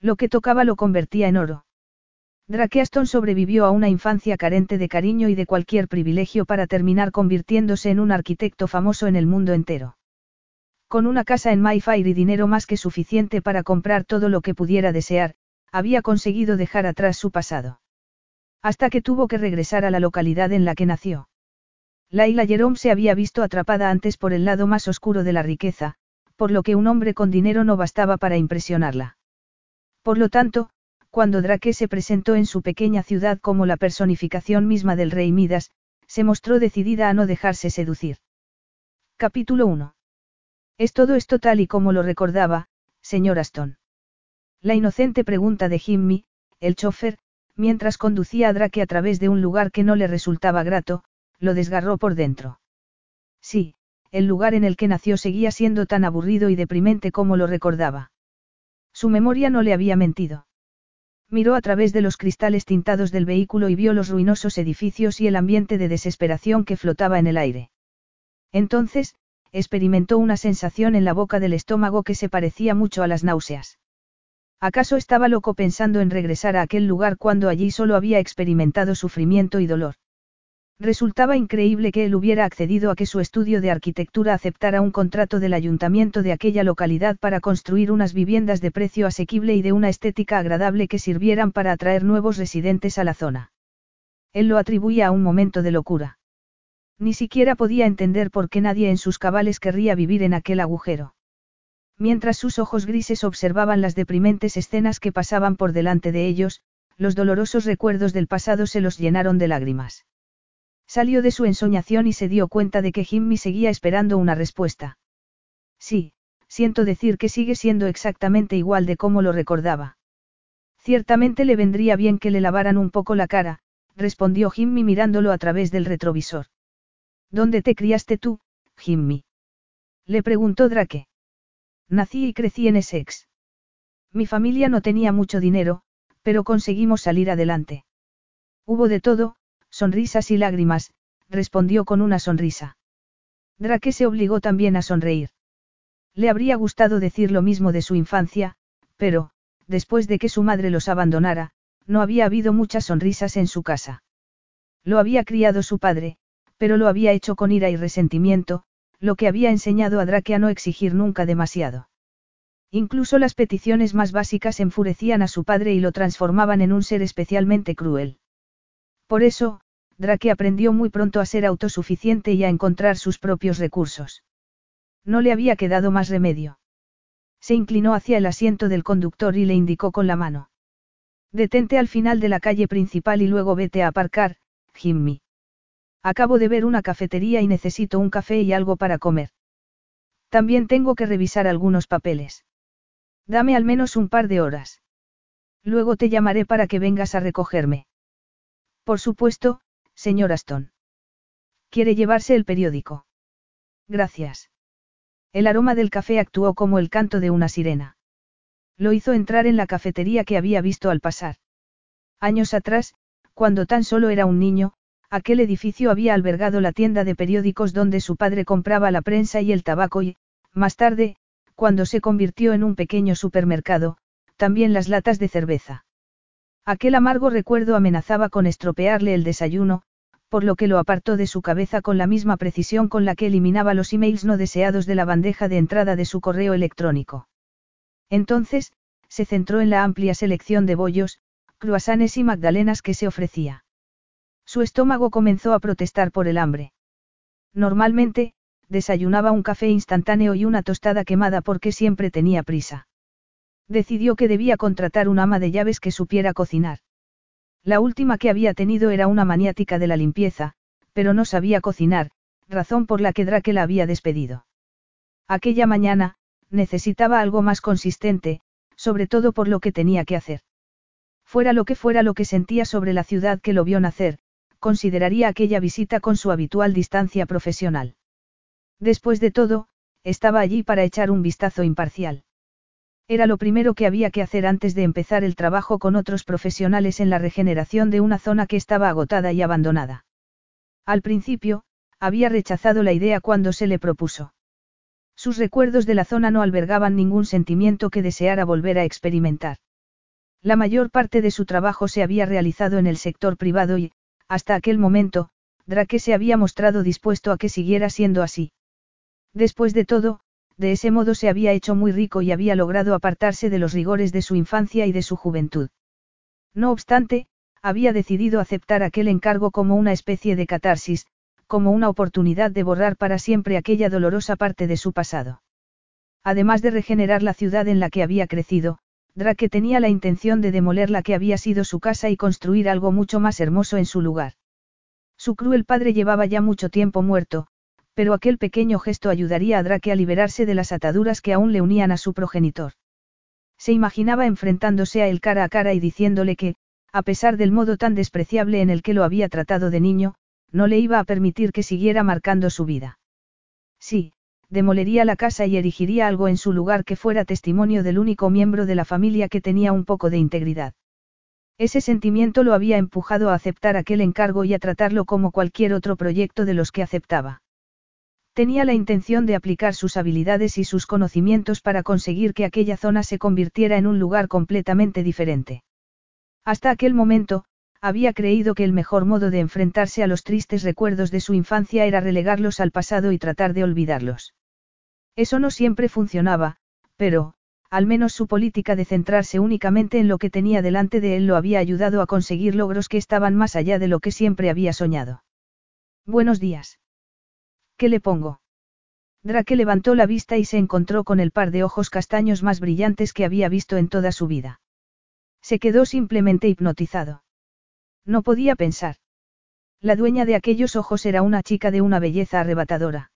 Lo que tocaba lo convertía en oro. Aston sobrevivió a una infancia carente de cariño y de cualquier privilegio para terminar convirtiéndose en un arquitecto famoso en el mundo entero. Con una casa en Mayfair y dinero más que suficiente para comprar todo lo que pudiera desear, había conseguido dejar atrás su pasado. Hasta que tuvo que regresar a la localidad en la que nació. Laila Jerome se había visto atrapada antes por el lado más oscuro de la riqueza, por lo que un hombre con dinero no bastaba para impresionarla. Por lo tanto, cuando Drake se presentó en su pequeña ciudad como la personificación misma del rey Midas, se mostró decidida a no dejarse seducir. Capítulo 1. Es todo esto tal y como lo recordaba, señor Aston. La inocente pregunta de Jimmy, el chofer, mientras conducía a Drake a través de un lugar que no le resultaba grato, lo desgarró por dentro. Sí, el lugar en el que nació seguía siendo tan aburrido y deprimente como lo recordaba. Su memoria no le había mentido. Miró a través de los cristales tintados del vehículo y vio los ruinosos edificios y el ambiente de desesperación que flotaba en el aire. Entonces, experimentó una sensación en la boca del estómago que se parecía mucho a las náuseas. ¿Acaso estaba loco pensando en regresar a aquel lugar cuando allí solo había experimentado sufrimiento y dolor? Resultaba increíble que él hubiera accedido a que su estudio de arquitectura aceptara un contrato del ayuntamiento de aquella localidad para construir unas viviendas de precio asequible y de una estética agradable que sirvieran para atraer nuevos residentes a la zona. Él lo atribuía a un momento de locura. Ni siquiera podía entender por qué nadie en sus cabales querría vivir en aquel agujero. Mientras sus ojos grises observaban las deprimentes escenas que pasaban por delante de ellos, los dolorosos recuerdos del pasado se los llenaron de lágrimas. Salió de su ensoñación y se dio cuenta de que Jimmy seguía esperando una respuesta. Sí, siento decir que sigue siendo exactamente igual de como lo recordaba. Ciertamente le vendría bien que le lavaran un poco la cara, respondió Jimmy mirándolo a través del retrovisor. ¿Dónde te criaste tú, Jimmy? Le preguntó Drake. Nací y crecí en Essex. Mi familia no tenía mucho dinero, pero conseguimos salir adelante. Hubo de todo, Sonrisas y lágrimas, respondió con una sonrisa. Drake se obligó también a sonreír. Le habría gustado decir lo mismo de su infancia, pero, después de que su madre los abandonara, no había habido muchas sonrisas en su casa. Lo había criado su padre, pero lo había hecho con ira y resentimiento, lo que había enseñado a Drake a no exigir nunca demasiado. Incluso las peticiones más básicas enfurecían a su padre y lo transformaban en un ser especialmente cruel. Por eso, Drake aprendió muy pronto a ser autosuficiente y a encontrar sus propios recursos. No le había quedado más remedio. Se inclinó hacia el asiento del conductor y le indicó con la mano. Detente al final de la calle principal y luego vete a aparcar, Jimmy. Acabo de ver una cafetería y necesito un café y algo para comer. También tengo que revisar algunos papeles. Dame al menos un par de horas. Luego te llamaré para que vengas a recogerme. Por supuesto, señor Aston. ¿Quiere llevarse el periódico? Gracias. El aroma del café actuó como el canto de una sirena. Lo hizo entrar en la cafetería que había visto al pasar. Años atrás, cuando tan solo era un niño, aquel edificio había albergado la tienda de periódicos donde su padre compraba la prensa y el tabaco y, más tarde, cuando se convirtió en un pequeño supermercado, también las latas de cerveza. Aquel amargo recuerdo amenazaba con estropearle el desayuno, por lo que lo apartó de su cabeza con la misma precisión con la que eliminaba los emails no deseados de la bandeja de entrada de su correo electrónico. Entonces, se centró en la amplia selección de bollos, cruasanes y magdalenas que se ofrecía. Su estómago comenzó a protestar por el hambre. Normalmente, desayunaba un café instantáneo y una tostada quemada porque siempre tenía prisa. Decidió que debía contratar una ama de llaves que supiera cocinar. La última que había tenido era una maniática de la limpieza, pero no sabía cocinar, razón por la que Drake la había despedido. Aquella mañana, necesitaba algo más consistente, sobre todo por lo que tenía que hacer. Fuera lo que fuera lo que sentía sobre la ciudad que lo vio nacer, consideraría aquella visita con su habitual distancia profesional. Después de todo, estaba allí para echar un vistazo imparcial. Era lo primero que había que hacer antes de empezar el trabajo con otros profesionales en la regeneración de una zona que estaba agotada y abandonada. Al principio, había rechazado la idea cuando se le propuso. Sus recuerdos de la zona no albergaban ningún sentimiento que deseara volver a experimentar. La mayor parte de su trabajo se había realizado en el sector privado y, hasta aquel momento, Drake se había mostrado dispuesto a que siguiera siendo así. Después de todo, de ese modo se había hecho muy rico y había logrado apartarse de los rigores de su infancia y de su juventud. No obstante, había decidido aceptar aquel encargo como una especie de catarsis, como una oportunidad de borrar para siempre aquella dolorosa parte de su pasado. Además de regenerar la ciudad en la que había crecido, Drake tenía la intención de demoler la que había sido su casa y construir algo mucho más hermoso en su lugar. Su cruel padre llevaba ya mucho tiempo muerto, pero aquel pequeño gesto ayudaría a Drake a liberarse de las ataduras que aún le unían a su progenitor. Se imaginaba enfrentándose a él cara a cara y diciéndole que, a pesar del modo tan despreciable en el que lo había tratado de niño, no le iba a permitir que siguiera marcando su vida. Sí, demolería la casa y erigiría algo en su lugar que fuera testimonio del único miembro de la familia que tenía un poco de integridad. Ese sentimiento lo había empujado a aceptar aquel encargo y a tratarlo como cualquier otro proyecto de los que aceptaba. Tenía la intención de aplicar sus habilidades y sus conocimientos para conseguir que aquella zona se convirtiera en un lugar completamente diferente. Hasta aquel momento, había creído que el mejor modo de enfrentarse a los tristes recuerdos de su infancia era relegarlos al pasado y tratar de olvidarlos. Eso no siempre funcionaba, pero, al menos su política de centrarse únicamente en lo que tenía delante de él lo había ayudado a conseguir logros que estaban más allá de lo que siempre había soñado. Buenos días. ¿Qué le pongo? Drake levantó la vista y se encontró con el par de ojos castaños más brillantes que había visto en toda su vida. Se quedó simplemente hipnotizado. No podía pensar. La dueña de aquellos ojos era una chica de una belleza arrebatadora.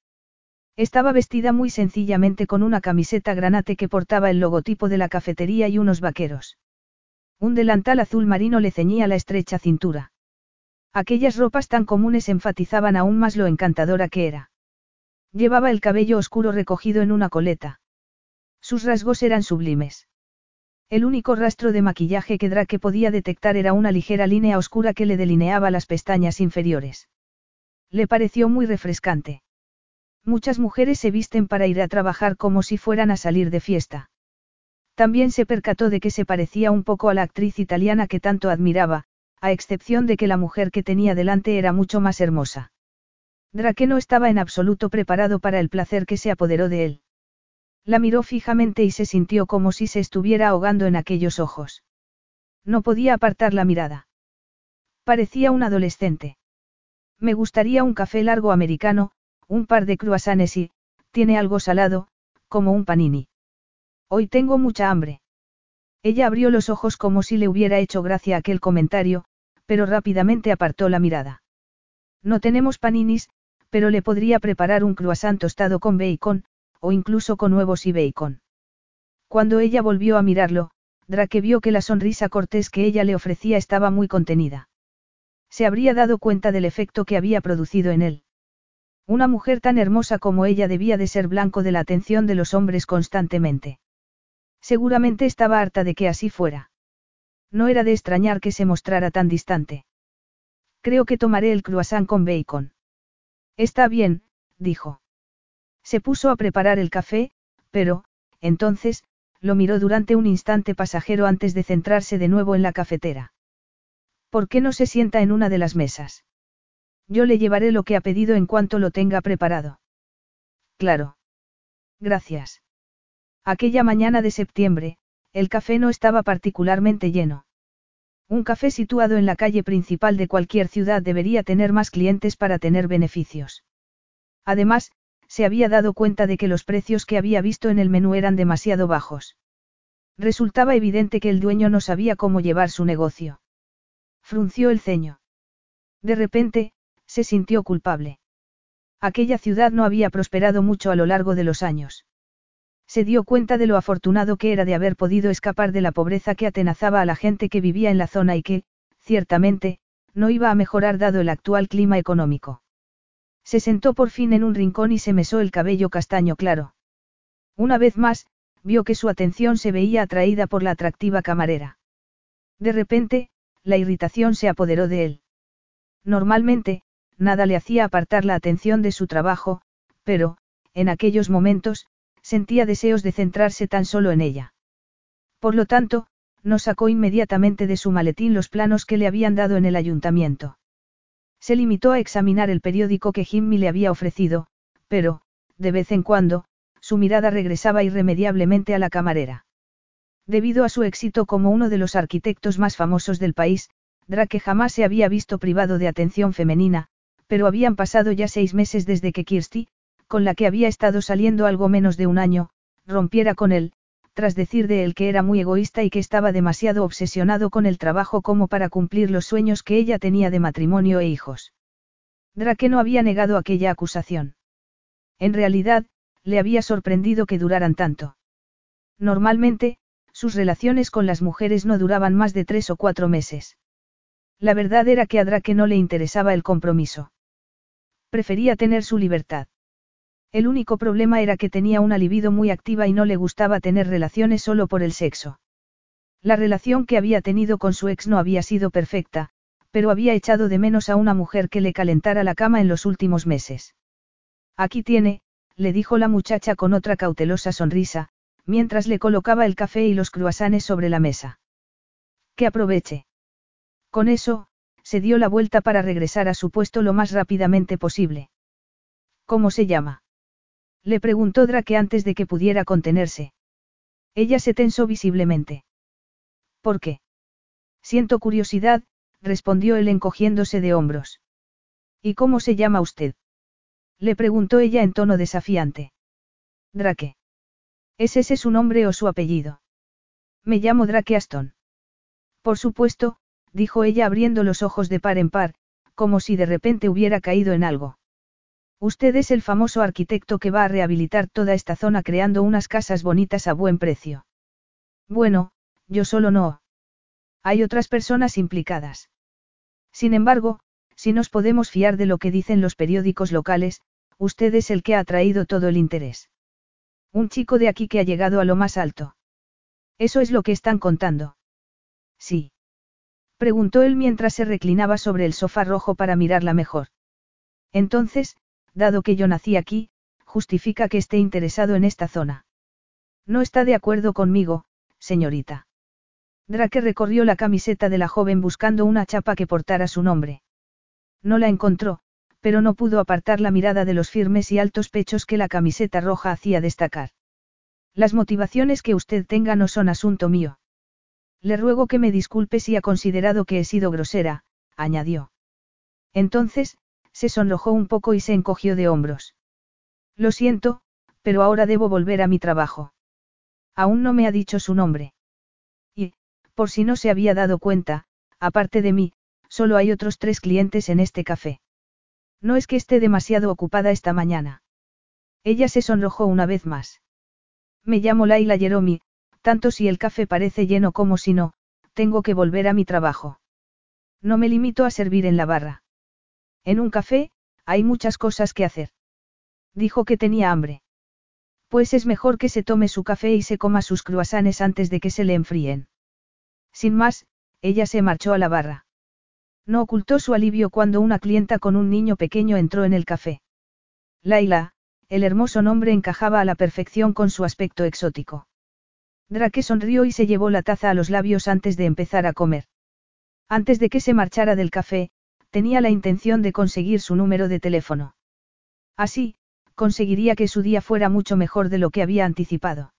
Estaba vestida muy sencillamente con una camiseta granate que portaba el logotipo de la cafetería y unos vaqueros. Un delantal azul marino le ceñía la estrecha cintura. Aquellas ropas tan comunes enfatizaban aún más lo encantadora que era. Llevaba el cabello oscuro recogido en una coleta. Sus rasgos eran sublimes. El único rastro de maquillaje que Drake podía detectar era una ligera línea oscura que le delineaba las pestañas inferiores. Le pareció muy refrescante. Muchas mujeres se visten para ir a trabajar como si fueran a salir de fiesta. También se percató de que se parecía un poco a la actriz italiana que tanto admiraba, a excepción de que la mujer que tenía delante era mucho más hermosa. Drake no estaba en absoluto preparado para el placer que se apoderó de él. La miró fijamente y se sintió como si se estuviera ahogando en aquellos ojos. No podía apartar la mirada. Parecía un adolescente. Me gustaría un café largo americano, un par de croissants y, tiene algo salado, como un panini. Hoy tengo mucha hambre. Ella abrió los ojos como si le hubiera hecho gracia aquel comentario, pero rápidamente apartó la mirada. No tenemos paninis, pero le podría preparar un croissant tostado con bacon, o incluso con huevos y bacon. Cuando ella volvió a mirarlo, Drake vio que la sonrisa cortés que ella le ofrecía estaba muy contenida. Se habría dado cuenta del efecto que había producido en él. Una mujer tan hermosa como ella debía de ser blanco de la atención de los hombres constantemente. Seguramente estaba harta de que así fuera. No era de extrañar que se mostrara tan distante. Creo que tomaré el croissant con bacon. Está bien, dijo. Se puso a preparar el café, pero, entonces, lo miró durante un instante pasajero antes de centrarse de nuevo en la cafetera. ¿Por qué no se sienta en una de las mesas? Yo le llevaré lo que ha pedido en cuanto lo tenga preparado. Claro. Gracias. Aquella mañana de septiembre, el café no estaba particularmente lleno. Un café situado en la calle principal de cualquier ciudad debería tener más clientes para tener beneficios. Además, se había dado cuenta de que los precios que había visto en el menú eran demasiado bajos. Resultaba evidente que el dueño no sabía cómo llevar su negocio. Frunció el ceño. De repente, se sintió culpable. Aquella ciudad no había prosperado mucho a lo largo de los años. Se dio cuenta de lo afortunado que era de haber podido escapar de la pobreza que atenazaba a la gente que vivía en la zona y que, ciertamente, no iba a mejorar dado el actual clima económico. Se sentó por fin en un rincón y se mesó el cabello castaño claro. Una vez más, vio que su atención se veía atraída por la atractiva camarera. De repente, la irritación se apoderó de él. Normalmente, nada le hacía apartar la atención de su trabajo, pero, en aquellos momentos, sentía deseos de centrarse tan solo en ella. Por lo tanto, no sacó inmediatamente de su maletín los planos que le habían dado en el ayuntamiento. Se limitó a examinar el periódico que Jimmy le había ofrecido, pero, de vez en cuando, su mirada regresaba irremediablemente a la camarera. Debido a su éxito como uno de los arquitectos más famosos del país, Drake jamás se había visto privado de atención femenina, pero habían pasado ya seis meses desde que Kirsty, con la que había estado saliendo algo menos de un año, rompiera con él, tras decir de él que era muy egoísta y que estaba demasiado obsesionado con el trabajo como para cumplir los sueños que ella tenía de matrimonio e hijos. Drake no había negado aquella acusación. En realidad, le había sorprendido que duraran tanto. Normalmente, sus relaciones con las mujeres no duraban más de tres o cuatro meses. La verdad era que a Drake no le interesaba el compromiso. Prefería tener su libertad. El único problema era que tenía una libido muy activa y no le gustaba tener relaciones solo por el sexo. La relación que había tenido con su ex no había sido perfecta, pero había echado de menos a una mujer que le calentara la cama en los últimos meses. Aquí tiene, le dijo la muchacha con otra cautelosa sonrisa, mientras le colocaba el café y los cruasanes sobre la mesa. Que aproveche. Con eso, se dio la vuelta para regresar a su puesto lo más rápidamente posible. ¿Cómo se llama? Le preguntó Drake antes de que pudiera contenerse. Ella se tensó visiblemente. ¿Por qué? Siento curiosidad, respondió él encogiéndose de hombros. ¿Y cómo se llama usted? Le preguntó ella en tono desafiante. Drake. ¿Es ese su nombre o su apellido? Me llamo Drake Aston. Por supuesto, dijo ella abriendo los ojos de par en par, como si de repente hubiera caído en algo. Usted es el famoso arquitecto que va a rehabilitar toda esta zona creando unas casas bonitas a buen precio. Bueno, yo solo no. Hay otras personas implicadas. Sin embargo, si nos podemos fiar de lo que dicen los periódicos locales, usted es el que ha atraído todo el interés. Un chico de aquí que ha llegado a lo más alto. Eso es lo que están contando. Sí. Preguntó él mientras se reclinaba sobre el sofá rojo para mirarla mejor. Entonces, dado que yo nací aquí, justifica que esté interesado en esta zona. No está de acuerdo conmigo, señorita. Drake recorrió la camiseta de la joven buscando una chapa que portara su nombre. No la encontró, pero no pudo apartar la mirada de los firmes y altos pechos que la camiseta roja hacía destacar. Las motivaciones que usted tenga no son asunto mío. Le ruego que me disculpe si ha considerado que he sido grosera, añadió. Entonces, se sonrojó un poco y se encogió de hombros. Lo siento, pero ahora debo volver a mi trabajo. Aún no me ha dicho su nombre. Y, por si no se había dado cuenta, aparte de mí, solo hay otros tres clientes en este café. No es que esté demasiado ocupada esta mañana. Ella se sonrojó una vez más. Me llamo Laila Jeromi, tanto si el café parece lleno como si no, tengo que volver a mi trabajo. No me limito a servir en la barra. En un café, hay muchas cosas que hacer. Dijo que tenía hambre. Pues es mejor que se tome su café y se coma sus cruasanes antes de que se le enfríen. Sin más, ella se marchó a la barra. No ocultó su alivio cuando una clienta con un niño pequeño entró en el café. Laila, el hermoso nombre encajaba a la perfección con su aspecto exótico. Drake sonrió y se llevó la taza a los labios antes de empezar a comer. Antes de que se marchara del café, tenía la intención de conseguir su número de teléfono. Así, conseguiría que su día fuera mucho mejor de lo que había anticipado.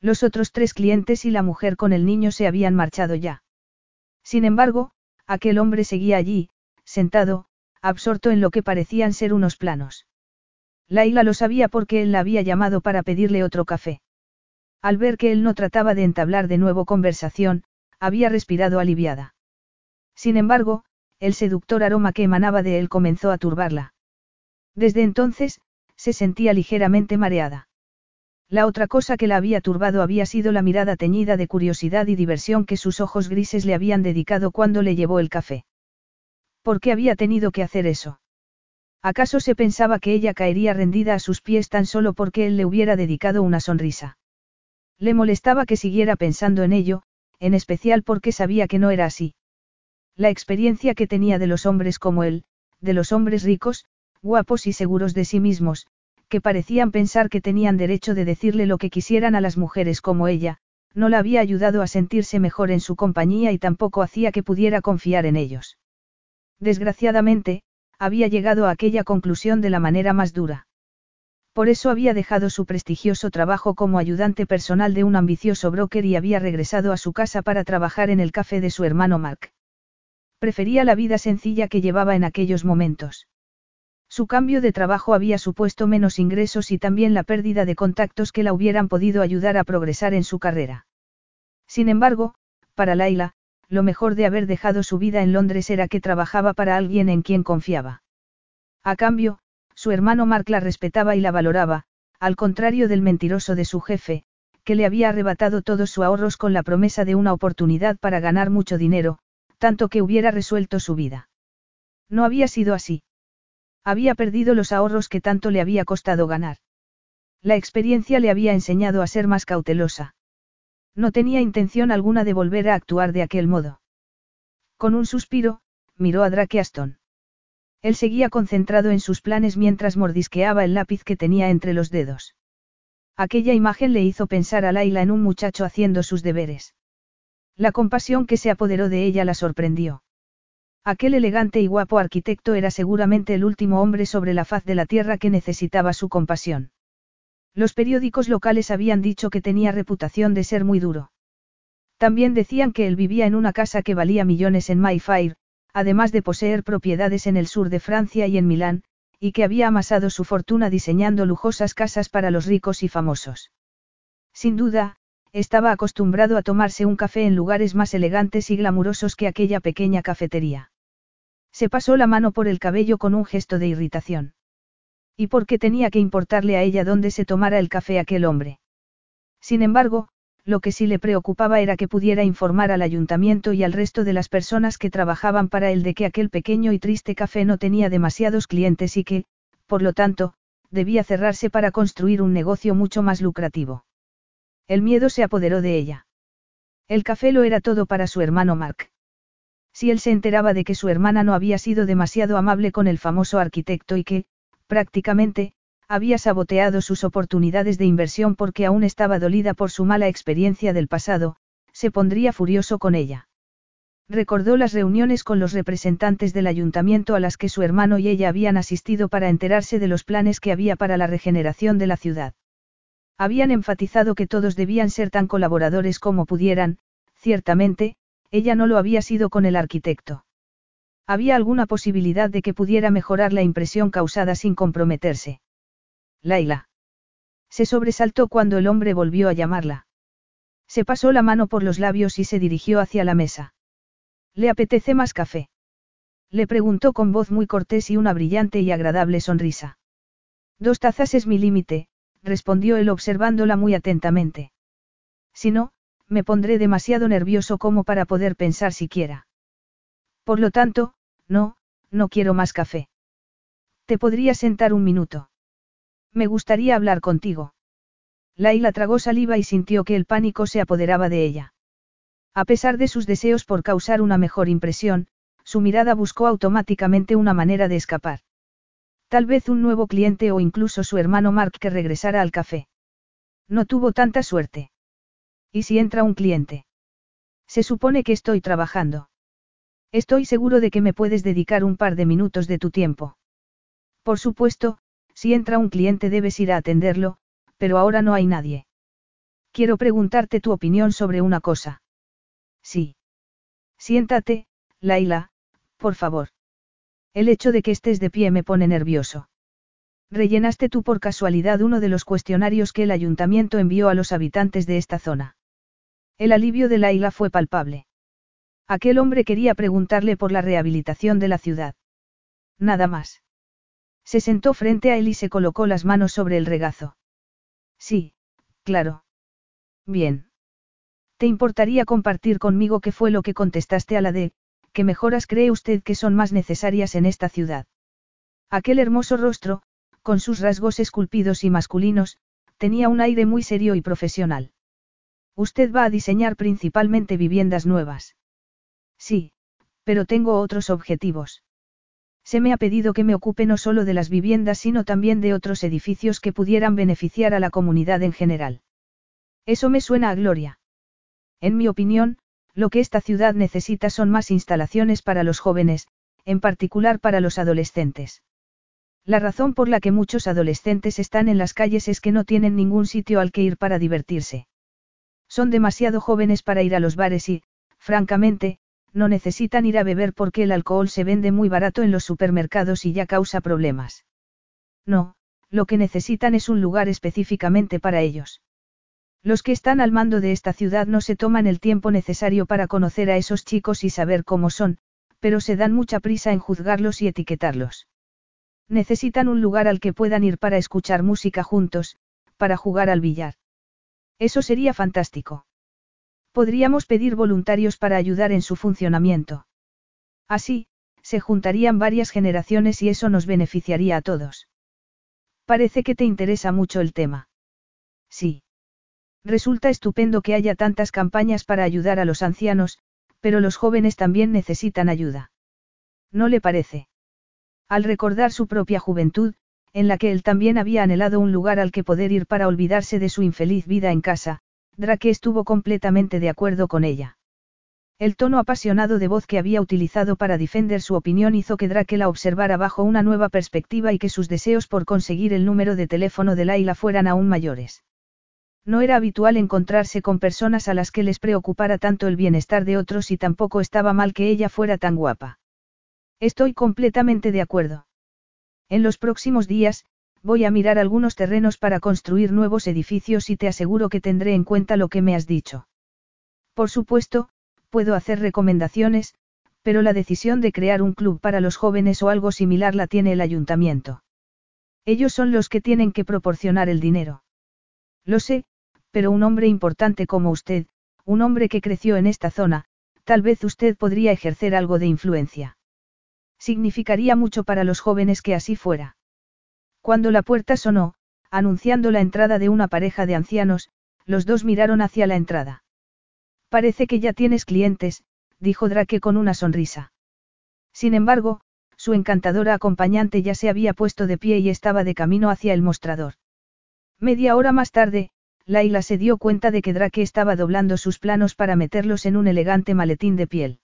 Los otros tres clientes y la mujer con el niño se habían marchado ya. Sin embargo, aquel hombre seguía allí, sentado, absorto en lo que parecían ser unos planos. Laila lo sabía porque él la había llamado para pedirle otro café. Al ver que él no trataba de entablar de nuevo conversación, había respirado aliviada. Sin embargo, el seductor aroma que emanaba de él comenzó a turbarla. Desde entonces, se sentía ligeramente mareada. La otra cosa que la había turbado había sido la mirada teñida de curiosidad y diversión que sus ojos grises le habían dedicado cuando le llevó el café. ¿Por qué había tenido que hacer eso? ¿Acaso se pensaba que ella caería rendida a sus pies tan solo porque él le hubiera dedicado una sonrisa? Le molestaba que siguiera pensando en ello, en especial porque sabía que no era así. La experiencia que tenía de los hombres como él, de los hombres ricos, guapos y seguros de sí mismos, que parecían pensar que tenían derecho de decirle lo que quisieran a las mujeres como ella, no la había ayudado a sentirse mejor en su compañía y tampoco hacía que pudiera confiar en ellos. Desgraciadamente, había llegado a aquella conclusión de la manera más dura. Por eso había dejado su prestigioso trabajo como ayudante personal de un ambicioso broker y había regresado a su casa para trabajar en el café de su hermano Mark. Prefería la vida sencilla que llevaba en aquellos momentos. Su cambio de trabajo había supuesto menos ingresos y también la pérdida de contactos que la hubieran podido ayudar a progresar en su carrera. Sin embargo, para Laila, lo mejor de haber dejado su vida en Londres era que trabajaba para alguien en quien confiaba. A cambio, su hermano Mark la respetaba y la valoraba, al contrario del mentiroso de su jefe, que le había arrebatado todos sus ahorros con la promesa de una oportunidad para ganar mucho dinero, tanto que hubiera resuelto su vida. No había sido así. Había perdido los ahorros que tanto le había costado ganar. La experiencia le había enseñado a ser más cautelosa. No tenía intención alguna de volver a actuar de aquel modo. Con un suspiro, miró a Drake Aston. Él seguía concentrado en sus planes mientras mordisqueaba el lápiz que tenía entre los dedos. Aquella imagen le hizo pensar a Laila en un muchacho haciendo sus deberes. La compasión que se apoderó de ella la sorprendió. Aquel elegante y guapo arquitecto era seguramente el último hombre sobre la faz de la tierra que necesitaba su compasión. Los periódicos locales habían dicho que tenía reputación de ser muy duro. También decían que él vivía en una casa que valía millones en Mayfair, además de poseer propiedades en el sur de Francia y en Milán, y que había amasado su fortuna diseñando lujosas casas para los ricos y famosos. Sin duda, estaba acostumbrado a tomarse un café en lugares más elegantes y glamurosos que aquella pequeña cafetería. Se pasó la mano por el cabello con un gesto de irritación. ¿Y por qué tenía que importarle a ella dónde se tomara el café aquel hombre? Sin embargo, lo que sí le preocupaba era que pudiera informar al ayuntamiento y al resto de las personas que trabajaban para él de que aquel pequeño y triste café no tenía demasiados clientes y que, por lo tanto, debía cerrarse para construir un negocio mucho más lucrativo. El miedo se apoderó de ella. El café lo era todo para su hermano Mark. Si él se enteraba de que su hermana no había sido demasiado amable con el famoso arquitecto y que, prácticamente, había saboteado sus oportunidades de inversión porque aún estaba dolida por su mala experiencia del pasado, se pondría furioso con ella. Recordó las reuniones con los representantes del ayuntamiento a las que su hermano y ella habían asistido para enterarse de los planes que había para la regeneración de la ciudad. Habían enfatizado que todos debían ser tan colaboradores como pudieran, ciertamente, ella no lo había sido con el arquitecto. Había alguna posibilidad de que pudiera mejorar la impresión causada sin comprometerse. Laila. Se sobresaltó cuando el hombre volvió a llamarla. Se pasó la mano por los labios y se dirigió hacia la mesa. ¿Le apetece más café? Le preguntó con voz muy cortés y una brillante y agradable sonrisa. Dos tazas es mi límite, respondió él observándola muy atentamente. Si no, me pondré demasiado nervioso como para poder pensar siquiera. Por lo tanto, no, no quiero más café. ¿Te podría sentar un minuto? Me gustaría hablar contigo. Laila tragó saliva y sintió que el pánico se apoderaba de ella. A pesar de sus deseos por causar una mejor impresión, su mirada buscó automáticamente una manera de escapar. Tal vez un nuevo cliente o incluso su hermano Mark que regresara al café. No tuvo tanta suerte. ¿Y si entra un cliente? Se supone que estoy trabajando. Estoy seguro de que me puedes dedicar un par de minutos de tu tiempo. Por supuesto, si entra un cliente debes ir a atenderlo, pero ahora no hay nadie. Quiero preguntarte tu opinión sobre una cosa. Sí. Siéntate, Laila, por favor. El hecho de que estés de pie me pone nervioso. Rellenaste tú por casualidad uno de los cuestionarios que el ayuntamiento envió a los habitantes de esta zona. El alivio de Laila fue palpable. Aquel hombre quería preguntarle por la rehabilitación de la ciudad. Nada más. Se sentó frente a él y se colocó las manos sobre el regazo. Sí, Claro. Bien. ¿Te importaría compartir conmigo qué fue lo que contestaste a la de, qué mejoras cree usted que son más necesarias en esta ciudad? Aquel hermoso rostro, con sus rasgos esculpidos y masculinos, tenía un aire muy serio y profesional. Usted va a diseñar principalmente viviendas nuevas. Sí, pero tengo otros objetivos. Se me ha pedido que me ocupe no solo de las viviendas sino también de otros edificios que pudieran beneficiar a la comunidad en general. Eso me suena a gloria. En mi opinión, lo que esta ciudad necesita son más instalaciones para los jóvenes, en particular para los adolescentes. La razón por la que muchos adolescentes están en las calles es que no tienen ningún sitio al que ir para divertirse. Son demasiado jóvenes para ir a los bares y, francamente, no necesitan ir a beber porque el alcohol se vende muy barato en los supermercados y ya causa problemas. No, lo que necesitan es un lugar específicamente para ellos. Los que están al mando de esta ciudad no se toman el tiempo necesario para conocer a esos chicos y saber cómo son, pero se dan mucha prisa en juzgarlos y etiquetarlos. Necesitan un lugar al que puedan ir para escuchar música juntos, para jugar al billar. Eso sería fantástico. Podríamos pedir voluntarios para ayudar en su funcionamiento. Así, se juntarían varias generaciones y eso nos beneficiaría a todos. Parece que te interesa mucho el tema. Sí. Resulta estupendo que haya tantas campañas para ayudar a los ancianos, pero los jóvenes también necesitan ayuda. ¿No le parece? Al recordar su propia juventud, en la que él también había anhelado un lugar al que poder ir para olvidarse de su infeliz vida en casa, Drake estuvo completamente de acuerdo con ella. El tono apasionado de voz que había utilizado para defender su opinión hizo que Drake la observara bajo una nueva perspectiva y que sus deseos por conseguir el número de teléfono de Laila fueran aún mayores. No era habitual encontrarse con personas a las que les preocupara tanto el bienestar de otros y tampoco estaba mal que ella fuera tan guapa. Estoy completamente de acuerdo. En los próximos días, voy a mirar algunos terrenos para construir nuevos edificios y te aseguro que tendré en cuenta lo que me has dicho. Por supuesto, puedo hacer recomendaciones, pero la decisión de crear un club para los jóvenes o algo similar la tiene el ayuntamiento. Ellos son los que tienen que proporcionar el dinero. Lo sé, pero un hombre importante como usted, un hombre que creció en esta zona, tal vez usted podría ejercer algo de influencia. Significaría mucho para los jóvenes que así fuera. Cuando la puerta sonó, anunciando la entrada de una pareja de ancianos, los dos miraron hacia la entrada. Parece que ya tienes clientes, dijo Drake con una sonrisa. Sin embargo, su encantadora acompañante ya se había puesto de pie y estaba de camino hacia el mostrador. Media hora más tarde, Laila se dio cuenta de que Drake estaba doblando sus planos para meterlos en un elegante maletín de piel.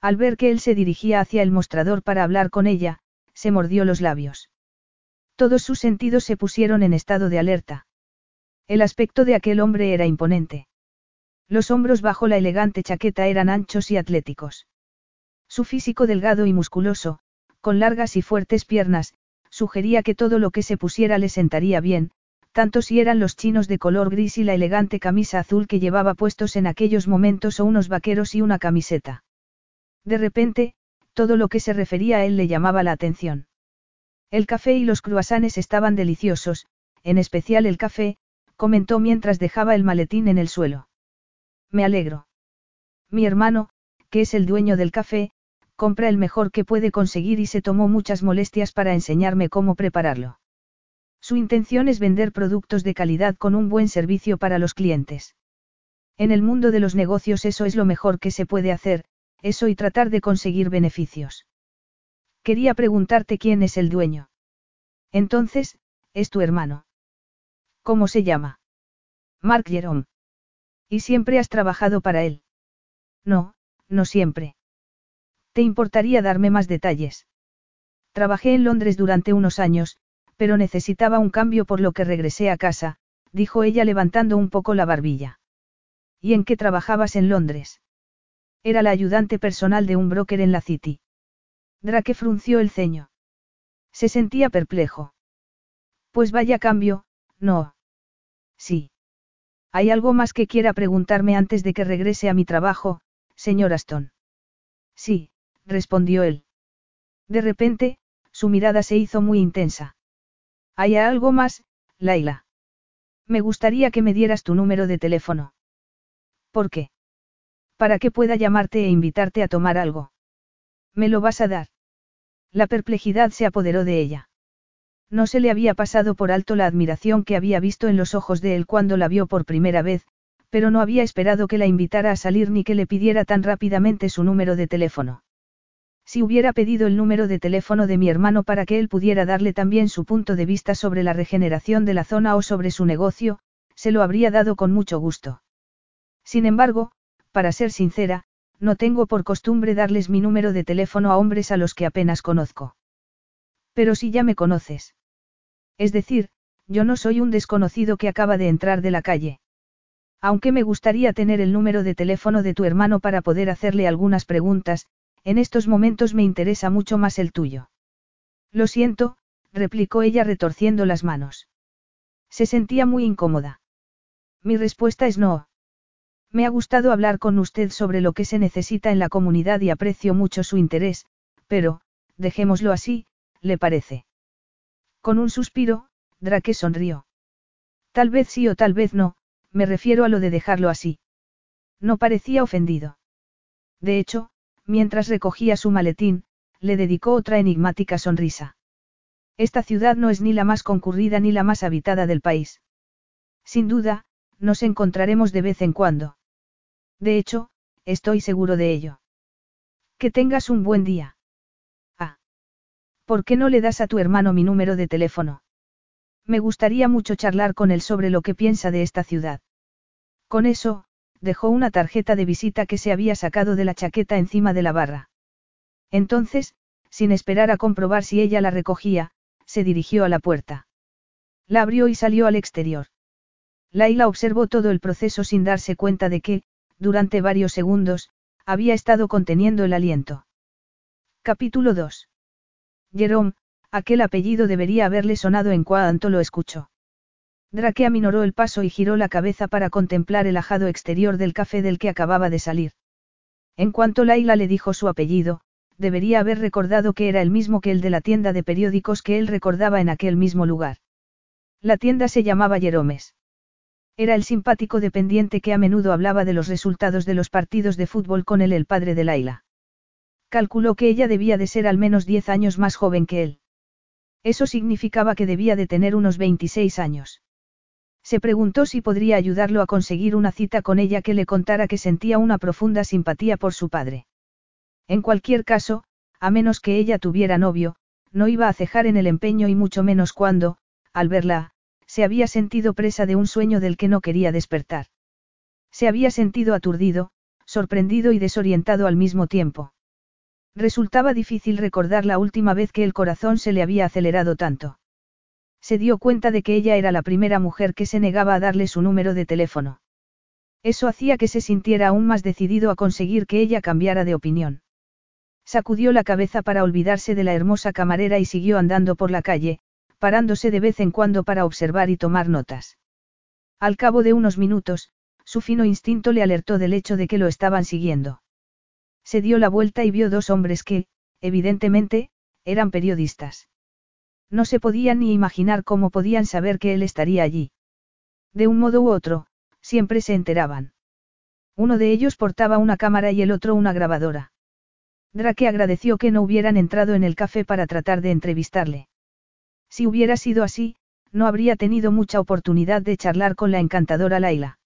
Al ver que él se dirigía hacia el mostrador para hablar con ella, se mordió los labios. Todos sus sentidos se pusieron en estado de alerta. El aspecto de aquel hombre era imponente. Los hombros bajo la elegante chaqueta eran anchos y atléticos. Su físico delgado y musculoso, con largas y fuertes piernas, sugería que todo lo que se pusiera le sentaría bien, tanto si eran los chinos de color gris y la elegante camisa azul que llevaba puestos en aquellos momentos o unos vaqueros y una camiseta. De repente, todo lo que se refería a él le llamaba la atención. El café y los cruasanes estaban deliciosos, en especial el café, comentó mientras dejaba el maletín en el suelo. Me alegro. Mi hermano, que es el dueño del café, compra el mejor que puede conseguir y se tomó muchas molestias para enseñarme cómo prepararlo. Su intención es vender productos de calidad con un buen servicio para los clientes. En el mundo de los negocios eso es lo mejor que se puede hacer, eso y tratar de conseguir beneficios. Quería preguntarte quién es el dueño. Entonces, es tu hermano. ¿Cómo se llama? Mark Jerome. ¿Y siempre has trabajado para él? No, no siempre. ¿Te importaría darme más detalles? Trabajé en Londres durante unos años, pero necesitaba un cambio por lo que regresé a casa, dijo ella levantando un poco la barbilla. ¿Y en qué trabajabas en Londres? Era la ayudante personal de un broker en la City. Drake frunció el ceño. Se sentía perplejo. Pues vaya cambio, no. Sí. ¿Hay algo más que quiera preguntarme antes de que regrese a mi trabajo, señor Aston? Sí, respondió él. De repente, su mirada se hizo muy intensa. ¿Hay algo más, Laila? Me gustaría que me dieras tu número de teléfono. ¿Por qué? Para que pueda llamarte e invitarte a tomar algo. ¿Me lo vas a dar? La perplejidad se apoderó de ella. No se le había pasado por alto la admiración que había visto en los ojos de él cuando la vio por primera vez, pero no había esperado que la invitara a salir ni que le pidiera tan rápidamente su número de teléfono. Si hubiera pedido el número de teléfono de mi hermano para que él pudiera darle también su punto de vista sobre la regeneración de la zona o sobre su negocio, se lo habría dado con mucho gusto. Sin embargo, para ser sincera, no tengo por costumbre darles mi número de teléfono a hombres a los que apenas conozco. Pero si ya me conoces. Es decir, yo no soy un desconocido que acaba de entrar de la calle. Aunque me gustaría tener el número de teléfono de tu hermano para poder hacerle algunas preguntas, en estos momentos me interesa mucho más el tuyo. Lo siento, replicó ella retorciendo las manos. Se sentía muy incómoda. Mi respuesta es no. Me ha gustado hablar con usted sobre lo que se necesita en la comunidad y aprecio mucho su interés, pero, dejémoslo así, ¿le parece? Con un suspiro, Drake sonrió. Tal vez sí o tal vez no, me refiero a lo de dejarlo así. No parecía ofendido. De hecho, mientras recogía su maletín, le dedicó otra enigmática sonrisa. Esta ciudad no es ni la más concurrida ni la más habitada del país. Sin duda, nos encontraremos de vez en cuando. De hecho, estoy seguro de ello. Que tengas un buen día. Ah. ¿Por qué no le das a tu hermano mi número de teléfono? Me gustaría mucho charlar con él sobre lo que piensa de esta ciudad. Con eso, dejó una tarjeta de visita que se había sacado de la chaqueta encima de la barra. Entonces, sin esperar a comprobar si ella la recogía, se dirigió a la puerta. La abrió y salió al exterior. Laila observó todo el proceso sin darse cuenta de que, durante varios segundos, había estado conteniendo el aliento. Capítulo 2. Jerome, Aquel apellido debería haberle sonado en cuanto lo escuchó. Drake aminoró el paso y giró la cabeza para contemplar el ajado exterior del café del que acababa de salir. En cuanto Laila le dijo su apellido, debería haber recordado que era el mismo que el de la tienda de periódicos que él recordaba en aquel mismo lugar. La tienda se llamaba Jeromes. Era el simpático dependiente que a menudo hablaba de los resultados de los partidos de fútbol con él el padre de Laila. Calculó que ella debía de ser al menos diez años más joven que él. Eso significaba que debía de tener unos 26 años. Se preguntó si podría ayudarlo a conseguir una cita con ella que le contara que sentía una profunda simpatía por su padre. En cualquier caso, a menos que ella tuviera novio, no iba a cejar en el empeño y mucho menos cuando, al verla, se había sentido presa de un sueño del que no quería despertar. Se había sentido aturdido, sorprendido y desorientado al mismo tiempo. Resultaba difícil recordar la última vez que el corazón se le había acelerado tanto. Se dio cuenta de que ella era la primera mujer que se negaba a darle su número de teléfono. Eso hacía que se sintiera aún más decidido a conseguir que ella cambiara de opinión. Sacudió la cabeza para olvidarse de la hermosa camarera y siguió andando por la calle, parándose de vez en cuando para observar y tomar notas. Al cabo de unos minutos, su fino instinto le alertó del hecho de que lo estaban siguiendo. Se dio la vuelta y vio dos hombres que, evidentemente, eran periodistas. No se podían ni imaginar cómo podían saber que él estaría allí. De un modo u otro, siempre se enteraban. Uno de ellos portaba una cámara y el otro una grabadora. Drake agradeció que no hubieran entrado en el café para tratar de entrevistarle. Si hubiera sido así, no habría tenido mucha oportunidad de charlar con la encantadora Laila.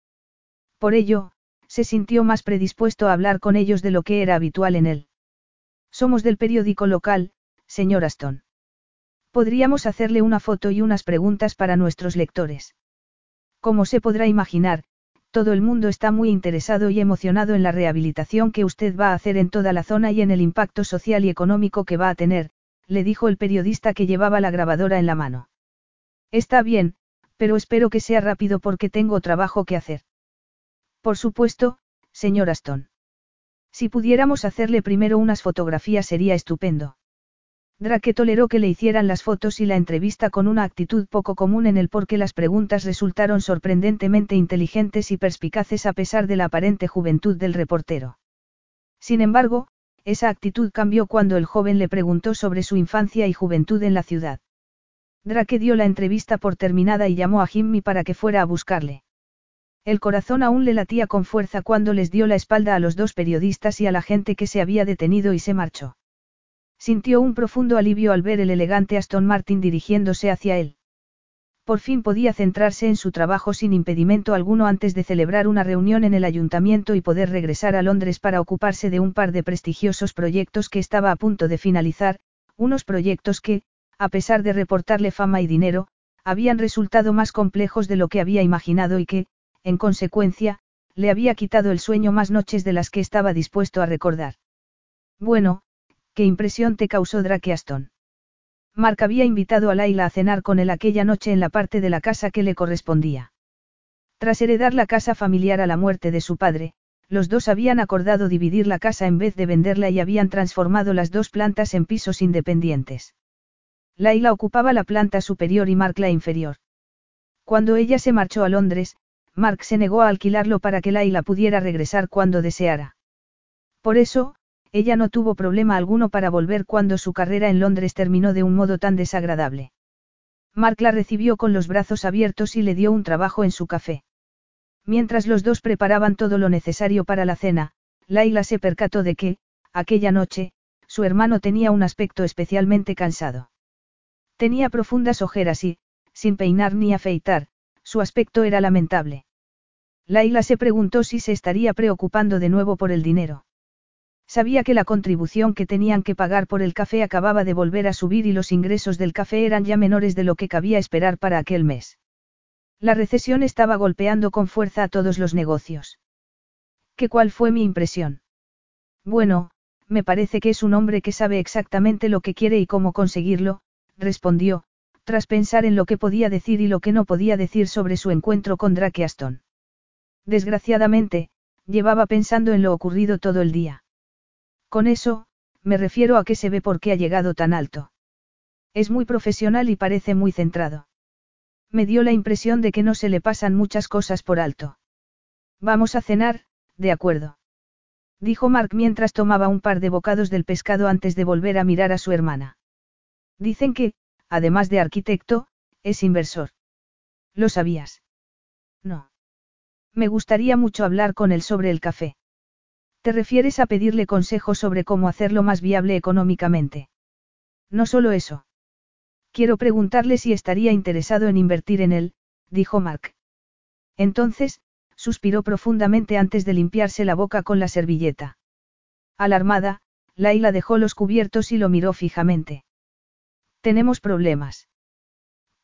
Por ello, se sintió más predispuesto a hablar con ellos de lo que era habitual en él. Somos del periódico local, señor Aston. Podríamos hacerle una foto y unas preguntas para nuestros lectores. Como se podrá imaginar, todo el mundo está muy interesado y emocionado en la rehabilitación que usted va a hacer en toda la zona y en el impacto social y económico que va a tener, le dijo el periodista que llevaba la grabadora en la mano. Está bien, pero espero que sea rápido porque tengo trabajo que hacer. Por supuesto, señor Aston. Si pudiéramos hacerle primero unas fotografías sería estupendo. Drake toleró que le hicieran las fotos y la entrevista con una actitud poco común en él porque las preguntas resultaron sorprendentemente inteligentes y perspicaces a pesar de la aparente juventud del reportero. Sin embargo, esa actitud cambió cuando el joven le preguntó sobre su infancia y juventud en la ciudad. Drake dio la entrevista por terminada y llamó a Jimmy para que fuera a buscarle. El corazón aún le latía con fuerza cuando les dio la espalda a los dos periodistas y a la gente que se había detenido y se marchó. Sintió un profundo alivio al ver el elegante Aston Martin dirigiéndose hacia él. Por fin podía centrarse en su trabajo sin impedimento alguno antes de celebrar una reunión en el ayuntamiento y poder regresar a Londres para ocuparse de un par de prestigiosos proyectos que estaba a punto de finalizar, unos proyectos que, a pesar de reportarle fama y dinero, habían resultado más complejos de lo que había imaginado y que, en consecuencia, le había quitado el sueño más noches de las que estaba dispuesto a recordar. Bueno, ¿qué impresión te causó Drake Aston? Mark había invitado a Laila a cenar con él aquella noche en la parte de la casa que le correspondía. Tras heredar la casa familiar a la muerte de su padre, los dos habían acordado dividir la casa en vez de venderla y habían transformado las dos plantas en pisos independientes. Laila ocupaba la planta superior y Mark la inferior. Cuando ella se marchó a Londres, Mark se negó a alquilarlo para que Laila pudiera regresar cuando deseara. Por eso, ella no tuvo problema alguno para volver cuando su carrera en Londres terminó de un modo tan desagradable. Mark la recibió con los brazos abiertos y le dio un trabajo en su café. Mientras los dos preparaban todo lo necesario para la cena, Laila se percató de que, aquella noche, su hermano tenía un aspecto especialmente cansado. Tenía profundas ojeras y, sin peinar ni afeitar, su aspecto era lamentable. Laila se preguntó si se estaría preocupando de nuevo por el dinero. Sabía que la contribución que tenían que pagar por el café acababa de volver a subir y los ingresos del café eran ya menores de lo que cabía esperar para aquel mes. La recesión estaba golpeando con fuerza a todos los negocios. ¿Qué cuál fue mi impresión? Bueno, me parece que es un hombre que sabe exactamente lo que quiere y cómo conseguirlo, respondió, tras pensar en lo que podía decir y lo que no podía decir sobre su encuentro con Drake Aston. Desgraciadamente, llevaba pensando en lo ocurrido todo el día. Con eso, me refiero a que se ve por qué ha llegado tan alto. Es muy profesional y parece muy centrado. Me dio la impresión de que no se le pasan muchas cosas por alto. Vamos a cenar, de acuerdo. Dijo Mark mientras tomaba un par de bocados del pescado antes de volver a mirar a su hermana. Dicen que, además de arquitecto, es inversor. ¿Lo sabías? No. Me gustaría mucho hablar con él sobre el café. ¿Te refieres a pedirle consejos sobre cómo hacerlo más viable económicamente? No solo eso. Quiero preguntarle si estaría interesado en invertir en él, dijo Mark. Entonces, suspiró profundamente antes de limpiarse la boca con la servilleta. Alarmada, Laila dejó los cubiertos y lo miró fijamente. Tenemos problemas.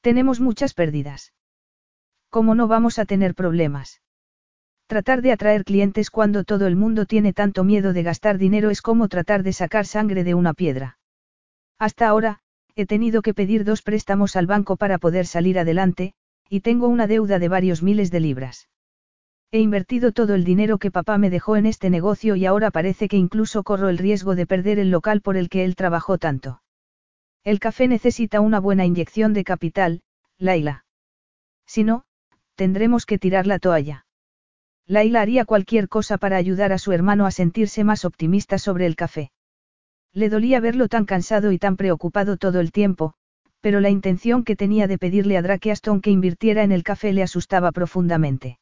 Tenemos muchas pérdidas. ¿Cómo no vamos a tener problemas? Tratar de atraer clientes cuando todo el mundo tiene tanto miedo de gastar dinero es como tratar de sacar sangre de una piedra. Hasta ahora, he tenido que pedir dos préstamos al banco para poder salir adelante, y tengo una deuda de varios miles de libras. He invertido todo el dinero que papá me dejó en este negocio y ahora parece que incluso corro el riesgo de perder el local por el que él trabajó tanto. El café necesita una buena inyección de capital, Laila. Si no, tendremos que tirar la toalla. Laila haría cualquier cosa para ayudar a su hermano a sentirse más optimista sobre el café. Le dolía verlo tan cansado y tan preocupado todo el tiempo, pero la intención que tenía de pedirle a Drake Aston que invirtiera en el café le asustaba profundamente.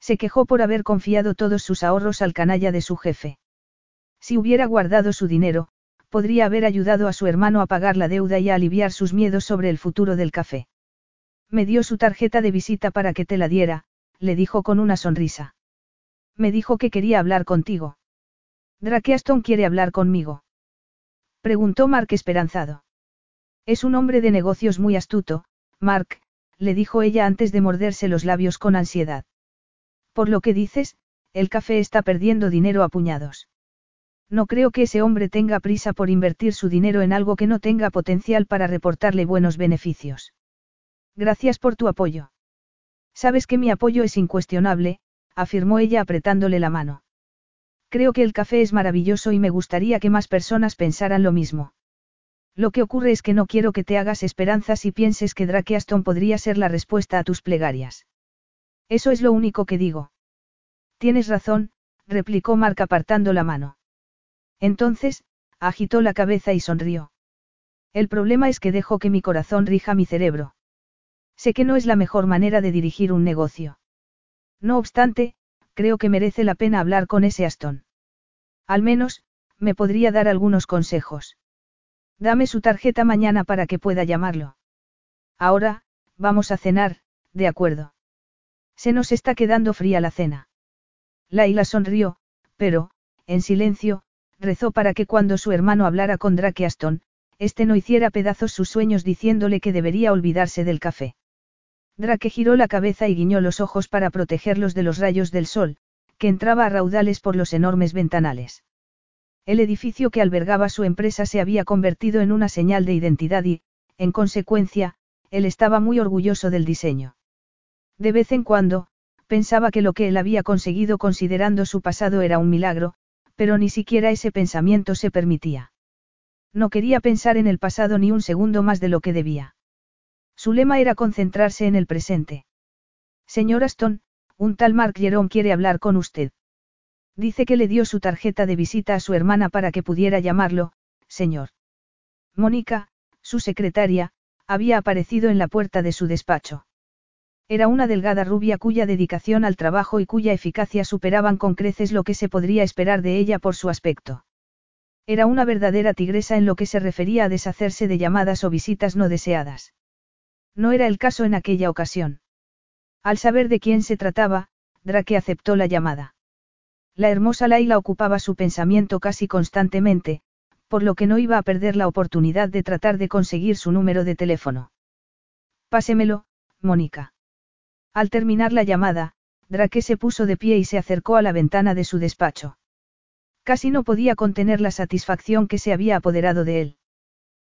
Se quejó por haber confiado todos sus ahorros al canalla de su jefe. Si hubiera guardado su dinero, podría haber ayudado a su hermano a pagar la deuda y a aliviar sus miedos sobre el futuro del café. Me dio su tarjeta de visita para que te la diera, le dijo con una sonrisa. Me dijo que quería hablar contigo. Drake Aston quiere hablar conmigo. Preguntó Mark esperanzado. Es un hombre de negocios muy astuto, Mark, le dijo ella antes de morderse los labios con ansiedad. Por lo que dices, el café está perdiendo dinero a puñados. No creo que ese hombre tenga prisa por invertir su dinero en algo que no tenga potencial para reportarle buenos beneficios. Gracias por tu apoyo. Sabes que mi apoyo es incuestionable, afirmó ella apretándole la mano. Creo que el café es maravilloso y me gustaría que más personas pensaran lo mismo. Lo que ocurre es que no quiero que te hagas esperanzas y pienses que Drake Aston podría ser la respuesta a tus plegarias. Eso es lo único que digo. Tienes razón, replicó Mark apartando la mano. Entonces, agitó la cabeza y sonrió. El problema es que dejo que mi corazón rija mi cerebro. Sé que no es la mejor manera de dirigir un negocio. No obstante, creo que merece la pena hablar con ese Aston. Al menos, me podría dar algunos consejos. Dame su tarjeta mañana para que pueda llamarlo. Ahora, vamos a cenar, de acuerdo. Se nos está quedando fría la cena. Laila sonrió, pero, en silencio, rezó para que cuando su hermano hablara con Drake Aston, este no hiciera pedazos sus sueños diciéndole que debería olvidarse del café. Drake giró la cabeza y guiñó los ojos para protegerlos de los rayos del sol, que entraba a raudales por los enormes ventanales. El edificio que albergaba su empresa se había convertido en una señal de identidad y, en consecuencia, él estaba muy orgulloso del diseño. De vez en cuando, pensaba que lo que él había conseguido considerando su pasado era un milagro, pero ni siquiera ese pensamiento se permitía. No quería pensar en el pasado ni un segundo más de lo que debía. Su lema era concentrarse en el presente. Señor Aston, un tal Mark Jerome quiere hablar con usted. Dice que le dio su tarjeta de visita a su hermana para que pudiera llamarlo, señor. Mónica, su secretaria, había aparecido en la puerta de su despacho. Era una delgada rubia cuya dedicación al trabajo y cuya eficacia superaban con creces lo que se podría esperar de ella por su aspecto. Era una verdadera tigresa en lo que se refería a deshacerse de llamadas o visitas no deseadas. No era el caso en aquella ocasión. Al saber de quién se trataba, Drake aceptó la llamada. La hermosa Laila ocupaba su pensamiento casi constantemente, por lo que no iba a perder la oportunidad de tratar de conseguir su número de teléfono. Pásemelo, Mónica. Al terminar la llamada, Drake se puso de pie y se acercó a la ventana de su despacho. Casi no podía contener la satisfacción que se había apoderado de él.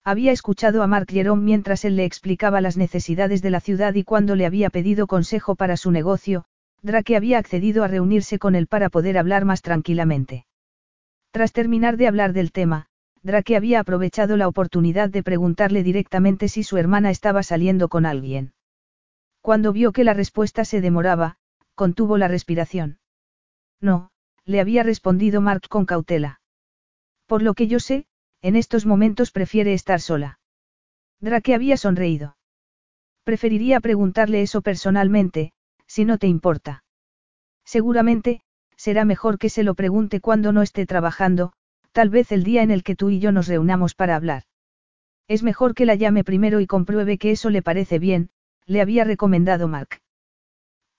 Había escuchado a Mark Jerome mientras él le explicaba las necesidades de la ciudad y cuando le había pedido consejo para su negocio, Drake había accedido a reunirse con él para poder hablar más tranquilamente. Tras terminar de hablar del tema, Drake había aprovechado la oportunidad de preguntarle directamente si su hermana estaba saliendo con alguien. Cuando vio que la respuesta se demoraba, contuvo la respiración. No, le había respondido Mark con cautela. Por lo que yo sé, en estos momentos prefiere estar sola. Drake había sonreído. Preferiría preguntarle eso personalmente, si no te importa. Seguramente, será mejor que se lo pregunte cuando no esté trabajando, tal vez el día en el que tú y yo nos reunamos para hablar. Es mejor que la llame primero y compruebe que eso le parece bien, le había recomendado Mark.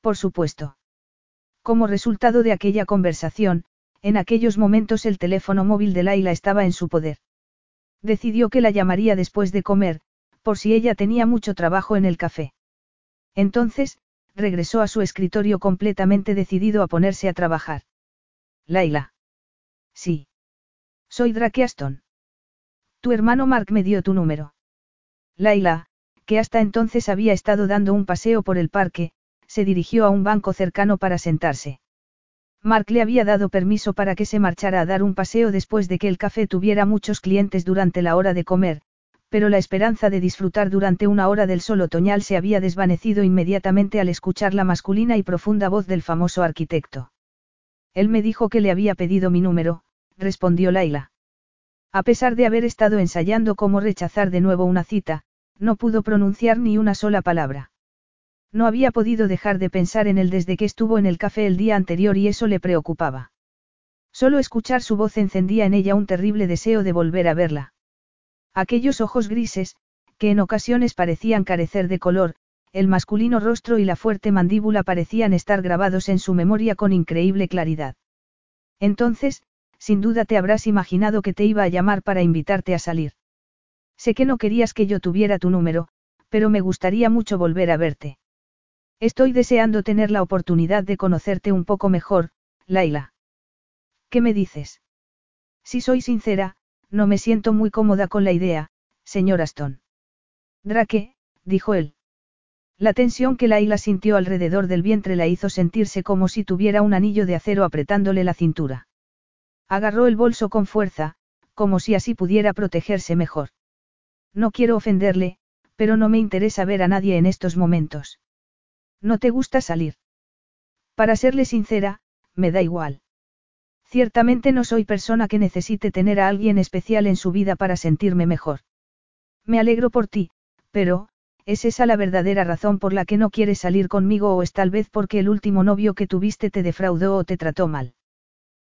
Por supuesto. Como resultado de aquella conversación, en aquellos momentos el teléfono móvil de Laila estaba en su poder. Decidió que la llamaría después de comer, por si ella tenía mucho trabajo en el café. Entonces, regresó a su escritorio completamente decidido a ponerse a trabajar. Laila. Sí. Soy Drake Aston. Tu hermano Mark me dio tu número. Laila, que hasta entonces había estado dando un paseo por el parque, se dirigió a un banco cercano para sentarse. Mark le había dado permiso para que se marchara a dar un paseo después de que el café tuviera muchos clientes durante la hora de comer, pero la esperanza de disfrutar durante una hora del sol otoñal se había desvanecido inmediatamente al escuchar la masculina y profunda voz del famoso arquitecto. Él me dijo que le había pedido mi número, respondió Laila. A pesar de haber estado ensayando cómo rechazar de nuevo una cita, no pudo pronunciar ni una sola palabra. No había podido dejar de pensar en él desde que estuvo en el café el día anterior y eso le preocupaba. Solo escuchar su voz encendía en ella un terrible deseo de volver a verla. Aquellos ojos grises, que en ocasiones parecían carecer de color, el masculino rostro y la fuerte mandíbula parecían estar grabados en su memoria con increíble claridad. Entonces, sin duda te habrás imaginado que te iba a llamar para invitarte a salir. Sé que no querías que yo tuviera tu número, pero me gustaría mucho volver a verte. Estoy deseando tener la oportunidad de conocerte un poco mejor, Laila. ¿Qué me dices? Si soy sincera, no me siento muy cómoda con la idea, señor Aston. Drake, dijo él. La tensión que Laila sintió alrededor del vientre la hizo sentirse como si tuviera un anillo de acero apretándole la cintura. Agarró el bolso con fuerza, como si así pudiera protegerse mejor. No quiero ofenderle, pero no me interesa ver a nadie en estos momentos. ¿No te gusta salir? Para serle sincera, me da igual. Ciertamente no soy persona que necesite tener a alguien especial en su vida para sentirme mejor. Me alegro por ti, pero, ¿es esa la verdadera razón por la que no quieres salir conmigo o es tal vez porque el último novio que tuviste te defraudó o te trató mal?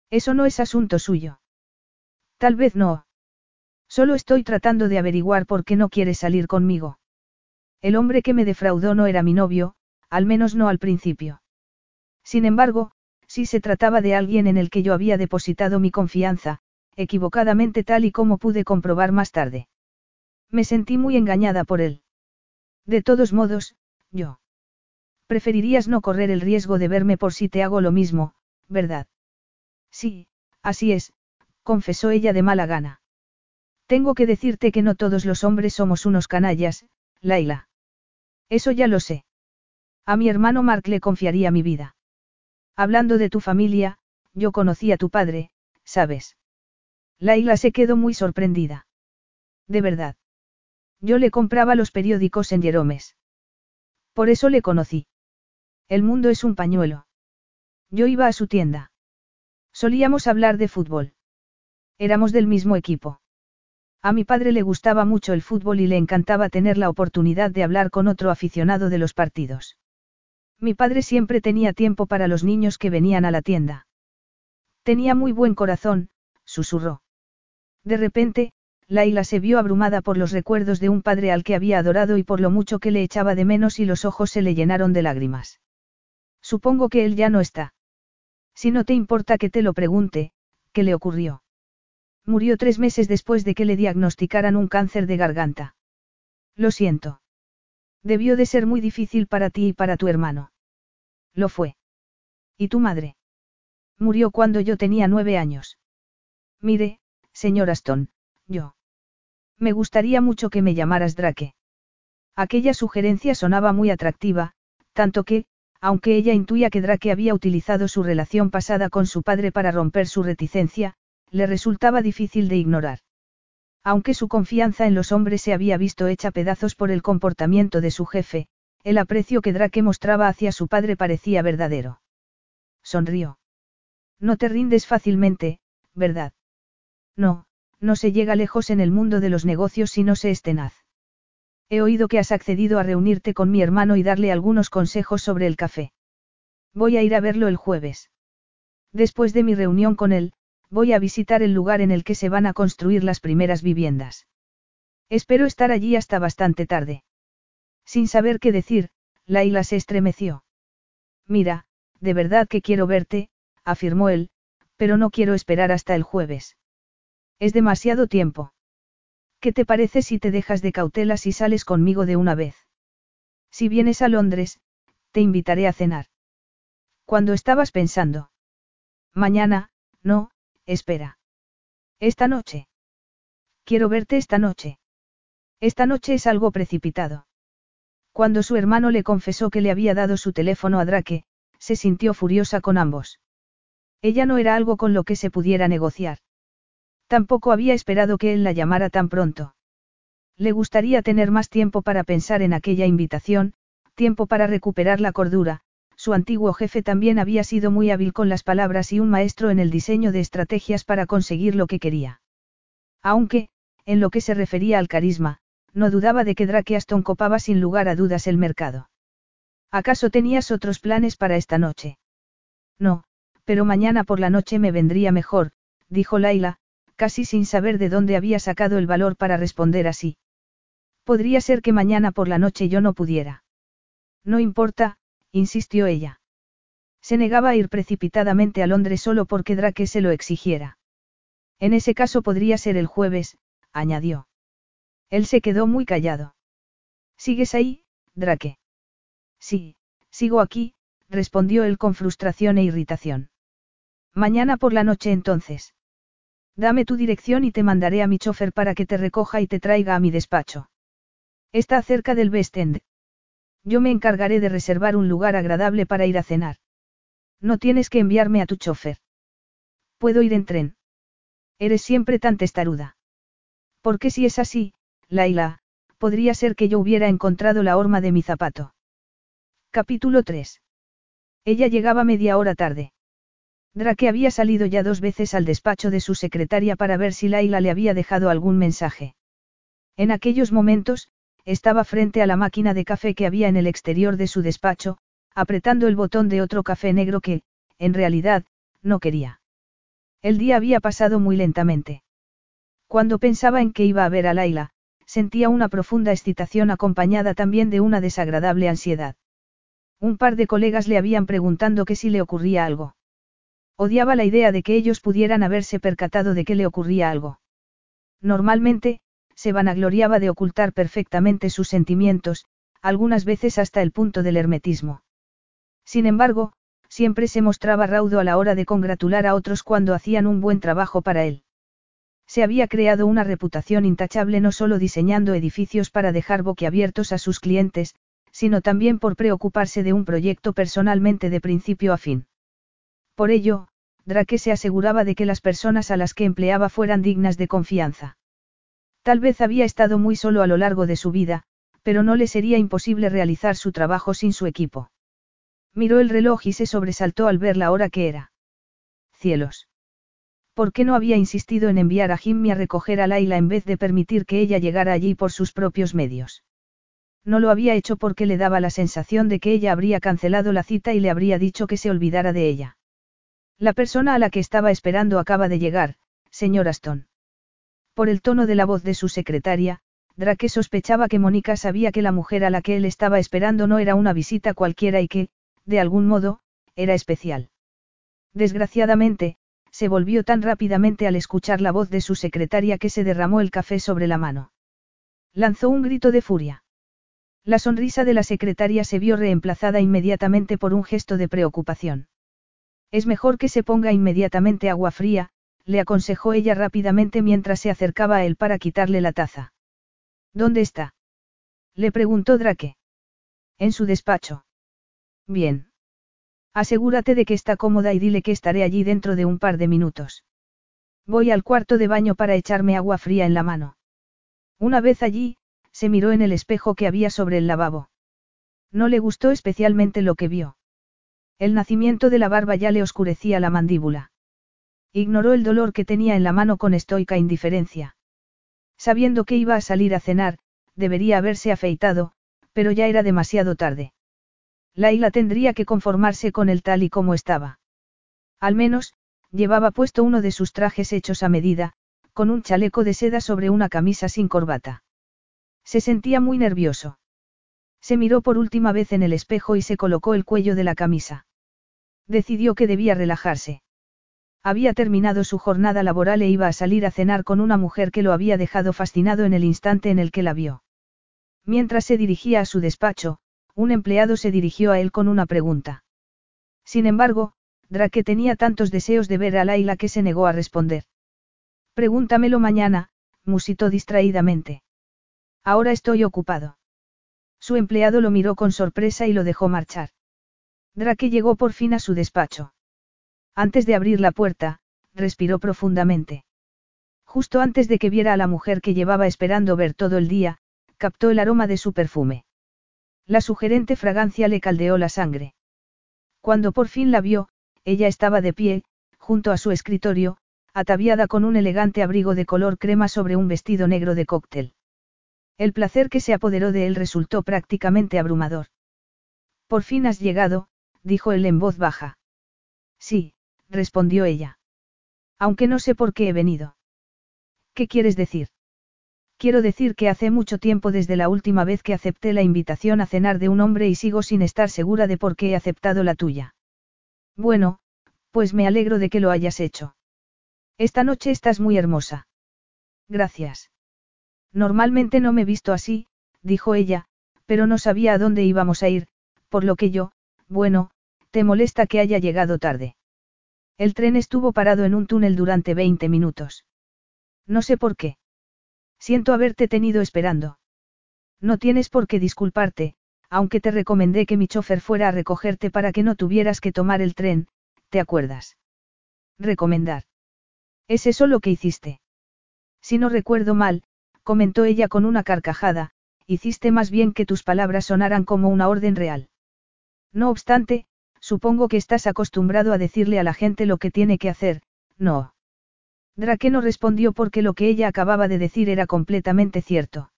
Eso no es asunto suyo. Tal vez no. Solo estoy tratando de averiguar por qué no quieres salir conmigo. El hombre que me defraudó no era mi novio, al menos no al principio. Sin embargo, si se trataba de alguien en el que yo había depositado mi confianza, equivocadamente tal y como pude comprobar más tarde. Me sentí muy engañada por él. De todos modos, yo. Preferirías no correr el riesgo de verme por si te hago lo mismo, ¿verdad? Sí, así es, confesó ella de mala gana. Tengo que decirte que no todos los hombres somos unos canallas, Laila. Eso ya lo sé. A mi hermano Mark le confiaría mi vida. Hablando de tu familia, yo conocí a tu padre, ¿sabes? Laila se quedó muy sorprendida. De verdad. Yo le compraba los periódicos en Jeromes. Por eso le conocí. El mundo es un pañuelo. Yo iba a su tienda. Solíamos hablar de fútbol. Éramos del mismo equipo. A mi padre le gustaba mucho el fútbol y le encantaba tener la oportunidad de hablar con otro aficionado de los partidos. Mi padre siempre tenía tiempo para los niños que venían a la tienda. Tenía muy buen corazón, susurró. De repente, Laila se vio abrumada por los recuerdos de un padre al que había adorado y por lo mucho que le echaba de menos y los ojos se le llenaron de lágrimas. Supongo que él ya no está. Si no te importa que te lo pregunte, ¿qué le ocurrió? Murió tres meses después de que le diagnosticaran un cáncer de garganta. Lo siento. Debió de ser muy difícil para ti y para tu hermano. Lo fue. ¿Y tu madre? Murió cuando yo tenía nueve años. Mire, señor Aston, yo. Me gustaría mucho que me llamaras Drake. Aquella sugerencia sonaba muy atractiva, tanto que, aunque ella intuía que Drake había utilizado su relación pasada con su padre para romper su reticencia, le resultaba difícil de ignorar. Aunque su confianza en los hombres se había visto hecha pedazos por el comportamiento de su jefe, el aprecio que Drake mostraba hacia su padre parecía verdadero. Sonrió. No te rindes fácilmente, ¿verdad? No, no se llega lejos en el mundo de los negocios si no se es tenaz. He oído que has accedido a reunirte con mi hermano y darle algunos consejos sobre el café. Voy a ir a verlo el jueves. Después de mi reunión con él, voy a visitar el lugar en el que se van a construir las primeras viviendas. Espero estar allí hasta bastante tarde. Sin saber qué decir, Laila se estremeció. Mira, de verdad que quiero verte, afirmó él, pero no quiero esperar hasta el jueves. Es demasiado tiempo. ¿Qué te parece si te dejas de cautelas y sales conmigo de una vez? Si vienes a Londres, te invitaré a cenar. Cuando estabas pensando? Mañana, no, Espera. Esta noche. Quiero verte esta noche. Esta noche es algo precipitado. Cuando su hermano le confesó que le había dado su teléfono a Drake, se sintió furiosa con ambos. Ella no era algo con lo que se pudiera negociar. Tampoco había esperado que él la llamara tan pronto. Le gustaría tener más tiempo para pensar en aquella invitación, tiempo para recuperar la cordura, su antiguo jefe también había sido muy hábil con las palabras y un maestro en el diseño de estrategias para conseguir lo que quería. Aunque, en lo que se refería al carisma, no dudaba de que Drake Aston copaba sin lugar a dudas el mercado. ¿Acaso tenías otros planes para esta noche? No, pero mañana por la noche me vendría mejor, dijo Laila, casi sin saber de dónde había sacado el valor para responder así. Podría ser que mañana por la noche yo no pudiera. No importa, insistió ella. Se negaba a ir precipitadamente a Londres solo porque Drake se lo exigiera. En ese caso podría ser el jueves, añadió. Él se quedó muy callado. ¿Sigues ahí, Drake? Sí, sigo aquí, respondió él con frustración e irritación. Mañana por la noche entonces. Dame tu dirección y te mandaré a mi chofer para que te recoja y te traiga a mi despacho. Está cerca del West End, yo me encargaré de reservar un lugar agradable para ir a cenar. No tienes que enviarme a tu chofer. Puedo ir en tren. Eres siempre tan testaruda. Porque si es así, Laila, podría ser que yo hubiera encontrado la horma de mi zapato. Capítulo 3. Ella llegaba media hora tarde. Drake había salido ya dos veces al despacho de su secretaria para ver si Laila le había dejado algún mensaje. En aquellos momentos, estaba frente a la máquina de café que había en el exterior de su despacho, apretando el botón de otro café negro que, en realidad, no quería. El día había pasado muy lentamente. Cuando pensaba en que iba a ver a Laila, sentía una profunda excitación acompañada también de una desagradable ansiedad. Un par de colegas le habían preguntado que si le ocurría algo. Odiaba la idea de que ellos pudieran haberse percatado de que le ocurría algo. Normalmente, se vanagloriaba de ocultar perfectamente sus sentimientos, algunas veces hasta el punto del hermetismo. Sin embargo, siempre se mostraba raudo a la hora de congratular a otros cuando hacían un buen trabajo para él. Se había creado una reputación intachable no solo diseñando edificios para dejar boquiabiertos a sus clientes, sino también por preocuparse de un proyecto personalmente de principio a fin. Por ello, Drake se aseguraba de que las personas a las que empleaba fueran dignas de confianza. Tal vez había estado muy solo a lo largo de su vida, pero no le sería imposible realizar su trabajo sin su equipo. Miró el reloj y se sobresaltó al ver la hora que era. Cielos. ¿Por qué no había insistido en enviar a Jimmy a recoger a Laila en vez de permitir que ella llegara allí por sus propios medios? No lo había hecho porque le daba la sensación de que ella habría cancelado la cita y le habría dicho que se olvidara de ella. La persona a la que estaba esperando acaba de llegar, señor Aston. Por el tono de la voz de su secretaria, Drake sospechaba que Mónica sabía que la mujer a la que él estaba esperando no era una visita cualquiera y que, de algún modo, era especial. Desgraciadamente, se volvió tan rápidamente al escuchar la voz de su secretaria que se derramó el café sobre la mano. Lanzó un grito de furia. La sonrisa de la secretaria se vio reemplazada inmediatamente por un gesto de preocupación. Es mejor que se ponga inmediatamente agua fría, le aconsejó ella rápidamente mientras se acercaba a él para quitarle la taza. ¿Dónde está? Le preguntó Drake. En su despacho. Bien. Asegúrate de que está cómoda y dile que estaré allí dentro de un par de minutos. Voy al cuarto de baño para echarme agua fría en la mano. Una vez allí, se miró en el espejo que había sobre el lavabo. No le gustó especialmente lo que vio. El nacimiento de la barba ya le oscurecía la mandíbula. Ignoró el dolor que tenía en la mano con estoica indiferencia. Sabiendo que iba a salir a cenar, debería haberse afeitado, pero ya era demasiado tarde. Laila tendría que conformarse con él tal y como estaba. Al menos, llevaba puesto uno de sus trajes hechos a medida, con un chaleco de seda sobre una camisa sin corbata. Se sentía muy nervioso. Se miró por última vez en el espejo y se colocó el cuello de la camisa. Decidió que debía relajarse. Había terminado su jornada laboral e iba a salir a cenar con una mujer que lo había dejado fascinado en el instante en el que la vio. Mientras se dirigía a su despacho, un empleado se dirigió a él con una pregunta. Sin embargo, Drake tenía tantos deseos de ver a Laila que se negó a responder. Pregúntamelo mañana, musitó distraídamente. Ahora estoy ocupado. Su empleado lo miró con sorpresa y lo dejó marchar. Drake llegó por fin a su despacho. Antes de abrir la puerta, respiró profundamente. Justo antes de que viera a la mujer que llevaba esperando ver todo el día, captó el aroma de su perfume. La sugerente fragancia le caldeó la sangre. Cuando por fin la vio, ella estaba de pie, junto a su escritorio, ataviada con un elegante abrigo de color crema sobre un vestido negro de cóctel. El placer que se apoderó de él resultó prácticamente abrumador. Por fin has llegado, dijo él en voz baja. Sí, respondió ella. Aunque no sé por qué he venido. ¿Qué quieres decir? Quiero decir que hace mucho tiempo desde la última vez que acepté la invitación a cenar de un hombre y sigo sin estar segura de por qué he aceptado la tuya. Bueno, pues me alegro de que lo hayas hecho. Esta noche estás muy hermosa. Gracias. Normalmente no me he visto así, dijo ella, pero no sabía a dónde íbamos a ir, por lo que yo, bueno, te molesta que haya llegado tarde. El tren estuvo parado en un túnel durante 20 minutos. No sé por qué. Siento haberte tenido esperando. No tienes por qué disculparte, aunque te recomendé que mi chofer fuera a recogerte para que no tuvieras que tomar el tren, ¿te acuerdas? Recomendar. ¿Es eso lo que hiciste? Si no recuerdo mal, comentó ella con una carcajada, hiciste más bien que tus palabras sonaran como una orden real. No obstante, supongo que estás acostumbrado a decirle a la gente lo que tiene que hacer, ¿no? Drake no respondió porque lo que ella acababa de decir era completamente cierto.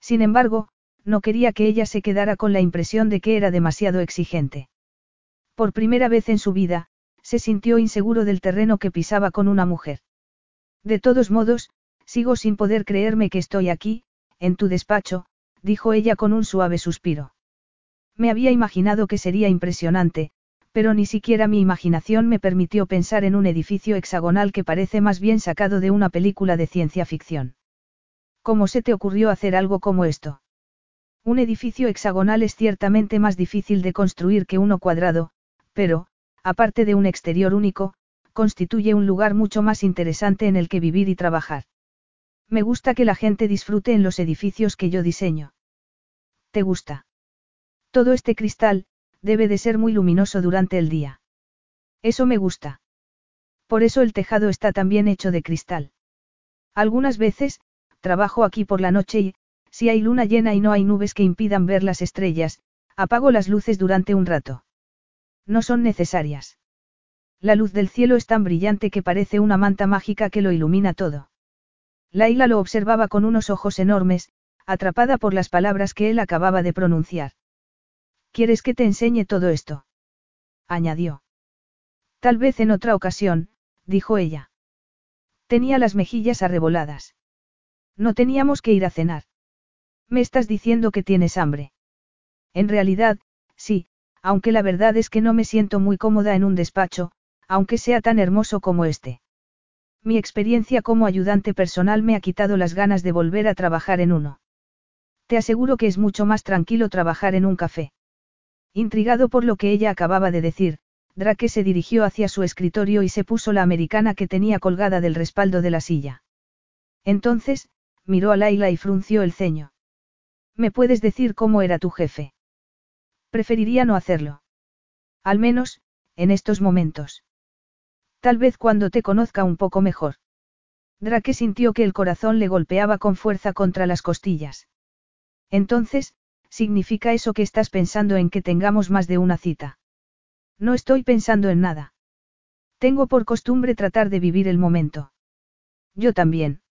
Sin embargo, no quería que ella se quedara con la impresión de que era demasiado exigente. Por primera vez en su vida, se sintió inseguro del terreno que pisaba con una mujer. De todos modos, sigo sin poder creerme que estoy aquí, en tu despacho, dijo ella con un suave suspiro. Me había imaginado que sería impresionante, pero ni siquiera mi imaginación me permitió pensar en un edificio hexagonal que parece más bien sacado de una película de ciencia ficción. ¿Cómo se te ocurrió hacer algo como esto? Un edificio hexagonal es ciertamente más difícil de construir que uno cuadrado, pero, aparte de un exterior único, constituye un lugar mucho más interesante en el que vivir y trabajar. Me gusta que la gente disfrute en los edificios que yo diseño. ¿Te gusta? Todo este cristal, debe de ser muy luminoso durante el día. Eso me gusta. Por eso el tejado está también hecho de cristal. Algunas veces, trabajo aquí por la noche y, si hay luna llena y no hay nubes que impidan ver las estrellas, apago las luces durante un rato. No son necesarias. La luz del cielo es tan brillante que parece una manta mágica que lo ilumina todo. Laila lo observaba con unos ojos enormes, atrapada por las palabras que él acababa de pronunciar. ¿Quieres que te enseñe todo esto? añadió. Tal vez en otra ocasión, dijo ella. Tenía las mejillas arreboladas. No teníamos que ir a cenar. Me estás diciendo que tienes hambre. En realidad, sí, aunque la verdad es que no me siento muy cómoda en un despacho, aunque sea tan hermoso como este. Mi experiencia como ayudante personal me ha quitado las ganas de volver a trabajar en uno. Te aseguro que es mucho más tranquilo trabajar en un café. Intrigado por lo que ella acababa de decir, Drake se dirigió hacia su escritorio y se puso la americana que tenía colgada del respaldo de la silla. Entonces, miró a Laila y frunció el ceño. ¿Me puedes decir cómo era tu jefe? Preferiría no hacerlo. Al menos, en estos momentos. Tal vez cuando te conozca un poco mejor. Drake sintió que el corazón le golpeaba con fuerza contra las costillas. Entonces, ¿significa eso que estás pensando en que tengamos más de una cita? No estoy pensando en nada. Tengo por costumbre tratar de vivir el momento. Yo también.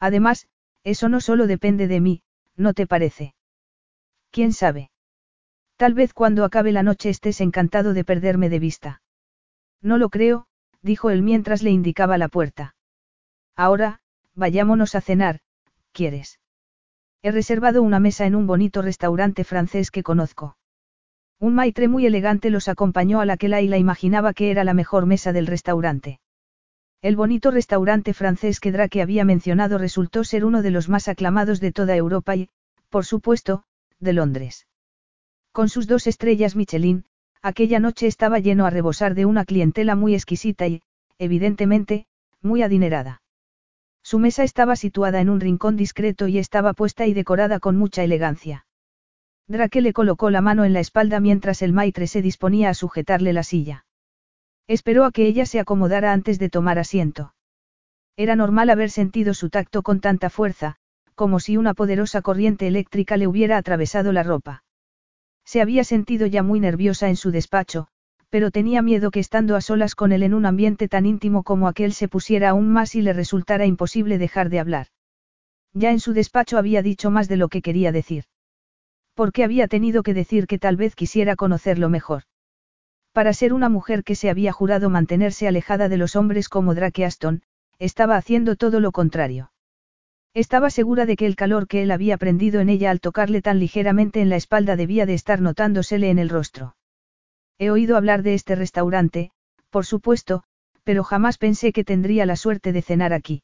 Además, eso no solo depende de mí, ¿no te parece? ¿Quién sabe? Tal vez cuando acabe la noche estés encantado de perderme de vista. No lo creo, dijo él mientras le indicaba la puerta. Ahora, vayámonos a cenar, ¿quieres? He reservado una mesa en un bonito restaurante francés que conozco. Un maitre muy elegante los acompañó a la que Laila imaginaba que era la mejor mesa del restaurante. El bonito restaurante francés que Drake había mencionado resultó ser uno de los más aclamados de toda Europa y, por supuesto, de Londres. Con sus dos estrellas Michelin, aquella noche estaba lleno a rebosar de una clientela muy exquisita y, evidentemente, muy adinerada. Su mesa estaba situada en un rincón discreto y estaba puesta y decorada con mucha elegancia. Drake le colocó la mano en la espalda mientras el maitre se disponía a sujetarle la silla. Esperó a que ella se acomodara antes de tomar asiento. Era normal haber sentido su tacto con tanta fuerza, como si una poderosa corriente eléctrica le hubiera atravesado la ropa. Se había sentido ya muy nerviosa en su despacho, pero tenía miedo que estando a solas con él en un ambiente tan íntimo como aquel se pusiera aún más y le resultara imposible dejar de hablar. Ya en su despacho había dicho más de lo que quería decir. Porque había tenido que decir que tal vez quisiera conocerlo mejor. Para ser una mujer que se había jurado mantenerse alejada de los hombres como Drake Aston, estaba haciendo todo lo contrario. Estaba segura de que el calor que él había prendido en ella al tocarle tan ligeramente en la espalda debía de estar notándosele en el rostro. He oído hablar de este restaurante, por supuesto, pero jamás pensé que tendría la suerte de cenar aquí.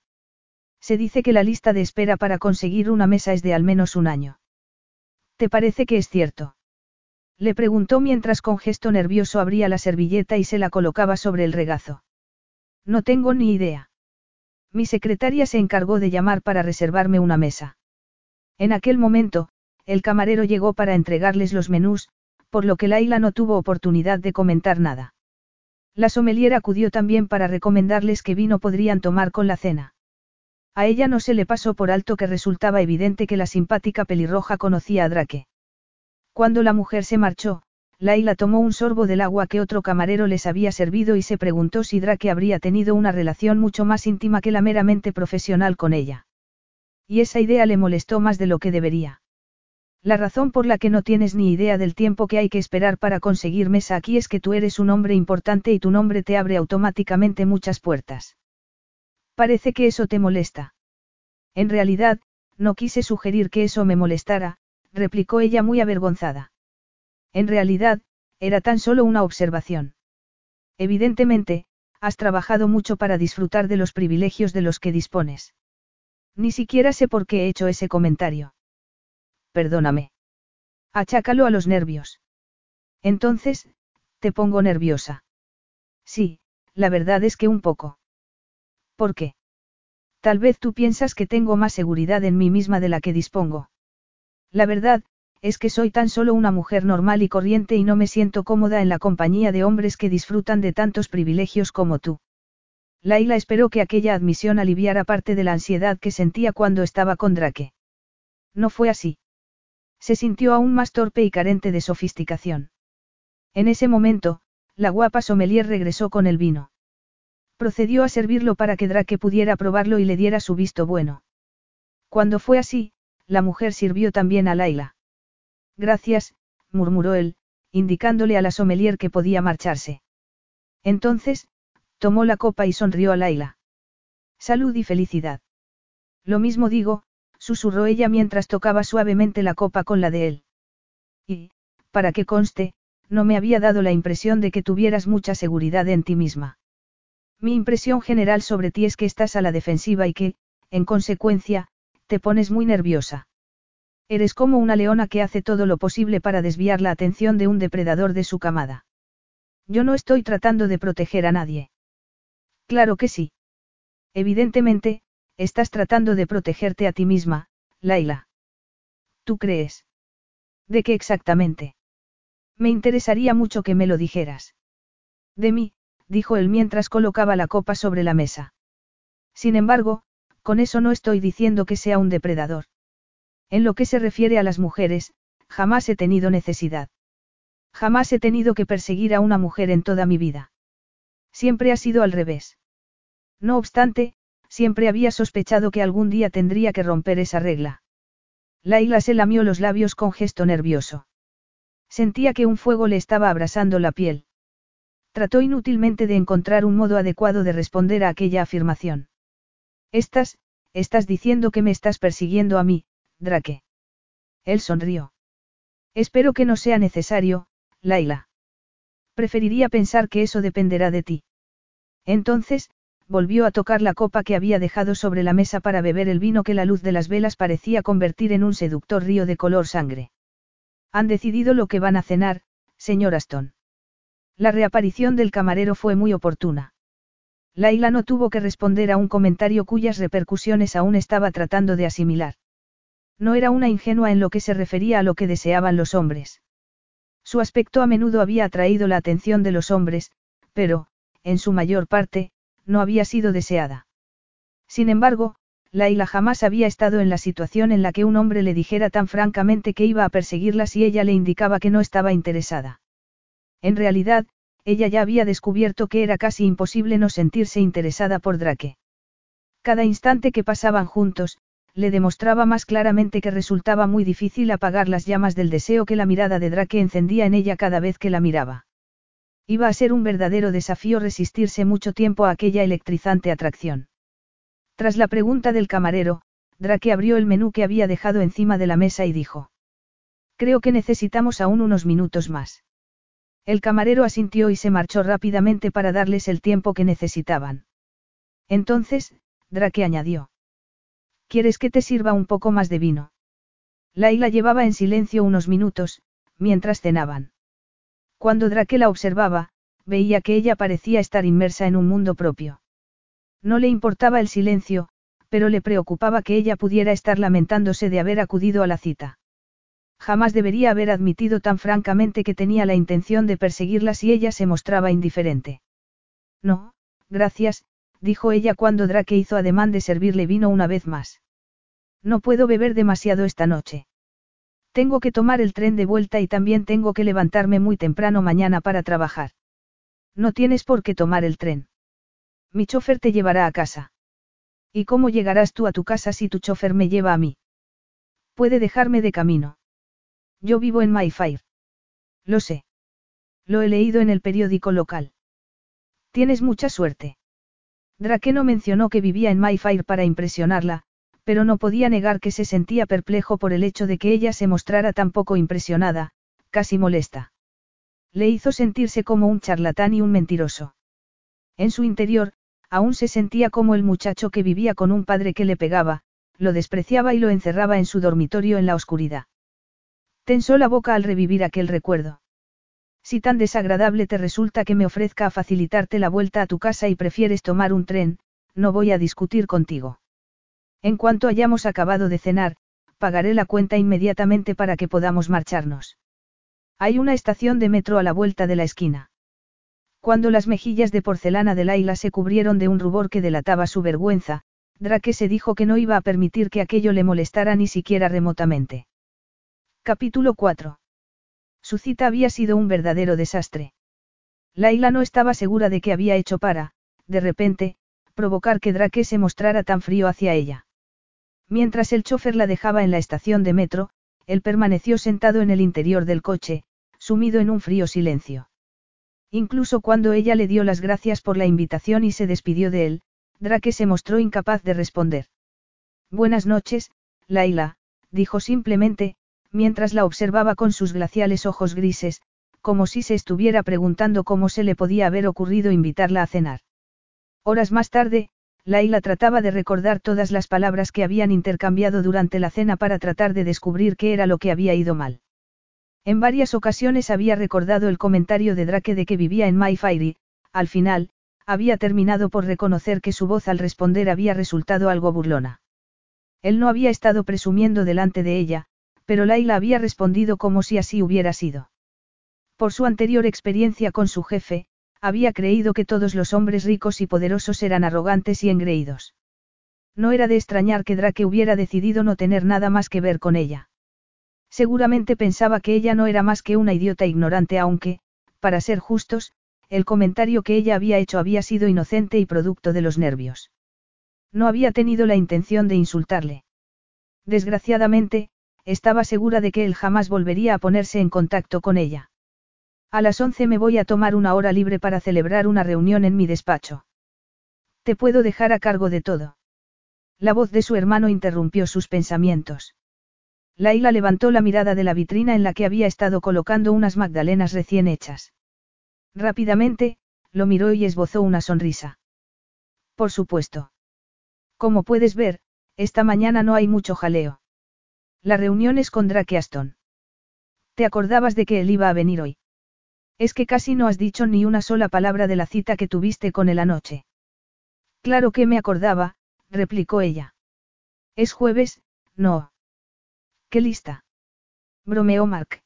Se dice que la lista de espera para conseguir una mesa es de al menos un año. ¿Te parece que es cierto? Le preguntó mientras con gesto nervioso abría la servilleta y se la colocaba sobre el regazo. No tengo ni idea. Mi secretaria se encargó de llamar para reservarme una mesa. En aquel momento, el camarero llegó para entregarles los menús, por lo que Laila no tuvo oportunidad de comentar nada. La sommelier acudió también para recomendarles qué vino podrían tomar con la cena. A ella no se le pasó por alto que resultaba evidente que la simpática pelirroja conocía a Drake. Cuando la mujer se marchó, Laila tomó un sorbo del agua que otro camarero les había servido y se preguntó si Drake habría tenido una relación mucho más íntima que la meramente profesional con ella. Y esa idea le molestó más de lo que debería. La razón por la que no tienes ni idea del tiempo que hay que esperar para conseguir mesa aquí es que tú eres un hombre importante y tu nombre te abre automáticamente muchas puertas. Parece que eso te molesta. En realidad, no quise sugerir que eso me molestara, replicó ella muy avergonzada. En realidad, era tan solo una observación. Evidentemente, has trabajado mucho para disfrutar de los privilegios de los que dispones. Ni siquiera sé por qué he hecho ese comentario. Perdóname. Achácalo a los nervios. Entonces, te pongo nerviosa. Sí, la verdad es que un poco. ¿Por qué? Tal vez tú piensas que tengo más seguridad en mí misma de la que dispongo. La verdad, es que soy tan solo una mujer normal y corriente y no me siento cómoda en la compañía de hombres que disfrutan de tantos privilegios como tú. Laila esperó que aquella admisión aliviara parte de la ansiedad que sentía cuando estaba con Drake. No fue así. Se sintió aún más torpe y carente de sofisticación. En ese momento, la guapa sommelier regresó con el vino. Procedió a servirlo para que Drake pudiera probarlo y le diera su visto bueno. Cuando fue así, la mujer sirvió también a Laila. Gracias, murmuró él, indicándole a la sommelier que podía marcharse. Entonces, tomó la copa y sonrió a Laila. Salud y felicidad. Lo mismo digo, susurró ella mientras tocaba suavemente la copa con la de él. Y, para que conste, no me había dado la impresión de que tuvieras mucha seguridad en ti misma. Mi impresión general sobre ti es que estás a la defensiva y que, en consecuencia, te pones muy nerviosa. Eres como una leona que hace todo lo posible para desviar la atención de un depredador de su camada. Yo no estoy tratando de proteger a nadie. Claro que sí. Evidentemente, estás tratando de protegerte a ti misma, Laila. ¿Tú crees? ¿De qué exactamente? Me interesaría mucho que me lo dijeras. De mí, dijo él mientras colocaba la copa sobre la mesa. Sin embargo, con eso no estoy diciendo que sea un depredador. En lo que se refiere a las mujeres, jamás he tenido necesidad. Jamás he tenido que perseguir a una mujer en toda mi vida. Siempre ha sido al revés. No obstante, siempre había sospechado que algún día tendría que romper esa regla. Laila se lamió los labios con gesto nervioso. Sentía que un fuego le estaba abrasando la piel. Trató inútilmente de encontrar un modo adecuado de responder a aquella afirmación. Estás, estás diciendo que me estás persiguiendo a mí, Drake. Él sonrió. Espero que no sea necesario, Laila. Preferiría pensar que eso dependerá de ti. Entonces, volvió a tocar la copa que había dejado sobre la mesa para beber el vino que la luz de las velas parecía convertir en un seductor río de color sangre. Han decidido lo que van a cenar, señor Aston. La reaparición del camarero fue muy oportuna. Laila no tuvo que responder a un comentario cuyas repercusiones aún estaba tratando de asimilar. No era una ingenua en lo que se refería a lo que deseaban los hombres. Su aspecto a menudo había atraído la atención de los hombres, pero, en su mayor parte, no había sido deseada. Sin embargo, Laila jamás había estado en la situación en la que un hombre le dijera tan francamente que iba a perseguirla si ella le indicaba que no estaba interesada. En realidad, ella ya había descubierto que era casi imposible no sentirse interesada por Drake. Cada instante que pasaban juntos, le demostraba más claramente que resultaba muy difícil apagar las llamas del deseo que la mirada de Drake encendía en ella cada vez que la miraba. Iba a ser un verdadero desafío resistirse mucho tiempo a aquella electrizante atracción. Tras la pregunta del camarero, Drake abrió el menú que había dejado encima de la mesa y dijo. Creo que necesitamos aún unos minutos más. El camarero asintió y se marchó rápidamente para darles el tiempo que necesitaban. Entonces, Drake añadió. ¿Quieres que te sirva un poco más de vino? Laila llevaba en silencio unos minutos, mientras cenaban. Cuando Drake la observaba, veía que ella parecía estar inmersa en un mundo propio. No le importaba el silencio, pero le preocupaba que ella pudiera estar lamentándose de haber acudido a la cita. Jamás debería haber admitido tan francamente que tenía la intención de perseguirla si ella se mostraba indiferente. No, gracias, dijo ella cuando Drake hizo ademán de servirle vino una vez más. No puedo beber demasiado esta noche. Tengo que tomar el tren de vuelta y también tengo que levantarme muy temprano mañana para trabajar. No tienes por qué tomar el tren. Mi chofer te llevará a casa. ¿Y cómo llegarás tú a tu casa si tu chofer me lleva a mí? Puede dejarme de camino. Yo vivo en Mayfair. Lo sé. Lo he leído en el periódico local. Tienes mucha suerte. Drake no mencionó que vivía en Mayfair para impresionarla, pero no podía negar que se sentía perplejo por el hecho de que ella se mostrara tan poco impresionada, casi molesta. Le hizo sentirse como un charlatán y un mentiroso. En su interior, aún se sentía como el muchacho que vivía con un padre que le pegaba, lo despreciaba y lo encerraba en su dormitorio en la oscuridad. Tensó la boca al revivir aquel recuerdo. Si tan desagradable te resulta que me ofrezca a facilitarte la vuelta a tu casa y prefieres tomar un tren, no voy a discutir contigo. En cuanto hayamos acabado de cenar, pagaré la cuenta inmediatamente para que podamos marcharnos. Hay una estación de metro a la vuelta de la esquina. Cuando las mejillas de porcelana de Laila se cubrieron de un rubor que delataba su vergüenza, Drake se dijo que no iba a permitir que aquello le molestara ni siquiera remotamente. Capítulo 4. Su cita había sido un verdadero desastre. Laila no estaba segura de qué había hecho para, de repente, provocar que Drake se mostrara tan frío hacia ella. Mientras el chofer la dejaba en la estación de metro, él permaneció sentado en el interior del coche, sumido en un frío silencio. Incluso cuando ella le dio las gracias por la invitación y se despidió de él, Drake se mostró incapaz de responder. Buenas noches, Laila, dijo simplemente, mientras la observaba con sus glaciales ojos grises, como si se estuviera preguntando cómo se le podía haber ocurrido invitarla a cenar. Horas más tarde, Laila trataba de recordar todas las palabras que habían intercambiado durante la cena para tratar de descubrir qué era lo que había ido mal. En varias ocasiones había recordado el comentario de Drake de que vivía en Mayfair al final, había terminado por reconocer que su voz al responder había resultado algo burlona. Él no había estado presumiendo delante de ella, pero Laila había respondido como si así hubiera sido. Por su anterior experiencia con su jefe, había creído que todos los hombres ricos y poderosos eran arrogantes y engreídos. No era de extrañar que Drake hubiera decidido no tener nada más que ver con ella. Seguramente pensaba que ella no era más que una idiota ignorante aunque, para ser justos, el comentario que ella había hecho había sido inocente y producto de los nervios. No había tenido la intención de insultarle. Desgraciadamente, estaba segura de que él jamás volvería a ponerse en contacto con ella. A las once me voy a tomar una hora libre para celebrar una reunión en mi despacho. Te puedo dejar a cargo de todo. La voz de su hermano interrumpió sus pensamientos. Laila levantó la mirada de la vitrina en la que había estado colocando unas magdalenas recién hechas. Rápidamente, lo miró y esbozó una sonrisa. Por supuesto. Como puedes ver, esta mañana no hay mucho jaleo. La reunión es con Drake Aston. ¿Te acordabas de que él iba a venir hoy? Es que casi no has dicho ni una sola palabra de la cita que tuviste con él anoche. Claro que me acordaba, replicó ella. Es jueves, no. ¿Qué lista? Bromeó Mark.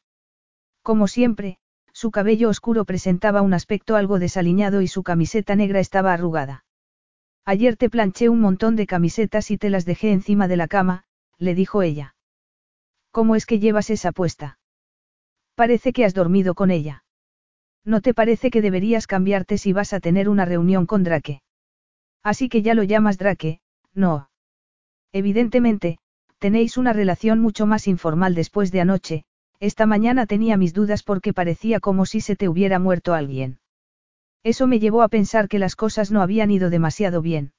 Como siempre, su cabello oscuro presentaba un aspecto algo desaliñado y su camiseta negra estaba arrugada. Ayer te planché un montón de camisetas y te las dejé encima de la cama, le dijo ella. ¿Cómo es que llevas esa puesta? Parece que has dormido con ella. ¿No te parece que deberías cambiarte si vas a tener una reunión con Drake? Así que ya lo llamas Drake, no. Evidentemente, tenéis una relación mucho más informal después de anoche, esta mañana tenía mis dudas porque parecía como si se te hubiera muerto alguien. Eso me llevó a pensar que las cosas no habían ido demasiado bien.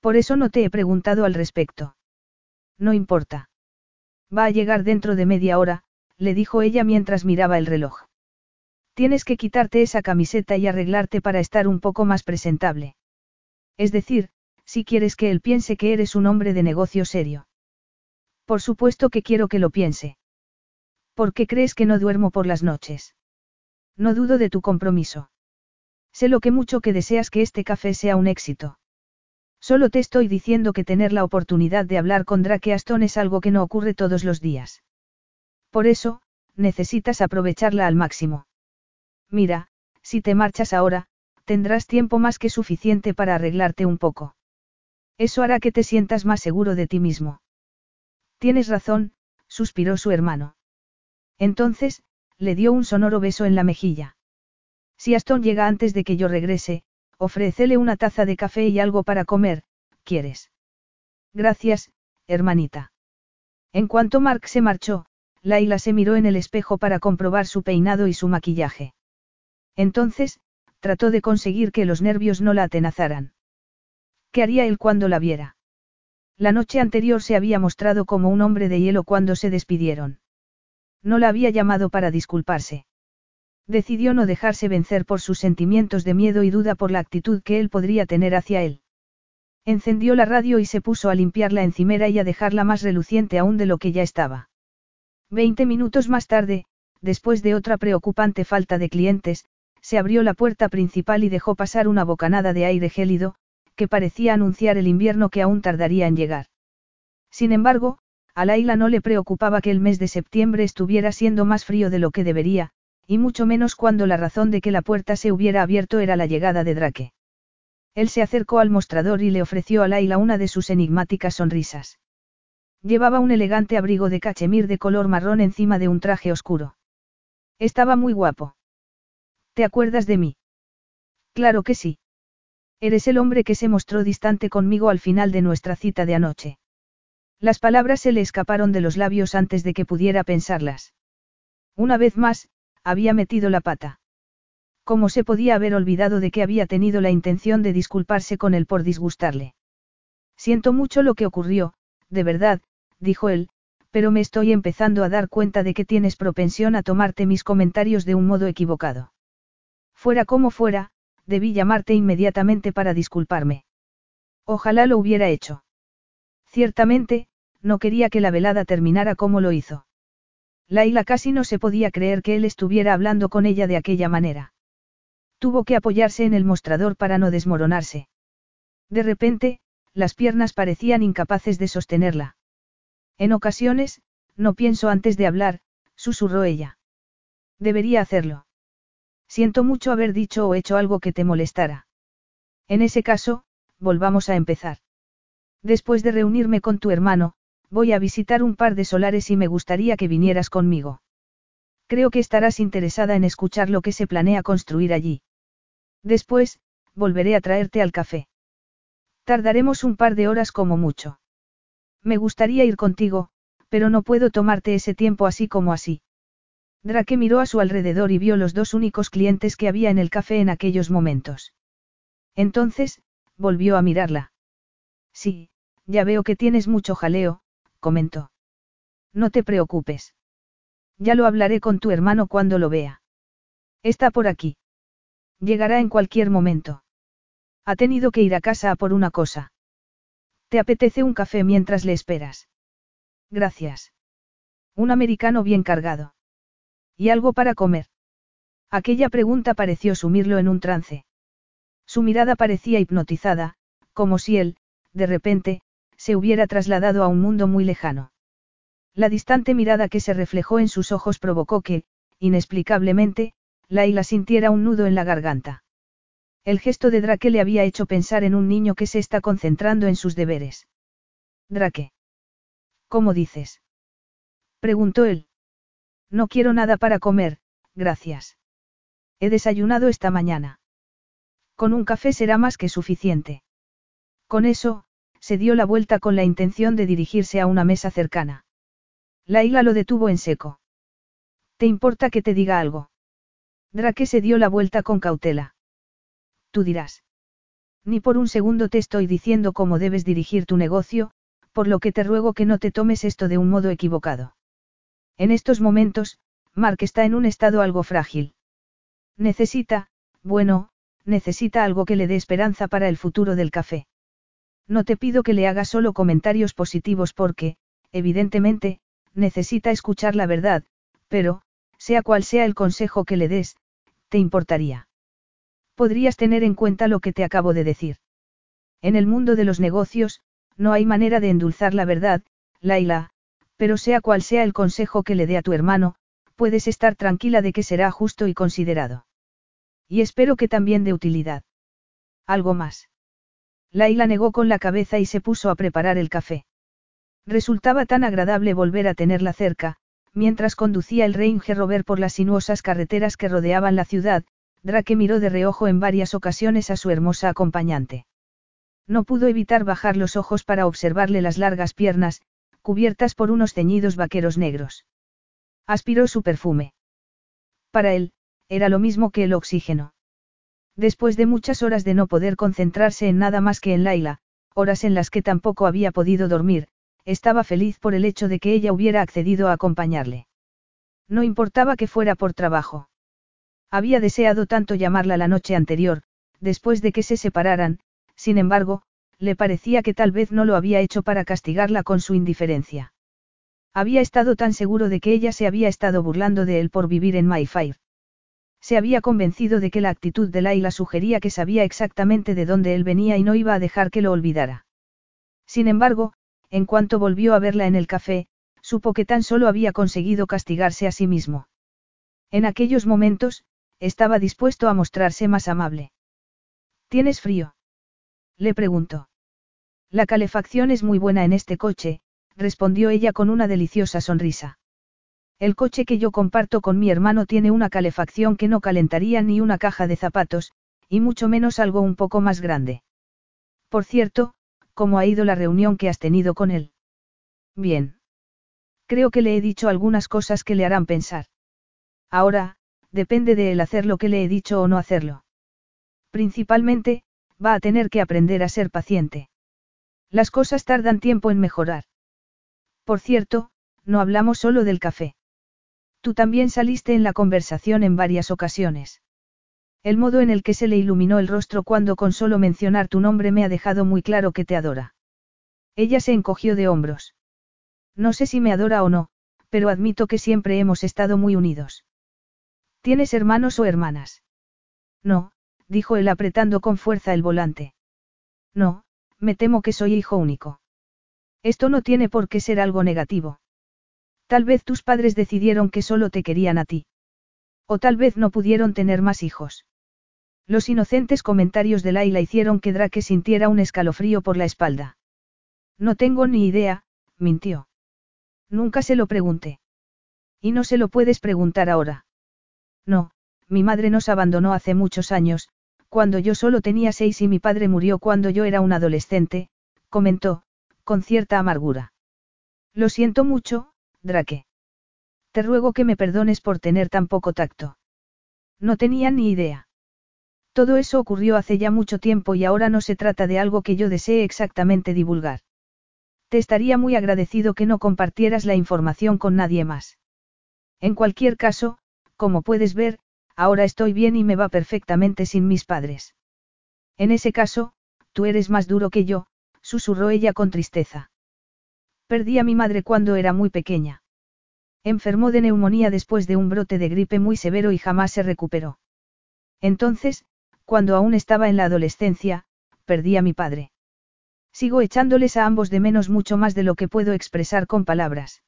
Por eso no te he preguntado al respecto. No importa. Va a llegar dentro de media hora, le dijo ella mientras miraba el reloj. Tienes que quitarte esa camiseta y arreglarte para estar un poco más presentable. Es decir, si quieres que él piense que eres un hombre de negocio serio. Por supuesto que quiero que lo piense. ¿Por qué crees que no duermo por las noches? No dudo de tu compromiso. Sé lo que mucho que deseas que este café sea un éxito. Solo te estoy diciendo que tener la oportunidad de hablar con Drake Aston es algo que no ocurre todos los días. Por eso, necesitas aprovecharla al máximo. Mira, si te marchas ahora, tendrás tiempo más que suficiente para arreglarte un poco. Eso hará que te sientas más seguro de ti mismo. Tienes razón, suspiró su hermano. Entonces, le dio un sonoro beso en la mejilla. Si Aston llega antes de que yo regrese, ofrécele una taza de café y algo para comer, ¿quieres? Gracias, hermanita. En cuanto Mark se marchó, Laila se miró en el espejo para comprobar su peinado y su maquillaje. Entonces, trató de conseguir que los nervios no la atenazaran. ¿Qué haría él cuando la viera? La noche anterior se había mostrado como un hombre de hielo cuando se despidieron. No la había llamado para disculparse. Decidió no dejarse vencer por sus sentimientos de miedo y duda por la actitud que él podría tener hacia él. Encendió la radio y se puso a limpiar la encimera y a dejarla más reluciente aún de lo que ya estaba. Veinte minutos más tarde, después de otra preocupante falta de clientes, se abrió la puerta principal y dejó pasar una bocanada de aire gélido, que parecía anunciar el invierno que aún tardaría en llegar. Sin embargo, a Laila no le preocupaba que el mes de septiembre estuviera siendo más frío de lo que debería, y mucho menos cuando la razón de que la puerta se hubiera abierto era la llegada de Drake. Él se acercó al mostrador y le ofreció a Laila una de sus enigmáticas sonrisas. Llevaba un elegante abrigo de cachemir de color marrón encima de un traje oscuro. Estaba muy guapo. ¿Te acuerdas de mí? Claro que sí. Eres el hombre que se mostró distante conmigo al final de nuestra cita de anoche. Las palabras se le escaparon de los labios antes de que pudiera pensarlas. Una vez más, había metido la pata. ¿Cómo se podía haber olvidado de que había tenido la intención de disculparse con él por disgustarle? Siento mucho lo que ocurrió, de verdad, dijo él, pero me estoy empezando a dar cuenta de que tienes propensión a tomarte mis comentarios de un modo equivocado. Fuera como fuera, debí llamarte inmediatamente para disculparme. Ojalá lo hubiera hecho. Ciertamente, no quería que la velada terminara como lo hizo. Laila casi no se podía creer que él estuviera hablando con ella de aquella manera. Tuvo que apoyarse en el mostrador para no desmoronarse. De repente, las piernas parecían incapaces de sostenerla. En ocasiones, no pienso antes de hablar, susurró ella. Debería hacerlo. Siento mucho haber dicho o hecho algo que te molestara. En ese caso, volvamos a empezar. Después de reunirme con tu hermano, voy a visitar un par de solares y me gustaría que vinieras conmigo. Creo que estarás interesada en escuchar lo que se planea construir allí. Después, volveré a traerte al café. Tardaremos un par de horas como mucho. Me gustaría ir contigo, pero no puedo tomarte ese tiempo así como así. Drake miró a su alrededor y vio los dos únicos clientes que había en el café en aquellos momentos. Entonces, volvió a mirarla. Sí, ya veo que tienes mucho jaleo, comentó. No te preocupes. Ya lo hablaré con tu hermano cuando lo vea. Está por aquí. Llegará en cualquier momento. Ha tenido que ir a casa a por una cosa. ¿Te apetece un café mientras le esperas? Gracias. Un americano bien cargado. ¿Y algo para comer? Aquella pregunta pareció sumirlo en un trance. Su mirada parecía hipnotizada, como si él, de repente, se hubiera trasladado a un mundo muy lejano. La distante mirada que se reflejó en sus ojos provocó que, inexplicablemente, Laila sintiera un nudo en la garganta. El gesto de Drake le había hecho pensar en un niño que se está concentrando en sus deberes. Drake. ¿Cómo dices? preguntó él. No quiero nada para comer, gracias. He desayunado esta mañana. Con un café será más que suficiente. Con eso, se dio la vuelta con la intención de dirigirse a una mesa cercana. Laila lo detuvo en seco. ¿Te importa que te diga algo? Drake se dio la vuelta con cautela. Tú dirás. Ni por un segundo te estoy diciendo cómo debes dirigir tu negocio, por lo que te ruego que no te tomes esto de un modo equivocado. En estos momentos, Mark está en un estado algo frágil. Necesita, bueno, necesita algo que le dé esperanza para el futuro del café. No te pido que le hagas solo comentarios positivos porque, evidentemente, necesita escuchar la verdad, pero, sea cual sea el consejo que le des, te importaría. Podrías tener en cuenta lo que te acabo de decir. En el mundo de los negocios, no hay manera de endulzar la verdad, Laila, pero sea cual sea el consejo que le dé a tu hermano, puedes estar tranquila de que será justo y considerado. Y espero que también de utilidad. Algo más. Laila negó con la cabeza y se puso a preparar el café. Resultaba tan agradable volver a tenerla cerca, mientras conducía el Range Rover por las sinuosas carreteras que rodeaban la ciudad, Drake miró de reojo en varias ocasiones a su hermosa acompañante. No pudo evitar bajar los ojos para observarle las largas piernas, cubiertas por unos ceñidos vaqueros negros. Aspiró su perfume. Para él, era lo mismo que el oxígeno. Después de muchas horas de no poder concentrarse en nada más que en Laila, horas en las que tampoco había podido dormir, estaba feliz por el hecho de que ella hubiera accedido a acompañarle. No importaba que fuera por trabajo. Había deseado tanto llamarla la noche anterior, después de que se separaran, sin embargo, le parecía que tal vez no lo había hecho para castigarla con su indiferencia. Había estado tan seguro de que ella se había estado burlando de él por vivir en Mayfair. Se había convencido de que la actitud de Laila sugería que sabía exactamente de dónde él venía y no iba a dejar que lo olvidara. Sin embargo, en cuanto volvió a verla en el café, supo que tan solo había conseguido castigarse a sí mismo. En aquellos momentos, estaba dispuesto a mostrarse más amable. ¿Tienes frío? Le preguntó. La calefacción es muy buena en este coche, respondió ella con una deliciosa sonrisa. El coche que yo comparto con mi hermano tiene una calefacción que no calentaría ni una caja de zapatos, y mucho menos algo un poco más grande. Por cierto, ¿cómo ha ido la reunión que has tenido con él? Bien. Creo que le he dicho algunas cosas que le harán pensar. Ahora, depende de él hacer lo que le he dicho o no hacerlo. Principalmente, va a tener que aprender a ser paciente. Las cosas tardan tiempo en mejorar. Por cierto, no hablamos solo del café. Tú también saliste en la conversación en varias ocasiones. El modo en el que se le iluminó el rostro cuando con solo mencionar tu nombre me ha dejado muy claro que te adora. Ella se encogió de hombros. No sé si me adora o no, pero admito que siempre hemos estado muy unidos. ¿Tienes hermanos o hermanas? No, dijo él apretando con fuerza el volante. No, me temo que soy hijo único. Esto no tiene por qué ser algo negativo. Tal vez tus padres decidieron que solo te querían a ti. O tal vez no pudieron tener más hijos. Los inocentes comentarios de Laila hicieron que Drake sintiera un escalofrío por la espalda. No tengo ni idea, mintió. Nunca se lo pregunté. Y no se lo puedes preguntar ahora. No, mi madre nos abandonó hace muchos años, cuando yo solo tenía seis y mi padre murió cuando yo era un adolescente, comentó, con cierta amargura. Lo siento mucho, Drake. Te ruego que me perdones por tener tan poco tacto. No tenía ni idea. Todo eso ocurrió hace ya mucho tiempo y ahora no se trata de algo que yo desee exactamente divulgar. Te estaría muy agradecido que no compartieras la información con nadie más. En cualquier caso, como puedes ver, ahora estoy bien y me va perfectamente sin mis padres. En ese caso, tú eres más duro que yo, susurró ella con tristeza. Perdí a mi madre cuando era muy pequeña. Enfermó de neumonía después de un brote de gripe muy severo y jamás se recuperó. Entonces, cuando aún estaba en la adolescencia, perdí a mi padre. Sigo echándoles a ambos de menos mucho más de lo que puedo expresar con palabras.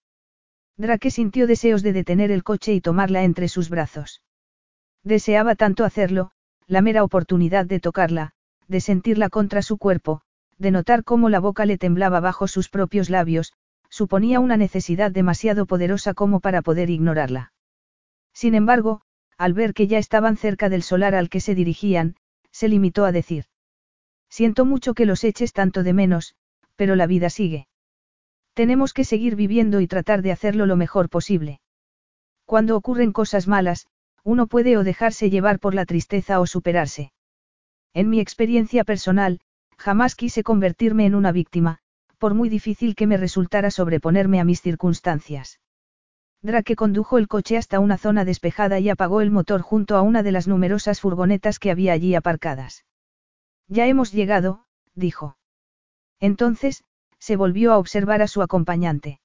Drake sintió deseos de detener el coche y tomarla entre sus brazos. Deseaba tanto hacerlo, la mera oportunidad de tocarla, de sentirla contra su cuerpo, de notar cómo la boca le temblaba bajo sus propios labios, suponía una necesidad demasiado poderosa como para poder ignorarla. Sin embargo, al ver que ya estaban cerca del solar al que se dirigían, se limitó a decir. Siento mucho que los eches tanto de menos, pero la vida sigue. Tenemos que seguir viviendo y tratar de hacerlo lo mejor posible. Cuando ocurren cosas malas, uno puede o dejarse llevar por la tristeza o superarse. En mi experiencia personal, jamás quise convertirme en una víctima, por muy difícil que me resultara sobreponerme a mis circunstancias. Drake condujo el coche hasta una zona despejada y apagó el motor junto a una de las numerosas furgonetas que había allí aparcadas. Ya hemos llegado, dijo. Entonces, se volvió a observar a su acompañante.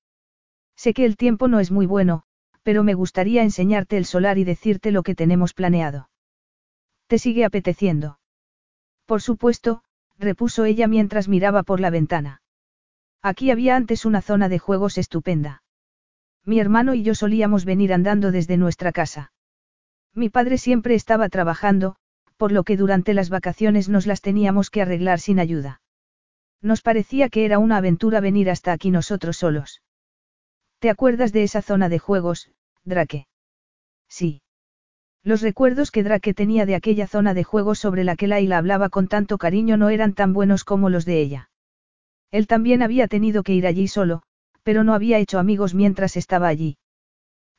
Sé que el tiempo no es muy bueno, pero me gustaría enseñarte el solar y decirte lo que tenemos planeado. ¿Te sigue apeteciendo? Por supuesto, repuso ella mientras miraba por la ventana. Aquí había antes una zona de juegos estupenda. Mi hermano y yo solíamos venir andando desde nuestra casa. Mi padre siempre estaba trabajando, por lo que durante las vacaciones nos las teníamos que arreglar sin ayuda. Nos parecía que era una aventura venir hasta aquí nosotros solos. ¿Te acuerdas de esa zona de juegos, Drake? Sí. Los recuerdos que Drake tenía de aquella zona de juegos sobre la que Laila hablaba con tanto cariño no eran tan buenos como los de ella. Él también había tenido que ir allí solo, pero no había hecho amigos mientras estaba allí.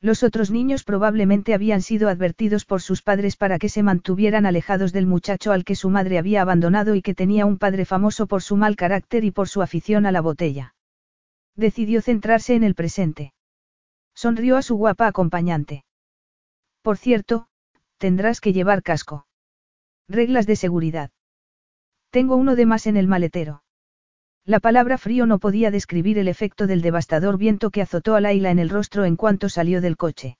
Los otros niños probablemente habían sido advertidos por sus padres para que se mantuvieran alejados del muchacho al que su madre había abandonado y que tenía un padre famoso por su mal carácter y por su afición a la botella. Decidió centrarse en el presente. Sonrió a su guapa acompañante. Por cierto, tendrás que llevar casco. Reglas de seguridad. Tengo uno de más en el maletero. La palabra frío no podía describir el efecto del devastador viento que azotó a Laila en el rostro en cuanto salió del coche.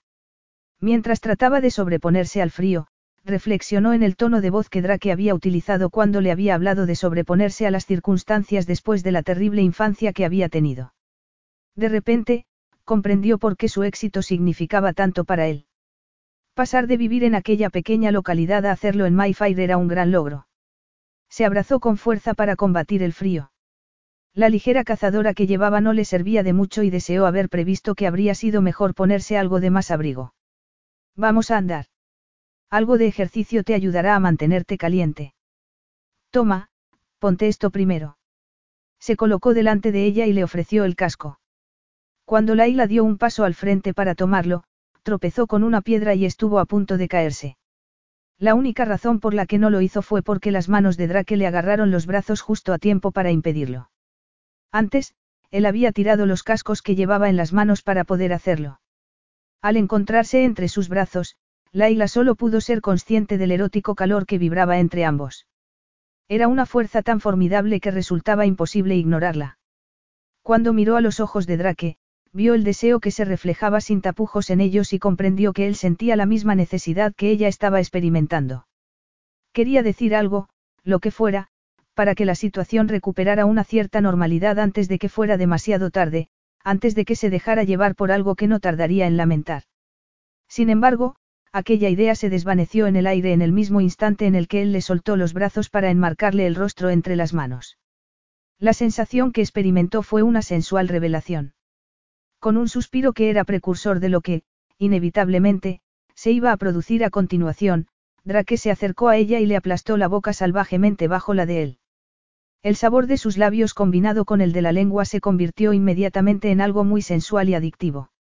Mientras trataba de sobreponerse al frío, reflexionó en el tono de voz que Drake había utilizado cuando le había hablado de sobreponerse a las circunstancias después de la terrible infancia que había tenido. De repente, comprendió por qué su éxito significaba tanto para él. Pasar de vivir en aquella pequeña localidad a hacerlo en Mayfair era un gran logro. Se abrazó con fuerza para combatir el frío. La ligera cazadora que llevaba no le servía de mucho y deseó haber previsto que habría sido mejor ponerse algo de más abrigo. Vamos a andar. Algo de ejercicio te ayudará a mantenerte caliente. Toma, ponte esto primero. Se colocó delante de ella y le ofreció el casco. Cuando Laila dio un paso al frente para tomarlo, tropezó con una piedra y estuvo a punto de caerse. La única razón por la que no lo hizo fue porque las manos de Drake le agarraron los brazos justo a tiempo para impedirlo. Antes, él había tirado los cascos que llevaba en las manos para poder hacerlo. Al encontrarse entre sus brazos, Laila solo pudo ser consciente del erótico calor que vibraba entre ambos. Era una fuerza tan formidable que resultaba imposible ignorarla. Cuando miró a los ojos de Drake, vio el deseo que se reflejaba sin tapujos en ellos y comprendió que él sentía la misma necesidad que ella estaba experimentando. Quería decir algo, lo que fuera, para que la situación recuperara una cierta normalidad antes de que fuera demasiado tarde, antes de que se dejara llevar por algo que no tardaría en lamentar. Sin embargo, aquella idea se desvaneció en el aire en el mismo instante en el que él le soltó los brazos para enmarcarle el rostro entre las manos. La sensación que experimentó fue una sensual revelación. Con un suspiro que era precursor de lo que, inevitablemente, se iba a producir a continuación, Drake se acercó a ella y le aplastó la boca salvajemente bajo la de él. El sabor de sus labios combinado con el de la lengua se convirtió inmediatamente en algo muy sensual y adictivo.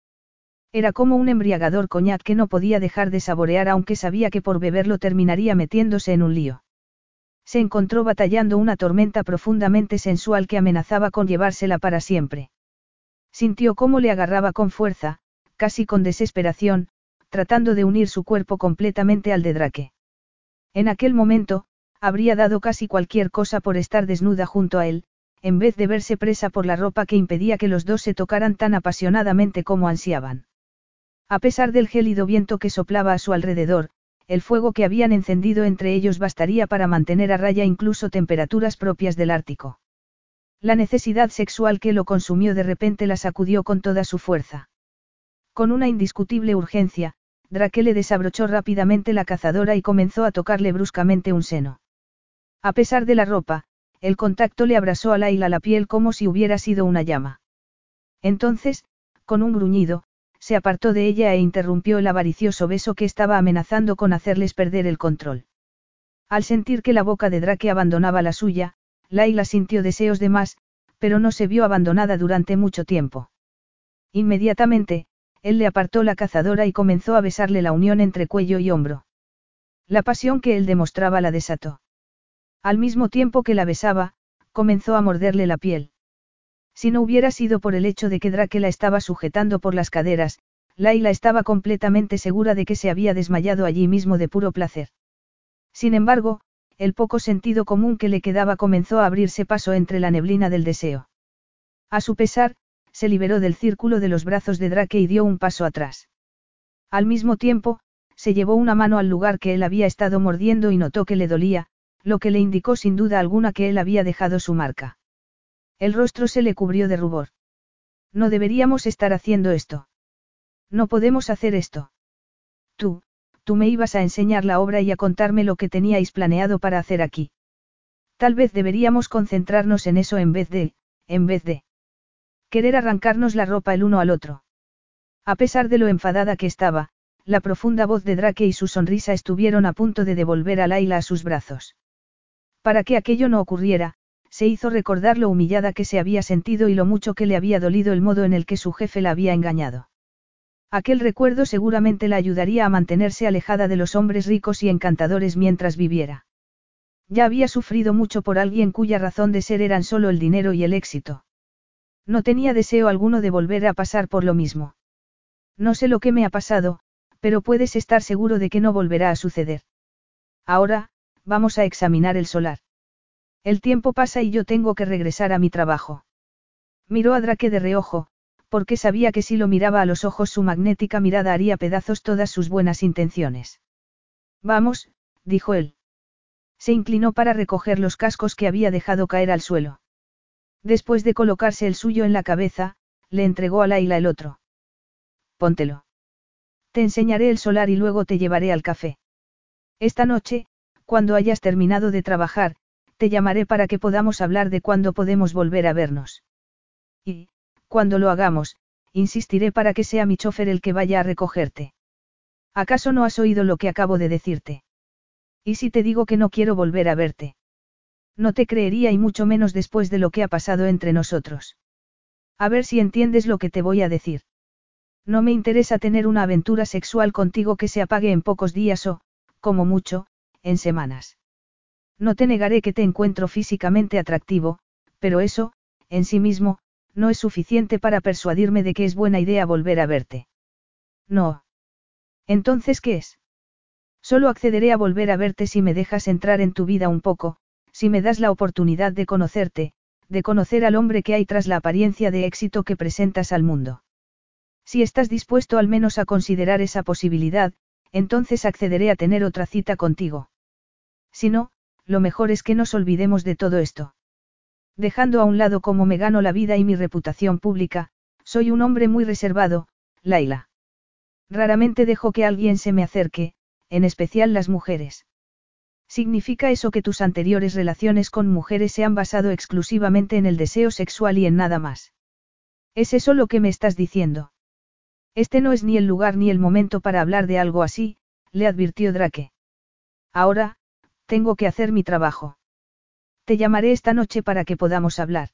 Era como un embriagador coñac que no podía dejar de saborear aunque sabía que por beberlo terminaría metiéndose en un lío. Se encontró batallando una tormenta profundamente sensual que amenazaba con llevársela para siempre. Sintió cómo le agarraba con fuerza, casi con desesperación, tratando de unir su cuerpo completamente al de Drake. En aquel momento, habría dado casi cualquier cosa por estar desnuda junto a él, en vez de verse presa por la ropa que impedía que los dos se tocaran tan apasionadamente como ansiaban. A pesar del gélido viento que soplaba a su alrededor, el fuego que habían encendido entre ellos bastaría para mantener a raya incluso temperaturas propias del Ártico. La necesidad sexual que lo consumió de repente la sacudió con toda su fuerza. Con una indiscutible urgencia, Drake le desabrochó rápidamente la cazadora y comenzó a tocarle bruscamente un seno. A pesar de la ropa, el contacto le abrasó a Laila la piel como si hubiera sido una llama. Entonces, con un gruñido, se apartó de ella e interrumpió el avaricioso beso que estaba amenazando con hacerles perder el control. Al sentir que la boca de Drake abandonaba la suya, Laila sintió deseos de más, pero no se vio abandonada durante mucho tiempo. Inmediatamente, él le apartó la cazadora y comenzó a besarle la unión entre cuello y hombro. La pasión que él demostraba la desató. Al mismo tiempo que la besaba, comenzó a morderle la piel. Si no hubiera sido por el hecho de que Drake la estaba sujetando por las caderas, Laila estaba completamente segura de que se había desmayado allí mismo de puro placer. Sin embargo, el poco sentido común que le quedaba comenzó a abrirse paso entre la neblina del deseo. A su pesar, se liberó del círculo de los brazos de Drake y dio un paso atrás. Al mismo tiempo, se llevó una mano al lugar que él había estado mordiendo y notó que le dolía, lo que le indicó sin duda alguna que él había dejado su marca. El rostro se le cubrió de rubor. No deberíamos estar haciendo esto. No podemos hacer esto. Tú, tú me ibas a enseñar la obra y a contarme lo que teníais planeado para hacer aquí. Tal vez deberíamos concentrarnos en eso en vez de, en vez de querer arrancarnos la ropa el uno al otro. A pesar de lo enfadada que estaba, la profunda voz de Drake y su sonrisa estuvieron a punto de devolver a Laila a sus brazos. Para que aquello no ocurriera, se hizo recordar lo humillada que se había sentido y lo mucho que le había dolido el modo en el que su jefe la había engañado. Aquel recuerdo seguramente la ayudaría a mantenerse alejada de los hombres ricos y encantadores mientras viviera. Ya había sufrido mucho por alguien cuya razón de ser eran solo el dinero y el éxito. No tenía deseo alguno de volver a pasar por lo mismo. No sé lo que me ha pasado, pero puedes estar seguro de que no volverá a suceder. Ahora, vamos a examinar el solar. El tiempo pasa y yo tengo que regresar a mi trabajo. Miró a Drake de reojo, porque sabía que si lo miraba a los ojos su magnética mirada haría pedazos todas sus buenas intenciones. Vamos, dijo él. Se inclinó para recoger los cascos que había dejado caer al suelo. Después de colocarse el suyo en la cabeza, le entregó a Laila el otro. Póntelo. Te enseñaré el solar y luego te llevaré al café. Esta noche, cuando hayas terminado de trabajar, te llamaré para que podamos hablar de cuándo podemos volver a vernos. Y, cuando lo hagamos, insistiré para que sea mi chofer el que vaya a recogerte. ¿Acaso no has oído lo que acabo de decirte? ¿Y si te digo que no quiero volver a verte? No te creería y mucho menos después de lo que ha pasado entre nosotros. A ver si entiendes lo que te voy a decir. No me interesa tener una aventura sexual contigo que se apague en pocos días o, como mucho, en semanas. No te negaré que te encuentro físicamente atractivo, pero eso, en sí mismo, no es suficiente para persuadirme de que es buena idea volver a verte. No. Entonces, ¿qué es? Solo accederé a volver a verte si me dejas entrar en tu vida un poco, si me das la oportunidad de conocerte, de conocer al hombre que hay tras la apariencia de éxito que presentas al mundo. Si estás dispuesto al menos a considerar esa posibilidad, entonces accederé a tener otra cita contigo. Si no, lo mejor es que nos olvidemos de todo esto. Dejando a un lado cómo me gano la vida y mi reputación pública, soy un hombre muy reservado, Laila. Raramente dejo que alguien se me acerque, en especial las mujeres. ¿Significa eso que tus anteriores relaciones con mujeres se han basado exclusivamente en el deseo sexual y en nada más? ¿Es eso lo que me estás diciendo? Este no es ni el lugar ni el momento para hablar de algo así, le advirtió Drake. Ahora, tengo que hacer mi trabajo. Te llamaré esta noche para que podamos hablar.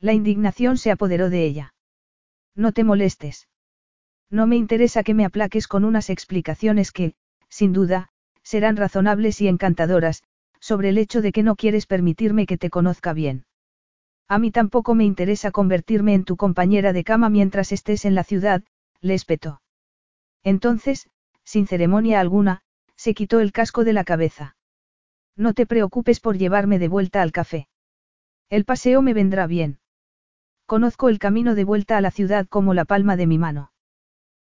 La indignación se apoderó de ella. No te molestes. No me interesa que me aplaques con unas explicaciones que, sin duda, serán razonables y encantadoras, sobre el hecho de que no quieres permitirme que te conozca bien. A mí tampoco me interesa convertirme en tu compañera de cama mientras estés en la ciudad, le espetó. Entonces, sin ceremonia alguna, se quitó el casco de la cabeza. No te preocupes por llevarme de vuelta al café. El paseo me vendrá bien. Conozco el camino de vuelta a la ciudad como la palma de mi mano.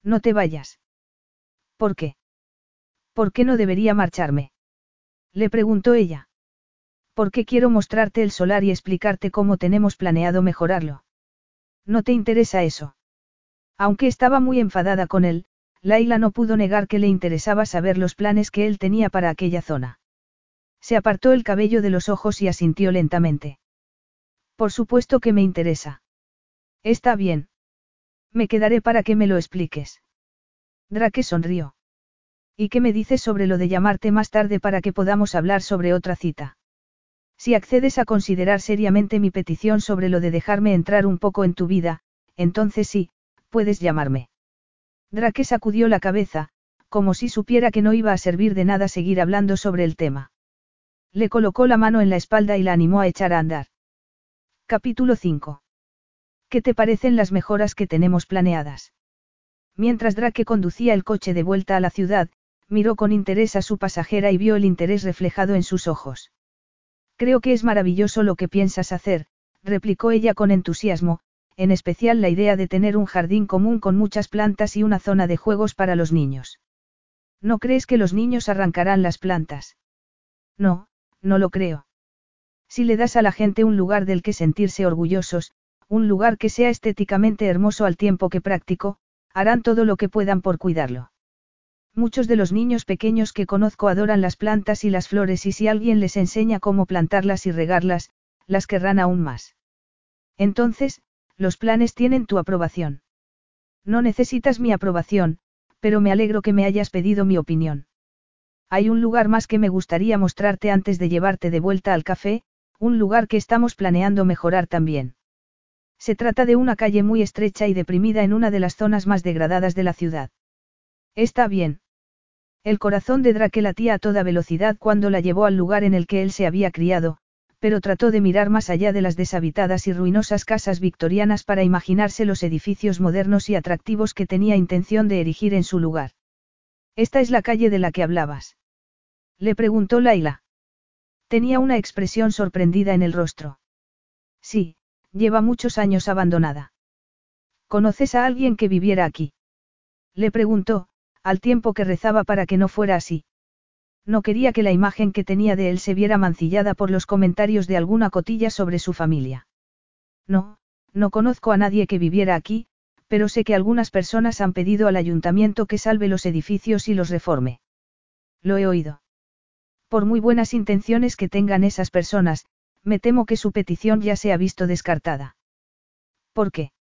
No te vayas. ¿Por qué? ¿Por qué no debería marcharme? Le preguntó ella. Porque quiero mostrarte el solar y explicarte cómo tenemos planeado mejorarlo. ¿No te interesa eso? Aunque estaba muy enfadada con él, Laila no pudo negar que le interesaba saber los planes que él tenía para aquella zona. Se apartó el cabello de los ojos y asintió lentamente. Por supuesto que me interesa. Está bien. Me quedaré para que me lo expliques. Drake sonrió. ¿Y qué me dices sobre lo de llamarte más tarde para que podamos hablar sobre otra cita? Si accedes a considerar seriamente mi petición sobre lo de dejarme entrar un poco en tu vida, entonces sí, puedes llamarme. Drake sacudió la cabeza, como si supiera que no iba a servir de nada seguir hablando sobre el tema. Le colocó la mano en la espalda y la animó a echar a andar. Capítulo 5. ¿Qué te parecen las mejoras que tenemos planeadas? Mientras Drake conducía el coche de vuelta a la ciudad, miró con interés a su pasajera y vio el interés reflejado en sus ojos. Creo que es maravilloso lo que piensas hacer, replicó ella con entusiasmo, en especial la idea de tener un jardín común con muchas plantas y una zona de juegos para los niños. ¿No crees que los niños arrancarán las plantas? No, no lo creo. Si le das a la gente un lugar del que sentirse orgullosos, un lugar que sea estéticamente hermoso al tiempo que práctico, harán todo lo que puedan por cuidarlo. Muchos de los niños pequeños que conozco adoran las plantas y las flores y si alguien les enseña cómo plantarlas y regarlas, las querrán aún más. Entonces, los planes tienen tu aprobación. No necesitas mi aprobación, pero me alegro que me hayas pedido mi opinión. Hay un lugar más que me gustaría mostrarte antes de llevarte de vuelta al café, un lugar que estamos planeando mejorar también. Se trata de una calle muy estrecha y deprimida en una de las zonas más degradadas de la ciudad. Está bien. El corazón de Drake latía a toda velocidad cuando la llevó al lugar en el que él se había criado, pero trató de mirar más allá de las deshabitadas y ruinosas casas victorianas para imaginarse los edificios modernos y atractivos que tenía intención de erigir en su lugar. ¿Esta es la calle de la que hablabas? Le preguntó Laila. Tenía una expresión sorprendida en el rostro. Sí, lleva muchos años abandonada. ¿Conoces a alguien que viviera aquí? Le preguntó, al tiempo que rezaba para que no fuera así. No quería que la imagen que tenía de él se viera mancillada por los comentarios de alguna cotilla sobre su familia. No, no conozco a nadie que viviera aquí, pero sé que algunas personas han pedido al ayuntamiento que salve los edificios y los reforme. Lo he oído. Por muy buenas intenciones que tengan esas personas, me temo que su petición ya se ha visto descartada. ¿Por qué?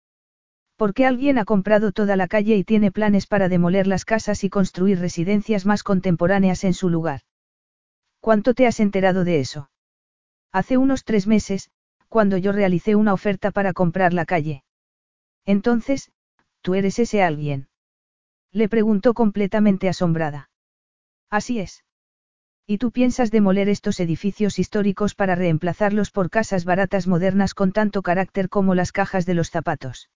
Porque alguien ha comprado toda la calle y tiene planes para demoler las casas y construir residencias más contemporáneas en su lugar. ¿Cuánto te has enterado de eso? Hace unos tres meses, cuando yo realicé una oferta para comprar la calle. Entonces, ¿tú eres ese alguien? Le preguntó completamente asombrada. Así es. ¿Y tú piensas demoler estos edificios históricos para reemplazarlos por casas baratas modernas con tanto carácter como las cajas de los zapatos?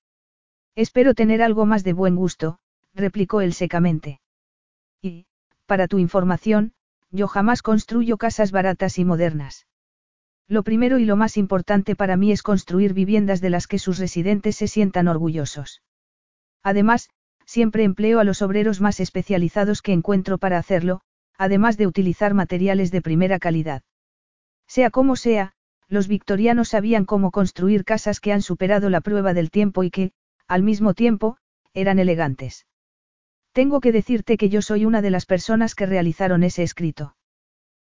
Espero tener algo más de buen gusto, replicó él secamente. Y, para tu información, yo jamás construyo casas baratas y modernas. Lo primero y lo más importante para mí es construir viviendas de las que sus residentes se sientan orgullosos. Además, siempre empleo a los obreros más especializados que encuentro para hacerlo, además de utilizar materiales de primera calidad. Sea como sea, los victorianos sabían cómo construir casas que han superado la prueba del tiempo y que, al mismo tiempo, eran elegantes. Tengo que decirte que yo soy una de las personas que realizaron ese escrito.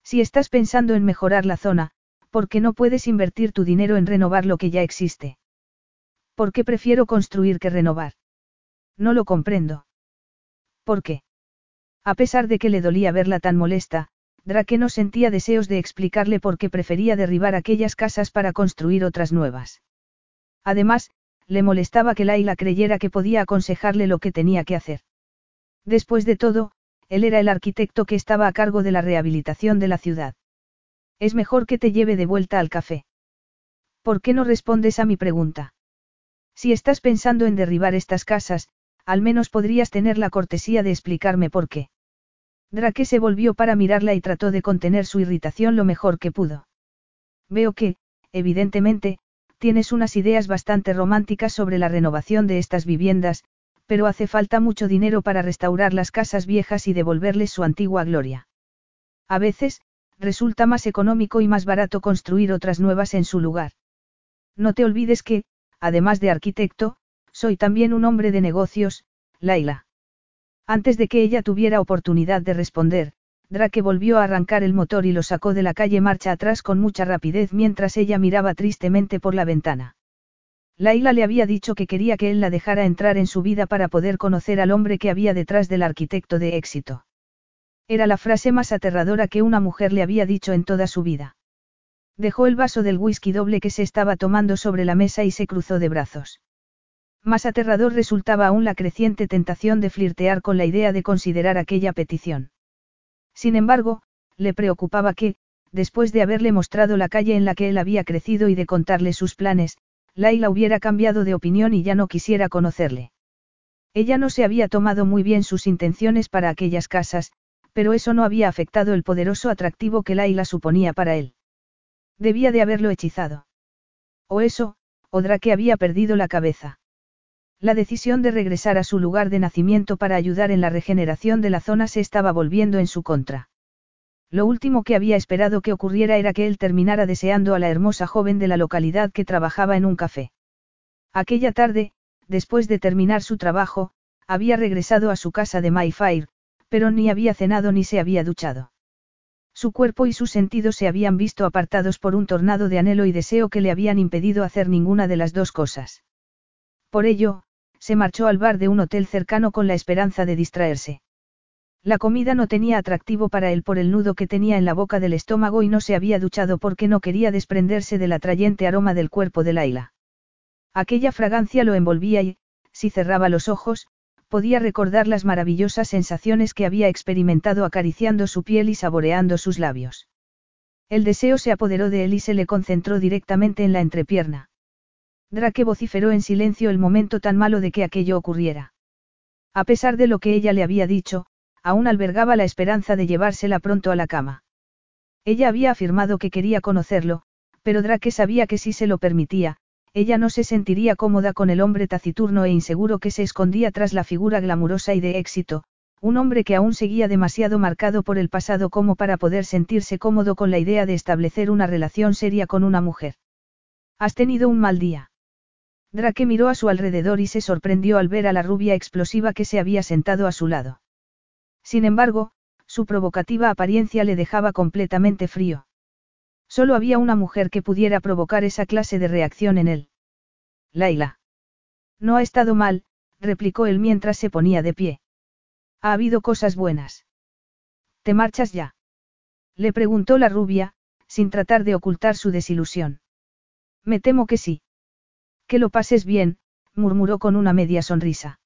Si estás pensando en mejorar la zona, ¿por qué no puedes invertir tu dinero en renovar lo que ya existe? ¿Por qué prefiero construir que renovar? No lo comprendo. ¿Por qué? A pesar de que le dolía verla tan molesta, Drake no sentía deseos de explicarle por qué prefería derribar aquellas casas para construir otras nuevas. Además, le molestaba que Laila creyera que podía aconsejarle lo que tenía que hacer. Después de todo, él era el arquitecto que estaba a cargo de la rehabilitación de la ciudad. Es mejor que te lleve de vuelta al café. ¿Por qué no respondes a mi pregunta? Si estás pensando en derribar estas casas, al menos podrías tener la cortesía de explicarme por qué. Drake se volvió para mirarla y trató de contener su irritación lo mejor que pudo. Veo que, evidentemente, Tienes unas ideas bastante románticas sobre la renovación de estas viviendas, pero hace falta mucho dinero para restaurar las casas viejas y devolverles su antigua gloria. A veces, resulta más económico y más barato construir otras nuevas en su lugar. No te olvides que, además de arquitecto, soy también un hombre de negocios, Laila. Antes de que ella tuviera oportunidad de responder, Drake volvió a arrancar el motor y lo sacó de la calle marcha atrás con mucha rapidez mientras ella miraba tristemente por la ventana. Laila le había dicho que quería que él la dejara entrar en su vida para poder conocer al hombre que había detrás del arquitecto de éxito. Era la frase más aterradora que una mujer le había dicho en toda su vida. Dejó el vaso del whisky doble que se estaba tomando sobre la mesa y se cruzó de brazos. Más aterrador resultaba aún la creciente tentación de flirtear con la idea de considerar aquella petición. Sin embargo, le preocupaba que, después de haberle mostrado la calle en la que él había crecido y de contarle sus planes, Laila hubiera cambiado de opinión y ya no quisiera conocerle. Ella no se había tomado muy bien sus intenciones para aquellas casas, pero eso no había afectado el poderoso atractivo que Laila suponía para él. Debía de haberlo hechizado. O eso, o Drake había perdido la cabeza. La decisión de regresar a su lugar de nacimiento para ayudar en la regeneración de la zona se estaba volviendo en su contra. Lo último que había esperado que ocurriera era que él terminara deseando a la hermosa joven de la localidad que trabajaba en un café. Aquella tarde, después de terminar su trabajo, había regresado a su casa de Mayfair, Pero ni había cenado ni se había duchado. Su cuerpo y sus sentidos se habían visto apartados por un tornado de anhelo y deseo que le habían impedido hacer ninguna de las dos cosas. Por ello, se marchó al bar de un hotel cercano con la esperanza de distraerse. La comida no tenía atractivo para él por el nudo que tenía en la boca del estómago y no se había duchado porque no quería desprenderse del atrayente aroma del cuerpo de Laila. Aquella fragancia lo envolvía y, si cerraba los ojos, podía recordar las maravillosas sensaciones que había experimentado acariciando su piel y saboreando sus labios. El deseo se apoderó de él y se le concentró directamente en la entrepierna. Drake vociferó en silencio el momento tan malo de que aquello ocurriera. A pesar de lo que ella le había dicho, aún albergaba la esperanza de llevársela pronto a la cama. Ella había afirmado que quería conocerlo, pero Drake sabía que si se lo permitía, ella no se sentiría cómoda con el hombre taciturno e inseguro que se escondía tras la figura glamurosa y de éxito, un hombre que aún seguía demasiado marcado por el pasado como para poder sentirse cómodo con la idea de establecer una relación seria con una mujer. Has tenido un mal día. Drake miró a su alrededor y se sorprendió al ver a la rubia explosiva que se había sentado a su lado. Sin embargo, su provocativa apariencia le dejaba completamente frío. Solo había una mujer que pudiera provocar esa clase de reacción en él. Laila. No ha estado mal, replicó él mientras se ponía de pie. Ha habido cosas buenas. ¿Te marchas ya? Le preguntó la rubia, sin tratar de ocultar su desilusión. Me temo que sí. Que lo pases bien, murmuró con una media sonrisa.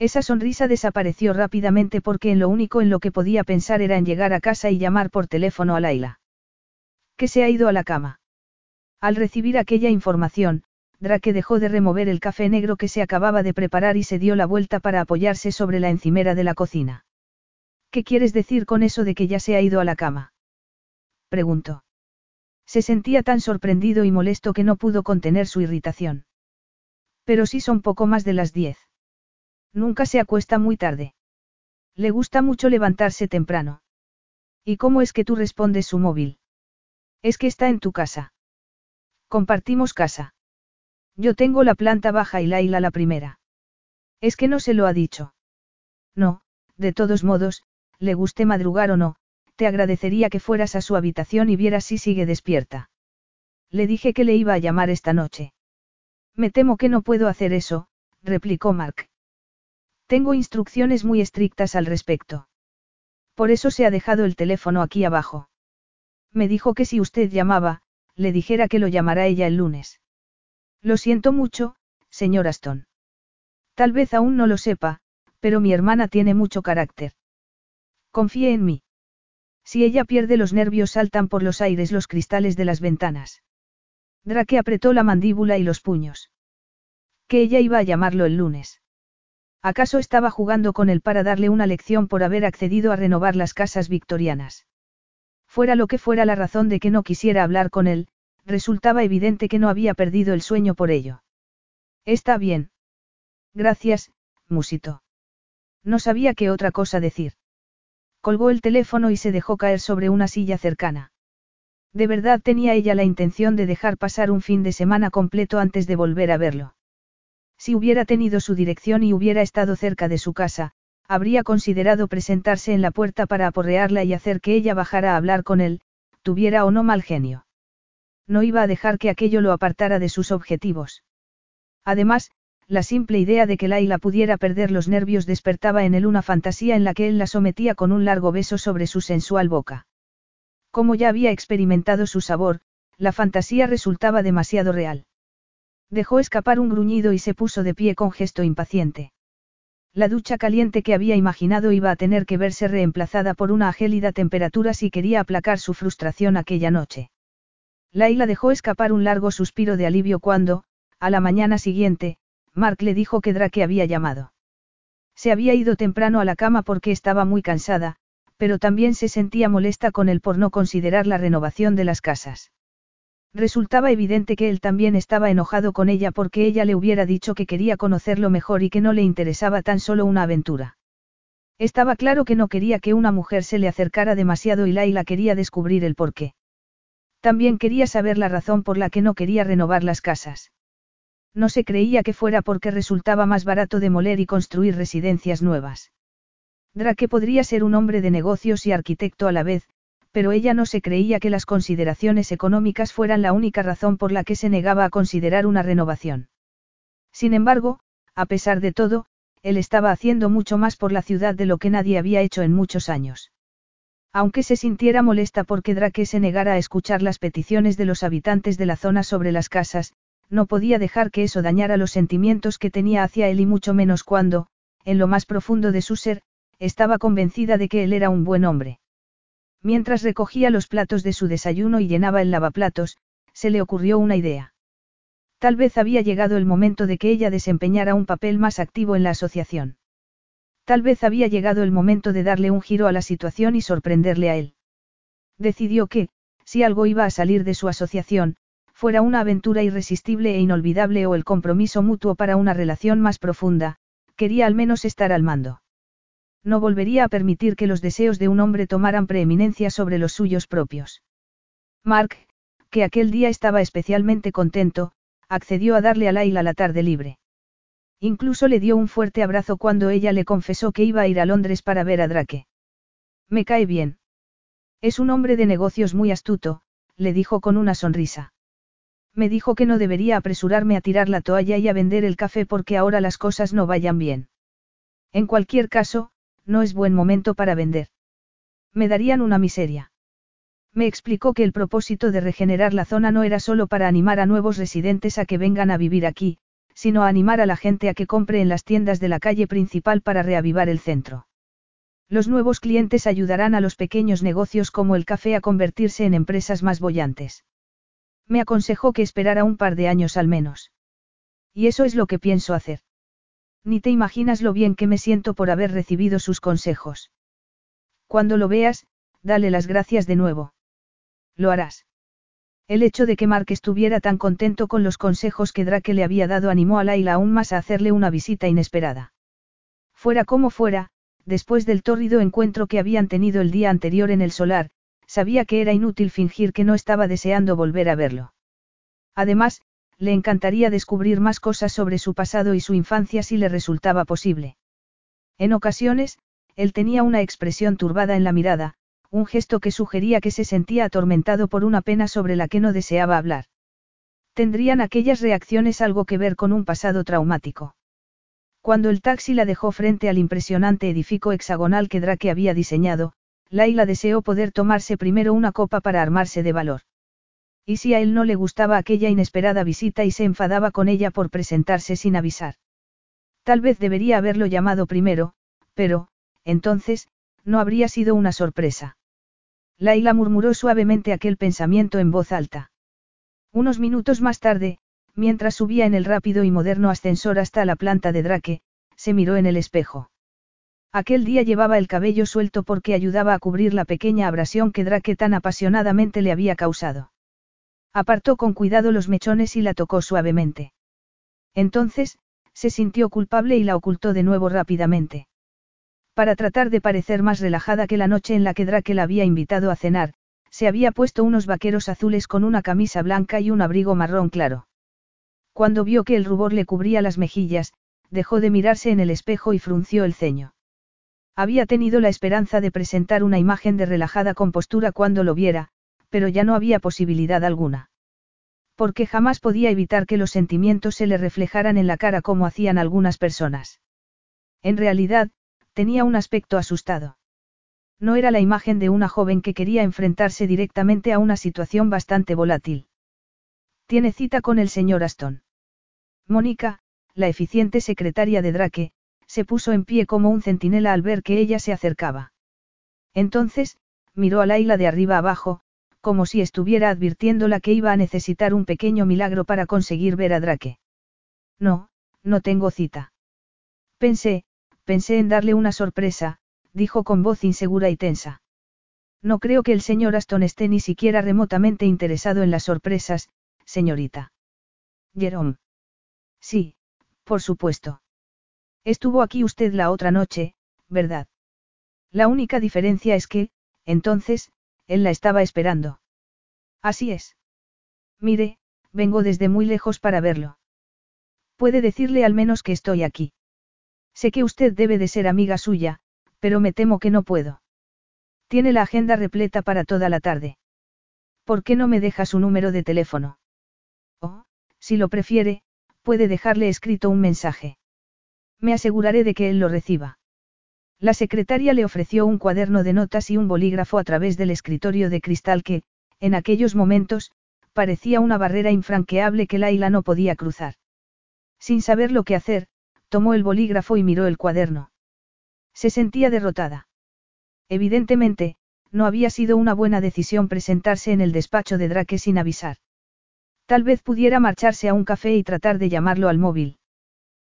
Esa sonrisa desapareció rápidamente porque en lo único en lo que podía pensar era en llegar a casa y llamar por teléfono a Laila. Que se ha ido a la cama. Al recibir aquella información, Drake dejó de remover el café negro que se acababa de preparar y se dio la vuelta para apoyarse sobre la encimera de la cocina. ¿Qué quieres decir con eso de que ya se ha ido a la cama? preguntó. Se sentía tan sorprendido y molesto que no pudo contener su irritación. Pero sí son poco más de las diez. Nunca se acuesta muy tarde. Le gusta mucho levantarse temprano. ¿Y cómo es que tú respondes su móvil? Es que está en tu casa. Compartimos casa. Yo tengo la planta baja y Laila la primera. Es que no se lo ha dicho. No, de todos modos, le guste madrugar o no, te agradecería que fueras a su habitación y vieras si sigue despierta. Le dije que le iba a llamar esta noche. Me temo que no puedo hacer eso, replicó Mark. Tengo instrucciones muy estrictas al respecto. Por eso se ha dejado el teléfono aquí abajo. Me dijo que si usted llamaba, le dijera que lo llamará ella el lunes. Lo siento mucho, señor Aston. Tal vez aún no lo sepa, pero mi hermana tiene mucho carácter. Confíe en mí. Si ella pierde los nervios saltan por los aires los cristales de las ventanas. Drake apretó la mandíbula y los puños. Que ella iba a llamarlo el lunes. ¿Acaso estaba jugando con él para darle una lección por haber accedido a renovar las casas victorianas? Fuera lo que fuera la razón de que no quisiera hablar con él, resultaba evidente que no había perdido el sueño por ello. Está bien. Gracias, musito. No sabía qué otra cosa decir. Colgó el teléfono y se dejó caer sobre una silla cercana. De verdad tenía ella la intención de dejar pasar un fin de semana completo antes de volver a verlo. Si hubiera tenido su dirección y hubiera estado cerca de su casa, habría considerado presentarse en la puerta para aporrearla y hacer que ella bajara a hablar con él, tuviera o no mal genio. No iba a dejar que aquello lo apartara de sus objetivos. Además, la simple idea de que Laila pudiera perder los nervios despertaba en él una fantasía en la que él la sometía con un largo beso sobre su sensual boca. Como ya había experimentado su sabor, la fantasía resultaba demasiado real. Dejó escapar un gruñido y se puso de pie con gesto impaciente. La ducha caliente que había imaginado iba a tener que verse reemplazada por una gélida temperatura si quería aplacar su frustración aquella noche. Laila dejó escapar un largo suspiro de alivio cuando, a la mañana siguiente, Mark le dijo que Drake había llamado. Se había ido temprano a la cama porque estaba muy cansada, pero también se sentía molesta con él por no considerar la renovación de las casas. Resultaba evidente que él también estaba enojado con ella porque ella le hubiera dicho que quería conocerlo mejor y que no le interesaba tan solo una aventura. Estaba claro que no quería que una mujer se le acercara demasiado y Laila quería descubrir el porqué. También quería saber la razón por la que no quería renovar las casas. No se creía que fuera porque resultaba más barato demoler y construir residencias nuevas. Drake podría ser un hombre de negocios y arquitecto a la vez, pero ella no se creía que las consideraciones económicas fueran la única razón por la que se negaba a considerar una renovación. Sin embargo, a pesar de todo, él estaba haciendo mucho más por la ciudad de lo que nadie había hecho en muchos años. Aunque se sintiera molesta porque Drake se negara a escuchar las peticiones de los habitantes de la zona sobre las casas, no podía dejar que eso dañara los sentimientos que tenía hacia él y mucho menos cuando, en lo más profundo de su ser, estaba convencida de que él era un buen hombre. Mientras recogía los platos de su desayuno y llenaba el lavaplatos, se le ocurrió una idea. Tal vez había llegado el momento de que ella desempeñara un papel más activo en la asociación. Tal vez había llegado el momento de darle un giro a la situación y sorprenderle a él. Decidió que, si algo iba a salir de su asociación, fuera una aventura irresistible e inolvidable o el compromiso mutuo para una relación más profunda, quería al menos estar al mando. No volvería a permitir que los deseos de un hombre tomaran preeminencia sobre los suyos propios. Mark, que aquel día estaba especialmente contento, accedió a darle a Laila la tarde libre. Incluso le dio un fuerte abrazo cuando ella le confesó que iba a ir a Londres para ver a Drake. Me cae bien. Es un hombre de negocios muy astuto, le dijo con una sonrisa. Me dijo que no debería apresurarme a tirar la toalla y a vender el café porque ahora las cosas no vayan bien. En cualquier caso, no es buen momento para vender. Me darían una miseria. Me explicó que el propósito de regenerar la zona no era solo para animar a nuevos residentes a que vengan a vivir aquí, sino animar a la gente a que compre en las tiendas de la calle principal para reavivar el centro. Los nuevos clientes ayudarán a los pequeños negocios como el café a convertirse en empresas más bollantes. Me aconsejó que esperara un par de años al menos. Y eso es lo que pienso hacer. Ni te imaginas lo bien que me siento por haber recibido sus consejos. Cuando lo veas, dale las gracias de nuevo. Lo harás. El hecho de que Mark estuviera tan contento con los consejos que Drake le había dado animó a Laila aún más a hacerle una visita inesperada. Fuera como fuera, después del tórrido encuentro que habían tenido el día anterior en el solar, sabía que era inútil fingir que no estaba deseando volver a verlo. Además, le encantaría descubrir más cosas sobre su pasado y su infancia si le resultaba posible. En ocasiones, él tenía una expresión turbada en la mirada, un gesto que sugería que se sentía atormentado por una pena sobre la que no deseaba hablar. ¿Tendrían aquellas reacciones algo que ver con un pasado traumático? Cuando el taxi la dejó frente al impresionante edificio hexagonal que Drake había diseñado, Laila deseó poder tomarse primero una copa para armarse de valor. ¿Y si a él no le gustaba aquella inesperada visita y se enfadaba con ella por presentarse sin avisar? Tal vez debería haberlo llamado primero, pero, entonces, no habría sido una sorpresa. Laila murmuró suavemente aquel pensamiento en voz alta. Unos minutos más tarde, mientras subía en el rápido y moderno ascensor hasta la planta de Drake, se miró en el espejo. Aquel día llevaba el cabello suelto porque ayudaba a cubrir la pequeña abrasión que Drake tan apasionadamente le había causado. Apartó con cuidado los mechones y la tocó suavemente. Entonces, se sintió culpable y la ocultó de nuevo rápidamente. Para tratar de parecer más relajada que la noche en la que Drake la había invitado a cenar, se había puesto unos vaqueros azules con una camisa blanca y un abrigo marrón claro. Cuando vio que el rubor le cubría las mejillas, dejó de mirarse en el espejo y frunció el ceño. Había tenido la esperanza de presentar una imagen de relajada compostura cuando lo viera, pero ya no había posibilidad alguna. Porque jamás podía evitar que los sentimientos se le reflejaran en la cara como hacían algunas personas. En realidad, tenía un aspecto asustado. No era la imagen de una joven que quería enfrentarse directamente a una situación bastante volátil. Tiene cita con el señor Aston. Mónica, la eficiente secretaria de Drake, se puso en pie como un centinela al ver que ella se acercaba. Entonces, miró a Laila de arriba abajo, como si estuviera advirtiéndola que iba a necesitar un pequeño milagro para conseguir ver a Drake. No, no tengo cita. Pensé, pensé en darle una sorpresa, dijo con voz insegura y tensa. No creo que el señor Aston esté ni siquiera remotamente interesado en las sorpresas, señorita. Jerome. Sí, por supuesto. Estuvo aquí usted la otra noche, ¿verdad? La única diferencia es que, entonces, él la estaba esperando. Así es. Mire, vengo desde muy lejos para verlo. Puede decirle al menos que estoy aquí. Sé que usted debe de ser amiga suya, Pero me temo que no puedo. Tiene la agenda repleta para toda la tarde. ¿Por qué no me deja su número de teléfono? Oh, si lo prefiere, puede dejarle escrito un mensaje. Me aseguraré de que él lo reciba. La secretaria le ofreció un cuaderno de notas y un bolígrafo a través del escritorio de cristal que, en aquellos momentos, parecía una barrera infranqueable que Laila no podía cruzar. Sin saber lo que hacer, tomó el bolígrafo y miró el cuaderno. Se sentía derrotada. Evidentemente, no había sido una buena decisión presentarse en el despacho de Drake sin avisar. Tal vez pudiera marcharse a un café y tratar de llamarlo al móvil.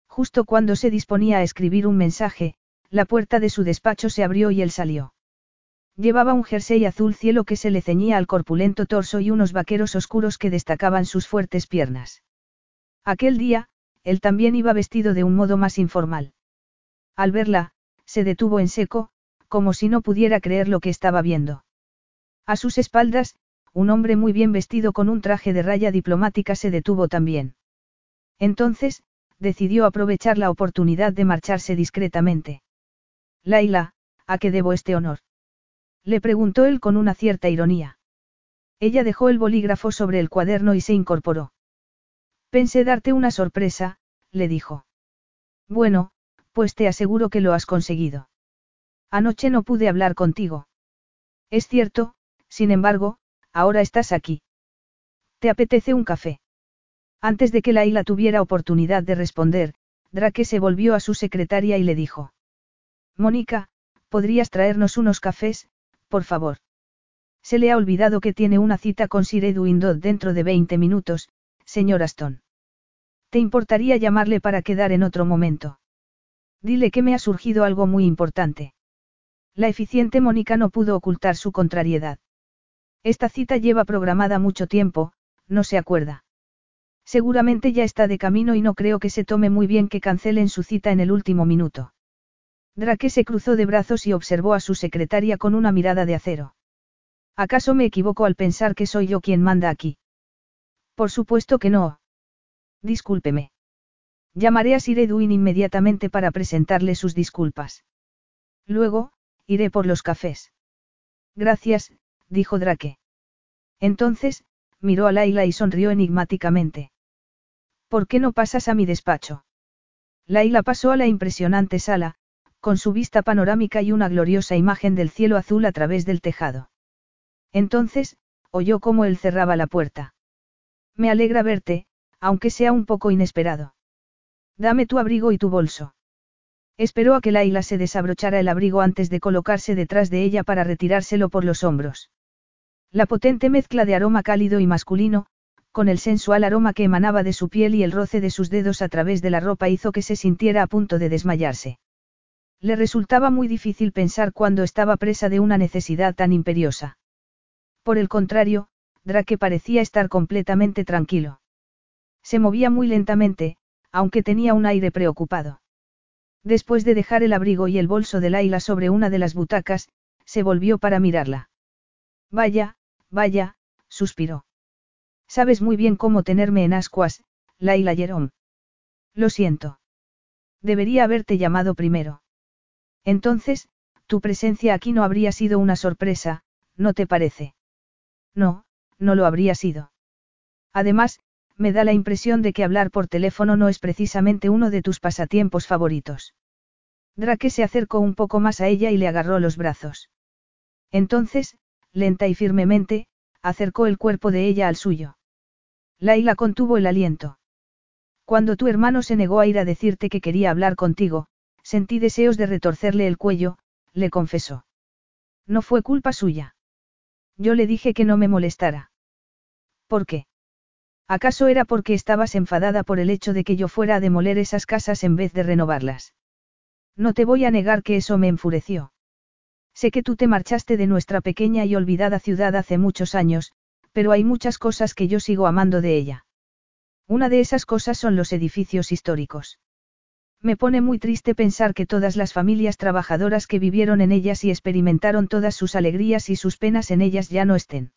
Justo cuando se disponía a escribir un mensaje, la puerta de su despacho se abrió y él salió. Llevaba un jersey azul cielo que se le ceñía al corpulento torso y unos vaqueros oscuros que destacaban sus fuertes piernas. Aquel día, él también iba vestido de un modo más informal. Al verla, se detuvo en seco, como si no pudiera creer lo que estaba viendo. A sus espaldas, un hombre muy bien vestido con un traje de raya diplomática se detuvo también. Entonces, decidió aprovechar la oportunidad de marcharse discretamente. Laila, ¿a qué debo este honor? Le preguntó él con una cierta ironía. Ella dejó el bolígrafo sobre el cuaderno y se incorporó. Pensé darte una sorpresa, le dijo. Bueno, pues te aseguro que lo has conseguido. Anoche no pude hablar contigo. Es cierto, sin embargo, ahora estás aquí. ¿Te apetece un café? Antes de que Laila tuviera oportunidad de responder, Drake se volvió a su secretaria y le dijo. Mónica, ¿podrías traernos unos cafés, por favor? Se le ha olvidado que tiene una cita con Sir Edwin Dodd dentro de 20 minutos, señor Aston. ¿Te importaría llamarle para quedar en otro momento? Dile que me ha surgido algo muy importante. La eficiente Mónica no pudo ocultar su contrariedad. Esta cita lleva programada mucho tiempo, no se acuerda. Seguramente ya está de camino y no creo que se tome muy bien que cancelen su cita en el último minuto. Drake se cruzó de brazos y observó a su secretaria con una mirada de acero. ¿Acaso me equivoco al pensar que soy yo quien manda aquí? Por supuesto que no. Discúlpeme. Llamaré a Sir Edwin inmediatamente para presentarle sus disculpas. Luego, iré por los cafés. Gracias, dijo Drake. Entonces, miró a Laila y sonrió enigmáticamente. ¿Por qué no pasas a mi despacho? Laila pasó a la impresionante sala, con su vista panorámica y una gloriosa imagen del cielo azul a través del tejado. Entonces, oyó cómo él cerraba la puerta. Me alegra verte, aunque sea un poco inesperado. Dame tu abrigo y tu bolso. Esperó a que Laila se desabrochara el abrigo antes de colocarse detrás de ella para retirárselo por los hombros. La potente mezcla de aroma cálido y masculino, con el sensual aroma que emanaba de su piel y el roce de sus dedos a través de la ropa hizo que se sintiera a punto de desmayarse. Le resultaba muy difícil pensar cuando estaba presa de una necesidad tan imperiosa. Por el contrario, Drake parecía estar completamente tranquilo. Se movía muy lentamente, aunque tenía un aire preocupado. Después de dejar el abrigo y el bolso de Laila sobre una de las butacas, se volvió para mirarla. Vaya, vaya, suspiró. Sabes muy bien cómo tenerme en ascuas, Laila Jerome. Lo siento. Debería haberte llamado primero. Entonces, tu presencia aquí no habría sido una sorpresa, ¿no te parece? No, no lo habría sido. Además, me da la impresión de que hablar por teléfono no es precisamente uno de tus pasatiempos favoritos. Drake se acercó un poco más a ella y le agarró los brazos. Entonces, lenta y firmemente, acercó el cuerpo de ella al suyo. Laila contuvo el aliento. Cuando tu hermano se negó a ir a decirte que quería hablar contigo, Sentí deseos de retorcerle el cuello, le confesó. No fue culpa suya. Yo le dije que no me molestara. ¿Por qué? ¿Acaso era porque estabas enfadada por el hecho de que yo fuera a demoler esas casas en vez de renovarlas? No te voy a negar que eso me enfureció. Sé que tú te marchaste de nuestra pequeña y olvidada ciudad hace muchos años, pero hay muchas cosas que yo sigo amando de ella. Una de esas cosas son los edificios históricos. Me pone muy triste pensar que todas las familias trabajadoras que vivieron en ellas y experimentaron todas sus alegrías y sus penas en ellas ya no estén.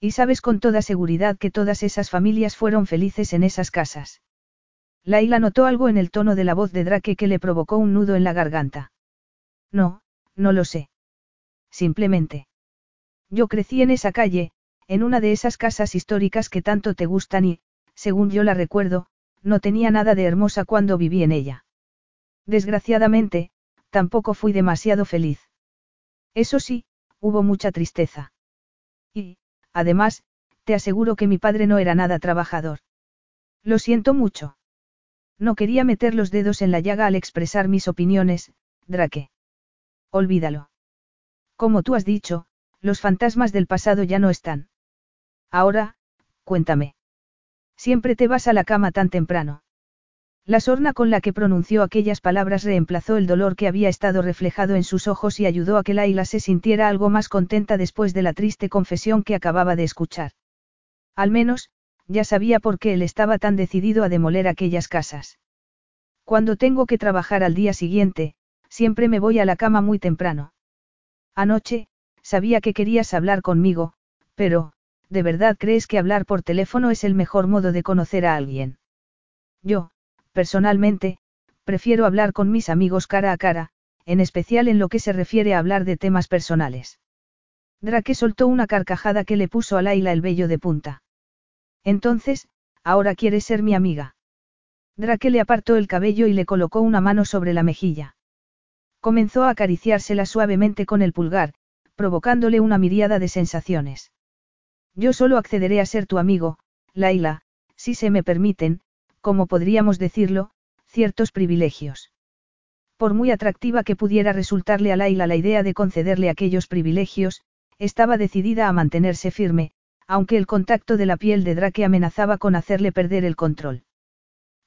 Y sabes con toda seguridad que todas esas familias fueron felices en esas casas. Laila notó algo en el tono de la voz de Drake que le provocó un nudo en la garganta. No, no lo sé. Simplemente. Yo crecí en esa calle, en una de esas casas históricas que tanto te gustan y, según yo la recuerdo, no tenía nada de hermosa cuando viví en ella. Desgraciadamente, tampoco fui demasiado feliz. Eso sí, hubo mucha tristeza. Y, además, te aseguro que mi padre no era nada trabajador. Lo siento mucho. No quería meter los dedos en la llaga al expresar mis opiniones, Drake. Olvídalo. Como tú has dicho, los fantasmas del pasado ya no están. Ahora, cuéntame. Siempre te vas a la cama tan temprano. La sorna con la que pronunció aquellas palabras reemplazó el dolor que había estado reflejado en sus ojos y ayudó a que Laila se sintiera algo más contenta después de la triste confesión que acababa de escuchar. Al menos, ya sabía por qué él estaba tan decidido a demoler aquellas casas. Cuando tengo que trabajar al día siguiente, siempre me voy a la cama muy temprano. Anoche, sabía que querías hablar conmigo, pero, ¿de verdad crees que hablar por teléfono es el mejor modo de conocer a alguien? Yo, personalmente, prefiero hablar con mis amigos cara a cara, en especial en lo que se refiere a hablar de temas personales. Drake soltó una carcajada que le puso a Laila el vello de punta. Entonces, ahora quieres ser mi amiga. Drake le apartó el cabello y le colocó una mano sobre la mejilla. Comenzó a acariciársela suavemente con el pulgar, provocándole una miríada de sensaciones. Yo solo accederé a ser tu amigo, Laila, si se me permiten, como podríamos decirlo, ciertos privilegios. Por muy atractiva que pudiera resultarle a Laila la idea de concederle aquellos privilegios, estaba decidida a mantenerse firme, aunque el contacto de la piel de Drake amenazaba con hacerle perder el control.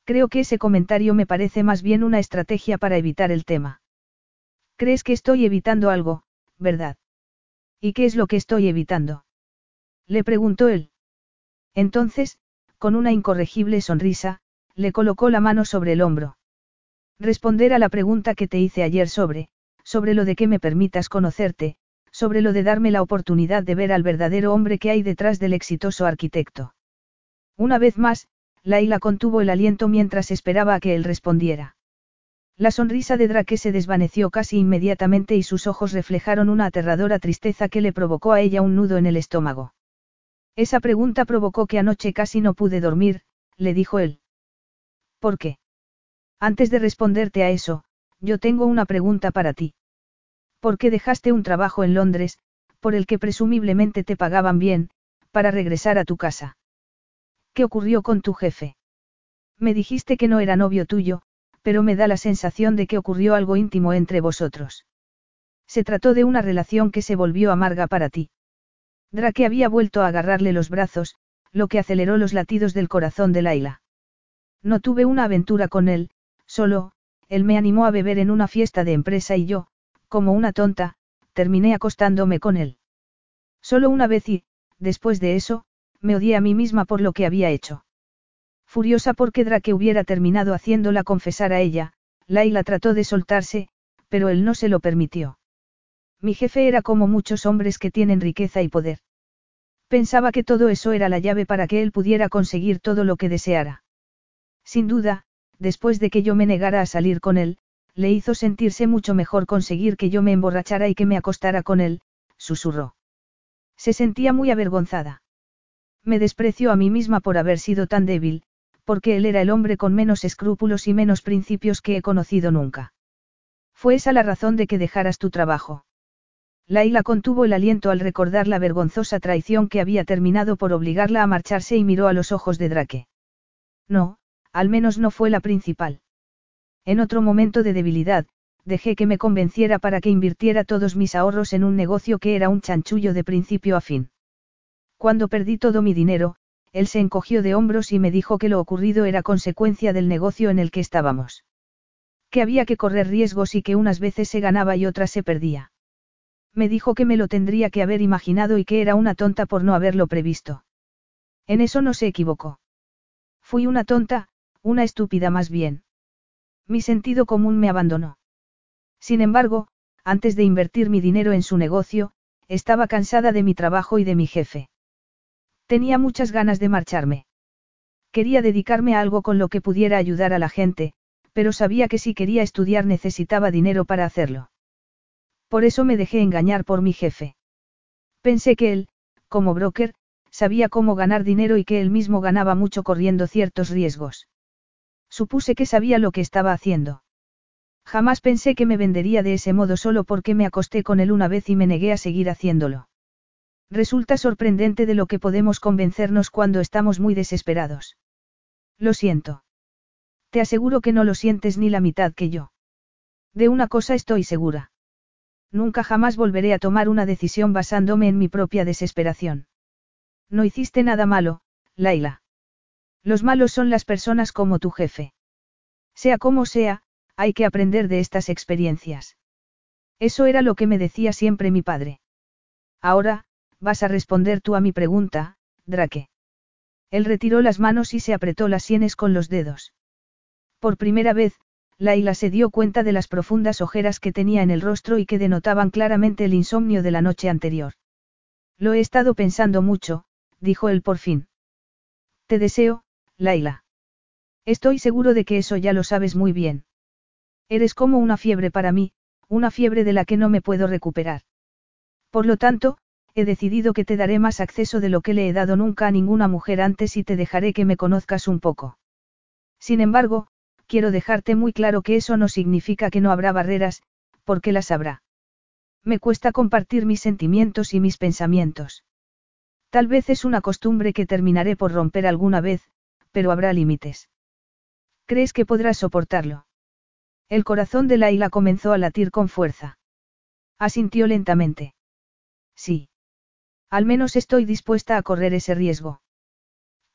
Creo que ese comentario me parece más bien una estrategia para evitar el tema. ¿Crees que estoy evitando algo, verdad? ¿Y qué es lo que estoy evitando? Le preguntó él. Entonces, con una incorregible sonrisa, le colocó la mano sobre el hombro. Responder a la pregunta que te hice ayer sobre, sobre lo de que me permitas conocerte, sobre lo de darme la oportunidad de ver al verdadero hombre que hay detrás del exitoso arquitecto. Una vez más, Laila contuvo el aliento mientras esperaba a que él respondiera. La sonrisa de Drake se desvaneció casi inmediatamente y sus ojos reflejaron una aterradora tristeza que le provocó a ella un nudo en el estómago. Esa pregunta provocó que anoche casi no pude dormir, le dijo él. ¿Por qué? Antes de responderte a eso, yo tengo una pregunta para ti. ¿Por qué dejaste un trabajo en Londres, por el que presumiblemente te pagaban bien, para regresar a tu casa? ¿Qué ocurrió con tu jefe? Me dijiste que no era novio tuyo, pero me da la sensación de que ocurrió algo íntimo entre vosotros. Se trató de una relación que se volvió amarga para ti. Drake había vuelto a agarrarle los brazos, lo que aceleró los latidos del corazón de Laila. No tuve una aventura con él, solo, él me animó a beber en una fiesta de empresa y yo, como una tonta, terminé acostándome con él. Solo una vez y, después de eso, me odié a mí misma por lo que había hecho. Furiosa porque Drake hubiera terminado haciéndola confesar a ella, Laila trató de soltarse, pero él no se lo permitió. Mi jefe era como muchos hombres que tienen riqueza y poder. Pensaba que todo eso era la llave para que él pudiera conseguir todo lo que deseara. Sin duda, después de que yo me negara a salir con él, le hizo sentirse mucho mejor conseguir que yo me emborrachara y que me acostara con él, susurró. Se sentía muy avergonzada. Me desprecio a mí misma por haber sido tan débil, porque él era el hombre con menos escrúpulos y menos principios que he conocido nunca. Fue esa la razón de que dejaras tu trabajo. Laila contuvo el aliento al recordar la vergonzosa traición que había terminado por obligarla a marcharse y miró a los ojos de Drake. No, al menos no fue la principal. En otro momento de debilidad, dejé que me convenciera para que invirtiera todos mis ahorros en un negocio que era un chanchullo de principio a fin. Cuando perdí todo mi dinero, él se encogió de hombros y me dijo que lo ocurrido era consecuencia del negocio en el que estábamos. Que había que correr riesgos y que unas veces se ganaba y otras se perdía. Me dijo que me lo tendría que haber imaginado y que era una tonta por no haberlo previsto. En eso no se equivocó. Fui una tonta, una estúpida más bien. Mi sentido común me abandonó. Sin embargo, antes de invertir mi dinero en su negocio, estaba cansada de mi trabajo y de mi jefe. Tenía muchas ganas de marcharme. Quería dedicarme a algo con lo que pudiera ayudar a la gente, pero sabía que si quería estudiar necesitaba dinero para hacerlo. Por eso me dejé engañar por mi jefe. Pensé que él, como broker, sabía cómo ganar dinero y que él mismo ganaba mucho corriendo ciertos riesgos. Supuse que sabía lo que estaba haciendo. Jamás pensé que me vendería de ese modo solo porque me acosté con él una vez y me negué a seguir haciéndolo. Resulta sorprendente de lo que podemos convencernos cuando estamos muy desesperados. Lo siento. Te aseguro que no lo sientes ni la mitad que yo. De una cosa estoy segura. Nunca jamás volveré a tomar una decisión basándome en mi propia desesperación. No hiciste nada malo, Laila. Los malos son las personas como tu jefe. Sea como sea, hay que aprender de estas experiencias. Eso era lo que me decía siempre mi padre. Ahora, vas a responder tú a mi pregunta, Drake. Él retiró las manos y se apretó las sienes con los dedos. Por primera vez, Laila se dio cuenta de las profundas ojeras que tenía en el rostro y que denotaban claramente el insomnio de la noche anterior. Lo he estado pensando mucho, dijo él por fin. Te deseo, Laila. Estoy seguro de que eso ya lo sabes muy bien. Eres como una fiebre para mí, una fiebre de la que no me puedo recuperar. Por lo tanto, he decidido que te daré más acceso de lo que le he dado nunca a ninguna mujer antes y te dejaré que me conozcas un poco. Sin embargo, quiero dejarte muy claro que eso no significa que no habrá barreras, porque las habrá. Me cuesta compartir mis sentimientos y mis pensamientos. Tal vez es una costumbre que terminaré por romper alguna vez, pero habrá límites. ¿Crees que podrás soportarlo? El corazón de Laila comenzó a latir con fuerza. Asintió lentamente. Sí. Al menos estoy dispuesta a correr ese riesgo.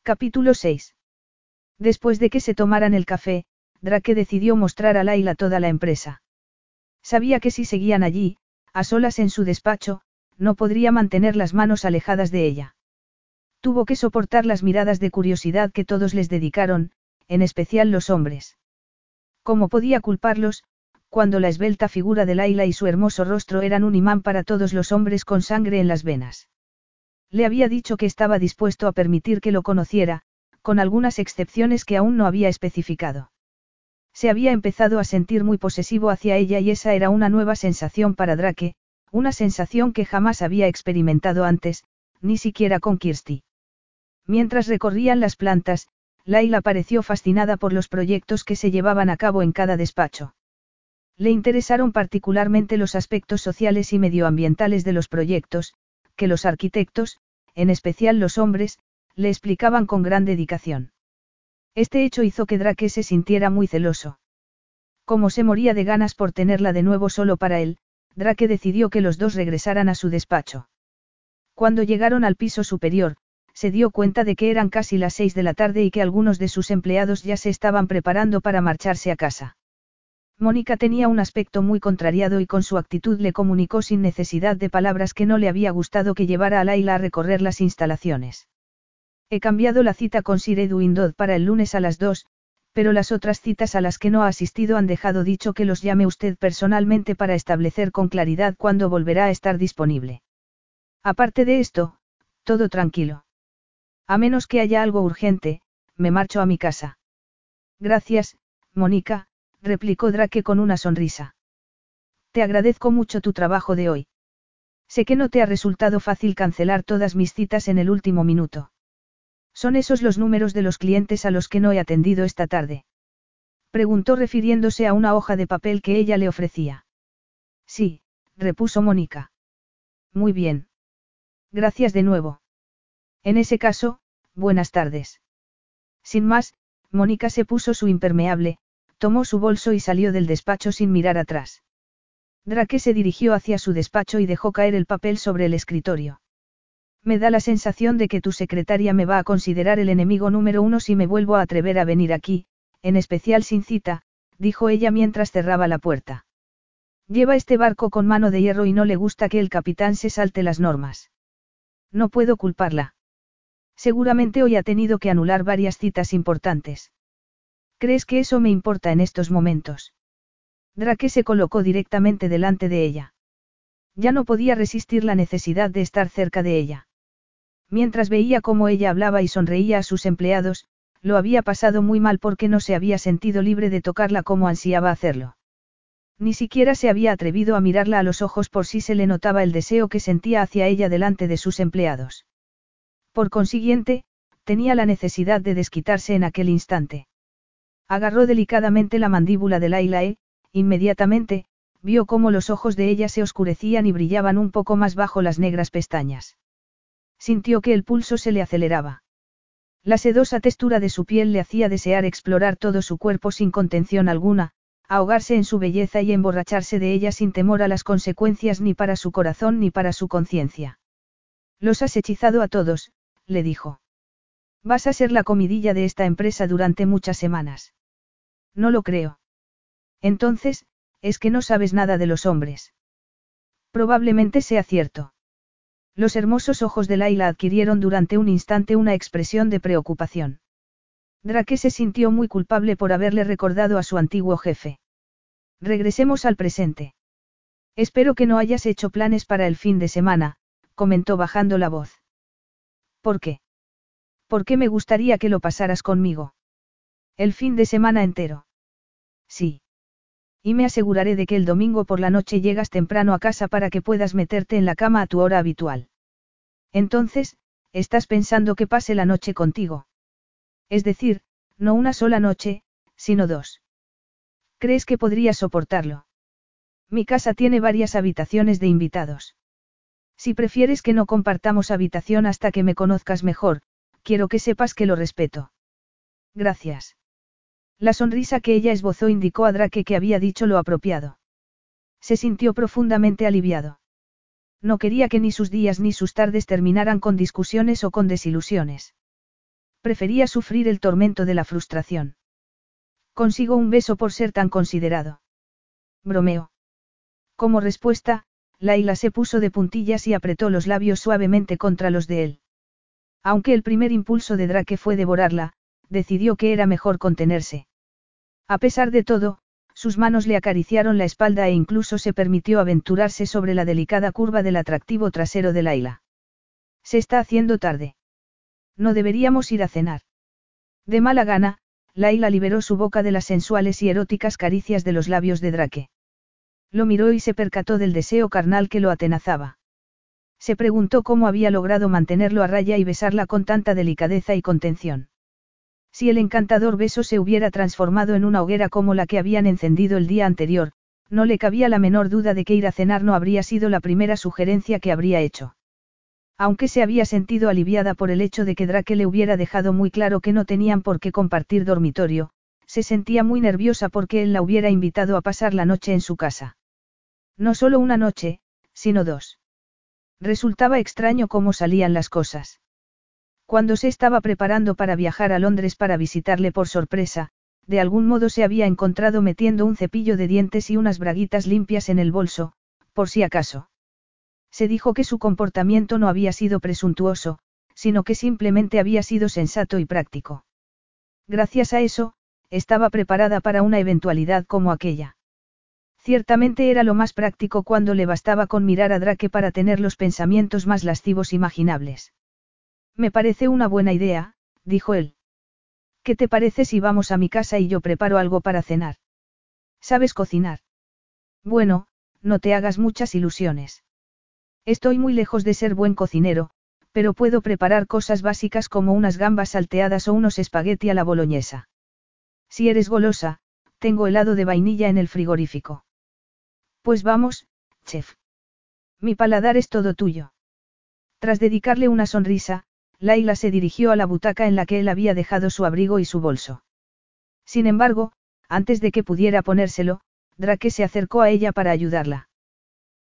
Capítulo 6. Después de que se tomaran el café, Drake decidió mostrar a Laila toda la empresa. Sabía que si seguían allí, a solas en su despacho, no podría mantener las manos alejadas de ella. Tuvo que soportar las miradas de curiosidad que todos les dedicaron, en especial los hombres. ¿Cómo podía culparlos, cuando la esbelta figura de Laila y su hermoso rostro eran un imán para todos los hombres con sangre en las venas? Le había dicho que estaba dispuesto a permitir que lo conociera, con algunas excepciones que aún no había especificado. Se había empezado a sentir muy posesivo hacia ella y esa era una nueva sensación para Drake, una sensación que jamás había experimentado antes, ni siquiera con Kirsty. Mientras recorrían las plantas, Laila pareció fascinada por los proyectos que se llevaban a cabo en cada despacho. Le interesaron particularmente los aspectos sociales y medioambientales de los proyectos, que los arquitectos, en especial los hombres, le explicaban con gran dedicación. Este hecho hizo que Drake se sintiera muy celoso. Como se moría de ganas por tenerla de nuevo solo para él, Drake decidió que los dos regresaran a su despacho. Cuando llegaron al piso superior, se dio cuenta de que eran casi las seis de la tarde y que algunos de sus empleados ya se estaban preparando para marcharse a casa. Mónica tenía un aspecto muy contrariado y con su actitud le comunicó sin necesidad de palabras que no le había gustado que llevara a Laila a recorrer las instalaciones. He cambiado la cita con Sir Edwin Dodd para el lunes a las dos, pero las otras citas a las que no ha asistido han dejado dicho que los llame usted personalmente para establecer con claridad cuándo volverá a estar disponible. Aparte de esto, todo tranquilo. A menos que haya algo urgente, me marcho a mi casa. Gracias, Mónica, replicó Drake con una sonrisa. Te agradezco mucho tu trabajo de hoy. Sé que no te ha resultado fácil cancelar todas mis citas en el último minuto. ¿Son esos los números de los clientes a los que no he atendido esta tarde? Preguntó refiriéndose a una hoja de papel que ella le ofrecía. Sí, repuso Mónica. Muy bien. Gracias de nuevo. En ese caso, buenas tardes. Sin más, Mónica se puso su impermeable, tomó su bolso y salió del despacho sin mirar atrás. Drake se dirigió hacia su despacho y dejó caer el papel sobre el escritorio. Me da la sensación de que tu secretaria me va a considerar el enemigo número uno si me vuelvo a atrever a venir aquí, en especial sin cita, dijo ella mientras cerraba la puerta. Lleva este barco con mano de hierro y no le gusta que el capitán se salte las normas. No puedo culparla. Seguramente hoy ha tenido que anular varias citas importantes. ¿Crees que eso me importa en estos momentos? Drake se colocó directamente delante de ella. Ya no podía resistir la necesidad de estar cerca de ella. Mientras veía cómo ella hablaba y sonreía a sus empleados, lo había pasado muy mal porque no se había sentido libre de tocarla como ansiaba hacerlo. Ni siquiera se había atrevido a mirarla a los ojos por si se le notaba el deseo que sentía hacia ella delante de sus empleados. Por consiguiente, tenía la necesidad de desquitarse en aquel instante. Agarró delicadamente la mandíbula de Laila e, inmediatamente, vio cómo los ojos de ella se oscurecían y brillaban un poco más bajo las negras pestañas. Sintió que el pulso se le aceleraba. La sedosa textura de su piel le hacía desear explorar todo su cuerpo sin contención alguna, ahogarse en su belleza y emborracharse de ella sin temor a las consecuencias ni para su corazón ni para su conciencia. Los has hechizado a todos, le dijo. Vas a ser la comidilla de esta empresa durante muchas semanas. No lo creo. Entonces, es que no sabes nada de los hombres. Probablemente sea cierto. Los hermosos ojos de Laila adquirieron durante un instante una expresión de preocupación. Drake se sintió muy culpable por haberle recordado a su antiguo jefe. Regresemos al presente. Espero que no hayas hecho planes para el fin de semana, comentó bajando la voz. ¿Por qué? ¿Por qué me gustaría que lo pasaras conmigo? El fin de semana entero. Sí. Y me aseguraré de que el domingo por la noche llegas temprano a casa para que puedas meterte en la cama a tu hora habitual. Entonces, estás pensando que pase la noche contigo. Es decir, no una sola noche, sino dos. ¿Crees que podrías soportarlo? Mi casa tiene varias habitaciones de invitados. Si prefieres que no compartamos habitación hasta que me conozcas mejor, quiero que sepas que lo respeto. Gracias. La sonrisa que ella esbozó indicó a Drake que había dicho lo apropiado. Se sintió profundamente aliviado. No quería que ni sus días ni sus tardes terminaran con discusiones o con desilusiones. Prefería sufrir el tormento de la frustración. Consigo un beso por ser tan considerado. Bromeo. Como respuesta, Laila se puso de puntillas y apretó los labios suavemente contra los de él. Aunque el primer impulso de Drake fue devorarla, decidió que era mejor contenerse. A pesar de todo, sus manos le acariciaron la espalda e incluso se permitió aventurarse sobre la delicada curva del atractivo trasero de Laila. Se está haciendo tarde. No deberíamos ir a cenar. De mala gana, Laila liberó su boca de las sensuales y eróticas caricias de los labios de Drake. Lo miró y se percató del deseo carnal que lo atenazaba. Se preguntó cómo había logrado mantenerlo a raya y besarla con tanta delicadeza y contención. Si el encantador beso se hubiera transformado en una hoguera como la que habían encendido el día anterior, no le cabía la menor duda de que ir a cenar no habría sido la primera sugerencia que habría hecho. Aunque se había sentido aliviada por el hecho de que Drake le hubiera dejado muy claro que no tenían por qué compartir dormitorio, se sentía muy nerviosa porque él la hubiera invitado a pasar la noche en su casa. No solo una noche, sino dos. Resultaba extraño cómo salían las cosas. Cuando se estaba preparando para viajar a Londres para visitarle por sorpresa, de algún modo se había encontrado metiendo un cepillo de dientes y unas braguitas limpias en el bolso, por si acaso. Se dijo que su comportamiento no había sido presuntuoso, sino que simplemente había sido sensato y práctico. Gracias a eso, estaba preparada para una eventualidad como aquella. Ciertamente era lo más práctico cuando le bastaba con mirar a Drake para tener los pensamientos más lascivos imaginables. Me parece una buena idea, dijo él. ¿Qué te parece si vamos a mi casa y yo preparo algo para cenar? ¿Sabes cocinar? Bueno, no te hagas muchas ilusiones. Estoy muy lejos de ser buen cocinero, pero puedo preparar cosas básicas como unas gambas salteadas o unos espagueti a la boloñesa. Si eres golosa, tengo helado de vainilla en el frigorífico. Pues vamos, chef. Mi paladar es todo tuyo. Tras dedicarle una sonrisa, Laila se dirigió a la butaca en la que él había dejado su abrigo y su bolso. Sin embargo, antes de que pudiera ponérselo, Drake se acercó a ella para ayudarla.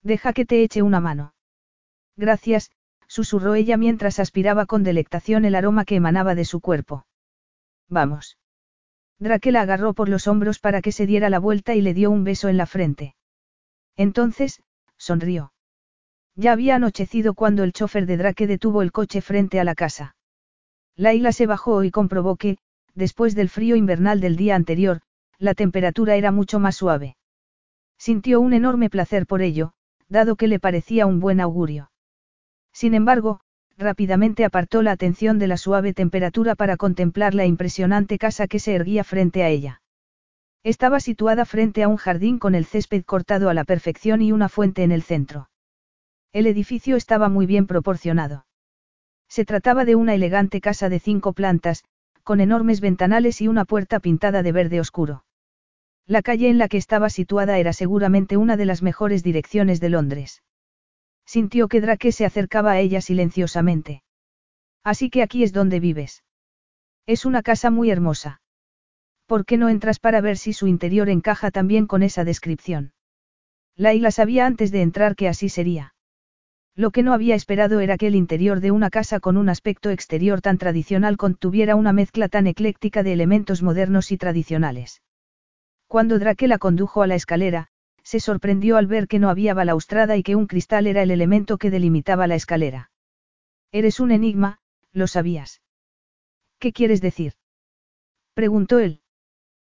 Deja que te eche una mano. Gracias, susurró ella mientras aspiraba con delectación el aroma que emanaba de su cuerpo. Vamos. Drake la agarró por los hombros para que se diera la vuelta y le dio un beso en la frente. Entonces, sonrió. Ya había anochecido cuando el chofer de Drake detuvo el coche frente a la casa. Laila se bajó y comprobó que, después del frío invernal del día anterior, la temperatura era mucho más suave. Sintió un enorme placer por ello, dado que le parecía un buen augurio. Sin embargo, rápidamente apartó la atención de la suave temperatura para contemplar la impresionante casa que se erguía frente a ella. Estaba situada frente a un jardín con el césped cortado a la perfección y una fuente en el centro. El edificio estaba muy bien proporcionado. Se trataba de una elegante casa de cinco plantas, con enormes ventanales y una puerta pintada de verde oscuro. La calle en la que estaba situada era seguramente una de las mejores direcciones de Londres. Sintió que Drake se acercaba a ella silenciosamente. Así que aquí es donde vives. Es una casa muy hermosa. ¿Por qué no entras para ver si su interior encaja también con esa descripción? Laila sabía antes de entrar que así sería. Lo que no había esperado era que el interior de una casa con un aspecto exterior tan tradicional contuviera una mezcla tan ecléctica de elementos modernos y tradicionales. Cuando Drake la condujo a la escalera, se sorprendió al ver que no había balaustrada y que un cristal era el elemento que delimitaba la escalera. Eres un enigma, lo sabías. ¿Qué quieres decir? preguntó él.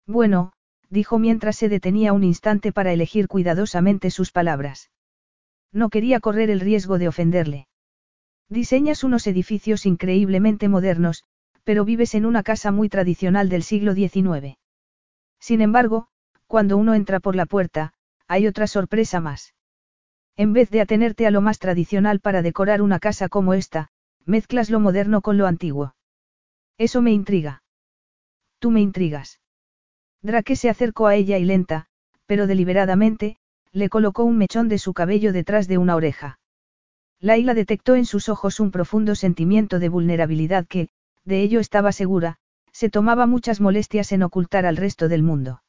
Bueno, dijo mientras se detenía un instante para elegir cuidadosamente sus palabras. No quería correr el riesgo de ofenderle. Diseñas unos edificios increíblemente modernos, pero vives en una casa muy tradicional del siglo XIX. Sin embargo, cuando uno entra por la puerta, hay otra sorpresa más. En vez de atenerte a lo más tradicional para decorar una casa como esta, mezclas lo moderno con lo antiguo. Eso me intriga. Tú me intrigas. Drake se acercó a ella y lenta, pero deliberadamente, le colocó un mechón de su cabello detrás de una oreja. Laila detectó en sus ojos un profundo sentimiento de vulnerabilidad que, de ello estaba segura, se tomaba muchas molestias en ocultar al resto del mundo.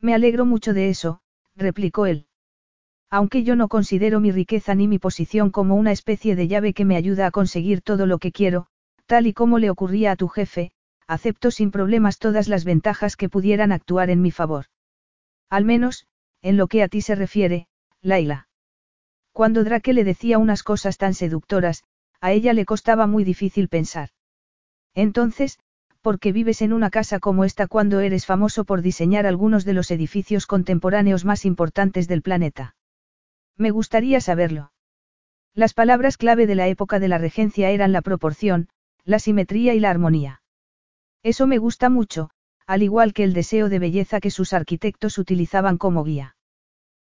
Me alegro mucho de eso, replicó él. Aunque yo no considero mi riqueza ni mi posición como una especie de llave que me ayuda a conseguir todo lo que quiero, tal y como le ocurría a tu jefe, acepto sin problemas todas las ventajas que pudieran actuar en mi favor. Al menos, en lo que a ti se refiere, Laila. Cuando Drake le decía unas cosas tan seductoras, a ella le costaba muy difícil pensar. Entonces, ¿por qué vives en una casa como esta cuando eres famoso por diseñar algunos de los edificios contemporáneos más importantes del planeta? Me gustaría saberlo. Las palabras clave de la época de la regencia eran la proporción, la simetría y la armonía. Eso me gusta mucho, al igual que el deseo de belleza que sus arquitectos utilizaban como guía.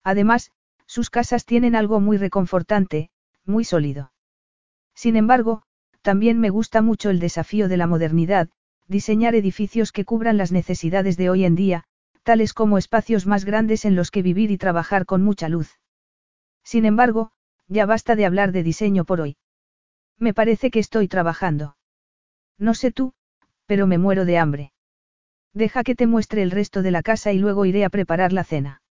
Además, sus casas tienen algo muy reconfortante, muy sólido. Sin embargo, también me gusta mucho el desafío de la modernidad, diseñar edificios que cubran las necesidades de hoy en día, tales como espacios más grandes en los que vivir y trabajar con mucha luz. Sin embargo, ya basta de hablar de diseño por hoy. Me parece que estoy trabajando. No sé tú, pero me muero de hambre. Deja que te muestre el resto de la casa y luego iré a preparar la cena.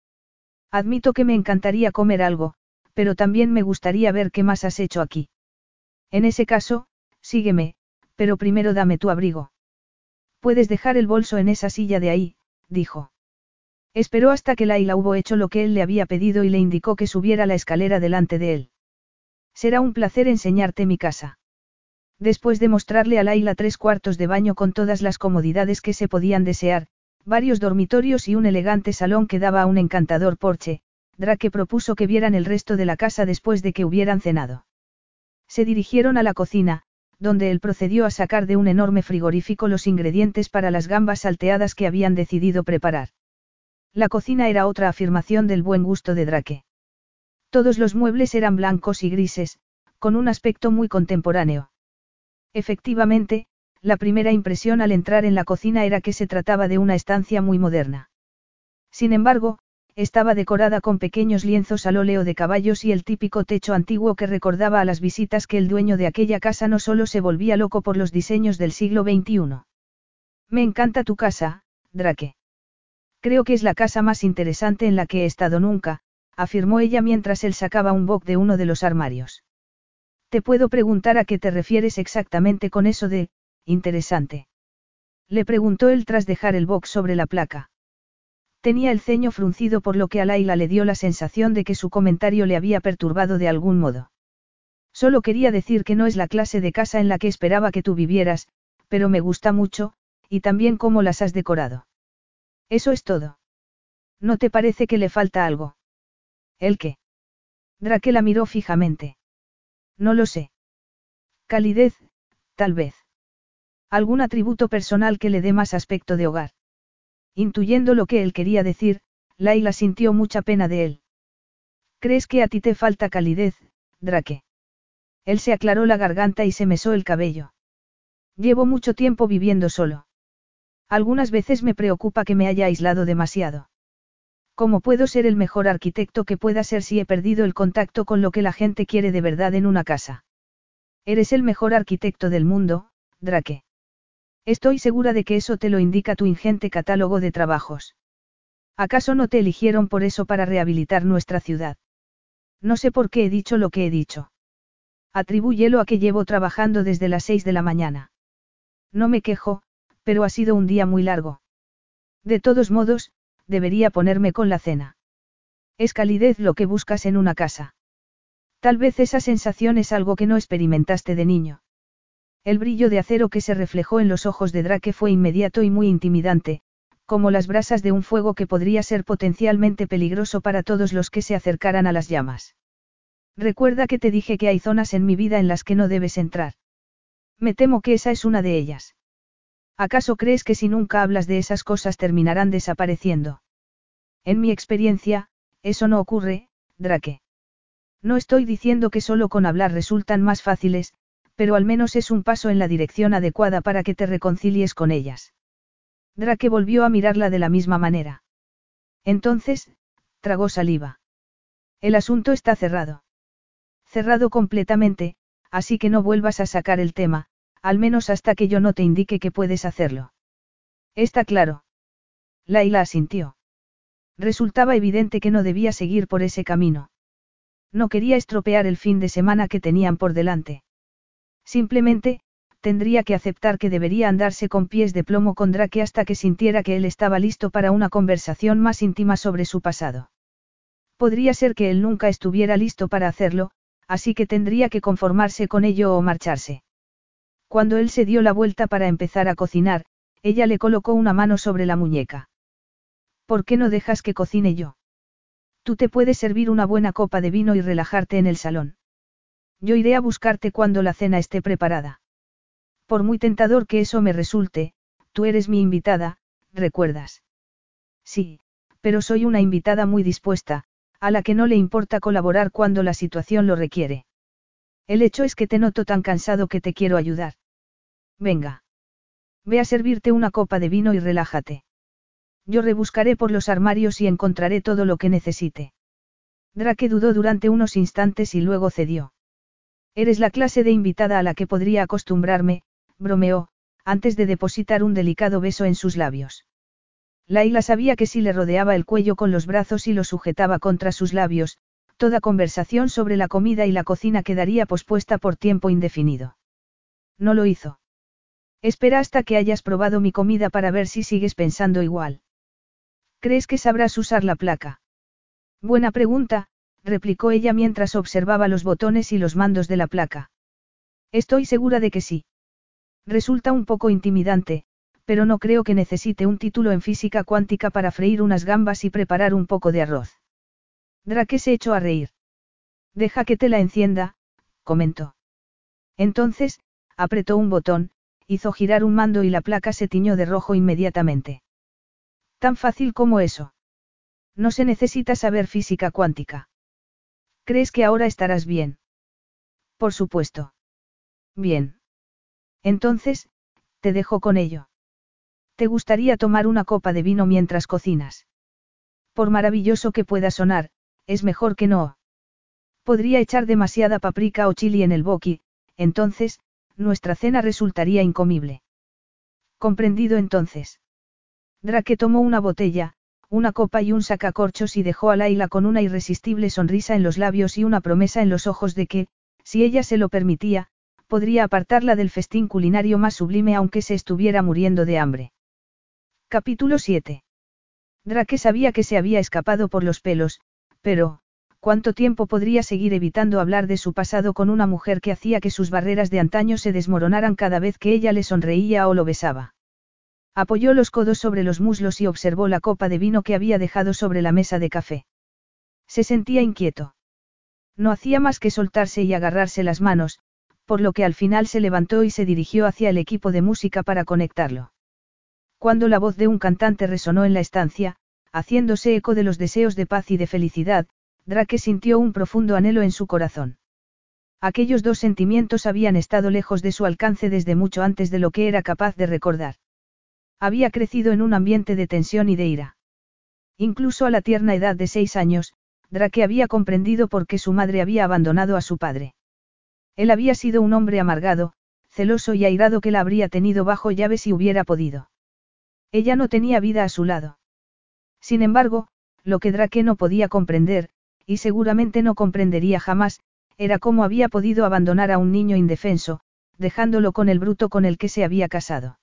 Admito que me encantaría comer algo, pero también me gustaría ver qué más has hecho aquí. En ese caso, sígueme, pero primero dame tu abrigo. Puedes dejar el bolso en esa silla de ahí, dijo. Esperó hasta que Laila hubo hecho lo que él le había pedido y le indicó que subiera la escalera delante de él. Será un placer enseñarte mi casa. Después de mostrarle a Laila tres cuartos de baño con todas las comodidades que se podían desear, varios dormitorios y un elegante salón que daba a un encantador porche, Drake propuso que vieran el resto de la casa después de que hubieran cenado. Se dirigieron a la cocina, donde él procedió a sacar de un enorme frigorífico los ingredientes para las gambas salteadas que habían decidido preparar. La cocina era otra afirmación del buen gusto de Drake. Todos los muebles eran blancos y grises, con un aspecto muy contemporáneo. Efectivamente, la primera impresión al entrar en la cocina era que se trataba de una estancia muy moderna. Sin embargo, estaba decorada con pequeños lienzos al óleo de caballos y el típico techo antiguo que recordaba a las visitas que el dueño de aquella casa no solo se volvía loco por los diseños del siglo XXI. Me encanta tu casa, Drake. Creo que es la casa más interesante en la que he estado nunca, afirmó ella mientras él sacaba un boc de uno de los armarios. Te puedo preguntar a qué te refieres exactamente con eso de, interesante. Le preguntó él tras dejar el box sobre la placa. Tenía el ceño fruncido por lo que a Laila le dio la sensación de que su comentario le había perturbado de algún modo. Solo quería decir que no es la clase de casa en la que esperaba que tú vivieras, pero me gusta mucho, y también cómo las has decorado. Eso es todo. ¿No te parece que le falta algo? ¿El qué? Drake la miró fijamente. No lo sé. Calidez, tal vez. Algún atributo personal que le dé más aspecto de hogar. Intuyendo lo que él quería decir, Laila sintió mucha pena de él. ¿Crees que a ti te falta calidez, Drake? Él se aclaró la garganta y se mesó el cabello. Llevo mucho tiempo viviendo solo. Algunas veces me preocupa que me haya aislado demasiado. ¿Cómo puedo ser el mejor arquitecto que pueda ser si he perdido el contacto con lo que la gente quiere de verdad en una casa? Eres el mejor arquitecto del mundo, Drake. Estoy segura de que eso te lo indica tu ingente catálogo de trabajos. ¿Acaso no te eligieron por eso para rehabilitar nuestra ciudad? No sé por qué he dicho lo que he dicho. Atribúyelo a que llevo trabajando desde las seis de la mañana. No me quejo, pero ha sido un día muy largo. De todos modos, debería ponerme con la cena. Es calidez lo que buscas en una casa. Tal vez esa sensación es algo que no experimentaste de niño. El brillo de acero que se reflejó en los ojos de Drake fue inmediato y muy intimidante, como las brasas de un fuego que podría ser potencialmente peligroso para todos los que se acercaran a las llamas. Recuerda que te dije que hay zonas en mi vida en las que no debes entrar. Me temo que esa es una de ellas. ¿Acaso crees que si nunca hablas de esas cosas terminarán desapareciendo? En mi experiencia, eso no ocurre, Drake. No estoy diciendo que solo con hablar resultan más fáciles, pero al menos es un paso en la dirección adecuada para que te reconcilies con ellas. Drake volvió a mirarla de la misma manera. Entonces, tragó saliva. El asunto está cerrado. Cerrado completamente, así que no vuelvas a sacar el tema, al menos hasta que yo no te indique que puedes hacerlo. Está claro. Laila asintió. Resultaba evidente que no debía seguir por ese camino. No quería estropear el fin de semana que tenían por delante. Simplemente, tendría que aceptar que debería andarse con pies de plomo con Drake hasta que sintiera que él estaba listo para una conversación más íntima sobre su pasado. Podría ser que él nunca estuviera listo para hacerlo, así que tendría que conformarse con ello o marcharse. Cuando él se dio la vuelta para empezar a cocinar, ella le colocó una mano sobre la muñeca. ¿Por qué no dejas que cocine yo? Tú te puedes servir una buena copa de vino y relajarte en el salón. Yo iré a buscarte cuando la cena esté preparada. Por muy tentador que eso me resulte, tú eres mi invitada, ¿recuerdas? Sí, pero soy una invitada muy dispuesta, a la que no le importa colaborar cuando la situación lo requiere. El hecho es que te noto tan cansado que te quiero ayudar. Venga. Ve a servirte una copa de vino y relájate. Yo rebuscaré por los armarios y encontraré todo lo que necesite. Drake dudó durante unos instantes y luego cedió. Eres la clase de invitada a la que podría acostumbrarme, bromeó, antes de depositar un delicado beso en sus labios. Laila sabía que si le rodeaba el cuello con los brazos y lo sujetaba contra sus labios, toda conversación sobre la comida y la cocina quedaría pospuesta por tiempo indefinido. No lo hizo. Espera hasta que hayas probado mi comida para ver si sigues pensando igual. ¿Crees que sabrás usar la placa? Buena pregunta, replicó ella mientras observaba los botones y los mandos de la placa. Estoy segura de que sí. Resulta un poco intimidante, pero no creo que necesite un título en física cuántica para freír unas gambas y preparar un poco de arroz. Drake se echó a reír. Deja que te la encienda, comentó. Entonces, apretó un botón, hizo girar un mando y la placa se tiñó de rojo inmediatamente. Tan fácil como eso. No se necesita saber física cuántica. ¿Crees que ahora estarás bien? Por supuesto. Bien. Entonces, te dejo con ello. ¿Te gustaría tomar una copa de vino mientras cocinas? Por maravilloso que pueda sonar, es mejor que no. Podría echar demasiada paprika o chili en el boqui, entonces, nuestra cena resultaría incomible. Comprendido entonces. Drake tomó una botella, una copa y un sacacorchos y dejó a Laila con una irresistible sonrisa en los labios y una promesa en los ojos de que, si ella se lo permitía, podría apartarla del festín culinario más sublime aunque se estuviera muriendo de hambre. Capítulo 7. Drake sabía que se había escapado por los pelos, pero, ¿cuánto tiempo podría seguir evitando hablar de su pasado con una mujer que hacía que sus barreras de antaño se desmoronaran cada vez que ella le sonreía o lo besaba? Apoyó los codos sobre los muslos y observó la copa de vino que había dejado sobre la mesa de café. Se sentía inquieto. No hacía más que soltarse y agarrarse las manos, por lo que al final se levantó y se dirigió hacia el equipo de música para conectarlo. Cuando la voz de un cantante resonó en la estancia, haciéndose eco de los deseos de paz y de felicidad, Drake sintió un profundo anhelo en su corazón. Aquellos dos sentimientos habían estado lejos de su alcance desde mucho antes de lo que era capaz de recordar. Había crecido en un ambiente de tensión y de ira. Incluso a la tierna edad de seis años, Drake había comprendido por qué su madre había abandonado a su padre. Él había sido un hombre amargado, celoso y airado que la habría tenido bajo llave si hubiera podido. Ella no tenía vida a su lado. Sin embargo, lo que Drake no podía comprender, y seguramente no comprendería jamás, era cómo había podido abandonar a un niño indefenso, dejándolo con el bruto con el que se había casado.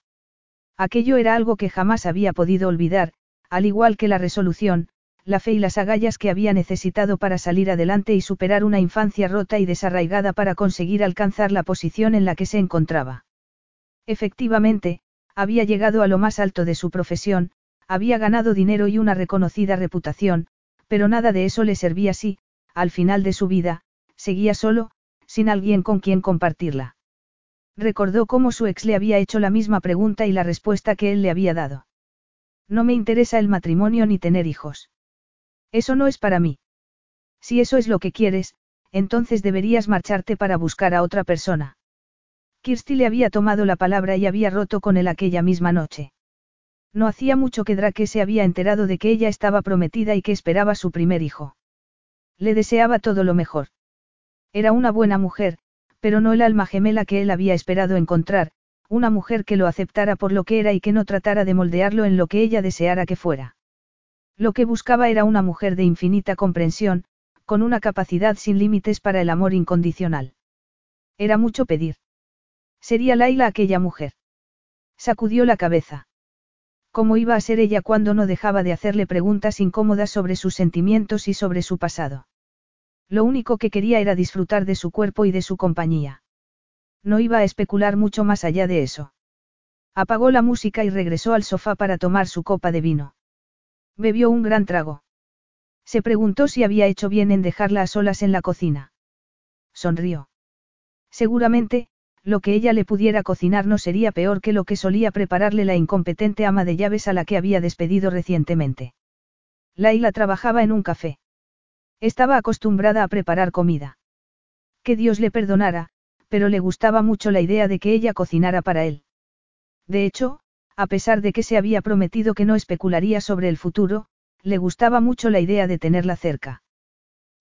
Aquello era algo que jamás había podido olvidar, al igual que la resolución, la fe y las agallas que había necesitado para salir adelante y superar una infancia rota y desarraigada para conseguir alcanzar la posición en la que se encontraba. Efectivamente, había llegado a lo más alto de su profesión, había ganado dinero y una reconocida reputación, pero nada de eso le servía si, al final de su vida, seguía solo, sin alguien con quien compartirla. Recordó cómo su ex le había hecho la misma pregunta y la respuesta que él le había dado. No me interesa el matrimonio ni tener hijos. Eso no es para mí. Si eso es lo que quieres, entonces deberías marcharte para buscar a otra persona. Kirsty le había tomado la palabra y había roto con él aquella misma noche. No hacía mucho que Drake se había enterado de que ella estaba prometida y que esperaba su primer hijo. Le deseaba todo lo mejor. Era una buena mujer, pero no el alma gemela que él había esperado encontrar, una mujer que lo aceptara por lo que era y que no tratara de moldearlo en lo que ella deseara que fuera. Lo que buscaba era una mujer de infinita comprensión, con una capacidad sin límites para el amor incondicional. Era mucho pedir. ¿Sería Laila aquella mujer? Sacudió la cabeza. ¿Cómo iba a ser ella cuando no dejaba de hacerle preguntas incómodas sobre sus sentimientos y sobre su pasado? Lo único que quería era disfrutar de su cuerpo y de su compañía. No iba a especular mucho más allá de eso. Apagó la música y regresó al sofá para tomar su copa de vino. Bebió un gran trago. Se preguntó si había hecho bien en dejarla a solas en la cocina. Sonrió. Seguramente, lo que ella le pudiera cocinar no sería peor que lo que solía prepararle la incompetente ama de llaves a la que había despedido recientemente. Laila trabajaba en un café. Estaba acostumbrada a preparar comida. Que Dios le perdonara, pero le gustaba mucho la idea de que ella cocinara para él. De hecho, a pesar de que se había prometido que no especularía sobre el futuro, le gustaba mucho la idea de tenerla cerca.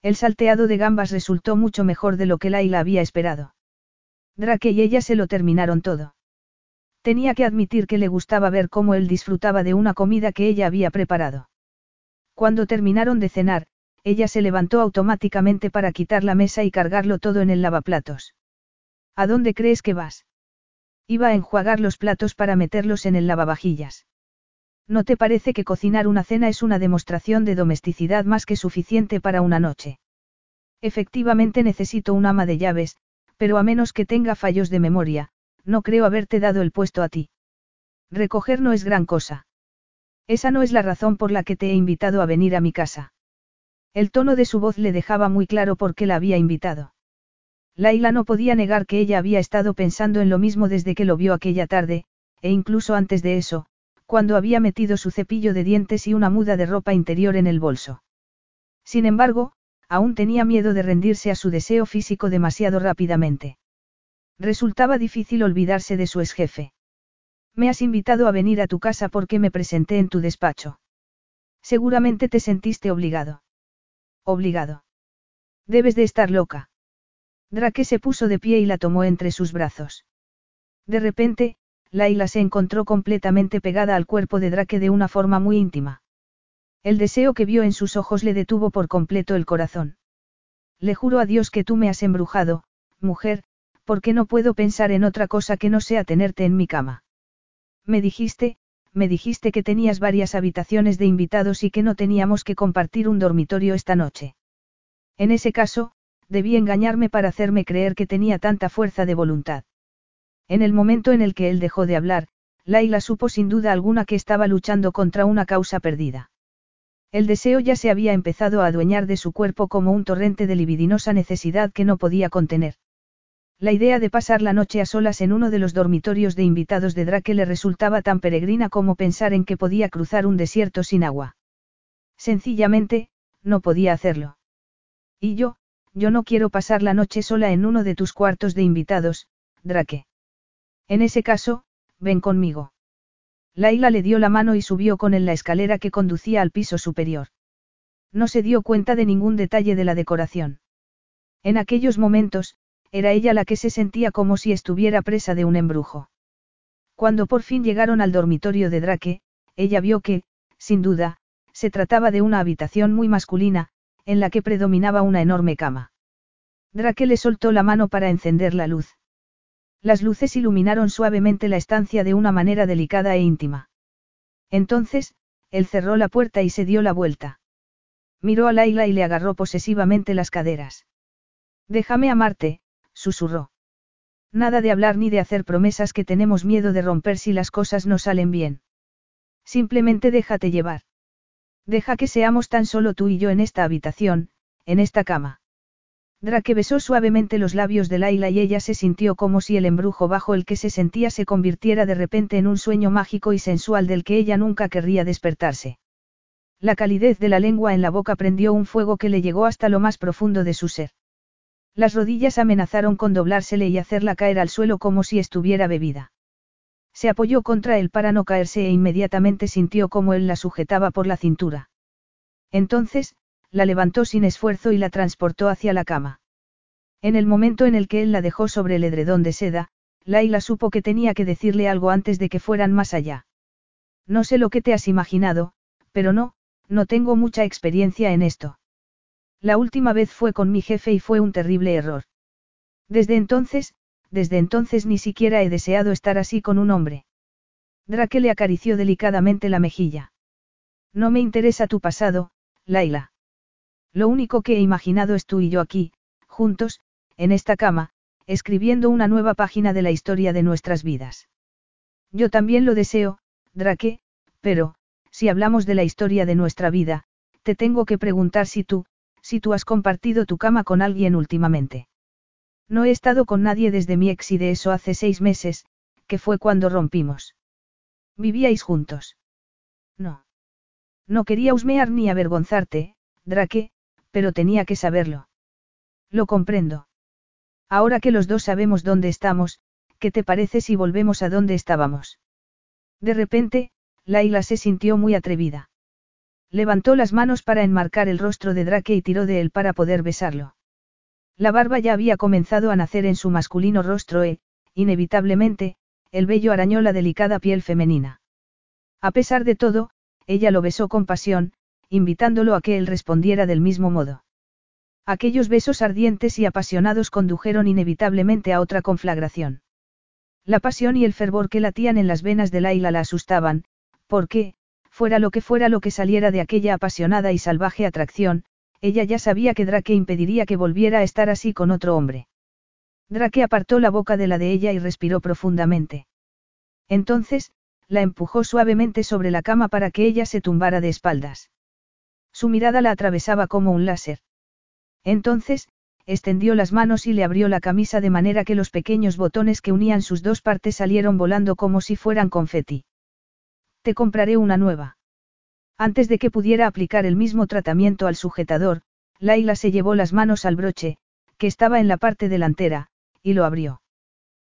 El salteado de gambas resultó mucho mejor de lo que Laila había esperado. Drake y ella se lo terminaron todo. Tenía que admitir que le gustaba ver cómo él disfrutaba de una comida que ella había preparado. Cuando terminaron de cenar, ella se levantó automáticamente para quitar la mesa y cargarlo todo en el lavaplatos. ¿A dónde crees que vas? Iba a enjuagar los platos para meterlos en el lavavajillas. ¿No te parece que cocinar una cena es una demostración de domesticidad más que suficiente para una noche? Efectivamente necesito un ama de llaves, pero a menos que tenga fallos de memoria, no creo haberte dado el puesto a ti. Recoger no es gran cosa. Esa no es la razón por la que te he invitado a venir a mi casa. El tono de su voz le dejaba muy claro por qué la había invitado. Laila no podía negar que ella había estado pensando en lo mismo desde que lo vio aquella tarde, e incluso antes de eso, cuando había metido su cepillo de dientes y una muda de ropa interior en el bolso. Sin embargo, aún tenía miedo de rendirse a su deseo físico demasiado rápidamente. Resultaba difícil olvidarse de su exjefe. Me has invitado a venir a tu casa porque me presenté en tu despacho. Seguramente te sentiste obligado. Obligado. Debes de estar loca. Drake se puso de pie y la tomó entre sus brazos. De repente, Laila se encontró completamente pegada al cuerpo de Drake de una forma muy íntima. El deseo que vio en sus ojos le detuvo por completo el corazón. Le juro a Dios que tú me has embrujado, mujer, porque no puedo pensar en otra cosa que no sea tenerte en mi cama. Me dijiste, me dijiste que tenías varias habitaciones de invitados y que no teníamos que compartir un dormitorio esta noche. En ese caso, debí engañarme para hacerme creer que tenía tanta fuerza de voluntad. En el momento en el que él dejó de hablar, Laila supo sin duda alguna que estaba luchando contra una causa perdida. El deseo ya se había empezado a adueñar de su cuerpo como un torrente de libidinosa necesidad que no podía contener. La idea de pasar la noche a solas en uno de los dormitorios de invitados de Drake le resultaba tan peregrina como pensar en que podía cruzar un desierto sin agua. Sencillamente, no podía hacerlo. Y yo, yo no quiero pasar la noche sola en uno de tus cuartos de invitados, Drake. En ese caso, ven conmigo. Laila le dio la mano y subió con él la escalera que conducía al piso superior. No se dio cuenta de ningún detalle de la decoración. En aquellos momentos, era ella la que se sentía como si estuviera presa de un embrujo. Cuando por fin llegaron al dormitorio de Drake, ella vio que, sin duda, se trataba de una habitación muy masculina, en la que predominaba una enorme cama. Drake le soltó la mano para encender la luz. Las luces iluminaron suavemente la estancia de una manera delicada e íntima. Entonces, él cerró la puerta y se dio la vuelta. Miró a Laila y le agarró posesivamente las caderas. Déjame amarte, susurró. Nada de hablar ni de hacer promesas que tenemos miedo de romper si las cosas no salen bien. Simplemente déjate llevar. Deja que seamos tan solo tú y yo en esta habitación, en esta cama. Drake besó suavemente los labios de Laila y ella se sintió como si el embrujo bajo el que se sentía se convirtiera de repente en un sueño mágico y sensual del que ella nunca querría despertarse. La calidez de la lengua en la boca prendió un fuego que le llegó hasta lo más profundo de su ser. Las rodillas amenazaron con doblársele y hacerla caer al suelo como si estuviera bebida. Se apoyó contra él para no caerse e inmediatamente sintió como él la sujetaba por la cintura. Entonces, la levantó sin esfuerzo y la transportó hacia la cama. En el momento en el que él la dejó sobre el edredón de seda, Laila supo que tenía que decirle algo antes de que fueran más allá. No sé lo que te has imaginado, pero no, no tengo mucha experiencia en esto. La última vez fue con mi jefe y fue un terrible error. Desde entonces, desde entonces ni siquiera he deseado estar así con un hombre. Drake le acarició delicadamente la mejilla. No me interesa tu pasado, Laila. Lo único que he imaginado es tú y yo aquí, juntos, en esta cama, escribiendo una nueva página de la historia de nuestras vidas. Yo también lo deseo, Drake, pero, si hablamos de la historia de nuestra vida, te tengo que preguntar si tú, si tú has compartido tu cama con alguien últimamente. No he estado con nadie desde mi ex y de eso hace seis meses, que fue cuando rompimos. ¿Vivíais juntos? No. No quería husmear ni avergonzarte, Drake, pero tenía que saberlo. Lo comprendo. Ahora que los dos sabemos dónde estamos, ¿qué te parece si volvemos a donde estábamos? De repente, Laila se sintió muy atrevida. Levantó las manos para enmarcar el rostro de Drake y tiró de él para poder besarlo. La barba ya había comenzado a nacer en su masculino rostro e, inevitablemente, el vello arañó la delicada piel femenina. A pesar de todo, ella lo besó con pasión, invitándolo a que él respondiera del mismo modo. Aquellos besos ardientes y apasionados condujeron inevitablemente a otra conflagración. La pasión y el fervor que latían en las venas de Laila la asustaban, porque, fuera lo que fuera lo que saliera de aquella apasionada y salvaje atracción, ella ya sabía que Drake impediría que volviera a estar así con otro hombre. Drake apartó la boca de la de ella y respiró profundamente. Entonces, la empujó suavemente sobre la cama para que ella se tumbara de espaldas. Su mirada la atravesaba como un láser. Entonces, extendió las manos y le abrió la camisa de manera que los pequeños botones que unían sus dos partes salieron volando como si fueran confeti. Te compraré una nueva. Antes de que pudiera aplicar el mismo tratamiento al sujetador, Laila se llevó las manos al broche, que estaba en la parte delantera, y lo abrió.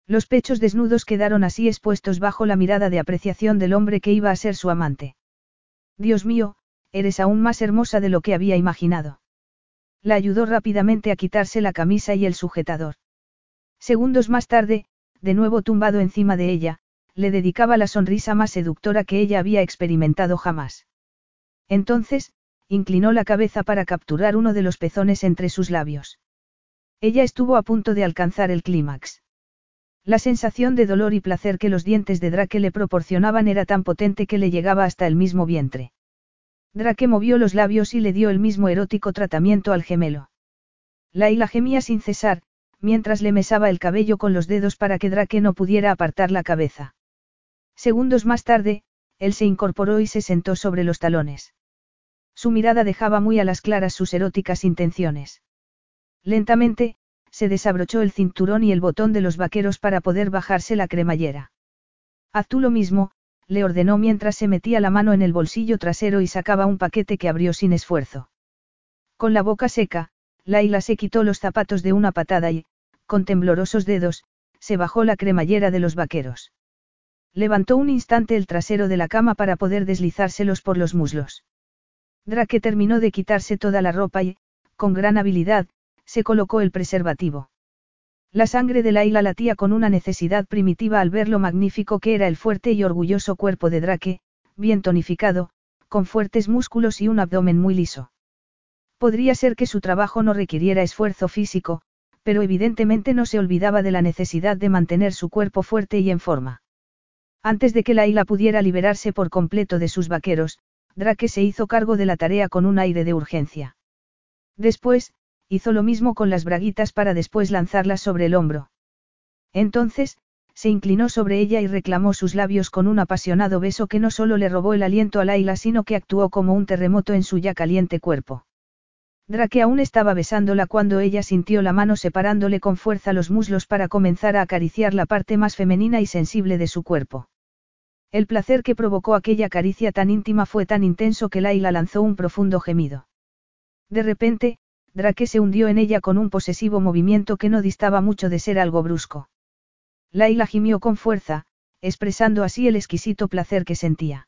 Los pechos desnudos quedaron así expuestos bajo la mirada de apreciación del hombre que iba a ser su amante. Dios mío, eres aún más hermosa de lo que había imaginado. La ayudó rápidamente a quitarse la camisa y el sujetador. Segundos más tarde, de nuevo tumbado encima de ella, le dedicaba la sonrisa más seductora que ella había experimentado jamás. Entonces, inclinó la cabeza para capturar uno de los pezones entre sus labios. Ella estuvo a punto de alcanzar el clímax. La sensación de dolor y placer que los dientes de Drake le proporcionaban era tan potente que le llegaba hasta el mismo vientre. Drake movió los labios y le dio el mismo erótico tratamiento al gemelo. Laila gemía sin cesar, mientras le mesaba el cabello con los dedos para que Drake no pudiera apartar la cabeza. Segundos más tarde, él se incorporó y se sentó sobre los talones. Su mirada dejaba muy a las claras sus eróticas intenciones. Lentamente, se desabrochó el cinturón y el botón de los vaqueros para poder bajarse la cremallera. Haz tú lo mismo, le ordenó mientras se metía la mano en el bolsillo trasero y sacaba un paquete que abrió sin esfuerzo. Con la boca seca, Laila se quitó los zapatos de una patada y, con temblorosos dedos, se bajó la cremallera de los vaqueros. Levantó un instante el trasero de la cama para poder deslizárselos por los muslos. Drake terminó de quitarse toda la ropa y, con gran habilidad, se colocó el preservativo. La sangre de Laila latía con una necesidad primitiva al ver lo magnífico que era el fuerte y orgulloso cuerpo de Drake, bien tonificado, con fuertes músculos y un abdomen muy liso. Podría ser que su trabajo no requiriera esfuerzo físico, pero evidentemente no se olvidaba de la necesidad de mantener su cuerpo fuerte y en forma. Antes de que Laila pudiera liberarse por completo de sus vaqueros, Drake se hizo cargo de la tarea con un aire de urgencia. Después, hizo lo mismo con las braguitas para después lanzarlas sobre el hombro. Entonces, se inclinó sobre ella y reclamó sus labios con un apasionado beso que no solo le robó el aliento a Laila sino que actuó como un terremoto en su ya caliente cuerpo. Drake aún estaba besándola cuando ella sintió la mano separándole con fuerza los muslos para comenzar a acariciar la parte más femenina y sensible de su cuerpo. El placer que provocó aquella caricia tan íntima fue tan intenso que Laila lanzó un profundo gemido. De repente, Drake se hundió en ella con un posesivo movimiento que no distaba mucho de ser algo brusco. Laila gimió con fuerza, expresando así el exquisito placer que sentía.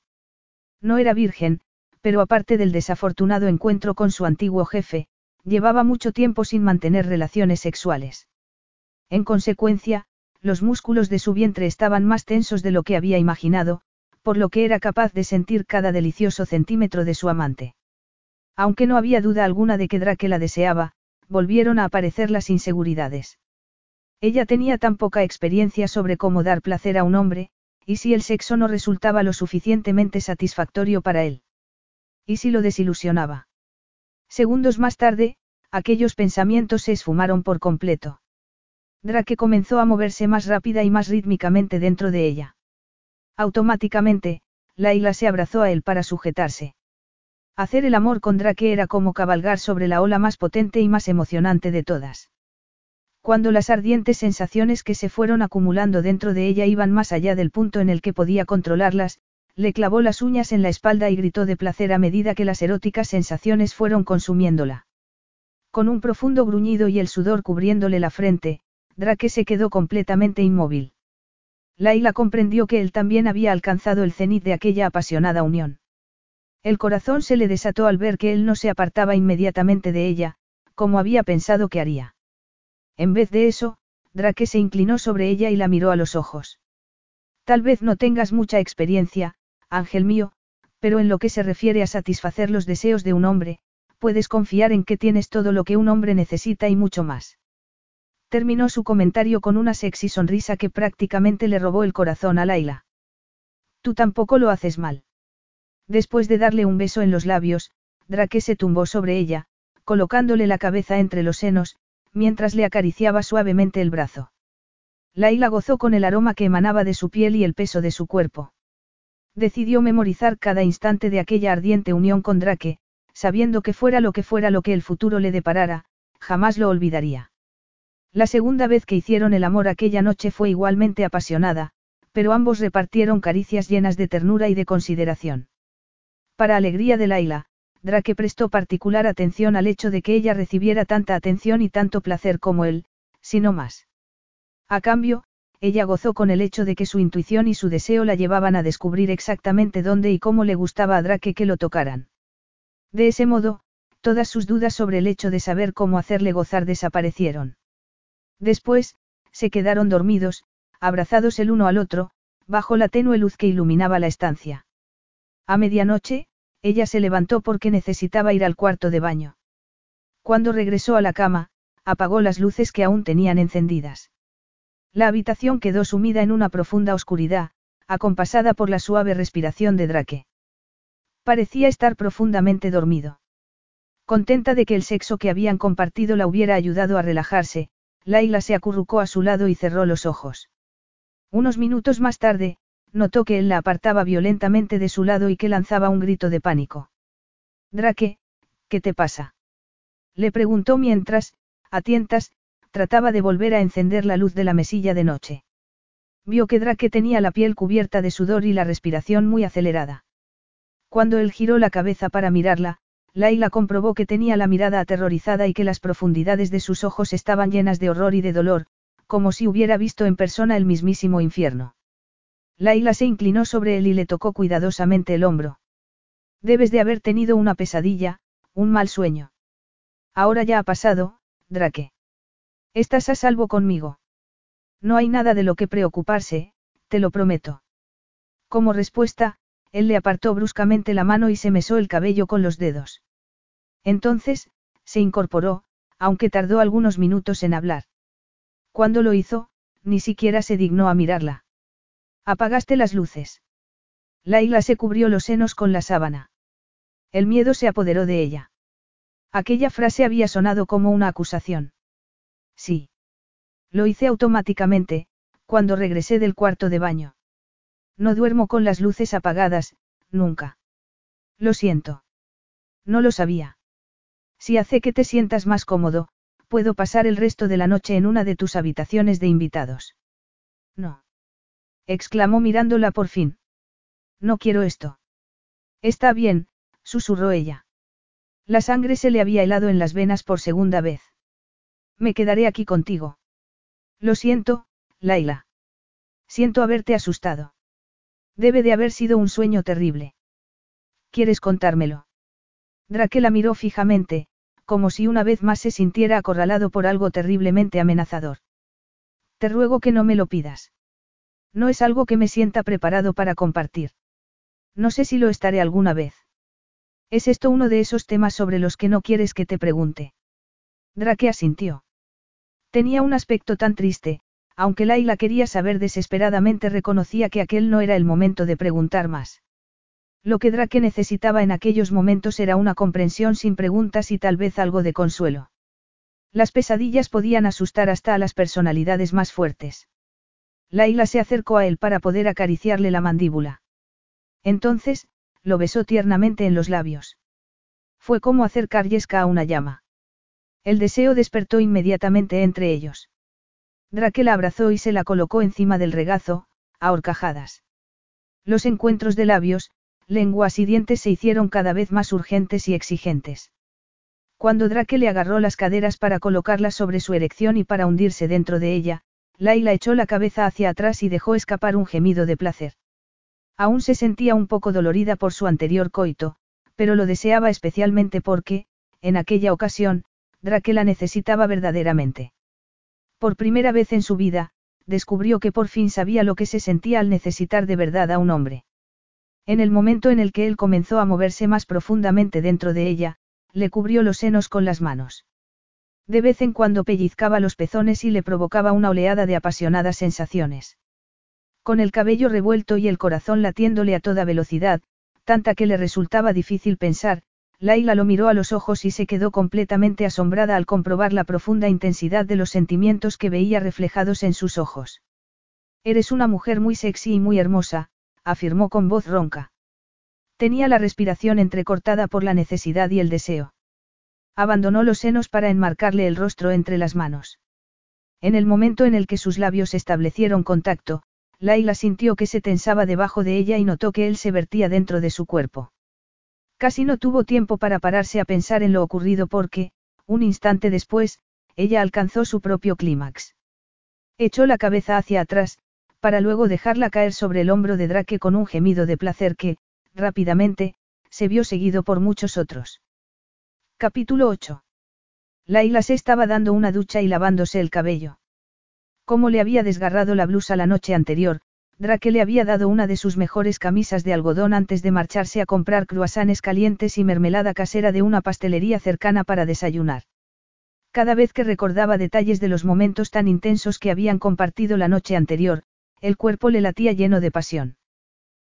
No era virgen, pero aparte del desafortunado encuentro con su antiguo jefe, llevaba mucho tiempo sin mantener relaciones sexuales. En consecuencia, los músculos de su vientre estaban más tensos de lo que había imaginado, por lo que era capaz de sentir cada delicioso centímetro de su amante. Aunque no había duda alguna de que Drake la deseaba, volvieron a aparecer las inseguridades. Ella tenía tan poca experiencia sobre cómo dar placer a un hombre, y si el sexo no resultaba lo suficientemente satisfactorio para él. Y si lo desilusionaba. Segundos más tarde, aquellos pensamientos se esfumaron por completo. Drake comenzó a moverse más rápida y más rítmicamente dentro de ella. Automáticamente, Laila se abrazó a él para sujetarse. Hacer el amor con Drake era como cabalgar sobre la ola más potente y más emocionante de todas. Cuando las ardientes sensaciones que se fueron acumulando dentro de ella iban más allá del punto en el que podía controlarlas, le clavó las uñas en la espalda y gritó de placer a medida que las eróticas sensaciones fueron consumiéndola. Con un profundo gruñido y el sudor cubriéndole la frente, Drake se quedó completamente inmóvil. Laila comprendió que él también había alcanzado el cenit de aquella apasionada unión. El corazón se le desató al ver que él no se apartaba inmediatamente de ella, como había pensado que haría. En vez de eso, Drake se inclinó sobre ella y la miró a los ojos. Tal vez no tengas mucha experiencia, ángel mío, pero en lo que se refiere a satisfacer los deseos de un hombre, puedes confiar en que tienes todo lo que un hombre necesita y mucho más. Terminó su comentario con una sexy sonrisa que prácticamente le robó el corazón a Laila. Tú tampoco lo haces mal. Después de darle un beso en los labios, Drake se tumbó sobre ella, colocándole la cabeza entre los senos, mientras le acariciaba suavemente el brazo. Laila gozó con el aroma que emanaba de su piel y el peso de su cuerpo. Decidió memorizar cada instante de aquella ardiente unión con Drake, sabiendo que fuera lo que fuera lo que el futuro le deparara, jamás lo olvidaría. La segunda vez que hicieron el amor aquella noche fue igualmente apasionada, pero ambos repartieron caricias llenas de ternura y de consideración. Para alegría de Laila, Drake prestó particular atención al hecho de que ella recibiera tanta atención y tanto placer como él, si no más. A cambio, ella gozó con el hecho de que su intuición y su deseo la llevaban a descubrir exactamente dónde y cómo le gustaba a Drake que lo tocaran. De ese modo, todas sus dudas sobre el hecho de saber cómo hacerle gozar desaparecieron. Después, se quedaron dormidos, abrazados el uno al otro, bajo la tenue luz que iluminaba la estancia. A medianoche, ella se levantó porque necesitaba ir al cuarto de baño. Cuando regresó a la cama, apagó las luces que aún tenían encendidas. La habitación quedó sumida en una profunda oscuridad, acompasada por la suave respiración de Drake. Parecía estar profundamente dormido. Contenta de que el sexo que habían compartido la hubiera ayudado a relajarse, Laila se acurrucó a su lado y cerró los ojos. Unos minutos más tarde, notó que él la apartaba violentamente de su lado y que lanzaba un grito de pánico. Drake, ¿qué te pasa? Le preguntó mientras, a tientas, trataba de volver a encender la luz de la mesilla de noche. Vio que Drake tenía la piel cubierta de sudor y la respiración muy acelerada. Cuando él giró la cabeza para mirarla, Laila comprobó que tenía la mirada aterrorizada y que las profundidades de sus ojos estaban llenas de horror y de dolor, como si hubiera visto en persona el mismísimo infierno. Laila se inclinó sobre él y le tocó cuidadosamente el hombro. Debes de haber tenido una pesadilla, un mal sueño. Ahora ya ha pasado, Drake. Estás a salvo conmigo. No hay nada de lo que preocuparse, te lo prometo. Como respuesta, él le apartó bruscamente la mano y se mesó el cabello con los dedos. Entonces, se incorporó, aunque tardó algunos minutos en hablar. Cuando lo hizo, ni siquiera se dignó a mirarla. Apagaste las luces. Laila se cubrió los senos con la sábana. El miedo se apoderó de ella. Aquella frase había sonado como una acusación. Sí. Lo hice automáticamente, cuando regresé del cuarto de baño. No duermo con las luces apagadas, nunca. Lo siento. No lo sabía. Si hace que te sientas más cómodo, puedo pasar el resto de la noche en una de tus habitaciones de invitados. No. Exclamó mirándola por fin. No quiero esto. Está bien, susurró ella. La sangre se le había helado en las venas por segunda vez. Me quedaré aquí contigo. Lo siento, Laila. Siento haberte asustado. Debe de haber sido un sueño terrible. ¿Quieres contármelo? Drake la miró fijamente, como si una vez más se sintiera acorralado por algo terriblemente amenazador. Te ruego que no me lo pidas. No es algo que me sienta preparado para compartir. No sé si lo estaré alguna vez. ¿Es esto uno de esos temas sobre los que no quieres que te pregunte? Drake asintió. Tenía un aspecto tan triste, aunque Laila quería saber desesperadamente reconocía que aquel no era el momento de preguntar más. Lo que Drake necesitaba en aquellos momentos era una comprensión sin preguntas y tal vez algo de consuelo. Las pesadillas podían asustar hasta a las personalidades más fuertes. Laila se acercó a él para poder acariciarle la mandíbula. Entonces, lo besó tiernamente en los labios. Fue como acercar Yesca a una llama. El deseo despertó inmediatamente entre ellos. Drake la abrazó y se la colocó encima del regazo, a horcajadas. Los encuentros de labios, lenguas y dientes se hicieron cada vez más urgentes y exigentes. Cuando Drake le agarró las caderas para colocarlas sobre su erección y para hundirse dentro de ella, Laila echó la cabeza hacia atrás y dejó escapar un gemido de placer. Aún se sentía un poco dolorida por su anterior coito, pero lo deseaba especialmente porque, en aquella ocasión, Drake la necesitaba verdaderamente. Por primera vez en su vida, descubrió que por fin sabía lo que se sentía al necesitar de verdad a un hombre. En el momento en el que él comenzó a moverse más profundamente dentro de ella, le cubrió los senos con las manos. De vez en cuando pellizcaba los pezones y le provocaba una oleada de apasionadas sensaciones. Con el cabello revuelto y el corazón latiéndole a toda velocidad, tanta que le resultaba difícil pensar, Laila lo miró a los ojos y se quedó completamente asombrada al comprobar la profunda intensidad de los sentimientos que veía reflejados en sus ojos. Eres una mujer muy sexy y muy hermosa, afirmó con voz ronca. Tenía la respiración entrecortada por la necesidad y el deseo. Abandonó los senos para enmarcarle el rostro entre las manos. En el momento en el que sus labios establecieron contacto, Laila sintió que se tensaba debajo de ella y notó que él se vertía dentro de su cuerpo. Casi no tuvo tiempo para pararse a pensar en lo ocurrido porque, un instante después, ella alcanzó su propio clímax. Echó la cabeza hacia atrás, para luego dejarla caer sobre el hombro de Drake con un gemido de placer que, rápidamente, se vio seguido por muchos otros. Capítulo 8. Laila se estaba dando una ducha y lavándose el cabello. Como le había desgarrado la blusa la noche anterior, Drake le había dado una de sus mejores camisas de algodón antes de marcharse a comprar cruasanes calientes y mermelada casera de una pastelería cercana para desayunar. Cada vez que recordaba detalles de los momentos tan intensos que habían compartido la noche anterior, el cuerpo le latía lleno de pasión.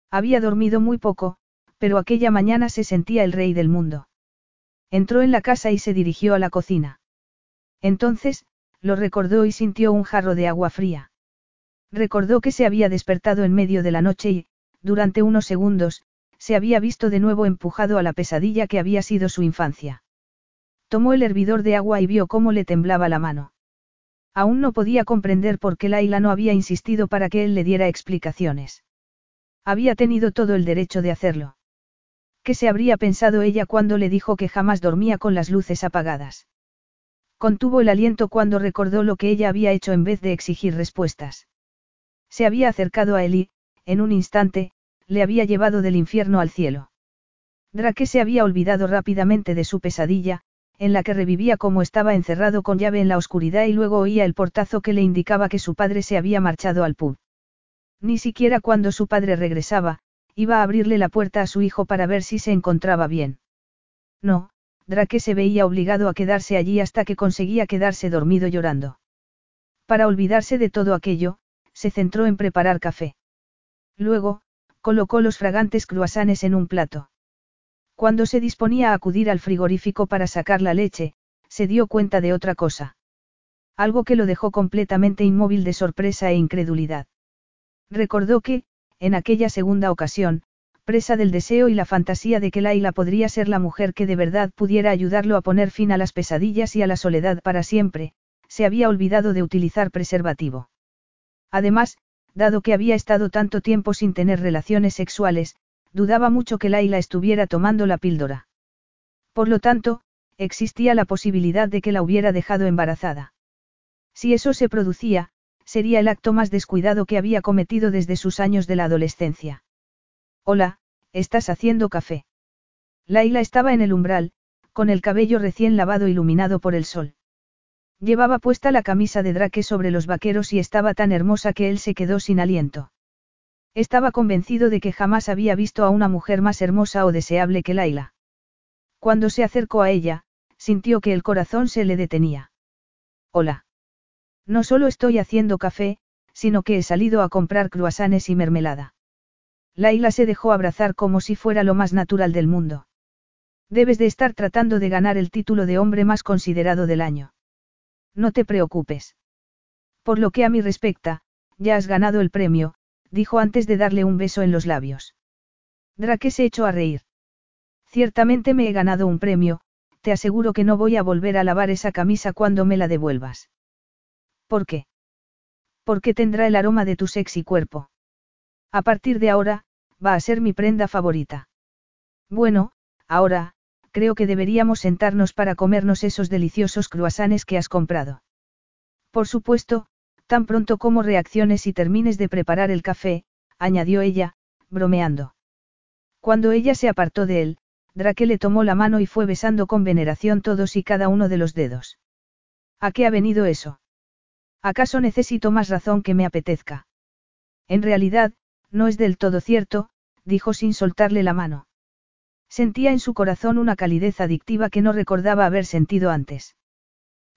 Había dormido muy poco, pero aquella mañana se sentía el rey del mundo. Entró en la casa y se dirigió a la cocina. Entonces, lo recordó y sintió un jarro de agua fría. Recordó que se había despertado en medio de la noche y, durante unos segundos, se había visto de nuevo empujado a la pesadilla que había sido su infancia. Tomó el hervidor de agua y vio cómo le temblaba la mano. Aún no podía comprender por qué Laila no había insistido para que él le diera explicaciones. Había tenido todo el derecho de hacerlo. ¿Qué se habría pensado ella cuando le dijo que jamás dormía con las luces apagadas? Contuvo el aliento cuando recordó lo que ella había hecho en vez de exigir respuestas. Se había acercado a él y, en un instante, le había llevado del infierno al cielo. Drake se había olvidado rápidamente de su pesadilla, en la que revivía como estaba encerrado con llave en la oscuridad y luego oía el portazo que le indicaba que su padre se había marchado al pub. Ni siquiera cuando su padre regresaba, iba a abrirle la puerta a su hijo para ver si se encontraba bien. No, Drake se veía obligado a quedarse allí hasta que conseguía quedarse dormido llorando. Para olvidarse de todo aquello, se centró en preparar café. Luego, colocó los fragantes cruasanes en un plato. Cuando se disponía a acudir al frigorífico para sacar la leche, se dio cuenta de otra cosa. Algo que lo dejó completamente inmóvil de sorpresa e incredulidad. Recordó que, en aquella segunda ocasión, presa del deseo y la fantasía de que Laila podría ser la mujer que de verdad pudiera ayudarlo a poner fin a las pesadillas y a la soledad para siempre, se había olvidado de utilizar preservativo. Además, dado que había estado tanto tiempo sin tener relaciones sexuales, dudaba mucho que Laila estuviera tomando la píldora. Por lo tanto, existía la posibilidad de que la hubiera dejado embarazada. Si eso se producía, sería el acto más descuidado que había cometido desde sus años de la adolescencia. Hola, ¿estás haciendo café? Laila estaba en el umbral, con el cabello recién lavado iluminado por el sol. Llevaba puesta la camisa de Drake sobre los vaqueros y estaba tan hermosa que él se quedó sin aliento. Estaba convencido de que jamás había visto a una mujer más hermosa o deseable que Laila. Cuando se acercó a ella, sintió que el corazón se le detenía. Hola. No solo estoy haciendo café, sino que he salido a comprar cruasanes y mermelada. Laila se dejó abrazar como si fuera lo más natural del mundo. Debes de estar tratando de ganar el título de hombre más considerado del año. No te preocupes. Por lo que a mí respecta, ya has ganado el premio, dijo antes de darle un beso en los labios. Drake se echó a reír. Ciertamente me he ganado un premio, te aseguro que no voy a volver a lavar esa camisa cuando me la devuelvas. ¿Por qué? Porque tendrá el aroma de tu sexy cuerpo. A partir de ahora, va a ser mi prenda favorita. Bueno, ahora, creo que deberíamos sentarnos para comernos esos deliciosos cruasanes que has comprado. Por supuesto, Tan pronto como reacciones y termines de preparar el café, añadió ella, bromeando. Cuando ella se apartó de él, Drake le tomó la mano y fue besando con veneración todos y cada uno de los dedos. ¿A qué ha venido eso? ¿Acaso necesito más razón que me apetezca? En realidad, no es del todo cierto, dijo sin soltarle la mano. Sentía en su corazón una calidez adictiva que no recordaba haber sentido antes.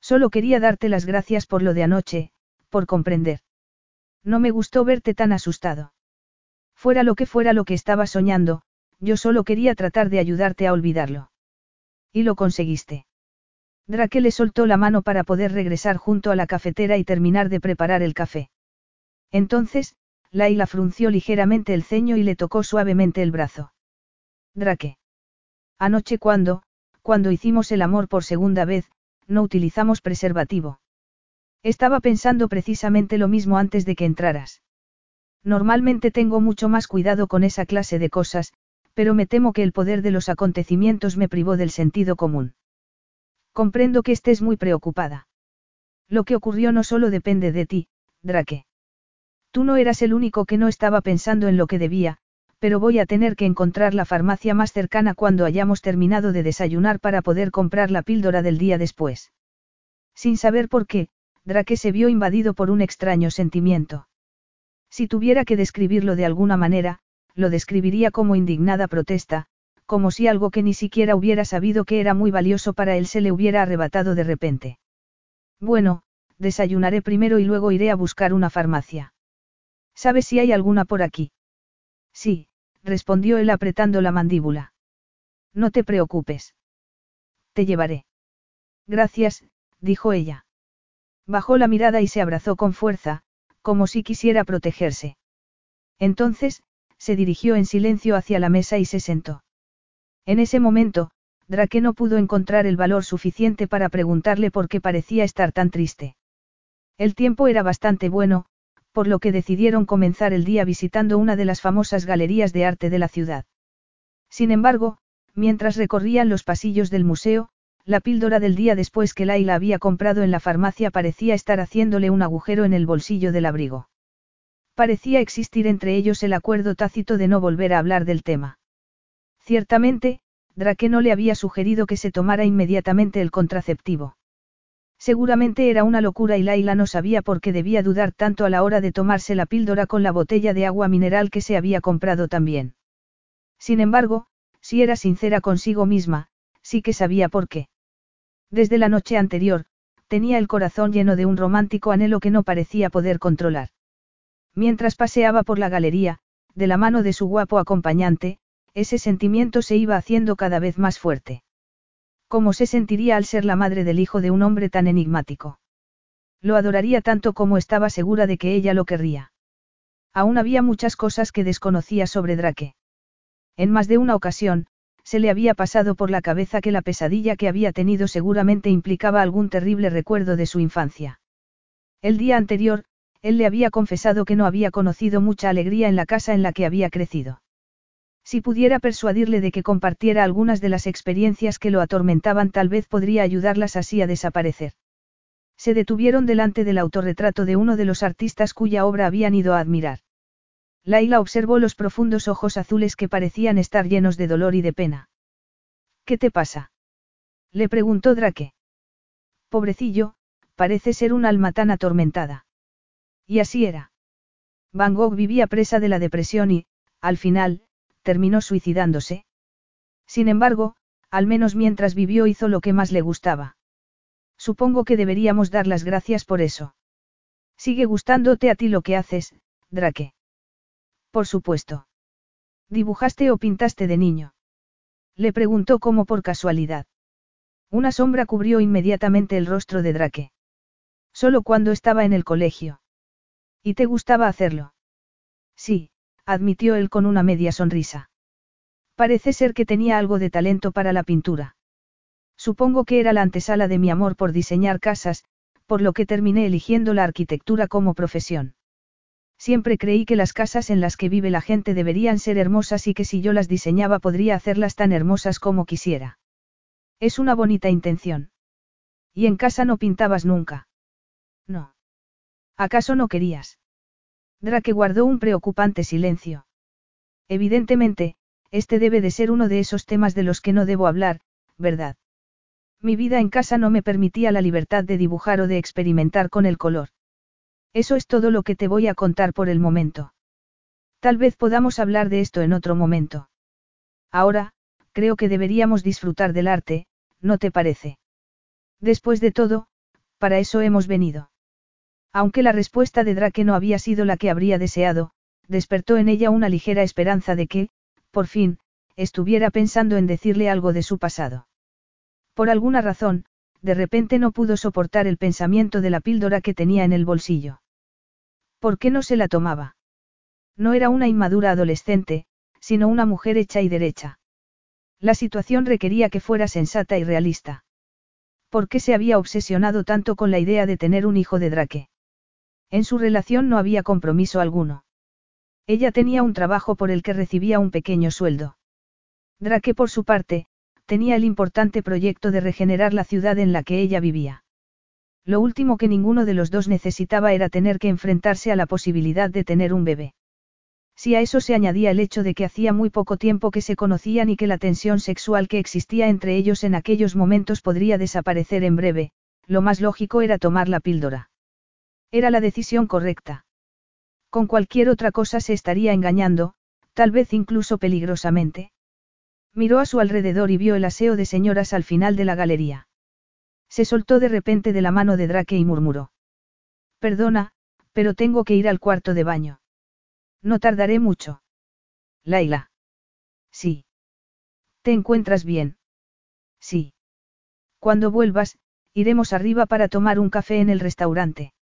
Solo quería darte las gracias por lo de anoche, por comprender. No me gustó verte tan asustado. Fuera lo que fuera lo que estaba soñando, yo solo quería tratar de ayudarte a olvidarlo. Y lo conseguiste. Drake le soltó la mano para poder regresar junto a la cafetera y terminar de preparar el café. Entonces, Laila frunció ligeramente el ceño y le tocó suavemente el brazo. Drake. Anoche cuando, cuando hicimos el amor por segunda vez, no utilizamos preservativo. Estaba pensando precisamente lo mismo antes de que entraras. Normalmente tengo mucho más cuidado con esa clase de cosas, pero me temo que el poder de los acontecimientos me privó del sentido común. Comprendo que estés muy preocupada. Lo que ocurrió no solo depende de ti, Drake. Tú no eras el único que no estaba pensando en lo que debía, pero voy a tener que encontrar la farmacia más cercana cuando hayamos terminado de desayunar para poder comprar la píldora del día después. Sin saber por qué, Drake se vio invadido por un extraño sentimiento. Si tuviera que describirlo de alguna manera, lo describiría como indignada protesta, como si algo que ni siquiera hubiera sabido que era muy valioso para él se le hubiera arrebatado de repente. Bueno, desayunaré primero y luego iré a buscar una farmacia. ¿Sabes si hay alguna por aquí? Sí, respondió él apretando la mandíbula. No te preocupes. Te llevaré. Gracias, dijo ella. Bajó la mirada y se abrazó con fuerza, como si quisiera protegerse. Entonces, se dirigió en silencio hacia la mesa y se sentó. En ese momento, Drake no pudo encontrar el valor suficiente para preguntarle por qué parecía estar tan triste. El tiempo era bastante bueno, por lo que decidieron comenzar el día visitando una de las famosas galerías de arte de la ciudad. Sin embargo, mientras recorrían los pasillos del museo, la píldora del día después que Laila había comprado en la farmacia parecía estar haciéndole un agujero en el bolsillo del abrigo. Parecía existir entre ellos el acuerdo tácito de no volver a hablar del tema. Ciertamente, Drake no le había sugerido que se tomara inmediatamente el contraceptivo. Seguramente era una locura y Laila no sabía por qué debía dudar tanto a la hora de tomarse la píldora con la botella de agua mineral que se había comprado también. Sin embargo, si era sincera consigo misma, sí que sabía por qué. Desde la noche anterior, tenía el corazón lleno de un romántico anhelo que no parecía poder controlar. Mientras paseaba por la galería, de la mano de su guapo acompañante, ese sentimiento se iba haciendo cada vez más fuerte. ¿Cómo se sentiría al ser la madre del hijo de un hombre tan enigmático? Lo adoraría tanto como estaba segura de que ella lo querría. Aún había muchas cosas que desconocía sobre Drake. En más de una ocasión, se le había pasado por la cabeza que la pesadilla que había tenido seguramente implicaba algún terrible recuerdo de su infancia. El día anterior, él le había confesado que no había conocido mucha alegría en la casa en la que había crecido. Si pudiera persuadirle de que compartiera algunas de las experiencias que lo atormentaban, tal vez podría ayudarlas así a desaparecer. Se detuvieron delante del autorretrato de uno de los artistas cuya obra habían ido a admirar. Laila observó los profundos ojos azules que parecían estar llenos de dolor y de pena. ¿Qué te pasa? Le preguntó Drake. Pobrecillo, parece ser un alma tan atormentada. Y así era. Van Gogh vivía presa de la depresión y, al final, terminó suicidándose. Sin embargo, al menos mientras vivió hizo lo que más le gustaba. Supongo que deberíamos dar las gracias por eso. Sigue gustándote a ti lo que haces, Drake. Por supuesto. ¿Dibujaste o pintaste de niño? Le preguntó como por casualidad. Una sombra cubrió inmediatamente el rostro de Drake. Solo cuando estaba en el colegio. ¿Y te gustaba hacerlo? Sí, admitió él con una media sonrisa. Parece ser que tenía algo de talento para la pintura. Supongo que era la antesala de mi amor por diseñar casas, por lo que terminé eligiendo la arquitectura como profesión. Siempre creí que las casas en las que vive la gente deberían ser hermosas y que si yo las diseñaba podría hacerlas tan hermosas como quisiera. Es una bonita intención. ¿Y en casa no pintabas nunca? No. ¿Acaso no querías? Drake guardó un preocupante silencio. Evidentemente, este debe de ser uno de esos temas de los que no debo hablar, ¿verdad? Mi vida en casa no me permitía la libertad de dibujar o de experimentar con el color. Eso es todo lo que te voy a contar por el momento. Tal vez podamos hablar de esto en otro momento. Ahora, creo que deberíamos disfrutar del arte, ¿no te parece? Después de todo, para eso hemos venido. Aunque la respuesta de Drake no había sido la que habría deseado, despertó en ella una ligera esperanza de que, por fin, estuviera pensando en decirle algo de su pasado. Por alguna razón, de repente no pudo soportar el pensamiento de la píldora que tenía en el bolsillo. ¿Por qué no se la tomaba? No era una inmadura adolescente, sino una mujer hecha y derecha. La situación requería que fuera sensata y realista. ¿Por qué se había obsesionado tanto con la idea de tener un hijo de Drake? En su relación no había compromiso alguno. Ella tenía un trabajo por el que recibía un pequeño sueldo. Drake, por su parte, tenía el importante proyecto de regenerar la ciudad en la que ella vivía. Lo último que ninguno de los dos necesitaba era tener que enfrentarse a la posibilidad de tener un bebé. Si a eso se añadía el hecho de que hacía muy poco tiempo que se conocían y que la tensión sexual que existía entre ellos en aquellos momentos podría desaparecer en breve, lo más lógico era tomar la píldora. Era la decisión correcta. Con cualquier otra cosa se estaría engañando, tal vez incluso peligrosamente. Miró a su alrededor y vio el aseo de señoras al final de la galería. Se soltó de repente de la mano de Drake y murmuró. Perdona, pero tengo que ir al cuarto de baño. No tardaré mucho. Laila. Sí. ¿Te encuentras bien? Sí. Cuando vuelvas, iremos arriba para tomar un café en el restaurante.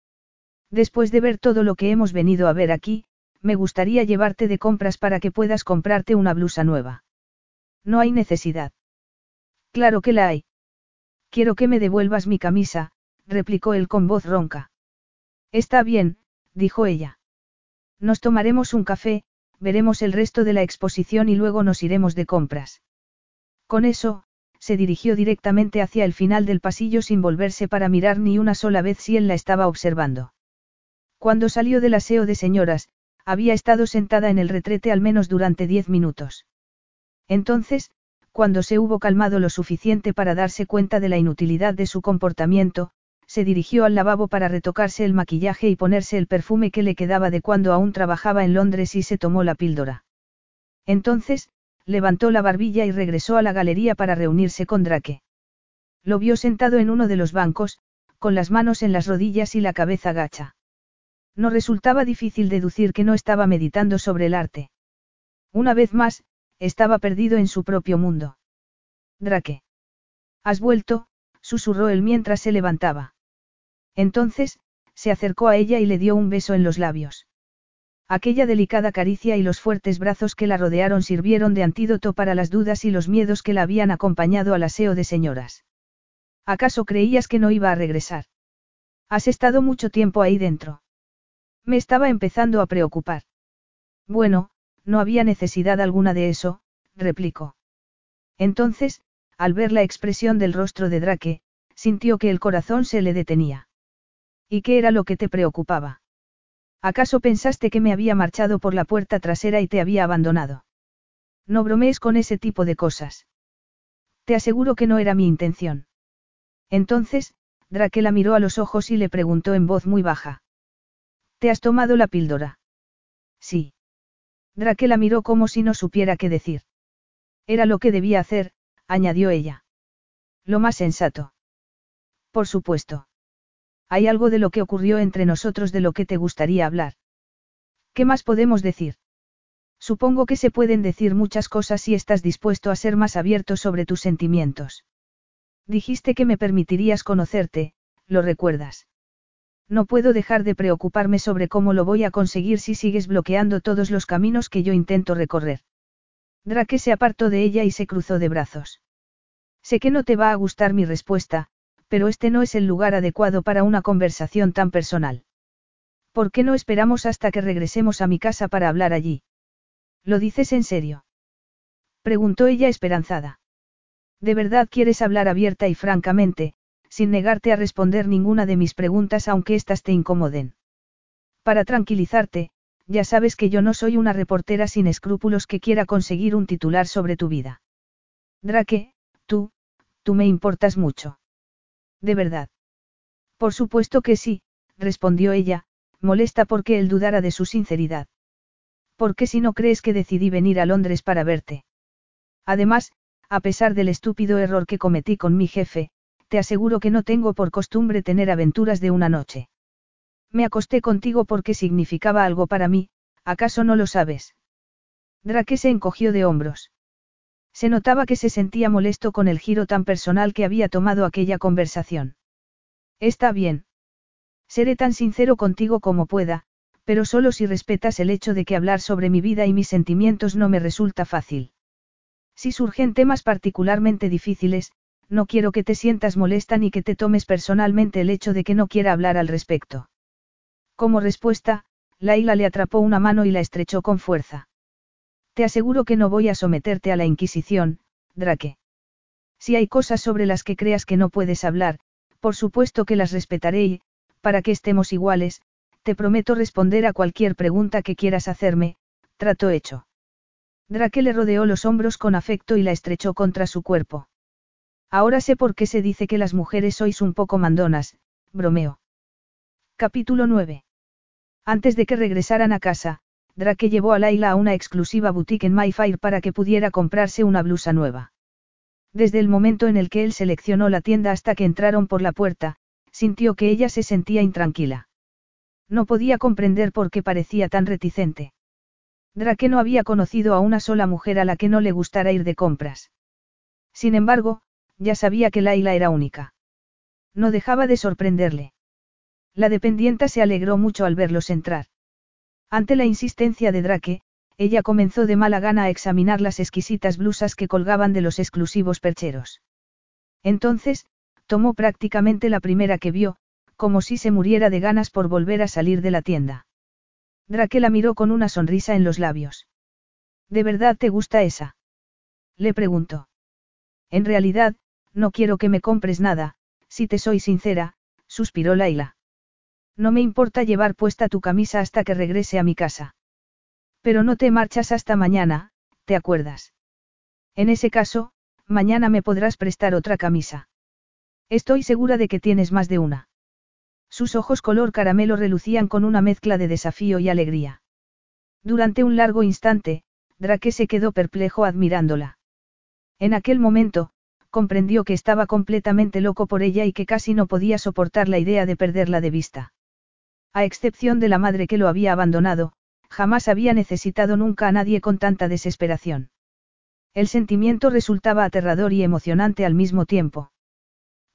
Después de ver todo lo que hemos venido a ver aquí, me gustaría llevarte de compras para que puedas comprarte una blusa nueva. No hay necesidad. Claro que la hay. Quiero que me devuelvas mi camisa, replicó él con voz ronca. Está bien, dijo ella. Nos tomaremos un café, veremos el resto de la exposición y luego nos iremos de compras. Con eso, se dirigió directamente hacia el final del pasillo sin volverse para mirar ni una sola vez si él la estaba observando. Cuando salió del aseo de señoras, había estado sentada en el retrete al menos durante diez minutos. Entonces, cuando se hubo calmado lo suficiente para darse cuenta de la inutilidad de su comportamiento, se dirigió al lavabo para retocarse el maquillaje y ponerse el perfume que le quedaba de cuando aún trabajaba en Londres y se tomó la píldora. Entonces, levantó la barbilla y regresó a la galería para reunirse con Drake. Lo vio sentado en uno de los bancos, con las manos en las rodillas y la cabeza gacha. No resultaba difícil deducir que no estaba meditando sobre el arte. Una vez más, estaba perdido en su propio mundo. Drake. Has vuelto, susurró él mientras se levantaba. Entonces, se acercó a ella y le dio un beso en los labios. Aquella delicada caricia y los fuertes brazos que la rodearon sirvieron de antídoto para las dudas y los miedos que la habían acompañado al aseo de señoras. ¿Acaso creías que no iba a regresar? Has estado mucho tiempo ahí dentro. Me estaba empezando a preocupar. Bueno, no había necesidad alguna de eso, replicó. Entonces, al ver la expresión del rostro de Drake, sintió que el corazón se le detenía. ¿Y qué era lo que te preocupaba? ¿Acaso pensaste que me había marchado por la puerta trasera y te había abandonado? No bromees con ese tipo de cosas. Te aseguro que no era mi intención. Entonces, Drake la miró a los ojos y le preguntó en voz muy baja. ¿Te has tomado la píldora? Sí. Drake la miró como si no supiera qué decir. Era lo que debía hacer, añadió ella. Lo más sensato. Por supuesto. Hay algo de lo que ocurrió entre nosotros de lo que te gustaría hablar. ¿Qué más podemos decir? Supongo que se pueden decir muchas cosas si estás dispuesto a ser más abierto sobre tus sentimientos. Dijiste que me permitirías conocerte, ¿lo recuerdas? No puedo dejar de preocuparme sobre cómo lo voy a conseguir si sigues bloqueando todos los caminos que yo intento recorrer. Drake se apartó de ella y se cruzó de brazos. Sé que no te va a gustar mi respuesta, pero este no es el lugar adecuado para una conversación tan personal. ¿Por qué no esperamos hasta que regresemos a mi casa para hablar allí? ¿Lo dices en serio? Preguntó ella esperanzada. ¿De verdad quieres hablar abierta y francamente, sin negarte a responder ninguna de mis preguntas aunque éstas te incomoden. Para tranquilizarte, ya sabes que yo no soy una reportera sin escrúpulos que quiera conseguir un titular sobre tu vida. Drake, tú, tú me importas mucho. ¿De verdad? Por supuesto que sí, respondió ella, molesta porque él dudara de su sinceridad. ¿Por qué si no crees que decidí venir a Londres para verte? Además, a pesar del estúpido error que cometí con mi jefe, te aseguro que no tengo por costumbre tener aventuras de una noche. Me acosté contigo porque significaba algo para mí, ¿acaso no lo sabes? Drake se encogió de hombros. Se notaba que se sentía molesto con el giro tan personal que había tomado aquella conversación. Está bien. Seré tan sincero contigo como pueda, pero solo si respetas el hecho de que hablar sobre mi vida y mis sentimientos no me resulta fácil. Si surgen temas particularmente difíciles, no quiero que te sientas molesta ni que te tomes personalmente el hecho de que no quiera hablar al respecto. Como respuesta, Laila le atrapó una mano y la estrechó con fuerza. Te aseguro que no voy a someterte a la Inquisición, Drake. Si hay cosas sobre las que creas que no puedes hablar, por supuesto que las respetaré y, para que estemos iguales, te prometo responder a cualquier pregunta que quieras hacerme, trato hecho. Drake le rodeó los hombros con afecto y la estrechó contra su cuerpo. Ahora sé por qué se dice que las mujeres sois un poco mandonas, bromeo. Capítulo 9. Antes de que regresaran a casa, Drake llevó a Laila a una exclusiva boutique en Mayfair para que pudiera comprarse una blusa nueva. Desde el momento en el que él seleccionó la tienda hasta que entraron por la puerta, sintió que ella se sentía intranquila. No podía comprender por qué parecía tan reticente. Drake no había conocido a una sola mujer a la que no le gustara ir de compras. Sin embargo, ya sabía que Laila era única. No dejaba de sorprenderle. La dependienta se alegró mucho al verlos entrar. Ante la insistencia de Drake, ella comenzó de mala gana a examinar las exquisitas blusas que colgaban de los exclusivos percheros. Entonces, tomó prácticamente la primera que vio, como si se muriera de ganas por volver a salir de la tienda. Drake la miró con una sonrisa en los labios. ¿De verdad te gusta esa? Le preguntó. En realidad, no quiero que me compres nada, si te soy sincera, suspiró Laila. No me importa llevar puesta tu camisa hasta que regrese a mi casa. Pero no te marchas hasta mañana, ¿te acuerdas? En ese caso, mañana me podrás prestar otra camisa. Estoy segura de que tienes más de una. Sus ojos color caramelo relucían con una mezcla de desafío y alegría. Durante un largo instante, Drake se quedó perplejo admirándola. En aquel momento, comprendió que estaba completamente loco por ella y que casi no podía soportar la idea de perderla de vista. A excepción de la madre que lo había abandonado, jamás había necesitado nunca a nadie con tanta desesperación. El sentimiento resultaba aterrador y emocionante al mismo tiempo.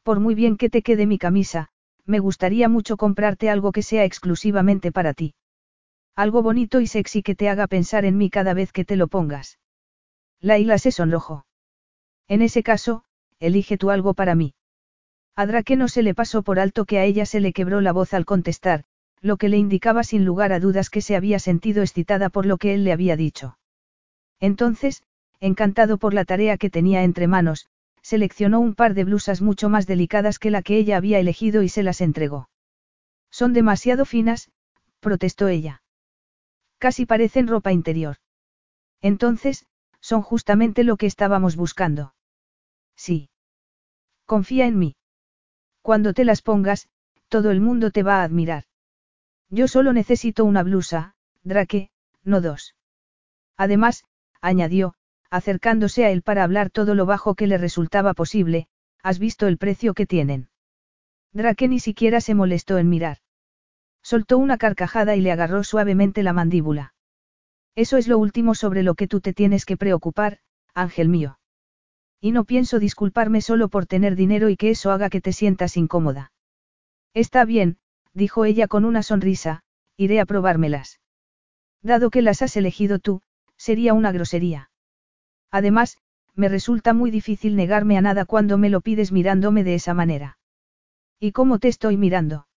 Por muy bien que te quede mi camisa, me gustaría mucho comprarte algo que sea exclusivamente para ti. Algo bonito y sexy que te haga pensar en mí cada vez que te lo pongas. Laila se sonrojó. En ese caso, elige tú algo para mí. A Drake no se le pasó por alto que a ella se le quebró la voz al contestar, lo que le indicaba sin lugar a dudas que se había sentido excitada por lo que él le había dicho. Entonces, encantado por la tarea que tenía entre manos, seleccionó un par de blusas mucho más delicadas que la que ella había elegido y se las entregó. Son demasiado finas, protestó ella. Casi parecen ropa interior. Entonces, son justamente lo que estábamos buscando. Sí. Confía en mí. Cuando te las pongas, todo el mundo te va a admirar. Yo solo necesito una blusa, Drake, no dos. Además, añadió, acercándose a él para hablar todo lo bajo que le resultaba posible, ¿has visto el precio que tienen? Drake ni siquiera se molestó en mirar. Soltó una carcajada y le agarró suavemente la mandíbula. Eso es lo último sobre lo que tú te tienes que preocupar, ángel mío. Y no pienso disculparme solo por tener dinero y que eso haga que te sientas incómoda. Está bien, dijo ella con una sonrisa, iré a probármelas. Dado que las has elegido tú, sería una grosería. Además, me resulta muy difícil negarme a nada cuando me lo pides mirándome de esa manera. ¿Y cómo te estoy mirando?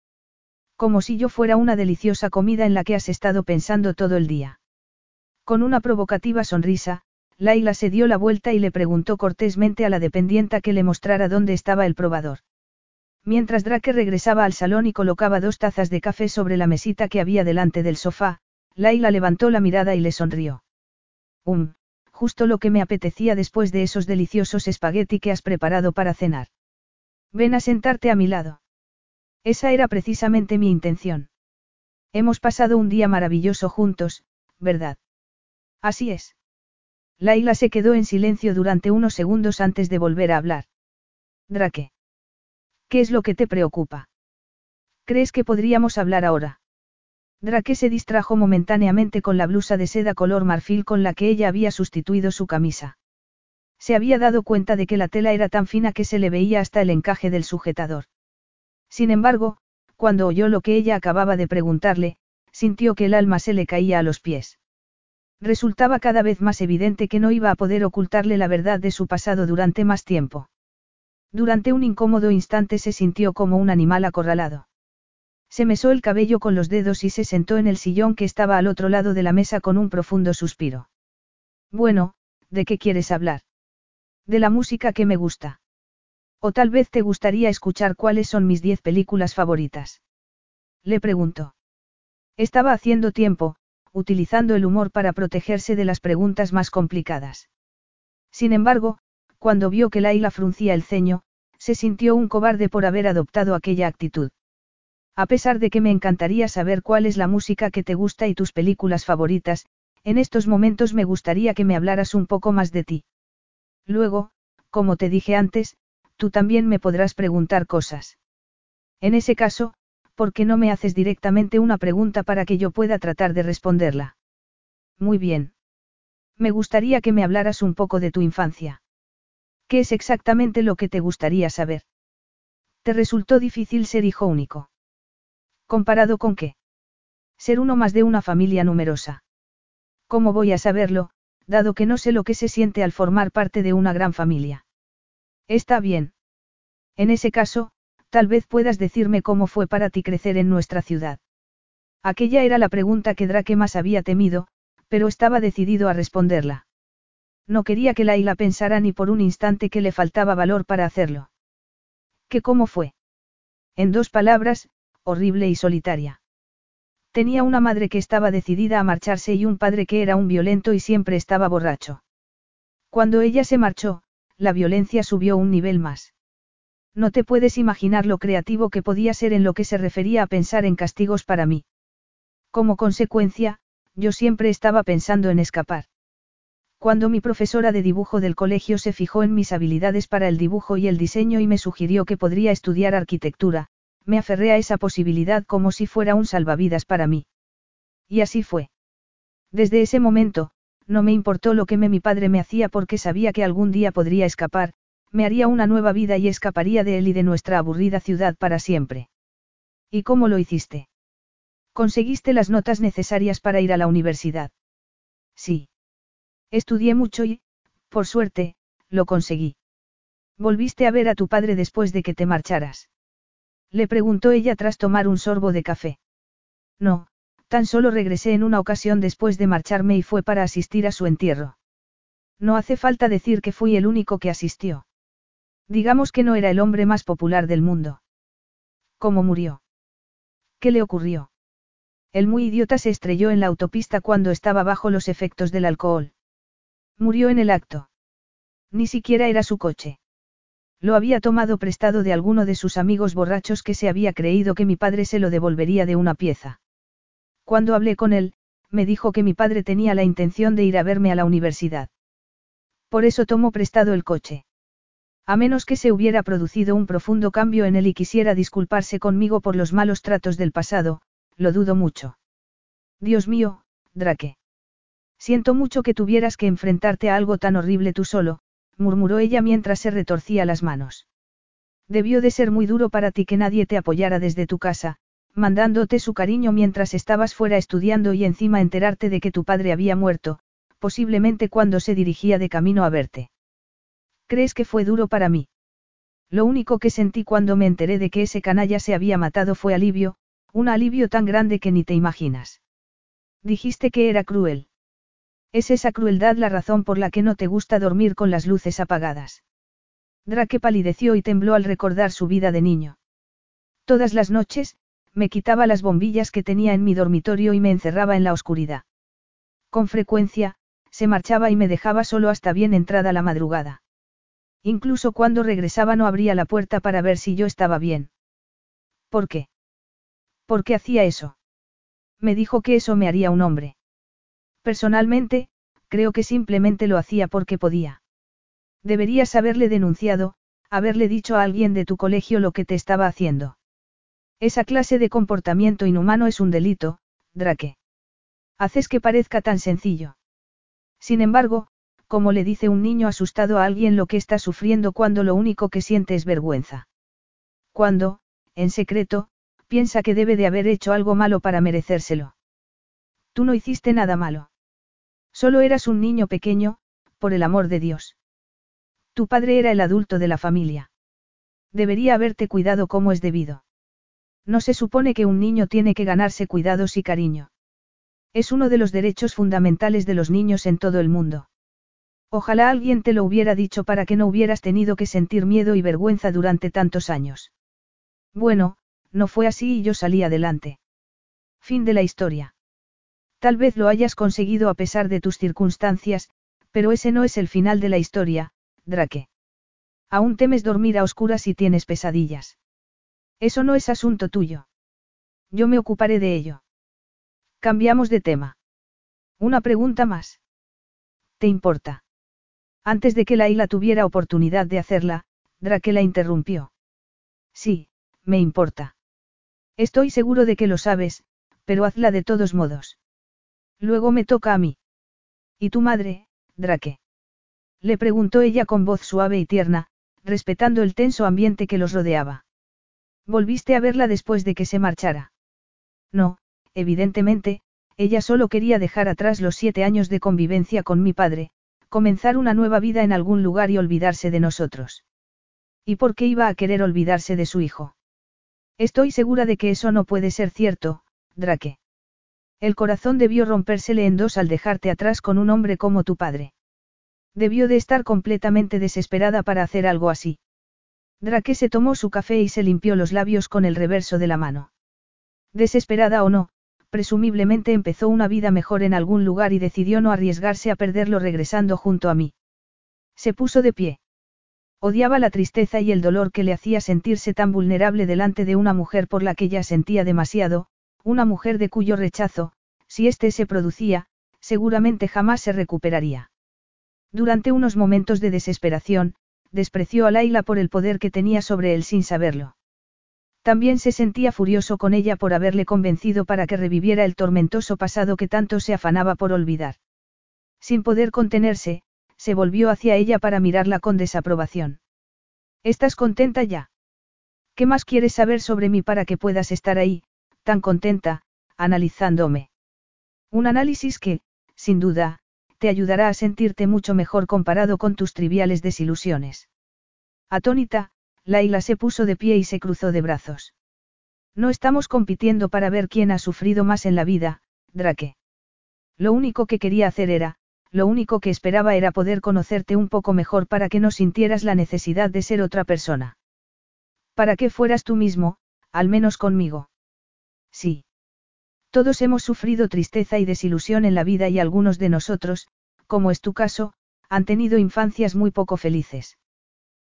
Como si yo fuera una deliciosa comida en la que has estado pensando todo el día. Con una provocativa sonrisa, Laila se dio la vuelta y le preguntó cortésmente a la dependienta que le mostrara dónde estaba el probador. Mientras Drake regresaba al salón y colocaba dos tazas de café sobre la mesita que había delante del sofá, Laila levantó la mirada y le sonrió. Um, justo lo que me apetecía después de esos deliciosos espagueti que has preparado para cenar. Ven a sentarte a mi lado. Esa era precisamente mi intención. Hemos pasado un día maravilloso juntos, ¿verdad? Así es. Laila se quedó en silencio durante unos segundos antes de volver a hablar. Drake. ¿Qué es lo que te preocupa? ¿Crees que podríamos hablar ahora? Drake se distrajo momentáneamente con la blusa de seda color marfil con la que ella había sustituido su camisa. Se había dado cuenta de que la tela era tan fina que se le veía hasta el encaje del sujetador. Sin embargo, cuando oyó lo que ella acababa de preguntarle, sintió que el alma se le caía a los pies. Resultaba cada vez más evidente que no iba a poder ocultarle la verdad de su pasado durante más tiempo. Durante un incómodo instante se sintió como un animal acorralado. Se mesó el cabello con los dedos y se sentó en el sillón que estaba al otro lado de la mesa con un profundo suspiro. Bueno, ¿de qué quieres hablar? De la música que me gusta. O tal vez te gustaría escuchar cuáles son mis diez películas favoritas. Le preguntó. Estaba haciendo tiempo, utilizando el humor para protegerse de las preguntas más complicadas. Sin embargo, cuando vio que Laila fruncía el ceño, se sintió un cobarde por haber adoptado aquella actitud. A pesar de que me encantaría saber cuál es la música que te gusta y tus películas favoritas, en estos momentos me gustaría que me hablaras un poco más de ti. Luego, como te dije antes, tú también me podrás preguntar cosas. En ese caso, ¿por qué no me haces directamente una pregunta para que yo pueda tratar de responderla? Muy bien. Me gustaría que me hablaras un poco de tu infancia. ¿Qué es exactamente lo que te gustaría saber? ¿Te resultó difícil ser hijo único? ¿Comparado con qué? Ser uno más de una familia numerosa. ¿Cómo voy a saberlo, dado que no sé lo que se siente al formar parte de una gran familia? Está bien. En ese caso, Tal vez puedas decirme cómo fue para ti crecer en nuestra ciudad. Aquella era la pregunta que Drake más había temido, pero estaba decidido a responderla. No quería que Laila pensara ni por un instante que le faltaba valor para hacerlo. ¿Qué cómo fue? En dos palabras, horrible y solitaria. Tenía una madre que estaba decidida a marcharse y un padre que era un violento y siempre estaba borracho. Cuando ella se marchó, la violencia subió un nivel más. No te puedes imaginar lo creativo que podía ser en lo que se refería a pensar en castigos para mí. Como consecuencia, yo siempre estaba pensando en escapar. Cuando mi profesora de dibujo del colegio se fijó en mis habilidades para el dibujo y el diseño y me sugirió que podría estudiar arquitectura, me aferré a esa posibilidad como si fuera un salvavidas para mí. Y así fue. Desde ese momento, no me importó lo que me mi padre me hacía porque sabía que algún día podría escapar, me haría una nueva vida y escaparía de él y de nuestra aburrida ciudad para siempre. ¿Y cómo lo hiciste? Conseguiste las notas necesarias para ir a la universidad. Sí. Estudié mucho y, por suerte, lo conseguí. ¿Volviste a ver a tu padre después de que te marcharas? Le preguntó ella tras tomar un sorbo de café. No, tan solo regresé en una ocasión después de marcharme y fue para asistir a su entierro. No hace falta decir que fui el único que asistió. Digamos que no era el hombre más popular del mundo. ¿Cómo murió? ¿Qué le ocurrió? El muy idiota se estrelló en la autopista cuando estaba bajo los efectos del alcohol. Murió en el acto. Ni siquiera era su coche. Lo había tomado prestado de alguno de sus amigos borrachos que se había creído que mi padre se lo devolvería de una pieza. Cuando hablé con él, me dijo que mi padre tenía la intención de ir a verme a la universidad. Por eso tomó prestado el coche. A menos que se hubiera producido un profundo cambio en él y quisiera disculparse conmigo por los malos tratos del pasado, lo dudo mucho. Dios mío, Drake. Siento mucho que tuvieras que enfrentarte a algo tan horrible tú solo, murmuró ella mientras se retorcía las manos. Debió de ser muy duro para ti que nadie te apoyara desde tu casa, mandándote su cariño mientras estabas fuera estudiando y encima enterarte de que tu padre había muerto, posiblemente cuando se dirigía de camino a verte. ¿Crees que fue duro para mí? Lo único que sentí cuando me enteré de que ese canalla se había matado fue alivio, un alivio tan grande que ni te imaginas. Dijiste que era cruel. Es esa crueldad la razón por la que no te gusta dormir con las luces apagadas. Drake palideció y tembló al recordar su vida de niño. Todas las noches, me quitaba las bombillas que tenía en mi dormitorio y me encerraba en la oscuridad. Con frecuencia, se marchaba y me dejaba solo hasta bien entrada la madrugada. Incluso cuando regresaba no abría la puerta para ver si yo estaba bien. ¿Por qué? ¿Por qué hacía eso? Me dijo que eso me haría un hombre. Personalmente, creo que simplemente lo hacía porque podía. Deberías haberle denunciado, haberle dicho a alguien de tu colegio lo que te estaba haciendo. Esa clase de comportamiento inhumano es un delito, Drake. Haces que parezca tan sencillo. Sin embargo, como le dice un niño asustado a alguien lo que está sufriendo cuando lo único que siente es vergüenza. Cuando, en secreto, piensa que debe de haber hecho algo malo para merecérselo. Tú no hiciste nada malo. Solo eras un niño pequeño, por el amor de Dios. Tu padre era el adulto de la familia. Debería haberte cuidado como es debido. No se supone que un niño tiene que ganarse cuidados y cariño. Es uno de los derechos fundamentales de los niños en todo el mundo. Ojalá alguien te lo hubiera dicho para que no hubieras tenido que sentir miedo y vergüenza durante tantos años. Bueno, no fue así y yo salí adelante. Fin de la historia. Tal vez lo hayas conseguido a pesar de tus circunstancias, pero ese no es el final de la historia, Drake. Aún temes dormir a oscuras y tienes pesadillas. Eso no es asunto tuyo. Yo me ocuparé de ello. Cambiamos de tema. Una pregunta más. ¿Te importa? Antes de que Laila tuviera oportunidad de hacerla, Drake la interrumpió. Sí, me importa. Estoy seguro de que lo sabes, pero hazla de todos modos. Luego me toca a mí. ¿Y tu madre, Drake? Le preguntó ella con voz suave y tierna, respetando el tenso ambiente que los rodeaba. ¿Volviste a verla después de que se marchara? No, evidentemente, ella solo quería dejar atrás los siete años de convivencia con mi padre, comenzar una nueva vida en algún lugar y olvidarse de nosotros. ¿Y por qué iba a querer olvidarse de su hijo? Estoy segura de que eso no puede ser cierto, Drake. El corazón debió rompérsele en dos al dejarte atrás con un hombre como tu padre. Debió de estar completamente desesperada para hacer algo así. Drake se tomó su café y se limpió los labios con el reverso de la mano. Desesperada o no, presumiblemente empezó una vida mejor en algún lugar y decidió no arriesgarse a perderlo regresando junto a mí. Se puso de pie. Odiaba la tristeza y el dolor que le hacía sentirse tan vulnerable delante de una mujer por la que ya sentía demasiado, una mujer de cuyo rechazo, si éste se producía, seguramente jamás se recuperaría. Durante unos momentos de desesperación, despreció a Laila por el poder que tenía sobre él sin saberlo. También se sentía furioso con ella por haberle convencido para que reviviera el tormentoso pasado que tanto se afanaba por olvidar. Sin poder contenerse, se volvió hacia ella para mirarla con desaprobación. ¿Estás contenta ya? ¿Qué más quieres saber sobre mí para que puedas estar ahí, tan contenta, analizándome. Un análisis que, sin duda, te ayudará a sentirte mucho mejor comparado con tus triviales desilusiones. Atónita, Laila se puso de pie y se cruzó de brazos. No estamos compitiendo para ver quién ha sufrido más en la vida, Drake. Lo único que quería hacer era, lo único que esperaba era poder conocerte un poco mejor para que no sintieras la necesidad de ser otra persona. Para que fueras tú mismo, al menos conmigo. Sí. Todos hemos sufrido tristeza y desilusión en la vida y algunos de nosotros, como es tu caso, han tenido infancias muy poco felices.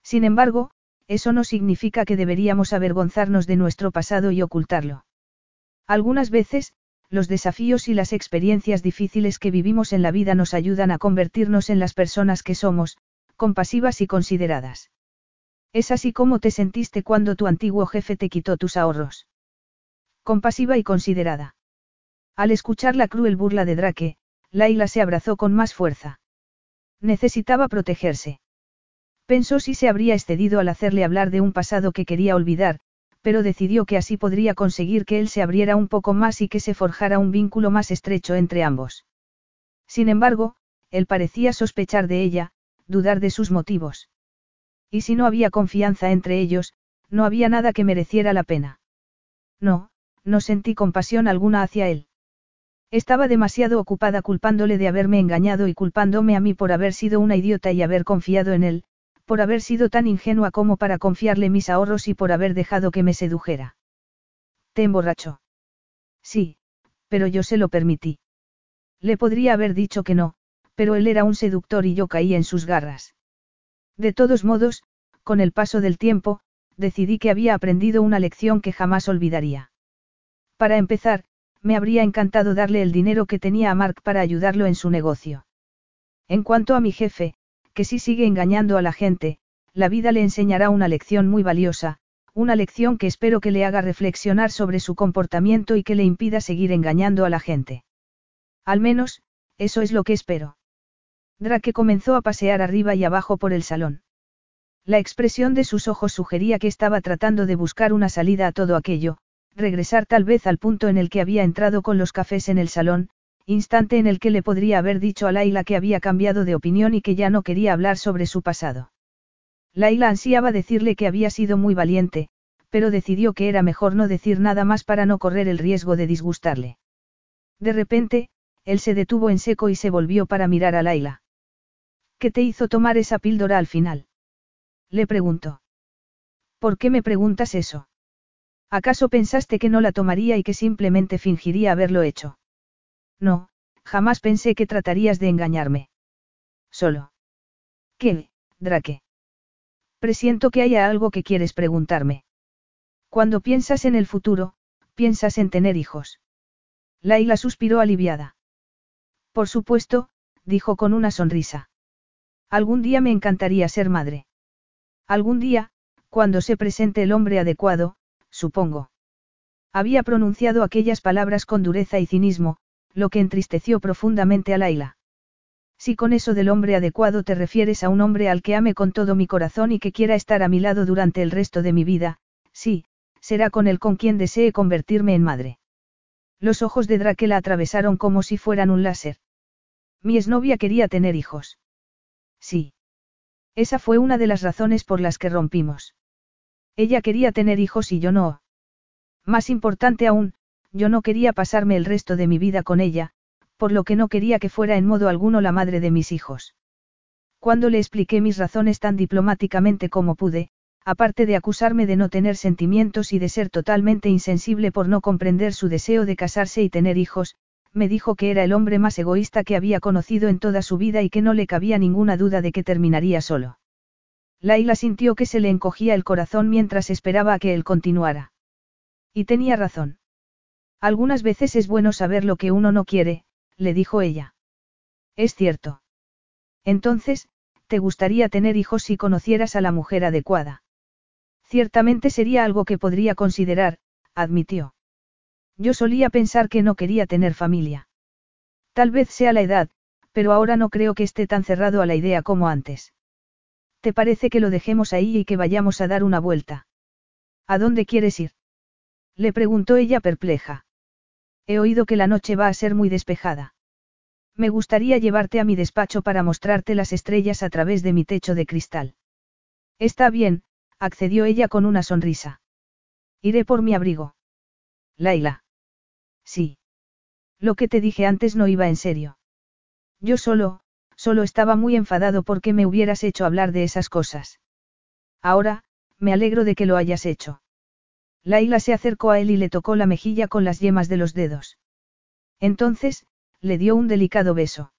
Sin embargo, eso no significa que deberíamos avergonzarnos de nuestro pasado y ocultarlo. Algunas veces, los desafíos y las experiencias difíciles que vivimos en la vida nos ayudan a convertirnos en las personas que somos, compasivas y consideradas. Es así como te sentiste cuando tu antiguo jefe te quitó tus ahorros compasiva y considerada. Al escuchar la cruel burla de Drake, Laila se abrazó con más fuerza. Necesitaba protegerse. Pensó si se habría excedido al hacerle hablar de un pasado que quería olvidar, pero decidió que así podría conseguir que él se abriera un poco más y que se forjara un vínculo más estrecho entre ambos. Sin embargo, él parecía sospechar de ella, dudar de sus motivos. Y si no había confianza entre ellos, no había nada que mereciera la pena. No, no sentí compasión alguna hacia él. Estaba demasiado ocupada culpándole de haberme engañado y culpándome a mí por haber sido una idiota y haber confiado en él, por haber sido tan ingenua como para confiarle mis ahorros y por haber dejado que me sedujera. ¿Te emborrachó? Sí, pero yo se lo permití. Le podría haber dicho que no, pero él era un seductor y yo caí en sus garras. De todos modos, con el paso del tiempo, decidí que había aprendido una lección que jamás olvidaría. Para empezar, me habría encantado darle el dinero que tenía a Mark para ayudarlo en su negocio. En cuanto a mi jefe, que si sigue engañando a la gente, la vida le enseñará una lección muy valiosa, una lección que espero que le haga reflexionar sobre su comportamiento y que le impida seguir engañando a la gente. Al menos, eso es lo que espero. Drake comenzó a pasear arriba y abajo por el salón. La expresión de sus ojos sugería que estaba tratando de buscar una salida a todo aquello, regresar tal vez al punto en el que había entrado con los cafés en el salón, instante en el que le podría haber dicho a Laila que había cambiado de opinión y que ya no quería hablar sobre su pasado. Laila ansiaba decirle que había sido muy valiente, pero decidió que era mejor no decir nada más para no correr el riesgo de disgustarle. De repente, él se detuvo en seco y se volvió para mirar a Laila. ¿Qué te hizo tomar esa píldora al final? Le preguntó. ¿Por qué me preguntas eso? ¿Acaso pensaste que no la tomaría y que simplemente fingiría haberlo hecho? No, jamás pensé que tratarías de engañarme. Solo. ¿Qué, Drake? Presiento que haya algo que quieres preguntarme. Cuando piensas en el futuro, piensas en tener hijos. Laila suspiró aliviada. Por supuesto, dijo con una sonrisa. Algún día me encantaría ser madre. Algún día, cuando se presente el hombre adecuado, supongo. Había pronunciado aquellas palabras con dureza y cinismo, lo que entristeció profundamente a Laila. Si con eso del hombre adecuado te refieres a un hombre al que ame con todo mi corazón y que quiera estar a mi lado durante el resto de mi vida, sí, será con él con quien desee convertirme en madre. Los ojos de Drake la atravesaron como si fueran un láser. Mi exnovia quería tener hijos. Sí. Esa fue una de las razones por las que rompimos. Ella quería tener hijos y yo no. Más importante aún, yo no quería pasarme el resto de mi vida con ella, por lo que no quería que fuera en modo alguno la madre de mis hijos. Cuando le expliqué mis razones tan diplomáticamente como pude, aparte de acusarme de no tener sentimientos y de ser totalmente insensible por no comprender su deseo de casarse y tener hijos, me dijo que era el hombre más egoísta que había conocido en toda su vida y que no le cabía ninguna duda de que terminaría solo. Laila sintió que se le encogía el corazón mientras esperaba a que él continuara. Y tenía razón. Algunas veces es bueno saber lo que uno no quiere, le dijo ella. Es cierto. Entonces, ¿te gustaría tener hijos si conocieras a la mujer adecuada? Ciertamente sería algo que podría considerar, admitió. Yo solía pensar que no quería tener familia. Tal vez sea la edad, pero ahora no creo que esté tan cerrado a la idea como antes. ¿Te parece que lo dejemos ahí y que vayamos a dar una vuelta? ¿A dónde quieres ir? Le preguntó ella perpleja. He oído que la noche va a ser muy despejada. Me gustaría llevarte a mi despacho para mostrarte las estrellas a través de mi techo de cristal. Está bien, accedió ella con una sonrisa. Iré por mi abrigo. Laila. Sí. Lo que te dije antes no iba en serio. Yo solo, solo estaba muy enfadado porque me hubieras hecho hablar de esas cosas. Ahora, me alegro de que lo hayas hecho. Laila se acercó a él y le tocó la mejilla con las yemas de los dedos. Entonces, le dio un delicado beso.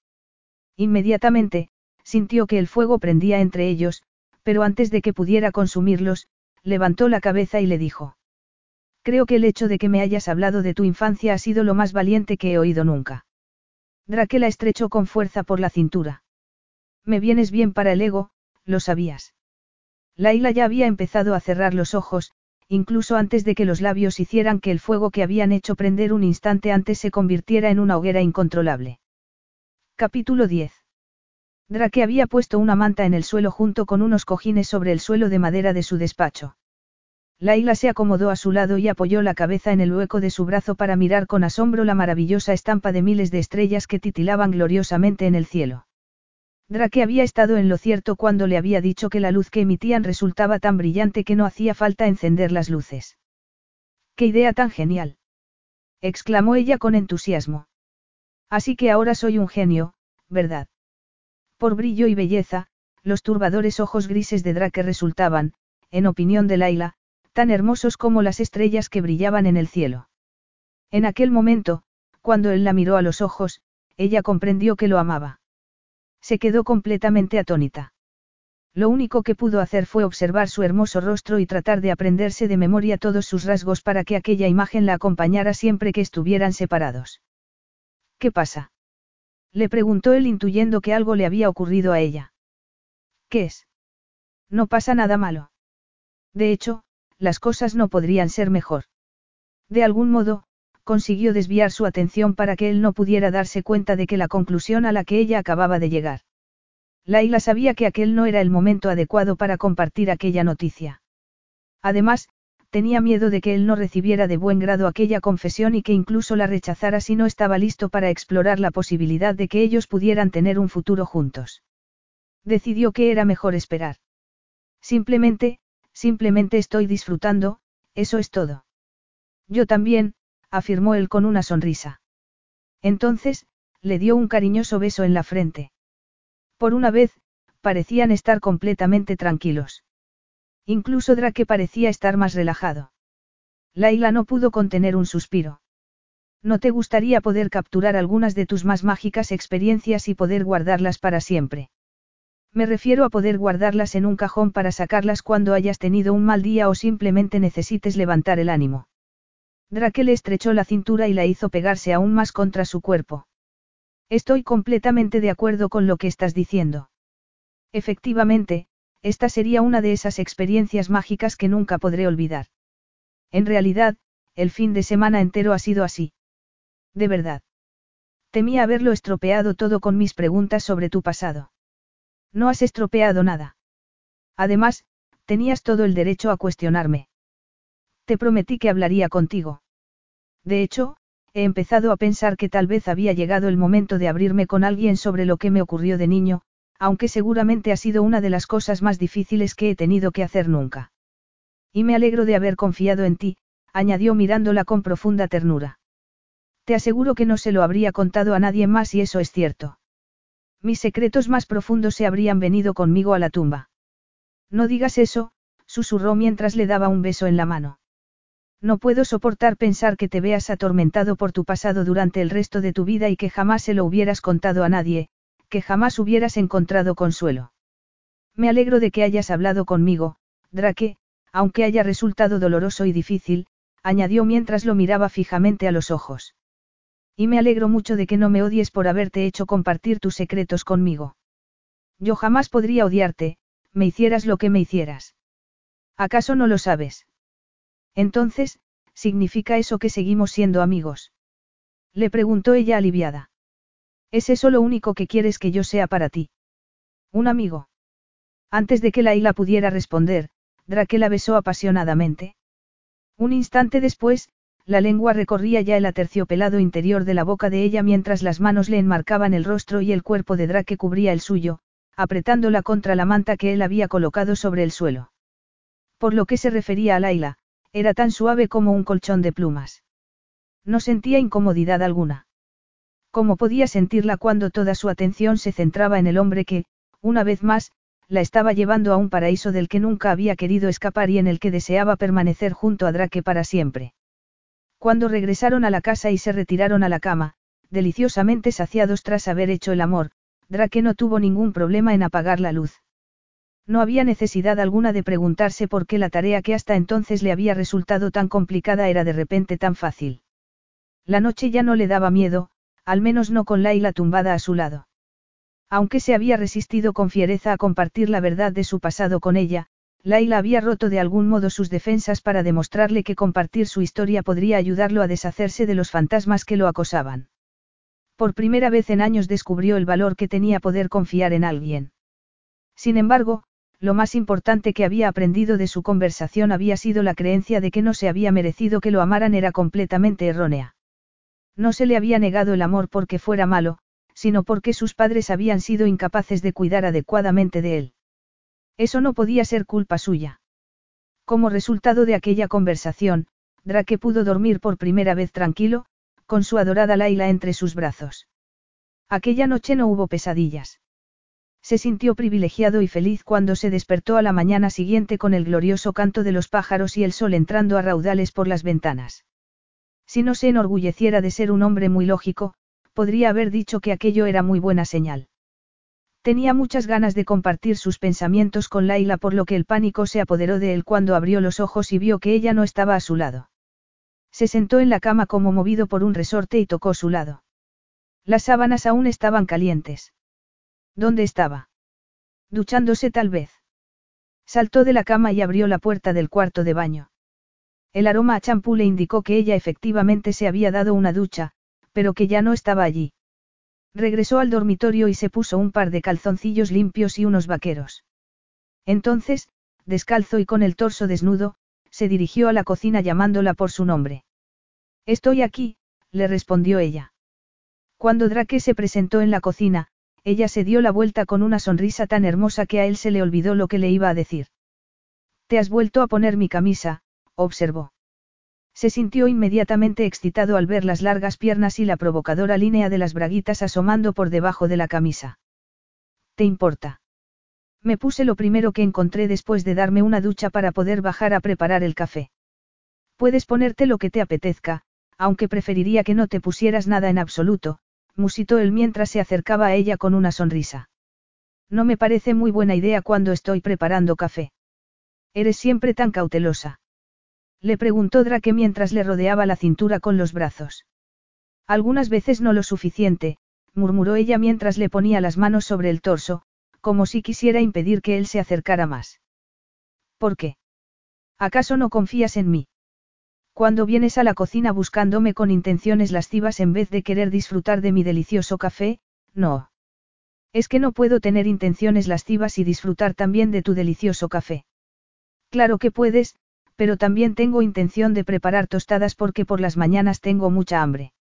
Inmediatamente, sintió que el fuego prendía entre ellos, pero antes de que pudiera consumirlos, levantó la cabeza y le dijo. Creo que el hecho de que me hayas hablado de tu infancia ha sido lo más valiente que he oído nunca. Drake la estrechó con fuerza por la cintura. Me vienes bien para el ego, lo sabías. Laila ya había empezado a cerrar los ojos, incluso antes de que los labios hicieran que el fuego que habían hecho prender un instante antes se convirtiera en una hoguera incontrolable. Capítulo 10. Drake había puesto una manta en el suelo junto con unos cojines sobre el suelo de madera de su despacho. Laila se acomodó a su lado y apoyó la cabeza en el hueco de su brazo para mirar con asombro la maravillosa estampa de miles de estrellas que titilaban gloriosamente en el cielo. Drake había estado en lo cierto cuando le había dicho que la luz que emitían resultaba tan brillante que no hacía falta encender las luces. ¡Qué idea tan genial! exclamó ella con entusiasmo. Así que ahora soy un genio, ¿verdad? Por brillo y belleza, los turbadores ojos grises de Drake resultaban, en opinión de Laila, tan hermosos como las estrellas que brillaban en el cielo. En aquel momento, cuando él la miró a los ojos, ella comprendió que lo amaba. Se quedó completamente atónita. Lo único que pudo hacer fue observar su hermoso rostro y tratar de aprenderse de memoria todos sus rasgos para que aquella imagen la acompañara siempre que estuvieran separados. ¿Qué pasa? Le preguntó él intuyendo que algo le había ocurrido a ella. ¿Qué es? No pasa nada malo. De hecho, las cosas no podrían ser mejor. De algún modo, consiguió desviar su atención para que él no pudiera darse cuenta de que la conclusión a la que ella acababa de llegar. Laila sabía que aquel no era el momento adecuado para compartir aquella noticia. Además, tenía miedo de que él no recibiera de buen grado aquella confesión y que incluso la rechazara si no estaba listo para explorar la posibilidad de que ellos pudieran tener un futuro juntos. Decidió que era mejor esperar. Simplemente, Simplemente estoy disfrutando, eso es todo. Yo también, afirmó él con una sonrisa. Entonces, le dio un cariñoso beso en la frente. Por una vez, parecían estar completamente tranquilos. Incluso Drake parecía estar más relajado. Laila no pudo contener un suspiro. ¿No te gustaría poder capturar algunas de tus más mágicas experiencias y poder guardarlas para siempre? Me refiero a poder guardarlas en un cajón para sacarlas cuando hayas tenido un mal día o simplemente necesites levantar el ánimo. Drake le estrechó la cintura y la hizo pegarse aún más contra su cuerpo. Estoy completamente de acuerdo con lo que estás diciendo. Efectivamente, esta sería una de esas experiencias mágicas que nunca podré olvidar. En realidad, el fin de semana entero ha sido así. De verdad. Temía haberlo estropeado todo con mis preguntas sobre tu pasado. No has estropeado nada. Además, tenías todo el derecho a cuestionarme. Te prometí que hablaría contigo. De hecho, he empezado a pensar que tal vez había llegado el momento de abrirme con alguien sobre lo que me ocurrió de niño, aunque seguramente ha sido una de las cosas más difíciles que he tenido que hacer nunca. Y me alegro de haber confiado en ti, añadió mirándola con profunda ternura. Te aseguro que no se lo habría contado a nadie más y eso es cierto. Mis secretos más profundos se habrían venido conmigo a la tumba. No digas eso, susurró mientras le daba un beso en la mano. No puedo soportar pensar que te veas atormentado por tu pasado durante el resto de tu vida y que jamás se lo hubieras contado a nadie, que jamás hubieras encontrado consuelo. Me alegro de que hayas hablado conmigo, Drake, aunque haya resultado doloroso y difícil, añadió mientras lo miraba fijamente a los ojos. Y me alegro mucho de que no me odies por haberte hecho compartir tus secretos conmigo. Yo jamás podría odiarte, me hicieras lo que me hicieras. ¿Acaso no lo sabes? Entonces, ¿significa eso que seguimos siendo amigos? Le preguntó ella aliviada. ¿Es eso lo único que quieres que yo sea para ti? Un amigo. Antes de que Laila pudiera responder, Drake la besó apasionadamente. Un instante después, la lengua recorría ya el aterciopelado interior de la boca de ella mientras las manos le enmarcaban el rostro y el cuerpo de Drake cubría el suyo, apretándola contra la manta que él había colocado sobre el suelo. Por lo que se refería a Laila, era tan suave como un colchón de plumas. No sentía incomodidad alguna. ¿Cómo podía sentirla cuando toda su atención se centraba en el hombre que, una vez más, la estaba llevando a un paraíso del que nunca había querido escapar y en el que deseaba permanecer junto a Drake para siempre? Cuando regresaron a la casa y se retiraron a la cama, deliciosamente saciados tras haber hecho el amor, Drake no tuvo ningún problema en apagar la luz. No había necesidad alguna de preguntarse por qué la tarea que hasta entonces le había resultado tan complicada era de repente tan fácil. La noche ya no le daba miedo, al menos no con Laila tumbada a su lado. Aunque se había resistido con fiereza a compartir la verdad de su pasado con ella, Laila había roto de algún modo sus defensas para demostrarle que compartir su historia podría ayudarlo a deshacerse de los fantasmas que lo acosaban. Por primera vez en años descubrió el valor que tenía poder confiar en alguien. Sin embargo, lo más importante que había aprendido de su conversación había sido la creencia de que no se había merecido que lo amaran era completamente errónea. No se le había negado el amor porque fuera malo, sino porque sus padres habían sido incapaces de cuidar adecuadamente de él. Eso no podía ser culpa suya. Como resultado de aquella conversación, Drake pudo dormir por primera vez tranquilo, con su adorada Laila entre sus brazos. Aquella noche no hubo pesadillas. Se sintió privilegiado y feliz cuando se despertó a la mañana siguiente con el glorioso canto de los pájaros y el sol entrando a raudales por las ventanas. Si no se enorgulleciera de ser un hombre muy lógico, podría haber dicho que aquello era muy buena señal. Tenía muchas ganas de compartir sus pensamientos con Laila por lo que el pánico se apoderó de él cuando abrió los ojos y vio que ella no estaba a su lado. Se sentó en la cama como movido por un resorte y tocó su lado. Las sábanas aún estaban calientes. ¿Dónde estaba? Duchándose tal vez. Saltó de la cama y abrió la puerta del cuarto de baño. El aroma a champú le indicó que ella efectivamente se había dado una ducha, pero que ya no estaba allí. Regresó al dormitorio y se puso un par de calzoncillos limpios y unos vaqueros. Entonces, descalzo y con el torso desnudo, se dirigió a la cocina llamándola por su nombre. Estoy aquí, le respondió ella. Cuando Drake se presentó en la cocina, ella se dio la vuelta con una sonrisa tan hermosa que a él se le olvidó lo que le iba a decir. Te has vuelto a poner mi camisa, observó. Se sintió inmediatamente excitado al ver las largas piernas y la provocadora línea de las braguitas asomando por debajo de la camisa. ¿Te importa? Me puse lo primero que encontré después de darme una ducha para poder bajar a preparar el café. Puedes ponerte lo que te apetezca, aunque preferiría que no te pusieras nada en absoluto, musitó él mientras se acercaba a ella con una sonrisa. No me parece muy buena idea cuando estoy preparando café. Eres siempre tan cautelosa. Le preguntó Drake mientras le rodeaba la cintura con los brazos. Algunas veces no lo suficiente, murmuró ella mientras le ponía las manos sobre el torso, como si quisiera impedir que él se acercara más. ¿Por qué? ¿Acaso no confías en mí? Cuando vienes a la cocina buscándome con intenciones lascivas en vez de querer disfrutar de mi delicioso café, no. Es que no puedo tener intenciones lascivas y disfrutar también de tu delicioso café. Claro que puedes, pero también tengo intención de preparar tostadas porque por las mañanas tengo mucha hambre.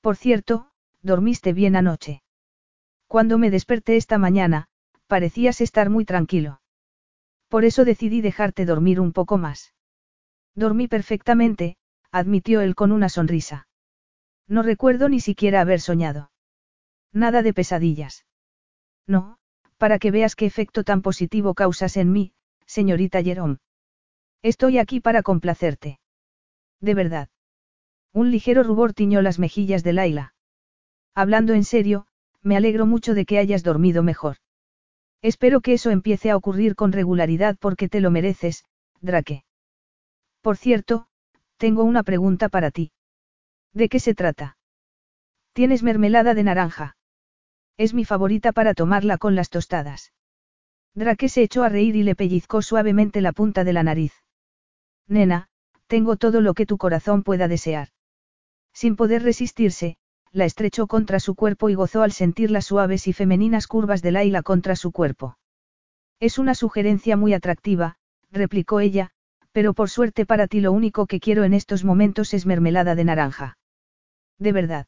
Por cierto, dormiste bien anoche. Cuando me desperté esta mañana, parecías estar muy tranquilo. Por eso decidí dejarte dormir un poco más. Dormí perfectamente, admitió él con una sonrisa. No recuerdo ni siquiera haber soñado. Nada de pesadillas. No, para que veas qué efecto tan positivo causas en mí, señorita Jerome. Estoy aquí para complacerte. De verdad. Un ligero rubor tiñó las mejillas de Laila. Hablando en serio, me alegro mucho de que hayas dormido mejor. Espero que eso empiece a ocurrir con regularidad porque te lo mereces, Drake. Por cierto, tengo una pregunta para ti. ¿De qué se trata? ¿Tienes mermelada de naranja? Es mi favorita para tomarla con las tostadas. Drake se echó a reír y le pellizcó suavemente la punta de la nariz. Nena, tengo todo lo que tu corazón pueda desear. Sin poder resistirse, la estrechó contra su cuerpo y gozó al sentir las suaves y femeninas curvas de Laila contra su cuerpo. Es una sugerencia muy atractiva, replicó ella, pero por suerte para ti lo único que quiero en estos momentos es mermelada de naranja. ¿De verdad?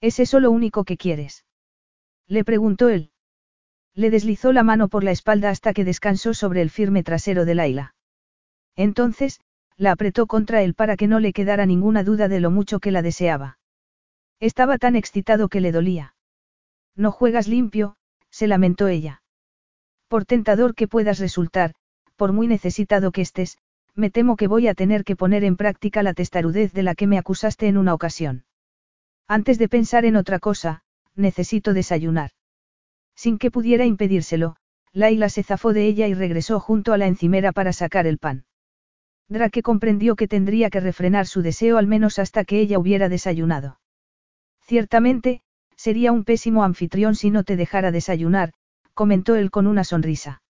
¿Es eso lo único que quieres? Le preguntó él. Le deslizó la mano por la espalda hasta que descansó sobre el firme trasero de Laila. Entonces, la apretó contra él para que no le quedara ninguna duda de lo mucho que la deseaba. Estaba tan excitado que le dolía. No juegas limpio, se lamentó ella. Por tentador que puedas resultar, por muy necesitado que estés, me temo que voy a tener que poner en práctica la testarudez de la que me acusaste en una ocasión. Antes de pensar en otra cosa, necesito desayunar. Sin que pudiera impedírselo, Laila se zafó de ella y regresó junto a la encimera para sacar el pan. Drake comprendió que tendría que refrenar su deseo al menos hasta que ella hubiera desayunado. Ciertamente, sería un pésimo anfitrión si no te dejara desayunar, comentó él con una sonrisa.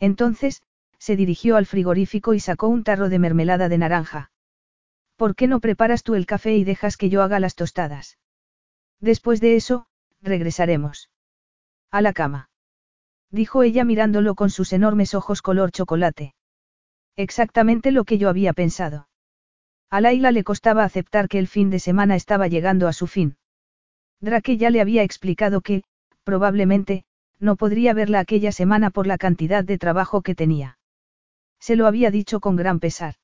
Entonces, se dirigió al frigorífico y sacó un tarro de mermelada de naranja. ¿Por qué no preparas tú el café y dejas que yo haga las tostadas? Después de eso, regresaremos. A la cama. Dijo ella mirándolo con sus enormes ojos color chocolate. Exactamente lo que yo había pensado. A Laila le costaba aceptar que el fin de semana estaba llegando a su fin. Drake ya le había explicado que, probablemente, no podría verla aquella semana por la cantidad de trabajo que tenía. Se lo había dicho con gran pesar.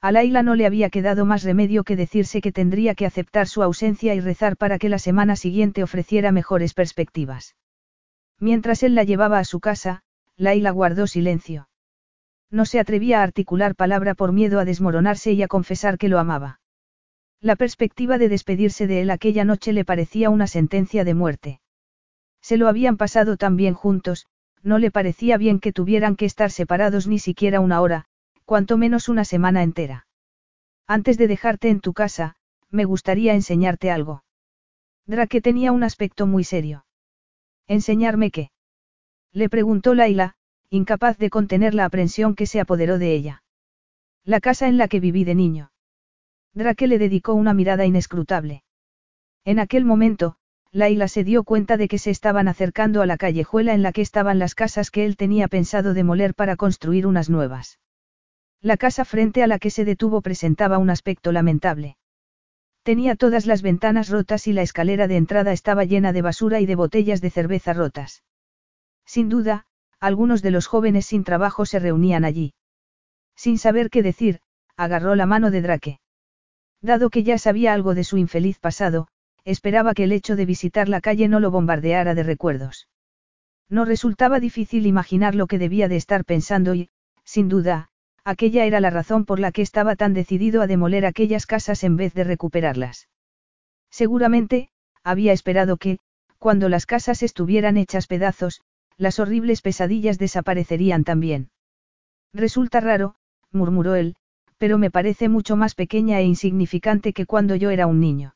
A Laila no le había quedado más remedio que decirse que tendría que aceptar su ausencia y rezar para que la semana siguiente ofreciera mejores perspectivas. Mientras él la llevaba a su casa, Laila guardó silencio. No se atrevía a articular palabra por miedo a desmoronarse y a confesar que lo amaba. La perspectiva de despedirse de él aquella noche le parecía una sentencia de muerte. Se lo habían pasado tan bien juntos, no le parecía bien que tuvieran que estar separados ni siquiera una hora, cuanto menos una semana entera. Antes de dejarte en tu casa, me gustaría enseñarte algo. Drake tenía un aspecto muy serio. ¿Enseñarme qué? Le preguntó Laila, incapaz de contener la aprensión que se apoderó de ella. La casa en la que viví de niño. Drake le dedicó una mirada inescrutable. En aquel momento, Laila se dio cuenta de que se estaban acercando a la callejuela en la que estaban las casas que él tenía pensado demoler para construir unas nuevas. La casa frente a la que se detuvo presentaba un aspecto lamentable. Tenía todas las ventanas rotas y la escalera de entrada estaba llena de basura y de botellas de cerveza rotas. Sin duda, algunos de los jóvenes sin trabajo se reunían allí. Sin saber qué decir, agarró la mano de Drake. Dado que ya sabía algo de su infeliz pasado, esperaba que el hecho de visitar la calle no lo bombardeara de recuerdos. No resultaba difícil imaginar lo que debía de estar pensando y, sin duda, aquella era la razón por la que estaba tan decidido a demoler aquellas casas en vez de recuperarlas. Seguramente, había esperado que, cuando las casas estuvieran hechas pedazos, las horribles pesadillas desaparecerían también. Resulta raro, murmuró él, pero me parece mucho más pequeña e insignificante que cuando yo era un niño.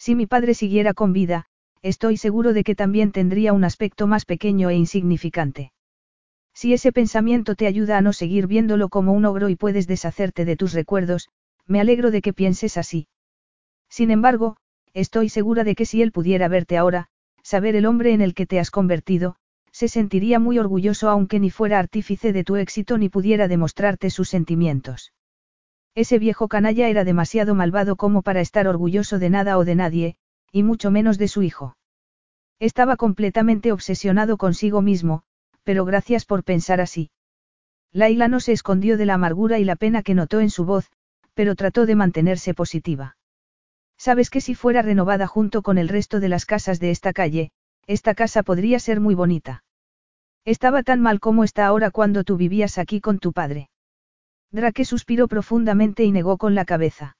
Si mi padre siguiera con vida, estoy seguro de que también tendría un aspecto más pequeño e insignificante. Si ese pensamiento te ayuda a no seguir viéndolo como un ogro y puedes deshacerte de tus recuerdos, me alegro de que pienses así. Sin embargo, estoy segura de que si él pudiera verte ahora, saber el hombre en el que te has convertido, se sentiría muy orgulloso aunque ni fuera artífice de tu éxito ni pudiera demostrarte sus sentimientos. Ese viejo canalla era demasiado malvado como para estar orgulloso de nada o de nadie, y mucho menos de su hijo. Estaba completamente obsesionado consigo mismo, pero gracias por pensar así. Laila no se escondió de la amargura y la pena que notó en su voz, pero trató de mantenerse positiva. Sabes que si fuera renovada junto con el resto de las casas de esta calle, esta casa podría ser muy bonita. Estaba tan mal como está ahora cuando tú vivías aquí con tu padre. Drake suspiró profundamente y negó con la cabeza.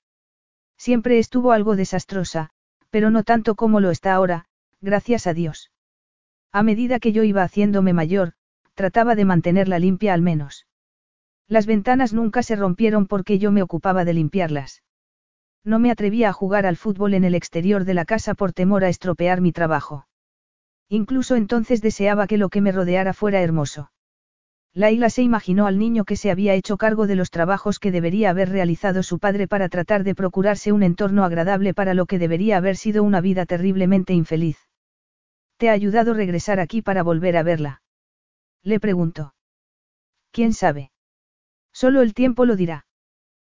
Siempre estuvo algo desastrosa, pero no tanto como lo está ahora, gracias a Dios. A medida que yo iba haciéndome mayor, trataba de mantenerla limpia al menos. Las ventanas nunca se rompieron porque yo me ocupaba de limpiarlas. No me atrevía a jugar al fútbol en el exterior de la casa por temor a estropear mi trabajo. Incluso entonces deseaba que lo que me rodeara fuera hermoso. Laila se imaginó al niño que se había hecho cargo de los trabajos que debería haber realizado su padre para tratar de procurarse un entorno agradable para lo que debería haber sido una vida terriblemente infeliz. ¿Te ha ayudado regresar aquí para volver a verla? Le preguntó. ¿Quién sabe? Solo el tiempo lo dirá.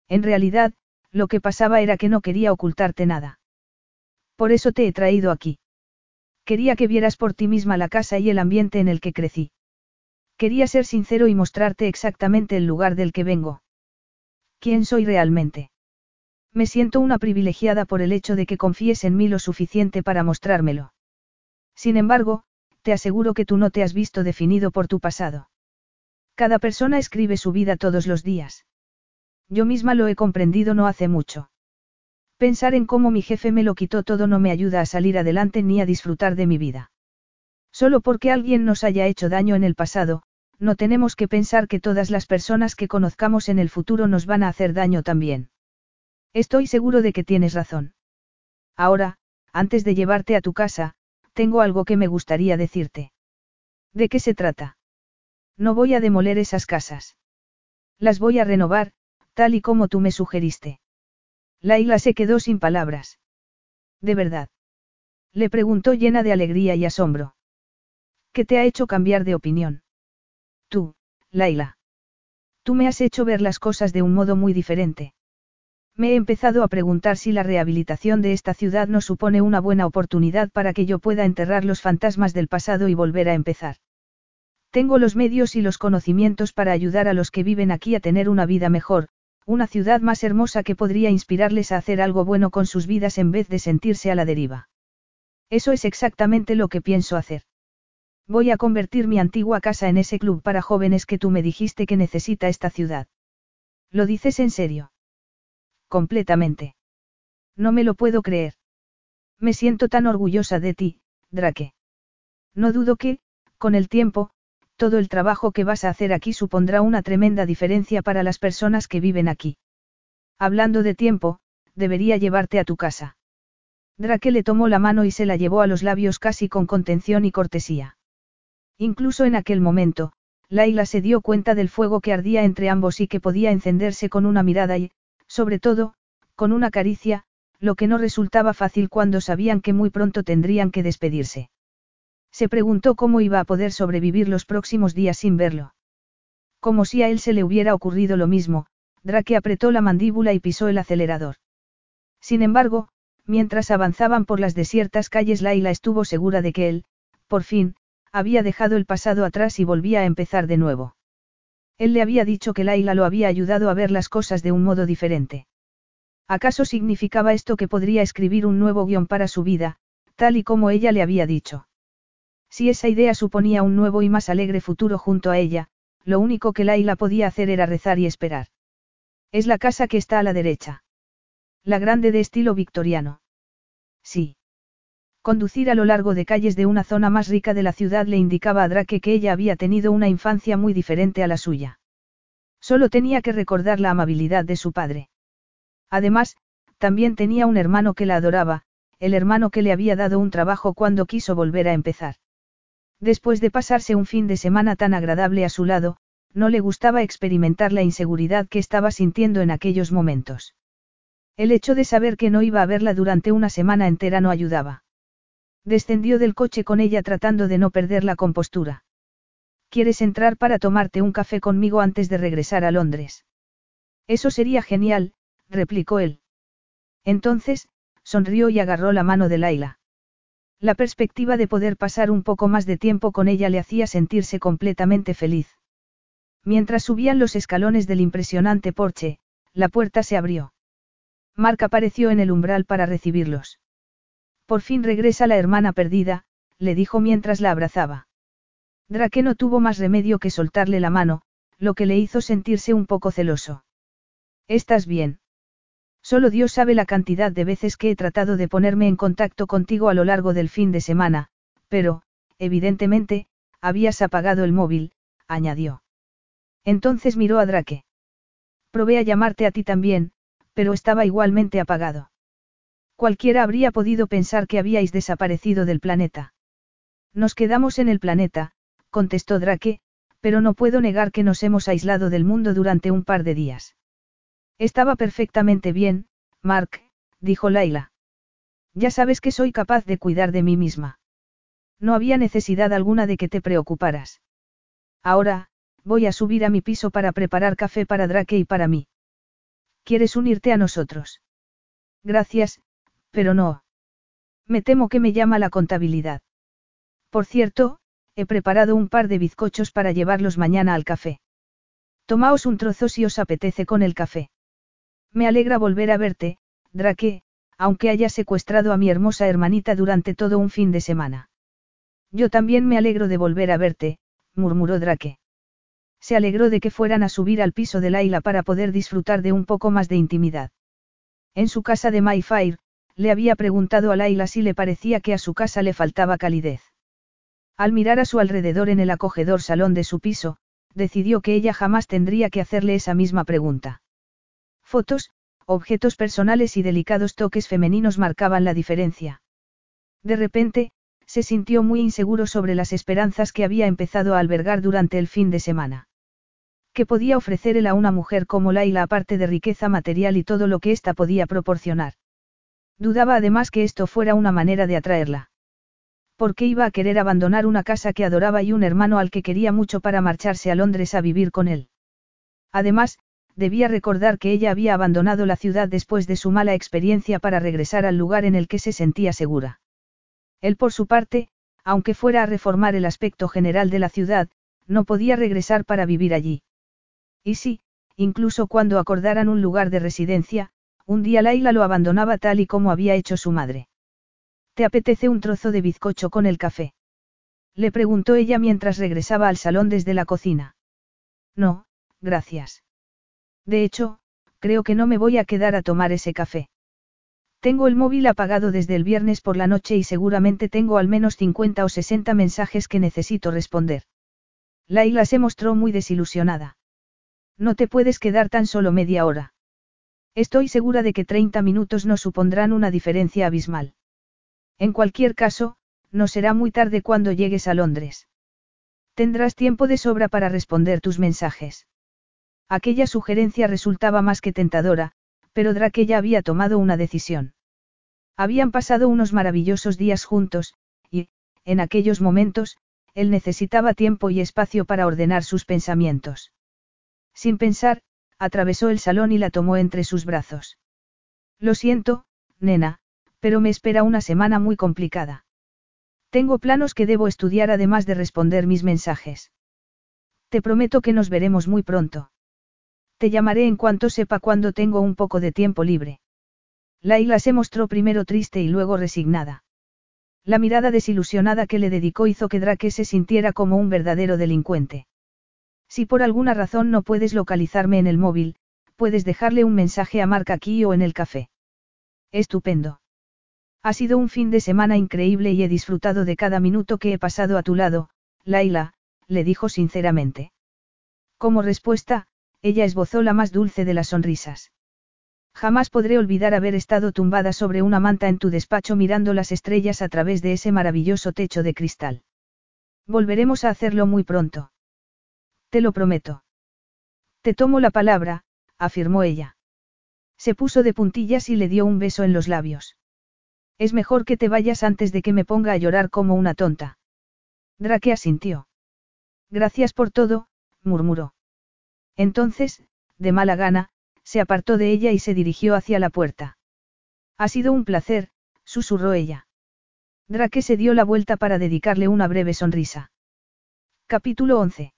En realidad, lo que pasaba era que no quería ocultarte nada. Por eso te he traído aquí. Quería que vieras por ti misma la casa y el ambiente en el que crecí. Quería ser sincero y mostrarte exactamente el lugar del que vengo. ¿Quién soy realmente? Me siento una privilegiada por el hecho de que confíes en mí lo suficiente para mostrármelo. Sin embargo, te aseguro que tú no te has visto definido por tu pasado. Cada persona escribe su vida todos los días. Yo misma lo he comprendido no hace mucho. Pensar en cómo mi jefe me lo quitó todo no me ayuda a salir adelante ni a disfrutar de mi vida. Solo porque alguien nos haya hecho daño en el pasado, no tenemos que pensar que todas las personas que conozcamos en el futuro nos van a hacer daño también. Estoy seguro de que tienes razón. Ahora, antes de llevarte a tu casa, tengo algo que me gustaría decirte. ¿De qué se trata? No voy a demoler esas casas. Las voy a renovar, tal y como tú me sugeriste. Laila se quedó sin palabras. ¿De verdad? Le preguntó llena de alegría y asombro. ¿Qué te ha hecho cambiar de opinión? Tú, Laila. Tú me has hecho ver las cosas de un modo muy diferente. Me he empezado a preguntar si la rehabilitación de esta ciudad no supone una buena oportunidad para que yo pueda enterrar los fantasmas del pasado y volver a empezar. Tengo los medios y los conocimientos para ayudar a los que viven aquí a tener una vida mejor, una ciudad más hermosa que podría inspirarles a hacer algo bueno con sus vidas en vez de sentirse a la deriva. Eso es exactamente lo que pienso hacer. Voy a convertir mi antigua casa en ese club para jóvenes que tú me dijiste que necesita esta ciudad. ¿Lo dices en serio? Completamente. No me lo puedo creer. Me siento tan orgullosa de ti, Drake. No dudo que, con el tiempo, todo el trabajo que vas a hacer aquí supondrá una tremenda diferencia para las personas que viven aquí. Hablando de tiempo, debería llevarte a tu casa. Drake le tomó la mano y se la llevó a los labios casi con contención y cortesía. Incluso en aquel momento, Laila se dio cuenta del fuego que ardía entre ambos y que podía encenderse con una mirada y, sobre todo, con una caricia, lo que no resultaba fácil cuando sabían que muy pronto tendrían que despedirse. Se preguntó cómo iba a poder sobrevivir los próximos días sin verlo. Como si a él se le hubiera ocurrido lo mismo, Drake apretó la mandíbula y pisó el acelerador. Sin embargo, mientras avanzaban por las desiertas calles Laila estuvo segura de que él, por fin, había dejado el pasado atrás y volvía a empezar de nuevo. Él le había dicho que Laila lo había ayudado a ver las cosas de un modo diferente. ¿Acaso significaba esto que podría escribir un nuevo guion para su vida, tal y como ella le había dicho? Si esa idea suponía un nuevo y más alegre futuro junto a ella, lo único que Laila podía hacer era rezar y esperar. Es la casa que está a la derecha. La grande de estilo victoriano. Sí. Conducir a lo largo de calles de una zona más rica de la ciudad le indicaba a Drake que ella había tenido una infancia muy diferente a la suya. Solo tenía que recordar la amabilidad de su padre. Además, también tenía un hermano que la adoraba, el hermano que le había dado un trabajo cuando quiso volver a empezar. Después de pasarse un fin de semana tan agradable a su lado, no le gustaba experimentar la inseguridad que estaba sintiendo en aquellos momentos. El hecho de saber que no iba a verla durante una semana entera no ayudaba. Descendió del coche con ella tratando de no perder la compostura. ¿Quieres entrar para tomarte un café conmigo antes de regresar a Londres? Eso sería genial, replicó él. Entonces, sonrió y agarró la mano de Laila. La perspectiva de poder pasar un poco más de tiempo con ella le hacía sentirse completamente feliz. Mientras subían los escalones del impresionante porche, la puerta se abrió. Mark apareció en el umbral para recibirlos. Por fin regresa la hermana perdida, le dijo mientras la abrazaba. Drake no tuvo más remedio que soltarle la mano, lo que le hizo sentirse un poco celoso. ¿Estás bien? Solo Dios sabe la cantidad de veces que he tratado de ponerme en contacto contigo a lo largo del fin de semana, pero, evidentemente, habías apagado el móvil, añadió. Entonces miró a Drake. Probé a llamarte a ti también, pero estaba igualmente apagado. Cualquiera habría podido pensar que habíais desaparecido del planeta. Nos quedamos en el planeta, contestó Drake, pero no puedo negar que nos hemos aislado del mundo durante un par de días. Estaba perfectamente bien, Mark, dijo Laila. Ya sabes que soy capaz de cuidar de mí misma. No había necesidad alguna de que te preocuparas. Ahora, voy a subir a mi piso para preparar café para Drake y para mí. ¿Quieres unirte a nosotros? Gracias, pero no. Me temo que me llama la contabilidad. Por cierto, he preparado un par de bizcochos para llevarlos mañana al café. Tomaos un trozo si os apetece con el café. Me alegra volver a verte, Drake, aunque haya secuestrado a mi hermosa hermanita durante todo un fin de semana. Yo también me alegro de volver a verte, murmuró Drake. Se alegró de que fueran a subir al piso de Laila para poder disfrutar de un poco más de intimidad. En su casa de Mayfair, le había preguntado a Laila si le parecía que a su casa le faltaba calidez. Al mirar a su alrededor en el acogedor salón de su piso, decidió que ella jamás tendría que hacerle esa misma pregunta. Fotos, objetos personales y delicados toques femeninos marcaban la diferencia. De repente, se sintió muy inseguro sobre las esperanzas que había empezado a albergar durante el fin de semana. ¿Qué podía ofrecer él a una mujer como Laila aparte de riqueza material y todo lo que ésta podía proporcionar? Dudaba además que esto fuera una manera de atraerla. ¿Por qué iba a querer abandonar una casa que adoraba y un hermano al que quería mucho para marcharse a Londres a vivir con él? Además, debía recordar que ella había abandonado la ciudad después de su mala experiencia para regresar al lugar en el que se sentía segura. Él por su parte, aunque fuera a reformar el aspecto general de la ciudad, no podía regresar para vivir allí. Y sí, incluso cuando acordaran un lugar de residencia, un día Laila lo abandonaba tal y como había hecho su madre. ¿Te apetece un trozo de bizcocho con el café? Le preguntó ella mientras regresaba al salón desde la cocina. No, gracias. De hecho, creo que no me voy a quedar a tomar ese café. Tengo el móvil apagado desde el viernes por la noche y seguramente tengo al menos 50 o 60 mensajes que necesito responder. Laila se mostró muy desilusionada. No te puedes quedar tan solo media hora. Estoy segura de que 30 minutos no supondrán una diferencia abismal. En cualquier caso, no será muy tarde cuando llegues a Londres. Tendrás tiempo de sobra para responder tus mensajes. Aquella sugerencia resultaba más que tentadora, pero Drake ya había tomado una decisión. Habían pasado unos maravillosos días juntos, y, en aquellos momentos, él necesitaba tiempo y espacio para ordenar sus pensamientos. Sin pensar, atravesó el salón y la tomó entre sus brazos. Lo siento, nena, pero me espera una semana muy complicada. Tengo planos que debo estudiar además de responder mis mensajes. Te prometo que nos veremos muy pronto. Te llamaré en cuanto sepa cuándo tengo un poco de tiempo libre. Laila se mostró primero triste y luego resignada. La mirada desilusionada que le dedicó hizo que Drake se sintiera como un verdadero delincuente. Si por alguna razón no puedes localizarme en el móvil, puedes dejarle un mensaje a Mark aquí o en el café. Estupendo. Ha sido un fin de semana increíble y he disfrutado de cada minuto que he pasado a tu lado, Laila, le dijo sinceramente. Como respuesta, ella esbozó la más dulce de las sonrisas. Jamás podré olvidar haber estado tumbada sobre una manta en tu despacho mirando las estrellas a través de ese maravilloso techo de cristal. Volveremos a hacerlo muy pronto. Te lo prometo. Te tomo la palabra, afirmó ella. Se puso de puntillas y le dio un beso en los labios. Es mejor que te vayas antes de que me ponga a llorar como una tonta. Drake asintió. Gracias por todo, murmuró. Entonces, de mala gana, se apartó de ella y se dirigió hacia la puerta. Ha sido un placer, susurró ella. Drake se dio la vuelta para dedicarle una breve sonrisa. Capítulo 11.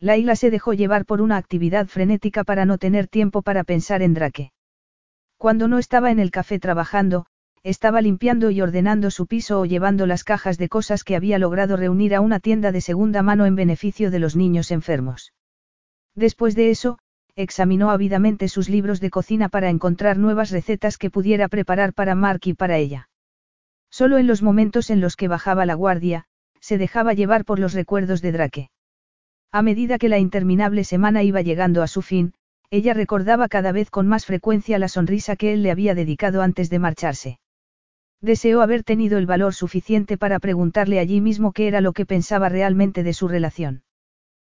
Laila se dejó llevar por una actividad frenética para no tener tiempo para pensar en Drake. Cuando no estaba en el café trabajando, estaba limpiando y ordenando su piso o llevando las cajas de cosas que había logrado reunir a una tienda de segunda mano en beneficio de los niños enfermos. Después de eso, examinó ávidamente sus libros de cocina para encontrar nuevas recetas que pudiera preparar para Mark y para ella. Solo en los momentos en los que bajaba la guardia, se dejaba llevar por los recuerdos de Drake. A medida que la interminable semana iba llegando a su fin, ella recordaba cada vez con más frecuencia la sonrisa que él le había dedicado antes de marcharse. Deseó haber tenido el valor suficiente para preguntarle allí mismo qué era lo que pensaba realmente de su relación.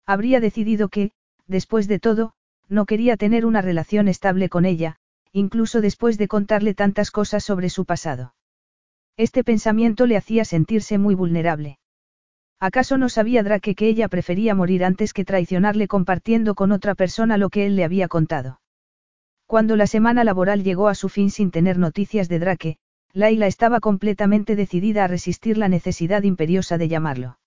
Habría decidido que, después de todo, no quería tener una relación estable con ella, incluso después de contarle tantas cosas sobre su pasado. Este pensamiento le hacía sentirse muy vulnerable. ¿Acaso no sabía Drake que ella prefería morir antes que traicionarle compartiendo con otra persona lo que él le había contado? Cuando la semana laboral llegó a su fin sin tener noticias de Drake, Laila estaba completamente decidida a resistir la necesidad imperiosa de llamarlo.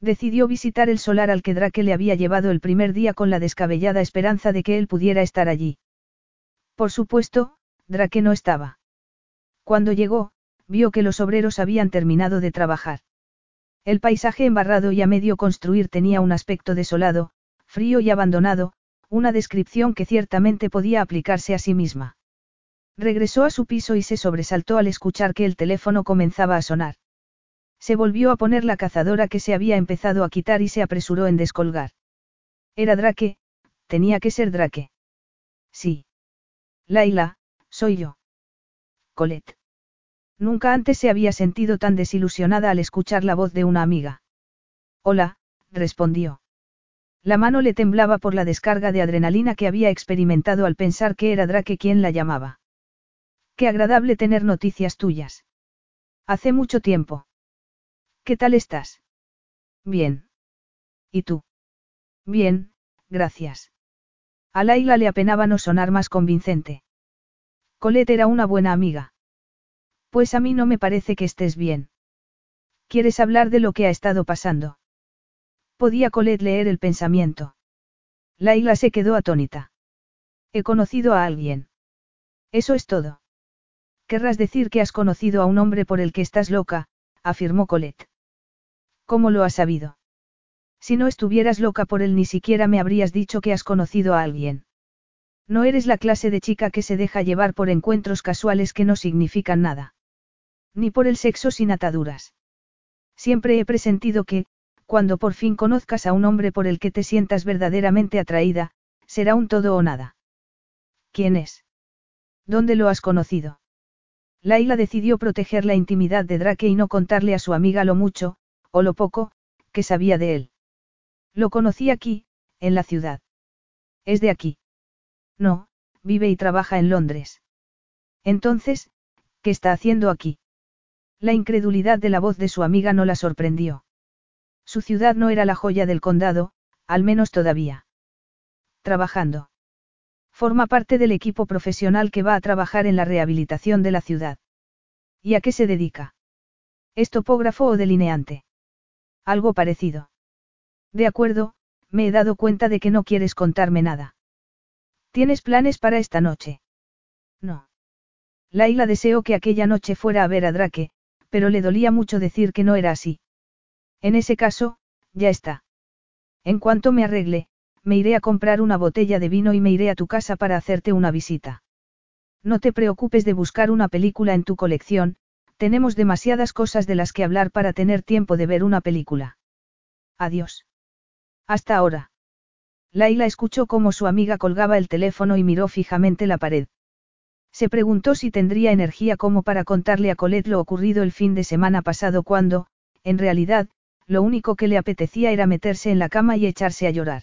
Decidió visitar el solar al que Drake le había llevado el primer día con la descabellada esperanza de que él pudiera estar allí. Por supuesto, Drake no estaba. Cuando llegó, vio que los obreros habían terminado de trabajar. El paisaje embarrado y a medio construir tenía un aspecto desolado, frío y abandonado, una descripción que ciertamente podía aplicarse a sí misma. Regresó a su piso y se sobresaltó al escuchar que el teléfono comenzaba a sonar. Se volvió a poner la cazadora que se había empezado a quitar y se apresuró en descolgar. Era Drake, tenía que ser Drake. Sí. Laila, soy yo. Colette. Nunca antes se había sentido tan desilusionada al escuchar la voz de una amiga. Hola, respondió. La mano le temblaba por la descarga de adrenalina que había experimentado al pensar que era Drake quien la llamaba. Qué agradable tener noticias tuyas. Hace mucho tiempo. ¿Qué tal estás? Bien. ¿Y tú? Bien, gracias. A Laila le apenaba no sonar más convincente. Colette era una buena amiga. Pues a mí no me parece que estés bien. ¿Quieres hablar de lo que ha estado pasando? Podía Colette leer el pensamiento. Laila se quedó atónita. He conocido a alguien. Eso es todo. Querrás decir que has conocido a un hombre por el que estás loca, afirmó Colette. ¿Cómo lo has sabido? Si no estuvieras loca por él ni siquiera me habrías dicho que has conocido a alguien. No eres la clase de chica que se deja llevar por encuentros casuales que no significan nada. Ni por el sexo sin ataduras. Siempre he presentido que, cuando por fin conozcas a un hombre por el que te sientas verdaderamente atraída, será un todo o nada. ¿Quién es? ¿Dónde lo has conocido? Laila decidió proteger la intimidad de Drake y no contarle a su amiga lo mucho, o lo poco, que sabía de él. Lo conocí aquí, en la ciudad. ¿Es de aquí? No, vive y trabaja en Londres. Entonces, ¿qué está haciendo aquí? La incredulidad de la voz de su amiga no la sorprendió. Su ciudad no era la joya del condado, al menos todavía. Trabajando. Forma parte del equipo profesional que va a trabajar en la rehabilitación de la ciudad. ¿Y a qué se dedica? ¿Es topógrafo o delineante? Algo parecido. De acuerdo, me he dado cuenta de que no quieres contarme nada. ¿Tienes planes para esta noche? No. Laila deseó que aquella noche fuera a ver a Drake, pero le dolía mucho decir que no era así. En ese caso, ya está. En cuanto me arregle, me iré a comprar una botella de vino y me iré a tu casa para hacerte una visita. No te preocupes de buscar una película en tu colección, tenemos demasiadas cosas de las que hablar para tener tiempo de ver una película. Adiós. Hasta ahora. Laila escuchó cómo su amiga colgaba el teléfono y miró fijamente la pared. Se preguntó si tendría energía como para contarle a Colette lo ocurrido el fin de semana pasado cuando, en realidad, lo único que le apetecía era meterse en la cama y echarse a llorar.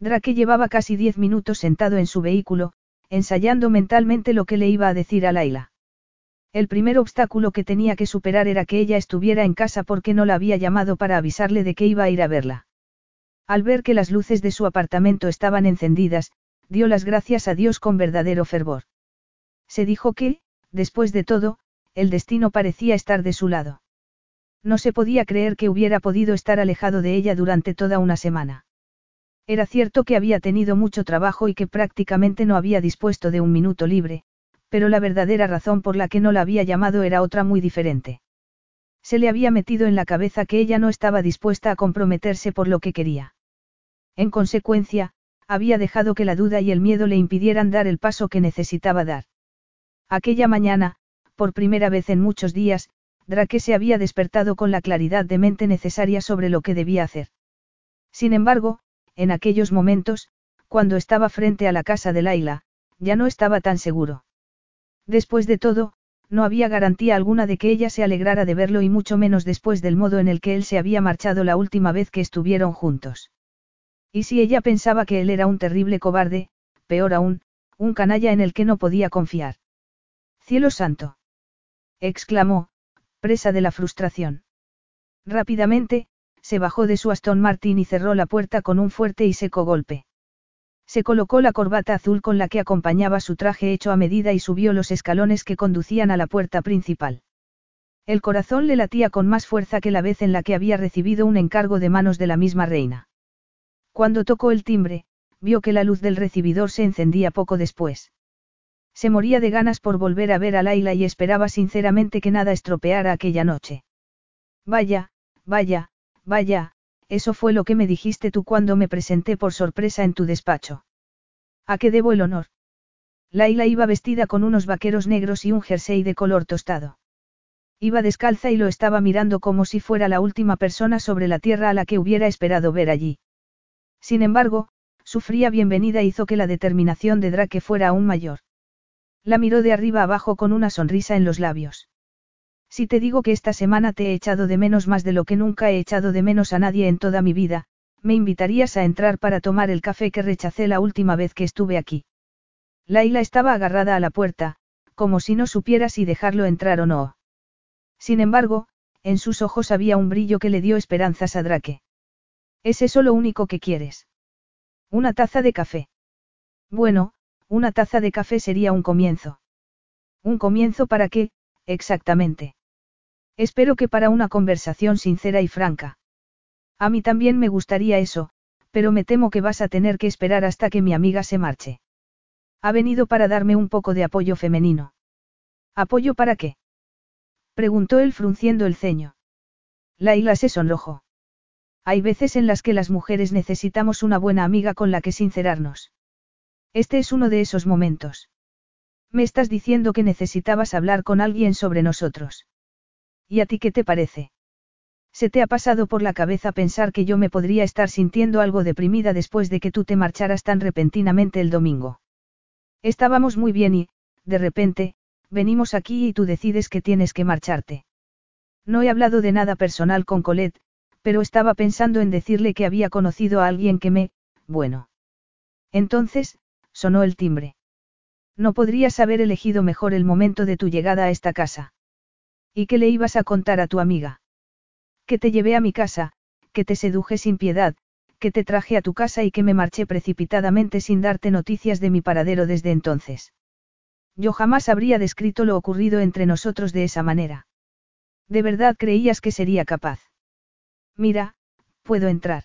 Drake llevaba casi diez minutos sentado en su vehículo, ensayando mentalmente lo que le iba a decir a Laila. El primer obstáculo que tenía que superar era que ella estuviera en casa porque no la había llamado para avisarle de que iba a ir a verla. Al ver que las luces de su apartamento estaban encendidas, dio las gracias a Dios con verdadero fervor. Se dijo que, después de todo, el destino parecía estar de su lado. No se podía creer que hubiera podido estar alejado de ella durante toda una semana. Era cierto que había tenido mucho trabajo y que prácticamente no había dispuesto de un minuto libre, pero la verdadera razón por la que no la había llamado era otra muy diferente. Se le había metido en la cabeza que ella no estaba dispuesta a comprometerse por lo que quería. En consecuencia, había dejado que la duda y el miedo le impidieran dar el paso que necesitaba dar. Aquella mañana, por primera vez en muchos días, Drake se había despertado con la claridad de mente necesaria sobre lo que debía hacer. Sin embargo, en aquellos momentos, cuando estaba frente a la casa de Laila, ya no estaba tan seguro. Después de todo, no había garantía alguna de que ella se alegrara de verlo y mucho menos después del modo en el que él se había marchado la última vez que estuvieron juntos. Y si ella pensaba que él era un terrible cobarde, peor aún, un canalla en el que no podía confiar. Cielo santo. exclamó, presa de la frustración. Rápidamente, se bajó de su Aston Martin y cerró la puerta con un fuerte y seco golpe. Se colocó la corbata azul con la que acompañaba su traje hecho a medida y subió los escalones que conducían a la puerta principal. El corazón le latía con más fuerza que la vez en la que había recibido un encargo de manos de la misma reina. Cuando tocó el timbre, vio que la luz del recibidor se encendía poco después. Se moría de ganas por volver a ver a Laila y esperaba sinceramente que nada estropeara aquella noche. Vaya, vaya, vaya, eso fue lo que me dijiste tú cuando me presenté por sorpresa en tu despacho. ¿A qué debo el honor? Laila iba vestida con unos vaqueros negros y un jersey de color tostado. Iba descalza y lo estaba mirando como si fuera la última persona sobre la tierra a la que hubiera esperado ver allí. Sin embargo, su fría bienvenida hizo que la determinación de Drake fuera aún mayor. La miró de arriba abajo con una sonrisa en los labios. Si te digo que esta semana te he echado de menos más de lo que nunca he echado de menos a nadie en toda mi vida, me invitarías a entrar para tomar el café que rechacé la última vez que estuve aquí. Laila estaba agarrada a la puerta, como si no supiera si dejarlo entrar o no. Sin embargo, en sus ojos había un brillo que le dio esperanzas a Drake. ¿Es eso lo único que quieres? Una taza de café. Bueno, una taza de café sería un comienzo. ¿Un comienzo para qué, exactamente? Espero que para una conversación sincera y franca. A mí también me gustaría eso, pero me temo que vas a tener que esperar hasta que mi amiga se marche. Ha venido para darme un poco de apoyo femenino. ¿Apoyo para qué? Preguntó él frunciendo el ceño. Laila se sonrojó. Hay veces en las que las mujeres necesitamos una buena amiga con la que sincerarnos. Este es uno de esos momentos. Me estás diciendo que necesitabas hablar con alguien sobre nosotros. ¿Y a ti qué te parece? ¿Se te ha pasado por la cabeza pensar que yo me podría estar sintiendo algo deprimida después de que tú te marcharas tan repentinamente el domingo? Estábamos muy bien y, de repente, venimos aquí y tú decides que tienes que marcharte. No he hablado de nada personal con Colette, pero estaba pensando en decirle que había conocido a alguien que me, bueno. Entonces, sonó el timbre. No podrías haber elegido mejor el momento de tu llegada a esta casa. ¿Y qué le ibas a contar a tu amiga? Que te llevé a mi casa, que te seduje sin piedad, que te traje a tu casa y que me marché precipitadamente sin darte noticias de mi paradero desde entonces. Yo jamás habría descrito lo ocurrido entre nosotros de esa manera. ¿De verdad creías que sería capaz? Mira, puedo entrar.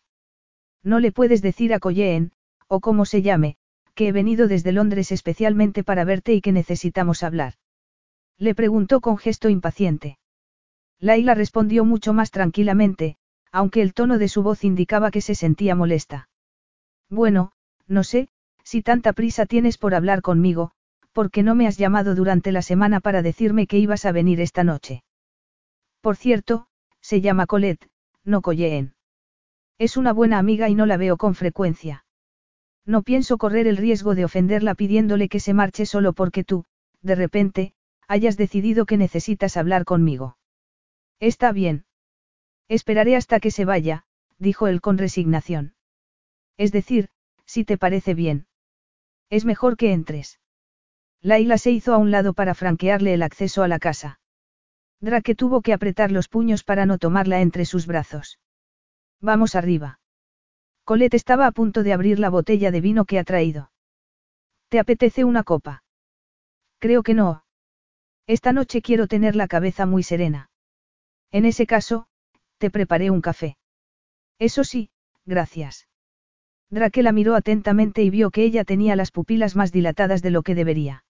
No le puedes decir a Colleen, o como se llame, que he venido desde Londres especialmente para verte y que necesitamos hablar. Le preguntó con gesto impaciente. Laila respondió mucho más tranquilamente, aunque el tono de su voz indicaba que se sentía molesta. Bueno, no sé, si tanta prisa tienes por hablar conmigo, ¿por qué no me has llamado durante la semana para decirme que ibas a venir esta noche? Por cierto, se llama Colette, no Colleen. Es una buena amiga y no la veo con frecuencia. No pienso correr el riesgo de ofenderla pidiéndole que se marche solo porque tú, de repente, hayas decidido que necesitas hablar conmigo. Está bien. Esperaré hasta que se vaya, dijo él con resignación. Es decir, si te parece bien. Es mejor que entres. Laila se hizo a un lado para franquearle el acceso a la casa. Drake tuvo que apretar los puños para no tomarla entre sus brazos. Vamos arriba. Colette estaba a punto de abrir la botella de vino que ha traído. ¿Te apetece una copa? Creo que no, esta noche quiero tener la cabeza muy serena. En ese caso, te preparé un café. Eso sí, gracias. Drake la miró atentamente y vio que ella tenía las pupilas más dilatadas de lo que debería.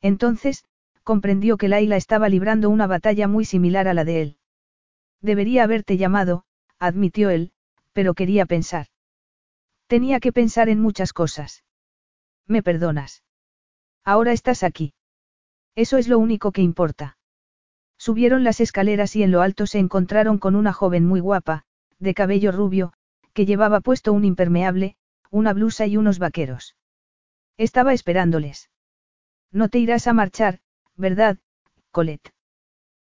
Entonces, comprendió que Laila estaba librando una batalla muy similar a la de él. Debería haberte llamado, admitió él, pero quería pensar. Tenía que pensar en muchas cosas. ¿Me perdonas? Ahora estás aquí. Eso es lo único que importa. Subieron las escaleras y en lo alto se encontraron con una joven muy guapa, de cabello rubio, que llevaba puesto un impermeable, una blusa y unos vaqueros. Estaba esperándoles. No te irás a marchar, ¿verdad, Colette?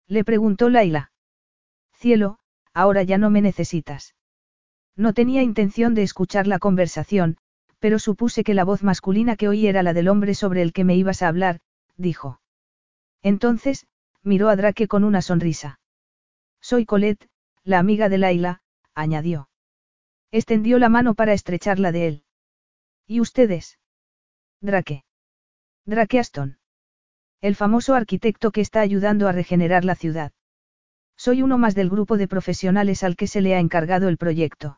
Le preguntó Laila. Cielo, ahora ya no me necesitas. No tenía intención de escuchar la conversación, pero supuse que la voz masculina que oí era la del hombre sobre el que me ibas a hablar, dijo. Entonces, miró a Drake con una sonrisa. Soy Colette, la amiga de Laila, añadió. Extendió la mano para estrecharla de él. ¿Y ustedes? Drake. Drake Aston. El famoso arquitecto que está ayudando a regenerar la ciudad. Soy uno más del grupo de profesionales al que se le ha encargado el proyecto.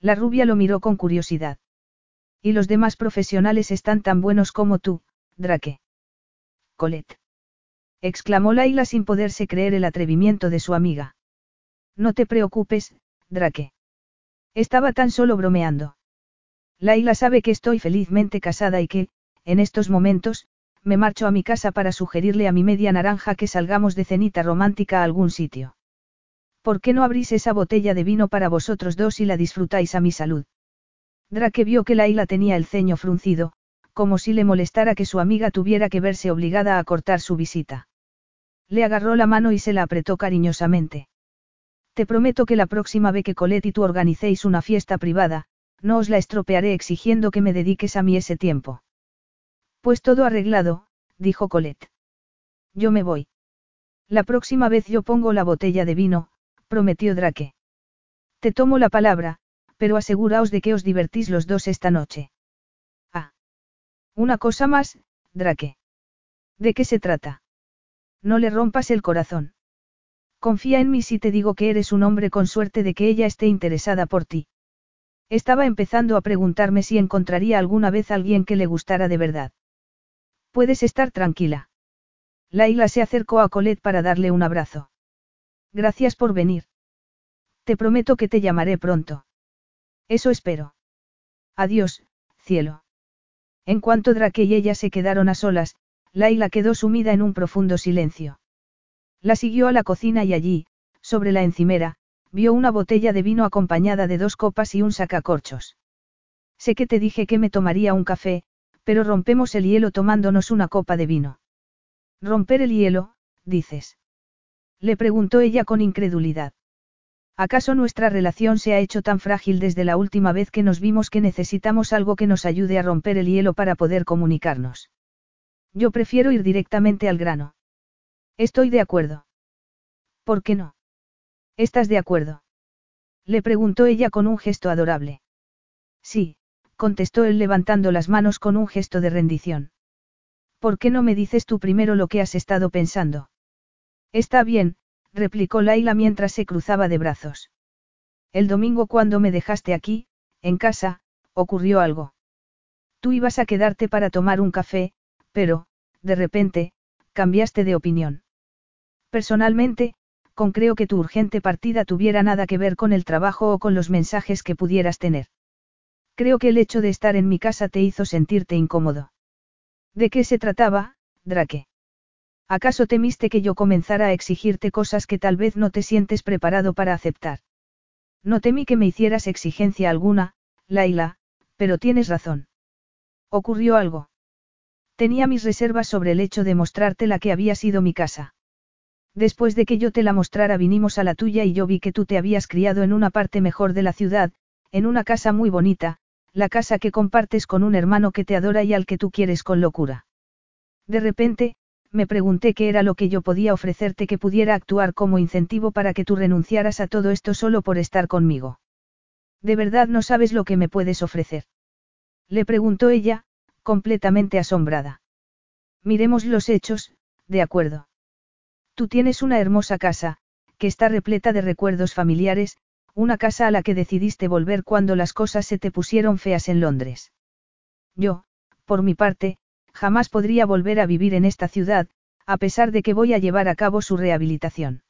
La rubia lo miró con curiosidad. Y los demás profesionales están tan buenos como tú, Drake. Colette exclamó Laila sin poderse creer el atrevimiento de su amiga. No te preocupes, Drake. Estaba tan solo bromeando. Laila sabe que estoy felizmente casada y que, en estos momentos, me marcho a mi casa para sugerirle a mi media naranja que salgamos de cenita romántica a algún sitio. ¿Por qué no abrís esa botella de vino para vosotros dos y la disfrutáis a mi salud? Drake vio que Laila tenía el ceño fruncido, como si le molestara que su amiga tuviera que verse obligada a cortar su visita. Le agarró la mano y se la apretó cariñosamente. Te prometo que la próxima vez que Colette y tú organicéis una fiesta privada, no os la estropearé exigiendo que me dediques a mí ese tiempo. Pues todo arreglado, dijo Colette. Yo me voy. La próxima vez yo pongo la botella de vino, prometió Drake. Te tomo la palabra, pero aseguraos de que os divertís los dos esta noche. Ah. Una cosa más, Drake. ¿De qué se trata? No le rompas el corazón. Confía en mí si te digo que eres un hombre con suerte de que ella esté interesada por ti. Estaba empezando a preguntarme si encontraría alguna vez alguien que le gustara de verdad. Puedes estar tranquila. Laila se acercó a Colette para darle un abrazo. Gracias por venir. Te prometo que te llamaré pronto. Eso espero. Adiós, cielo. En cuanto Drake y ella se quedaron a solas, Laila quedó sumida en un profundo silencio. La siguió a la cocina y allí, sobre la encimera, vio una botella de vino acompañada de dos copas y un sacacorchos. Sé que te dije que me tomaría un café, pero rompemos el hielo tomándonos una copa de vino. Romper el hielo, dices. Le preguntó ella con incredulidad. ¿Acaso nuestra relación se ha hecho tan frágil desde la última vez que nos vimos que necesitamos algo que nos ayude a romper el hielo para poder comunicarnos? Yo prefiero ir directamente al grano. Estoy de acuerdo. ¿Por qué no? ¿Estás de acuerdo? Le preguntó ella con un gesto adorable. Sí, contestó él levantando las manos con un gesto de rendición. ¿Por qué no me dices tú primero lo que has estado pensando? Está bien, replicó Laila mientras se cruzaba de brazos. El domingo cuando me dejaste aquí, en casa, ocurrió algo. Tú ibas a quedarte para tomar un café, pero, de repente, cambiaste de opinión. Personalmente, con creo que tu urgente partida tuviera nada que ver con el trabajo o con los mensajes que pudieras tener. Creo que el hecho de estar en mi casa te hizo sentirte incómodo. ¿De qué se trataba, Drake? ¿Acaso temiste que yo comenzara a exigirte cosas que tal vez no te sientes preparado para aceptar? No temí que me hicieras exigencia alguna, Laila, pero tienes razón. ¿Ocurrió algo? Tenía mis reservas sobre el hecho de mostrarte la que había sido mi casa. Después de que yo te la mostrara vinimos a la tuya y yo vi que tú te habías criado en una parte mejor de la ciudad, en una casa muy bonita, la casa que compartes con un hermano que te adora y al que tú quieres con locura. De repente, me pregunté qué era lo que yo podía ofrecerte que pudiera actuar como incentivo para que tú renunciaras a todo esto solo por estar conmigo. ¿De verdad no sabes lo que me puedes ofrecer? Le preguntó ella, completamente asombrada. Miremos los hechos, de acuerdo. Tú tienes una hermosa casa, que está repleta de recuerdos familiares, una casa a la que decidiste volver cuando las cosas se te pusieron feas en Londres. Yo, por mi parte, jamás podría volver a vivir en esta ciudad, a pesar de que voy a llevar a cabo su rehabilitación.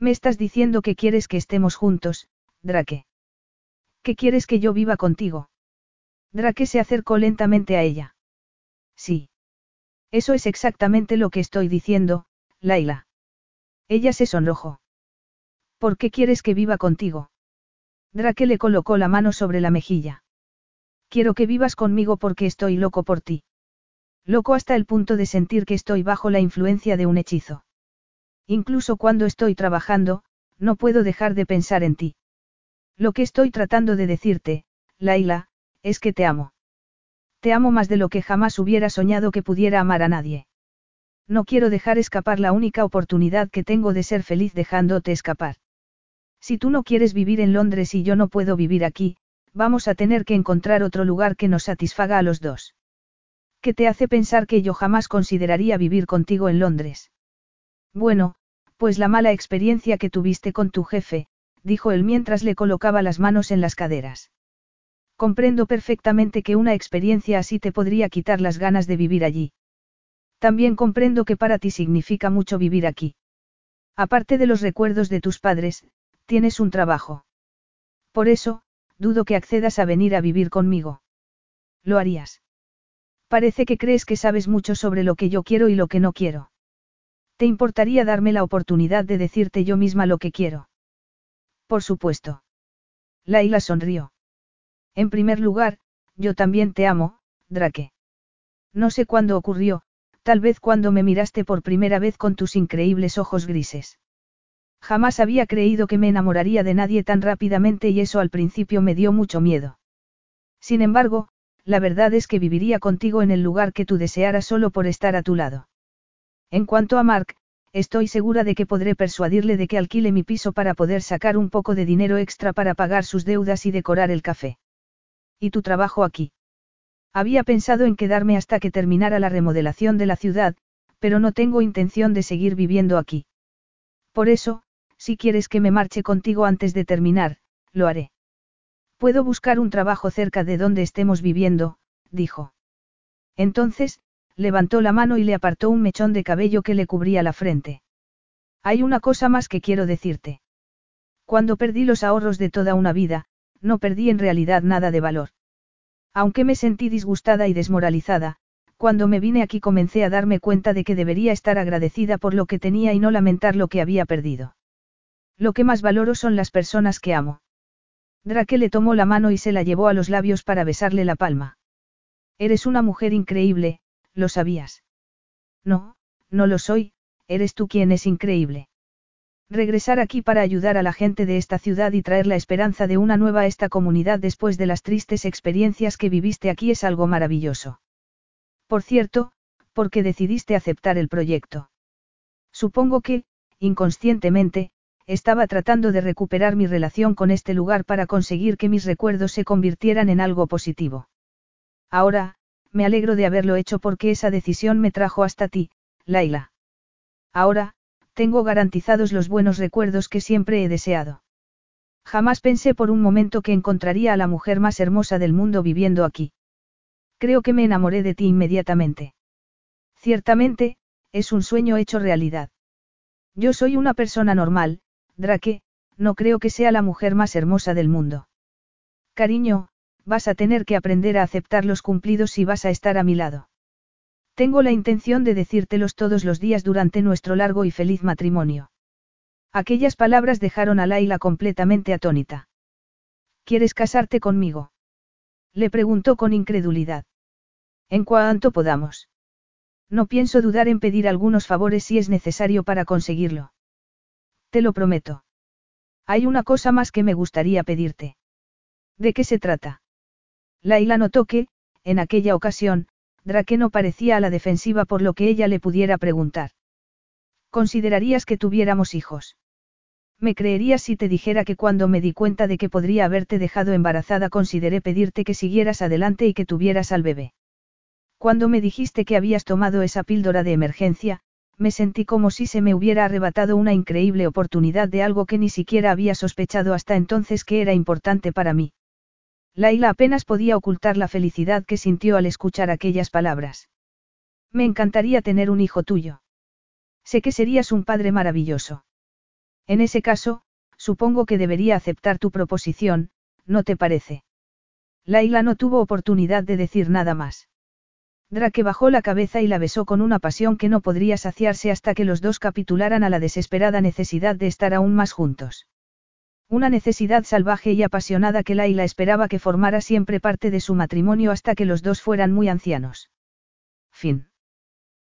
Me estás diciendo que quieres que estemos juntos, Drake. ¿Qué quieres que yo viva contigo? Drake se acercó lentamente a ella. Sí. Eso es exactamente lo que estoy diciendo, Laila. Ella se sonrojó. ¿Por qué quieres que viva contigo? Drake le colocó la mano sobre la mejilla. Quiero que vivas conmigo porque estoy loco por ti. Loco hasta el punto de sentir que estoy bajo la influencia de un hechizo. Incluso cuando estoy trabajando, no puedo dejar de pensar en ti. Lo que estoy tratando de decirte, Laila, es que te amo. Te amo más de lo que jamás hubiera soñado que pudiera amar a nadie. No quiero dejar escapar la única oportunidad que tengo de ser feliz dejándote escapar. Si tú no quieres vivir en Londres y yo no puedo vivir aquí, vamos a tener que encontrar otro lugar que nos satisfaga a los dos. ¿Qué te hace pensar que yo jamás consideraría vivir contigo en Londres? Bueno, pues la mala experiencia que tuviste con tu jefe, dijo él mientras le colocaba las manos en las caderas. Comprendo perfectamente que una experiencia así te podría quitar las ganas de vivir allí. También comprendo que para ti significa mucho vivir aquí. Aparte de los recuerdos de tus padres, tienes un trabajo. Por eso, dudo que accedas a venir a vivir conmigo. ¿Lo harías? Parece que crees que sabes mucho sobre lo que yo quiero y lo que no quiero. ¿Te importaría darme la oportunidad de decirte yo misma lo que quiero? Por supuesto. Laila sonrió. En primer lugar, yo también te amo, Drake. No sé cuándo ocurrió, tal vez cuando me miraste por primera vez con tus increíbles ojos grises. Jamás había creído que me enamoraría de nadie tan rápidamente y eso al principio me dio mucho miedo. Sin embargo, la verdad es que viviría contigo en el lugar que tú desearas solo por estar a tu lado. En cuanto a Mark, estoy segura de que podré persuadirle de que alquile mi piso para poder sacar un poco de dinero extra para pagar sus deudas y decorar el café. ¿Y tu trabajo aquí? Había pensado en quedarme hasta que terminara la remodelación de la ciudad, pero no tengo intención de seguir viviendo aquí. Por eso, si quieres que me marche contigo antes de terminar, lo haré. Puedo buscar un trabajo cerca de donde estemos viviendo, dijo. Entonces, levantó la mano y le apartó un mechón de cabello que le cubría la frente. Hay una cosa más que quiero decirte. Cuando perdí los ahorros de toda una vida, no perdí en realidad nada de valor. Aunque me sentí disgustada y desmoralizada, cuando me vine aquí comencé a darme cuenta de que debería estar agradecida por lo que tenía y no lamentar lo que había perdido. Lo que más valoro son las personas que amo. Drake le tomó la mano y se la llevó a los labios para besarle la palma. Eres una mujer increíble, ¿Lo sabías? No, no lo soy, eres tú quien es increíble. Regresar aquí para ayudar a la gente de esta ciudad y traer la esperanza de una nueva a esta comunidad después de las tristes experiencias que viviste aquí es algo maravilloso. Por cierto, ¿por qué decidiste aceptar el proyecto? Supongo que, inconscientemente, estaba tratando de recuperar mi relación con este lugar para conseguir que mis recuerdos se convirtieran en algo positivo. Ahora, me alegro de haberlo hecho porque esa decisión me trajo hasta ti, Laila. Ahora, tengo garantizados los buenos recuerdos que siempre he deseado. Jamás pensé por un momento que encontraría a la mujer más hermosa del mundo viviendo aquí. Creo que me enamoré de ti inmediatamente. Ciertamente, es un sueño hecho realidad. Yo soy una persona normal, Drake, no creo que sea la mujer más hermosa del mundo. Cariño, vas a tener que aprender a aceptar los cumplidos si vas a estar a mi lado. Tengo la intención de decírtelos todos los días durante nuestro largo y feliz matrimonio. Aquellas palabras dejaron a Laila completamente atónita. ¿Quieres casarte conmigo? Le preguntó con incredulidad. En cuanto podamos. No pienso dudar en pedir algunos favores si es necesario para conseguirlo. Te lo prometo. Hay una cosa más que me gustaría pedirte. ¿De qué se trata? Laila notó que, en aquella ocasión, Drake no parecía a la defensiva por lo que ella le pudiera preguntar. ¿Considerarías que tuviéramos hijos? Me creerías si te dijera que cuando me di cuenta de que podría haberte dejado embarazada consideré pedirte que siguieras adelante y que tuvieras al bebé. Cuando me dijiste que habías tomado esa píldora de emergencia, me sentí como si se me hubiera arrebatado una increíble oportunidad de algo que ni siquiera había sospechado hasta entonces que era importante para mí. Laila apenas podía ocultar la felicidad que sintió al escuchar aquellas palabras. Me encantaría tener un hijo tuyo. Sé que serías un padre maravilloso. En ese caso, supongo que debería aceptar tu proposición, ¿no te parece? Laila no tuvo oportunidad de decir nada más. Drake bajó la cabeza y la besó con una pasión que no podría saciarse hasta que los dos capitularan a la desesperada necesidad de estar aún más juntos. Una necesidad salvaje y apasionada que Laila esperaba que formara siempre parte de su matrimonio hasta que los dos fueran muy ancianos. Fin.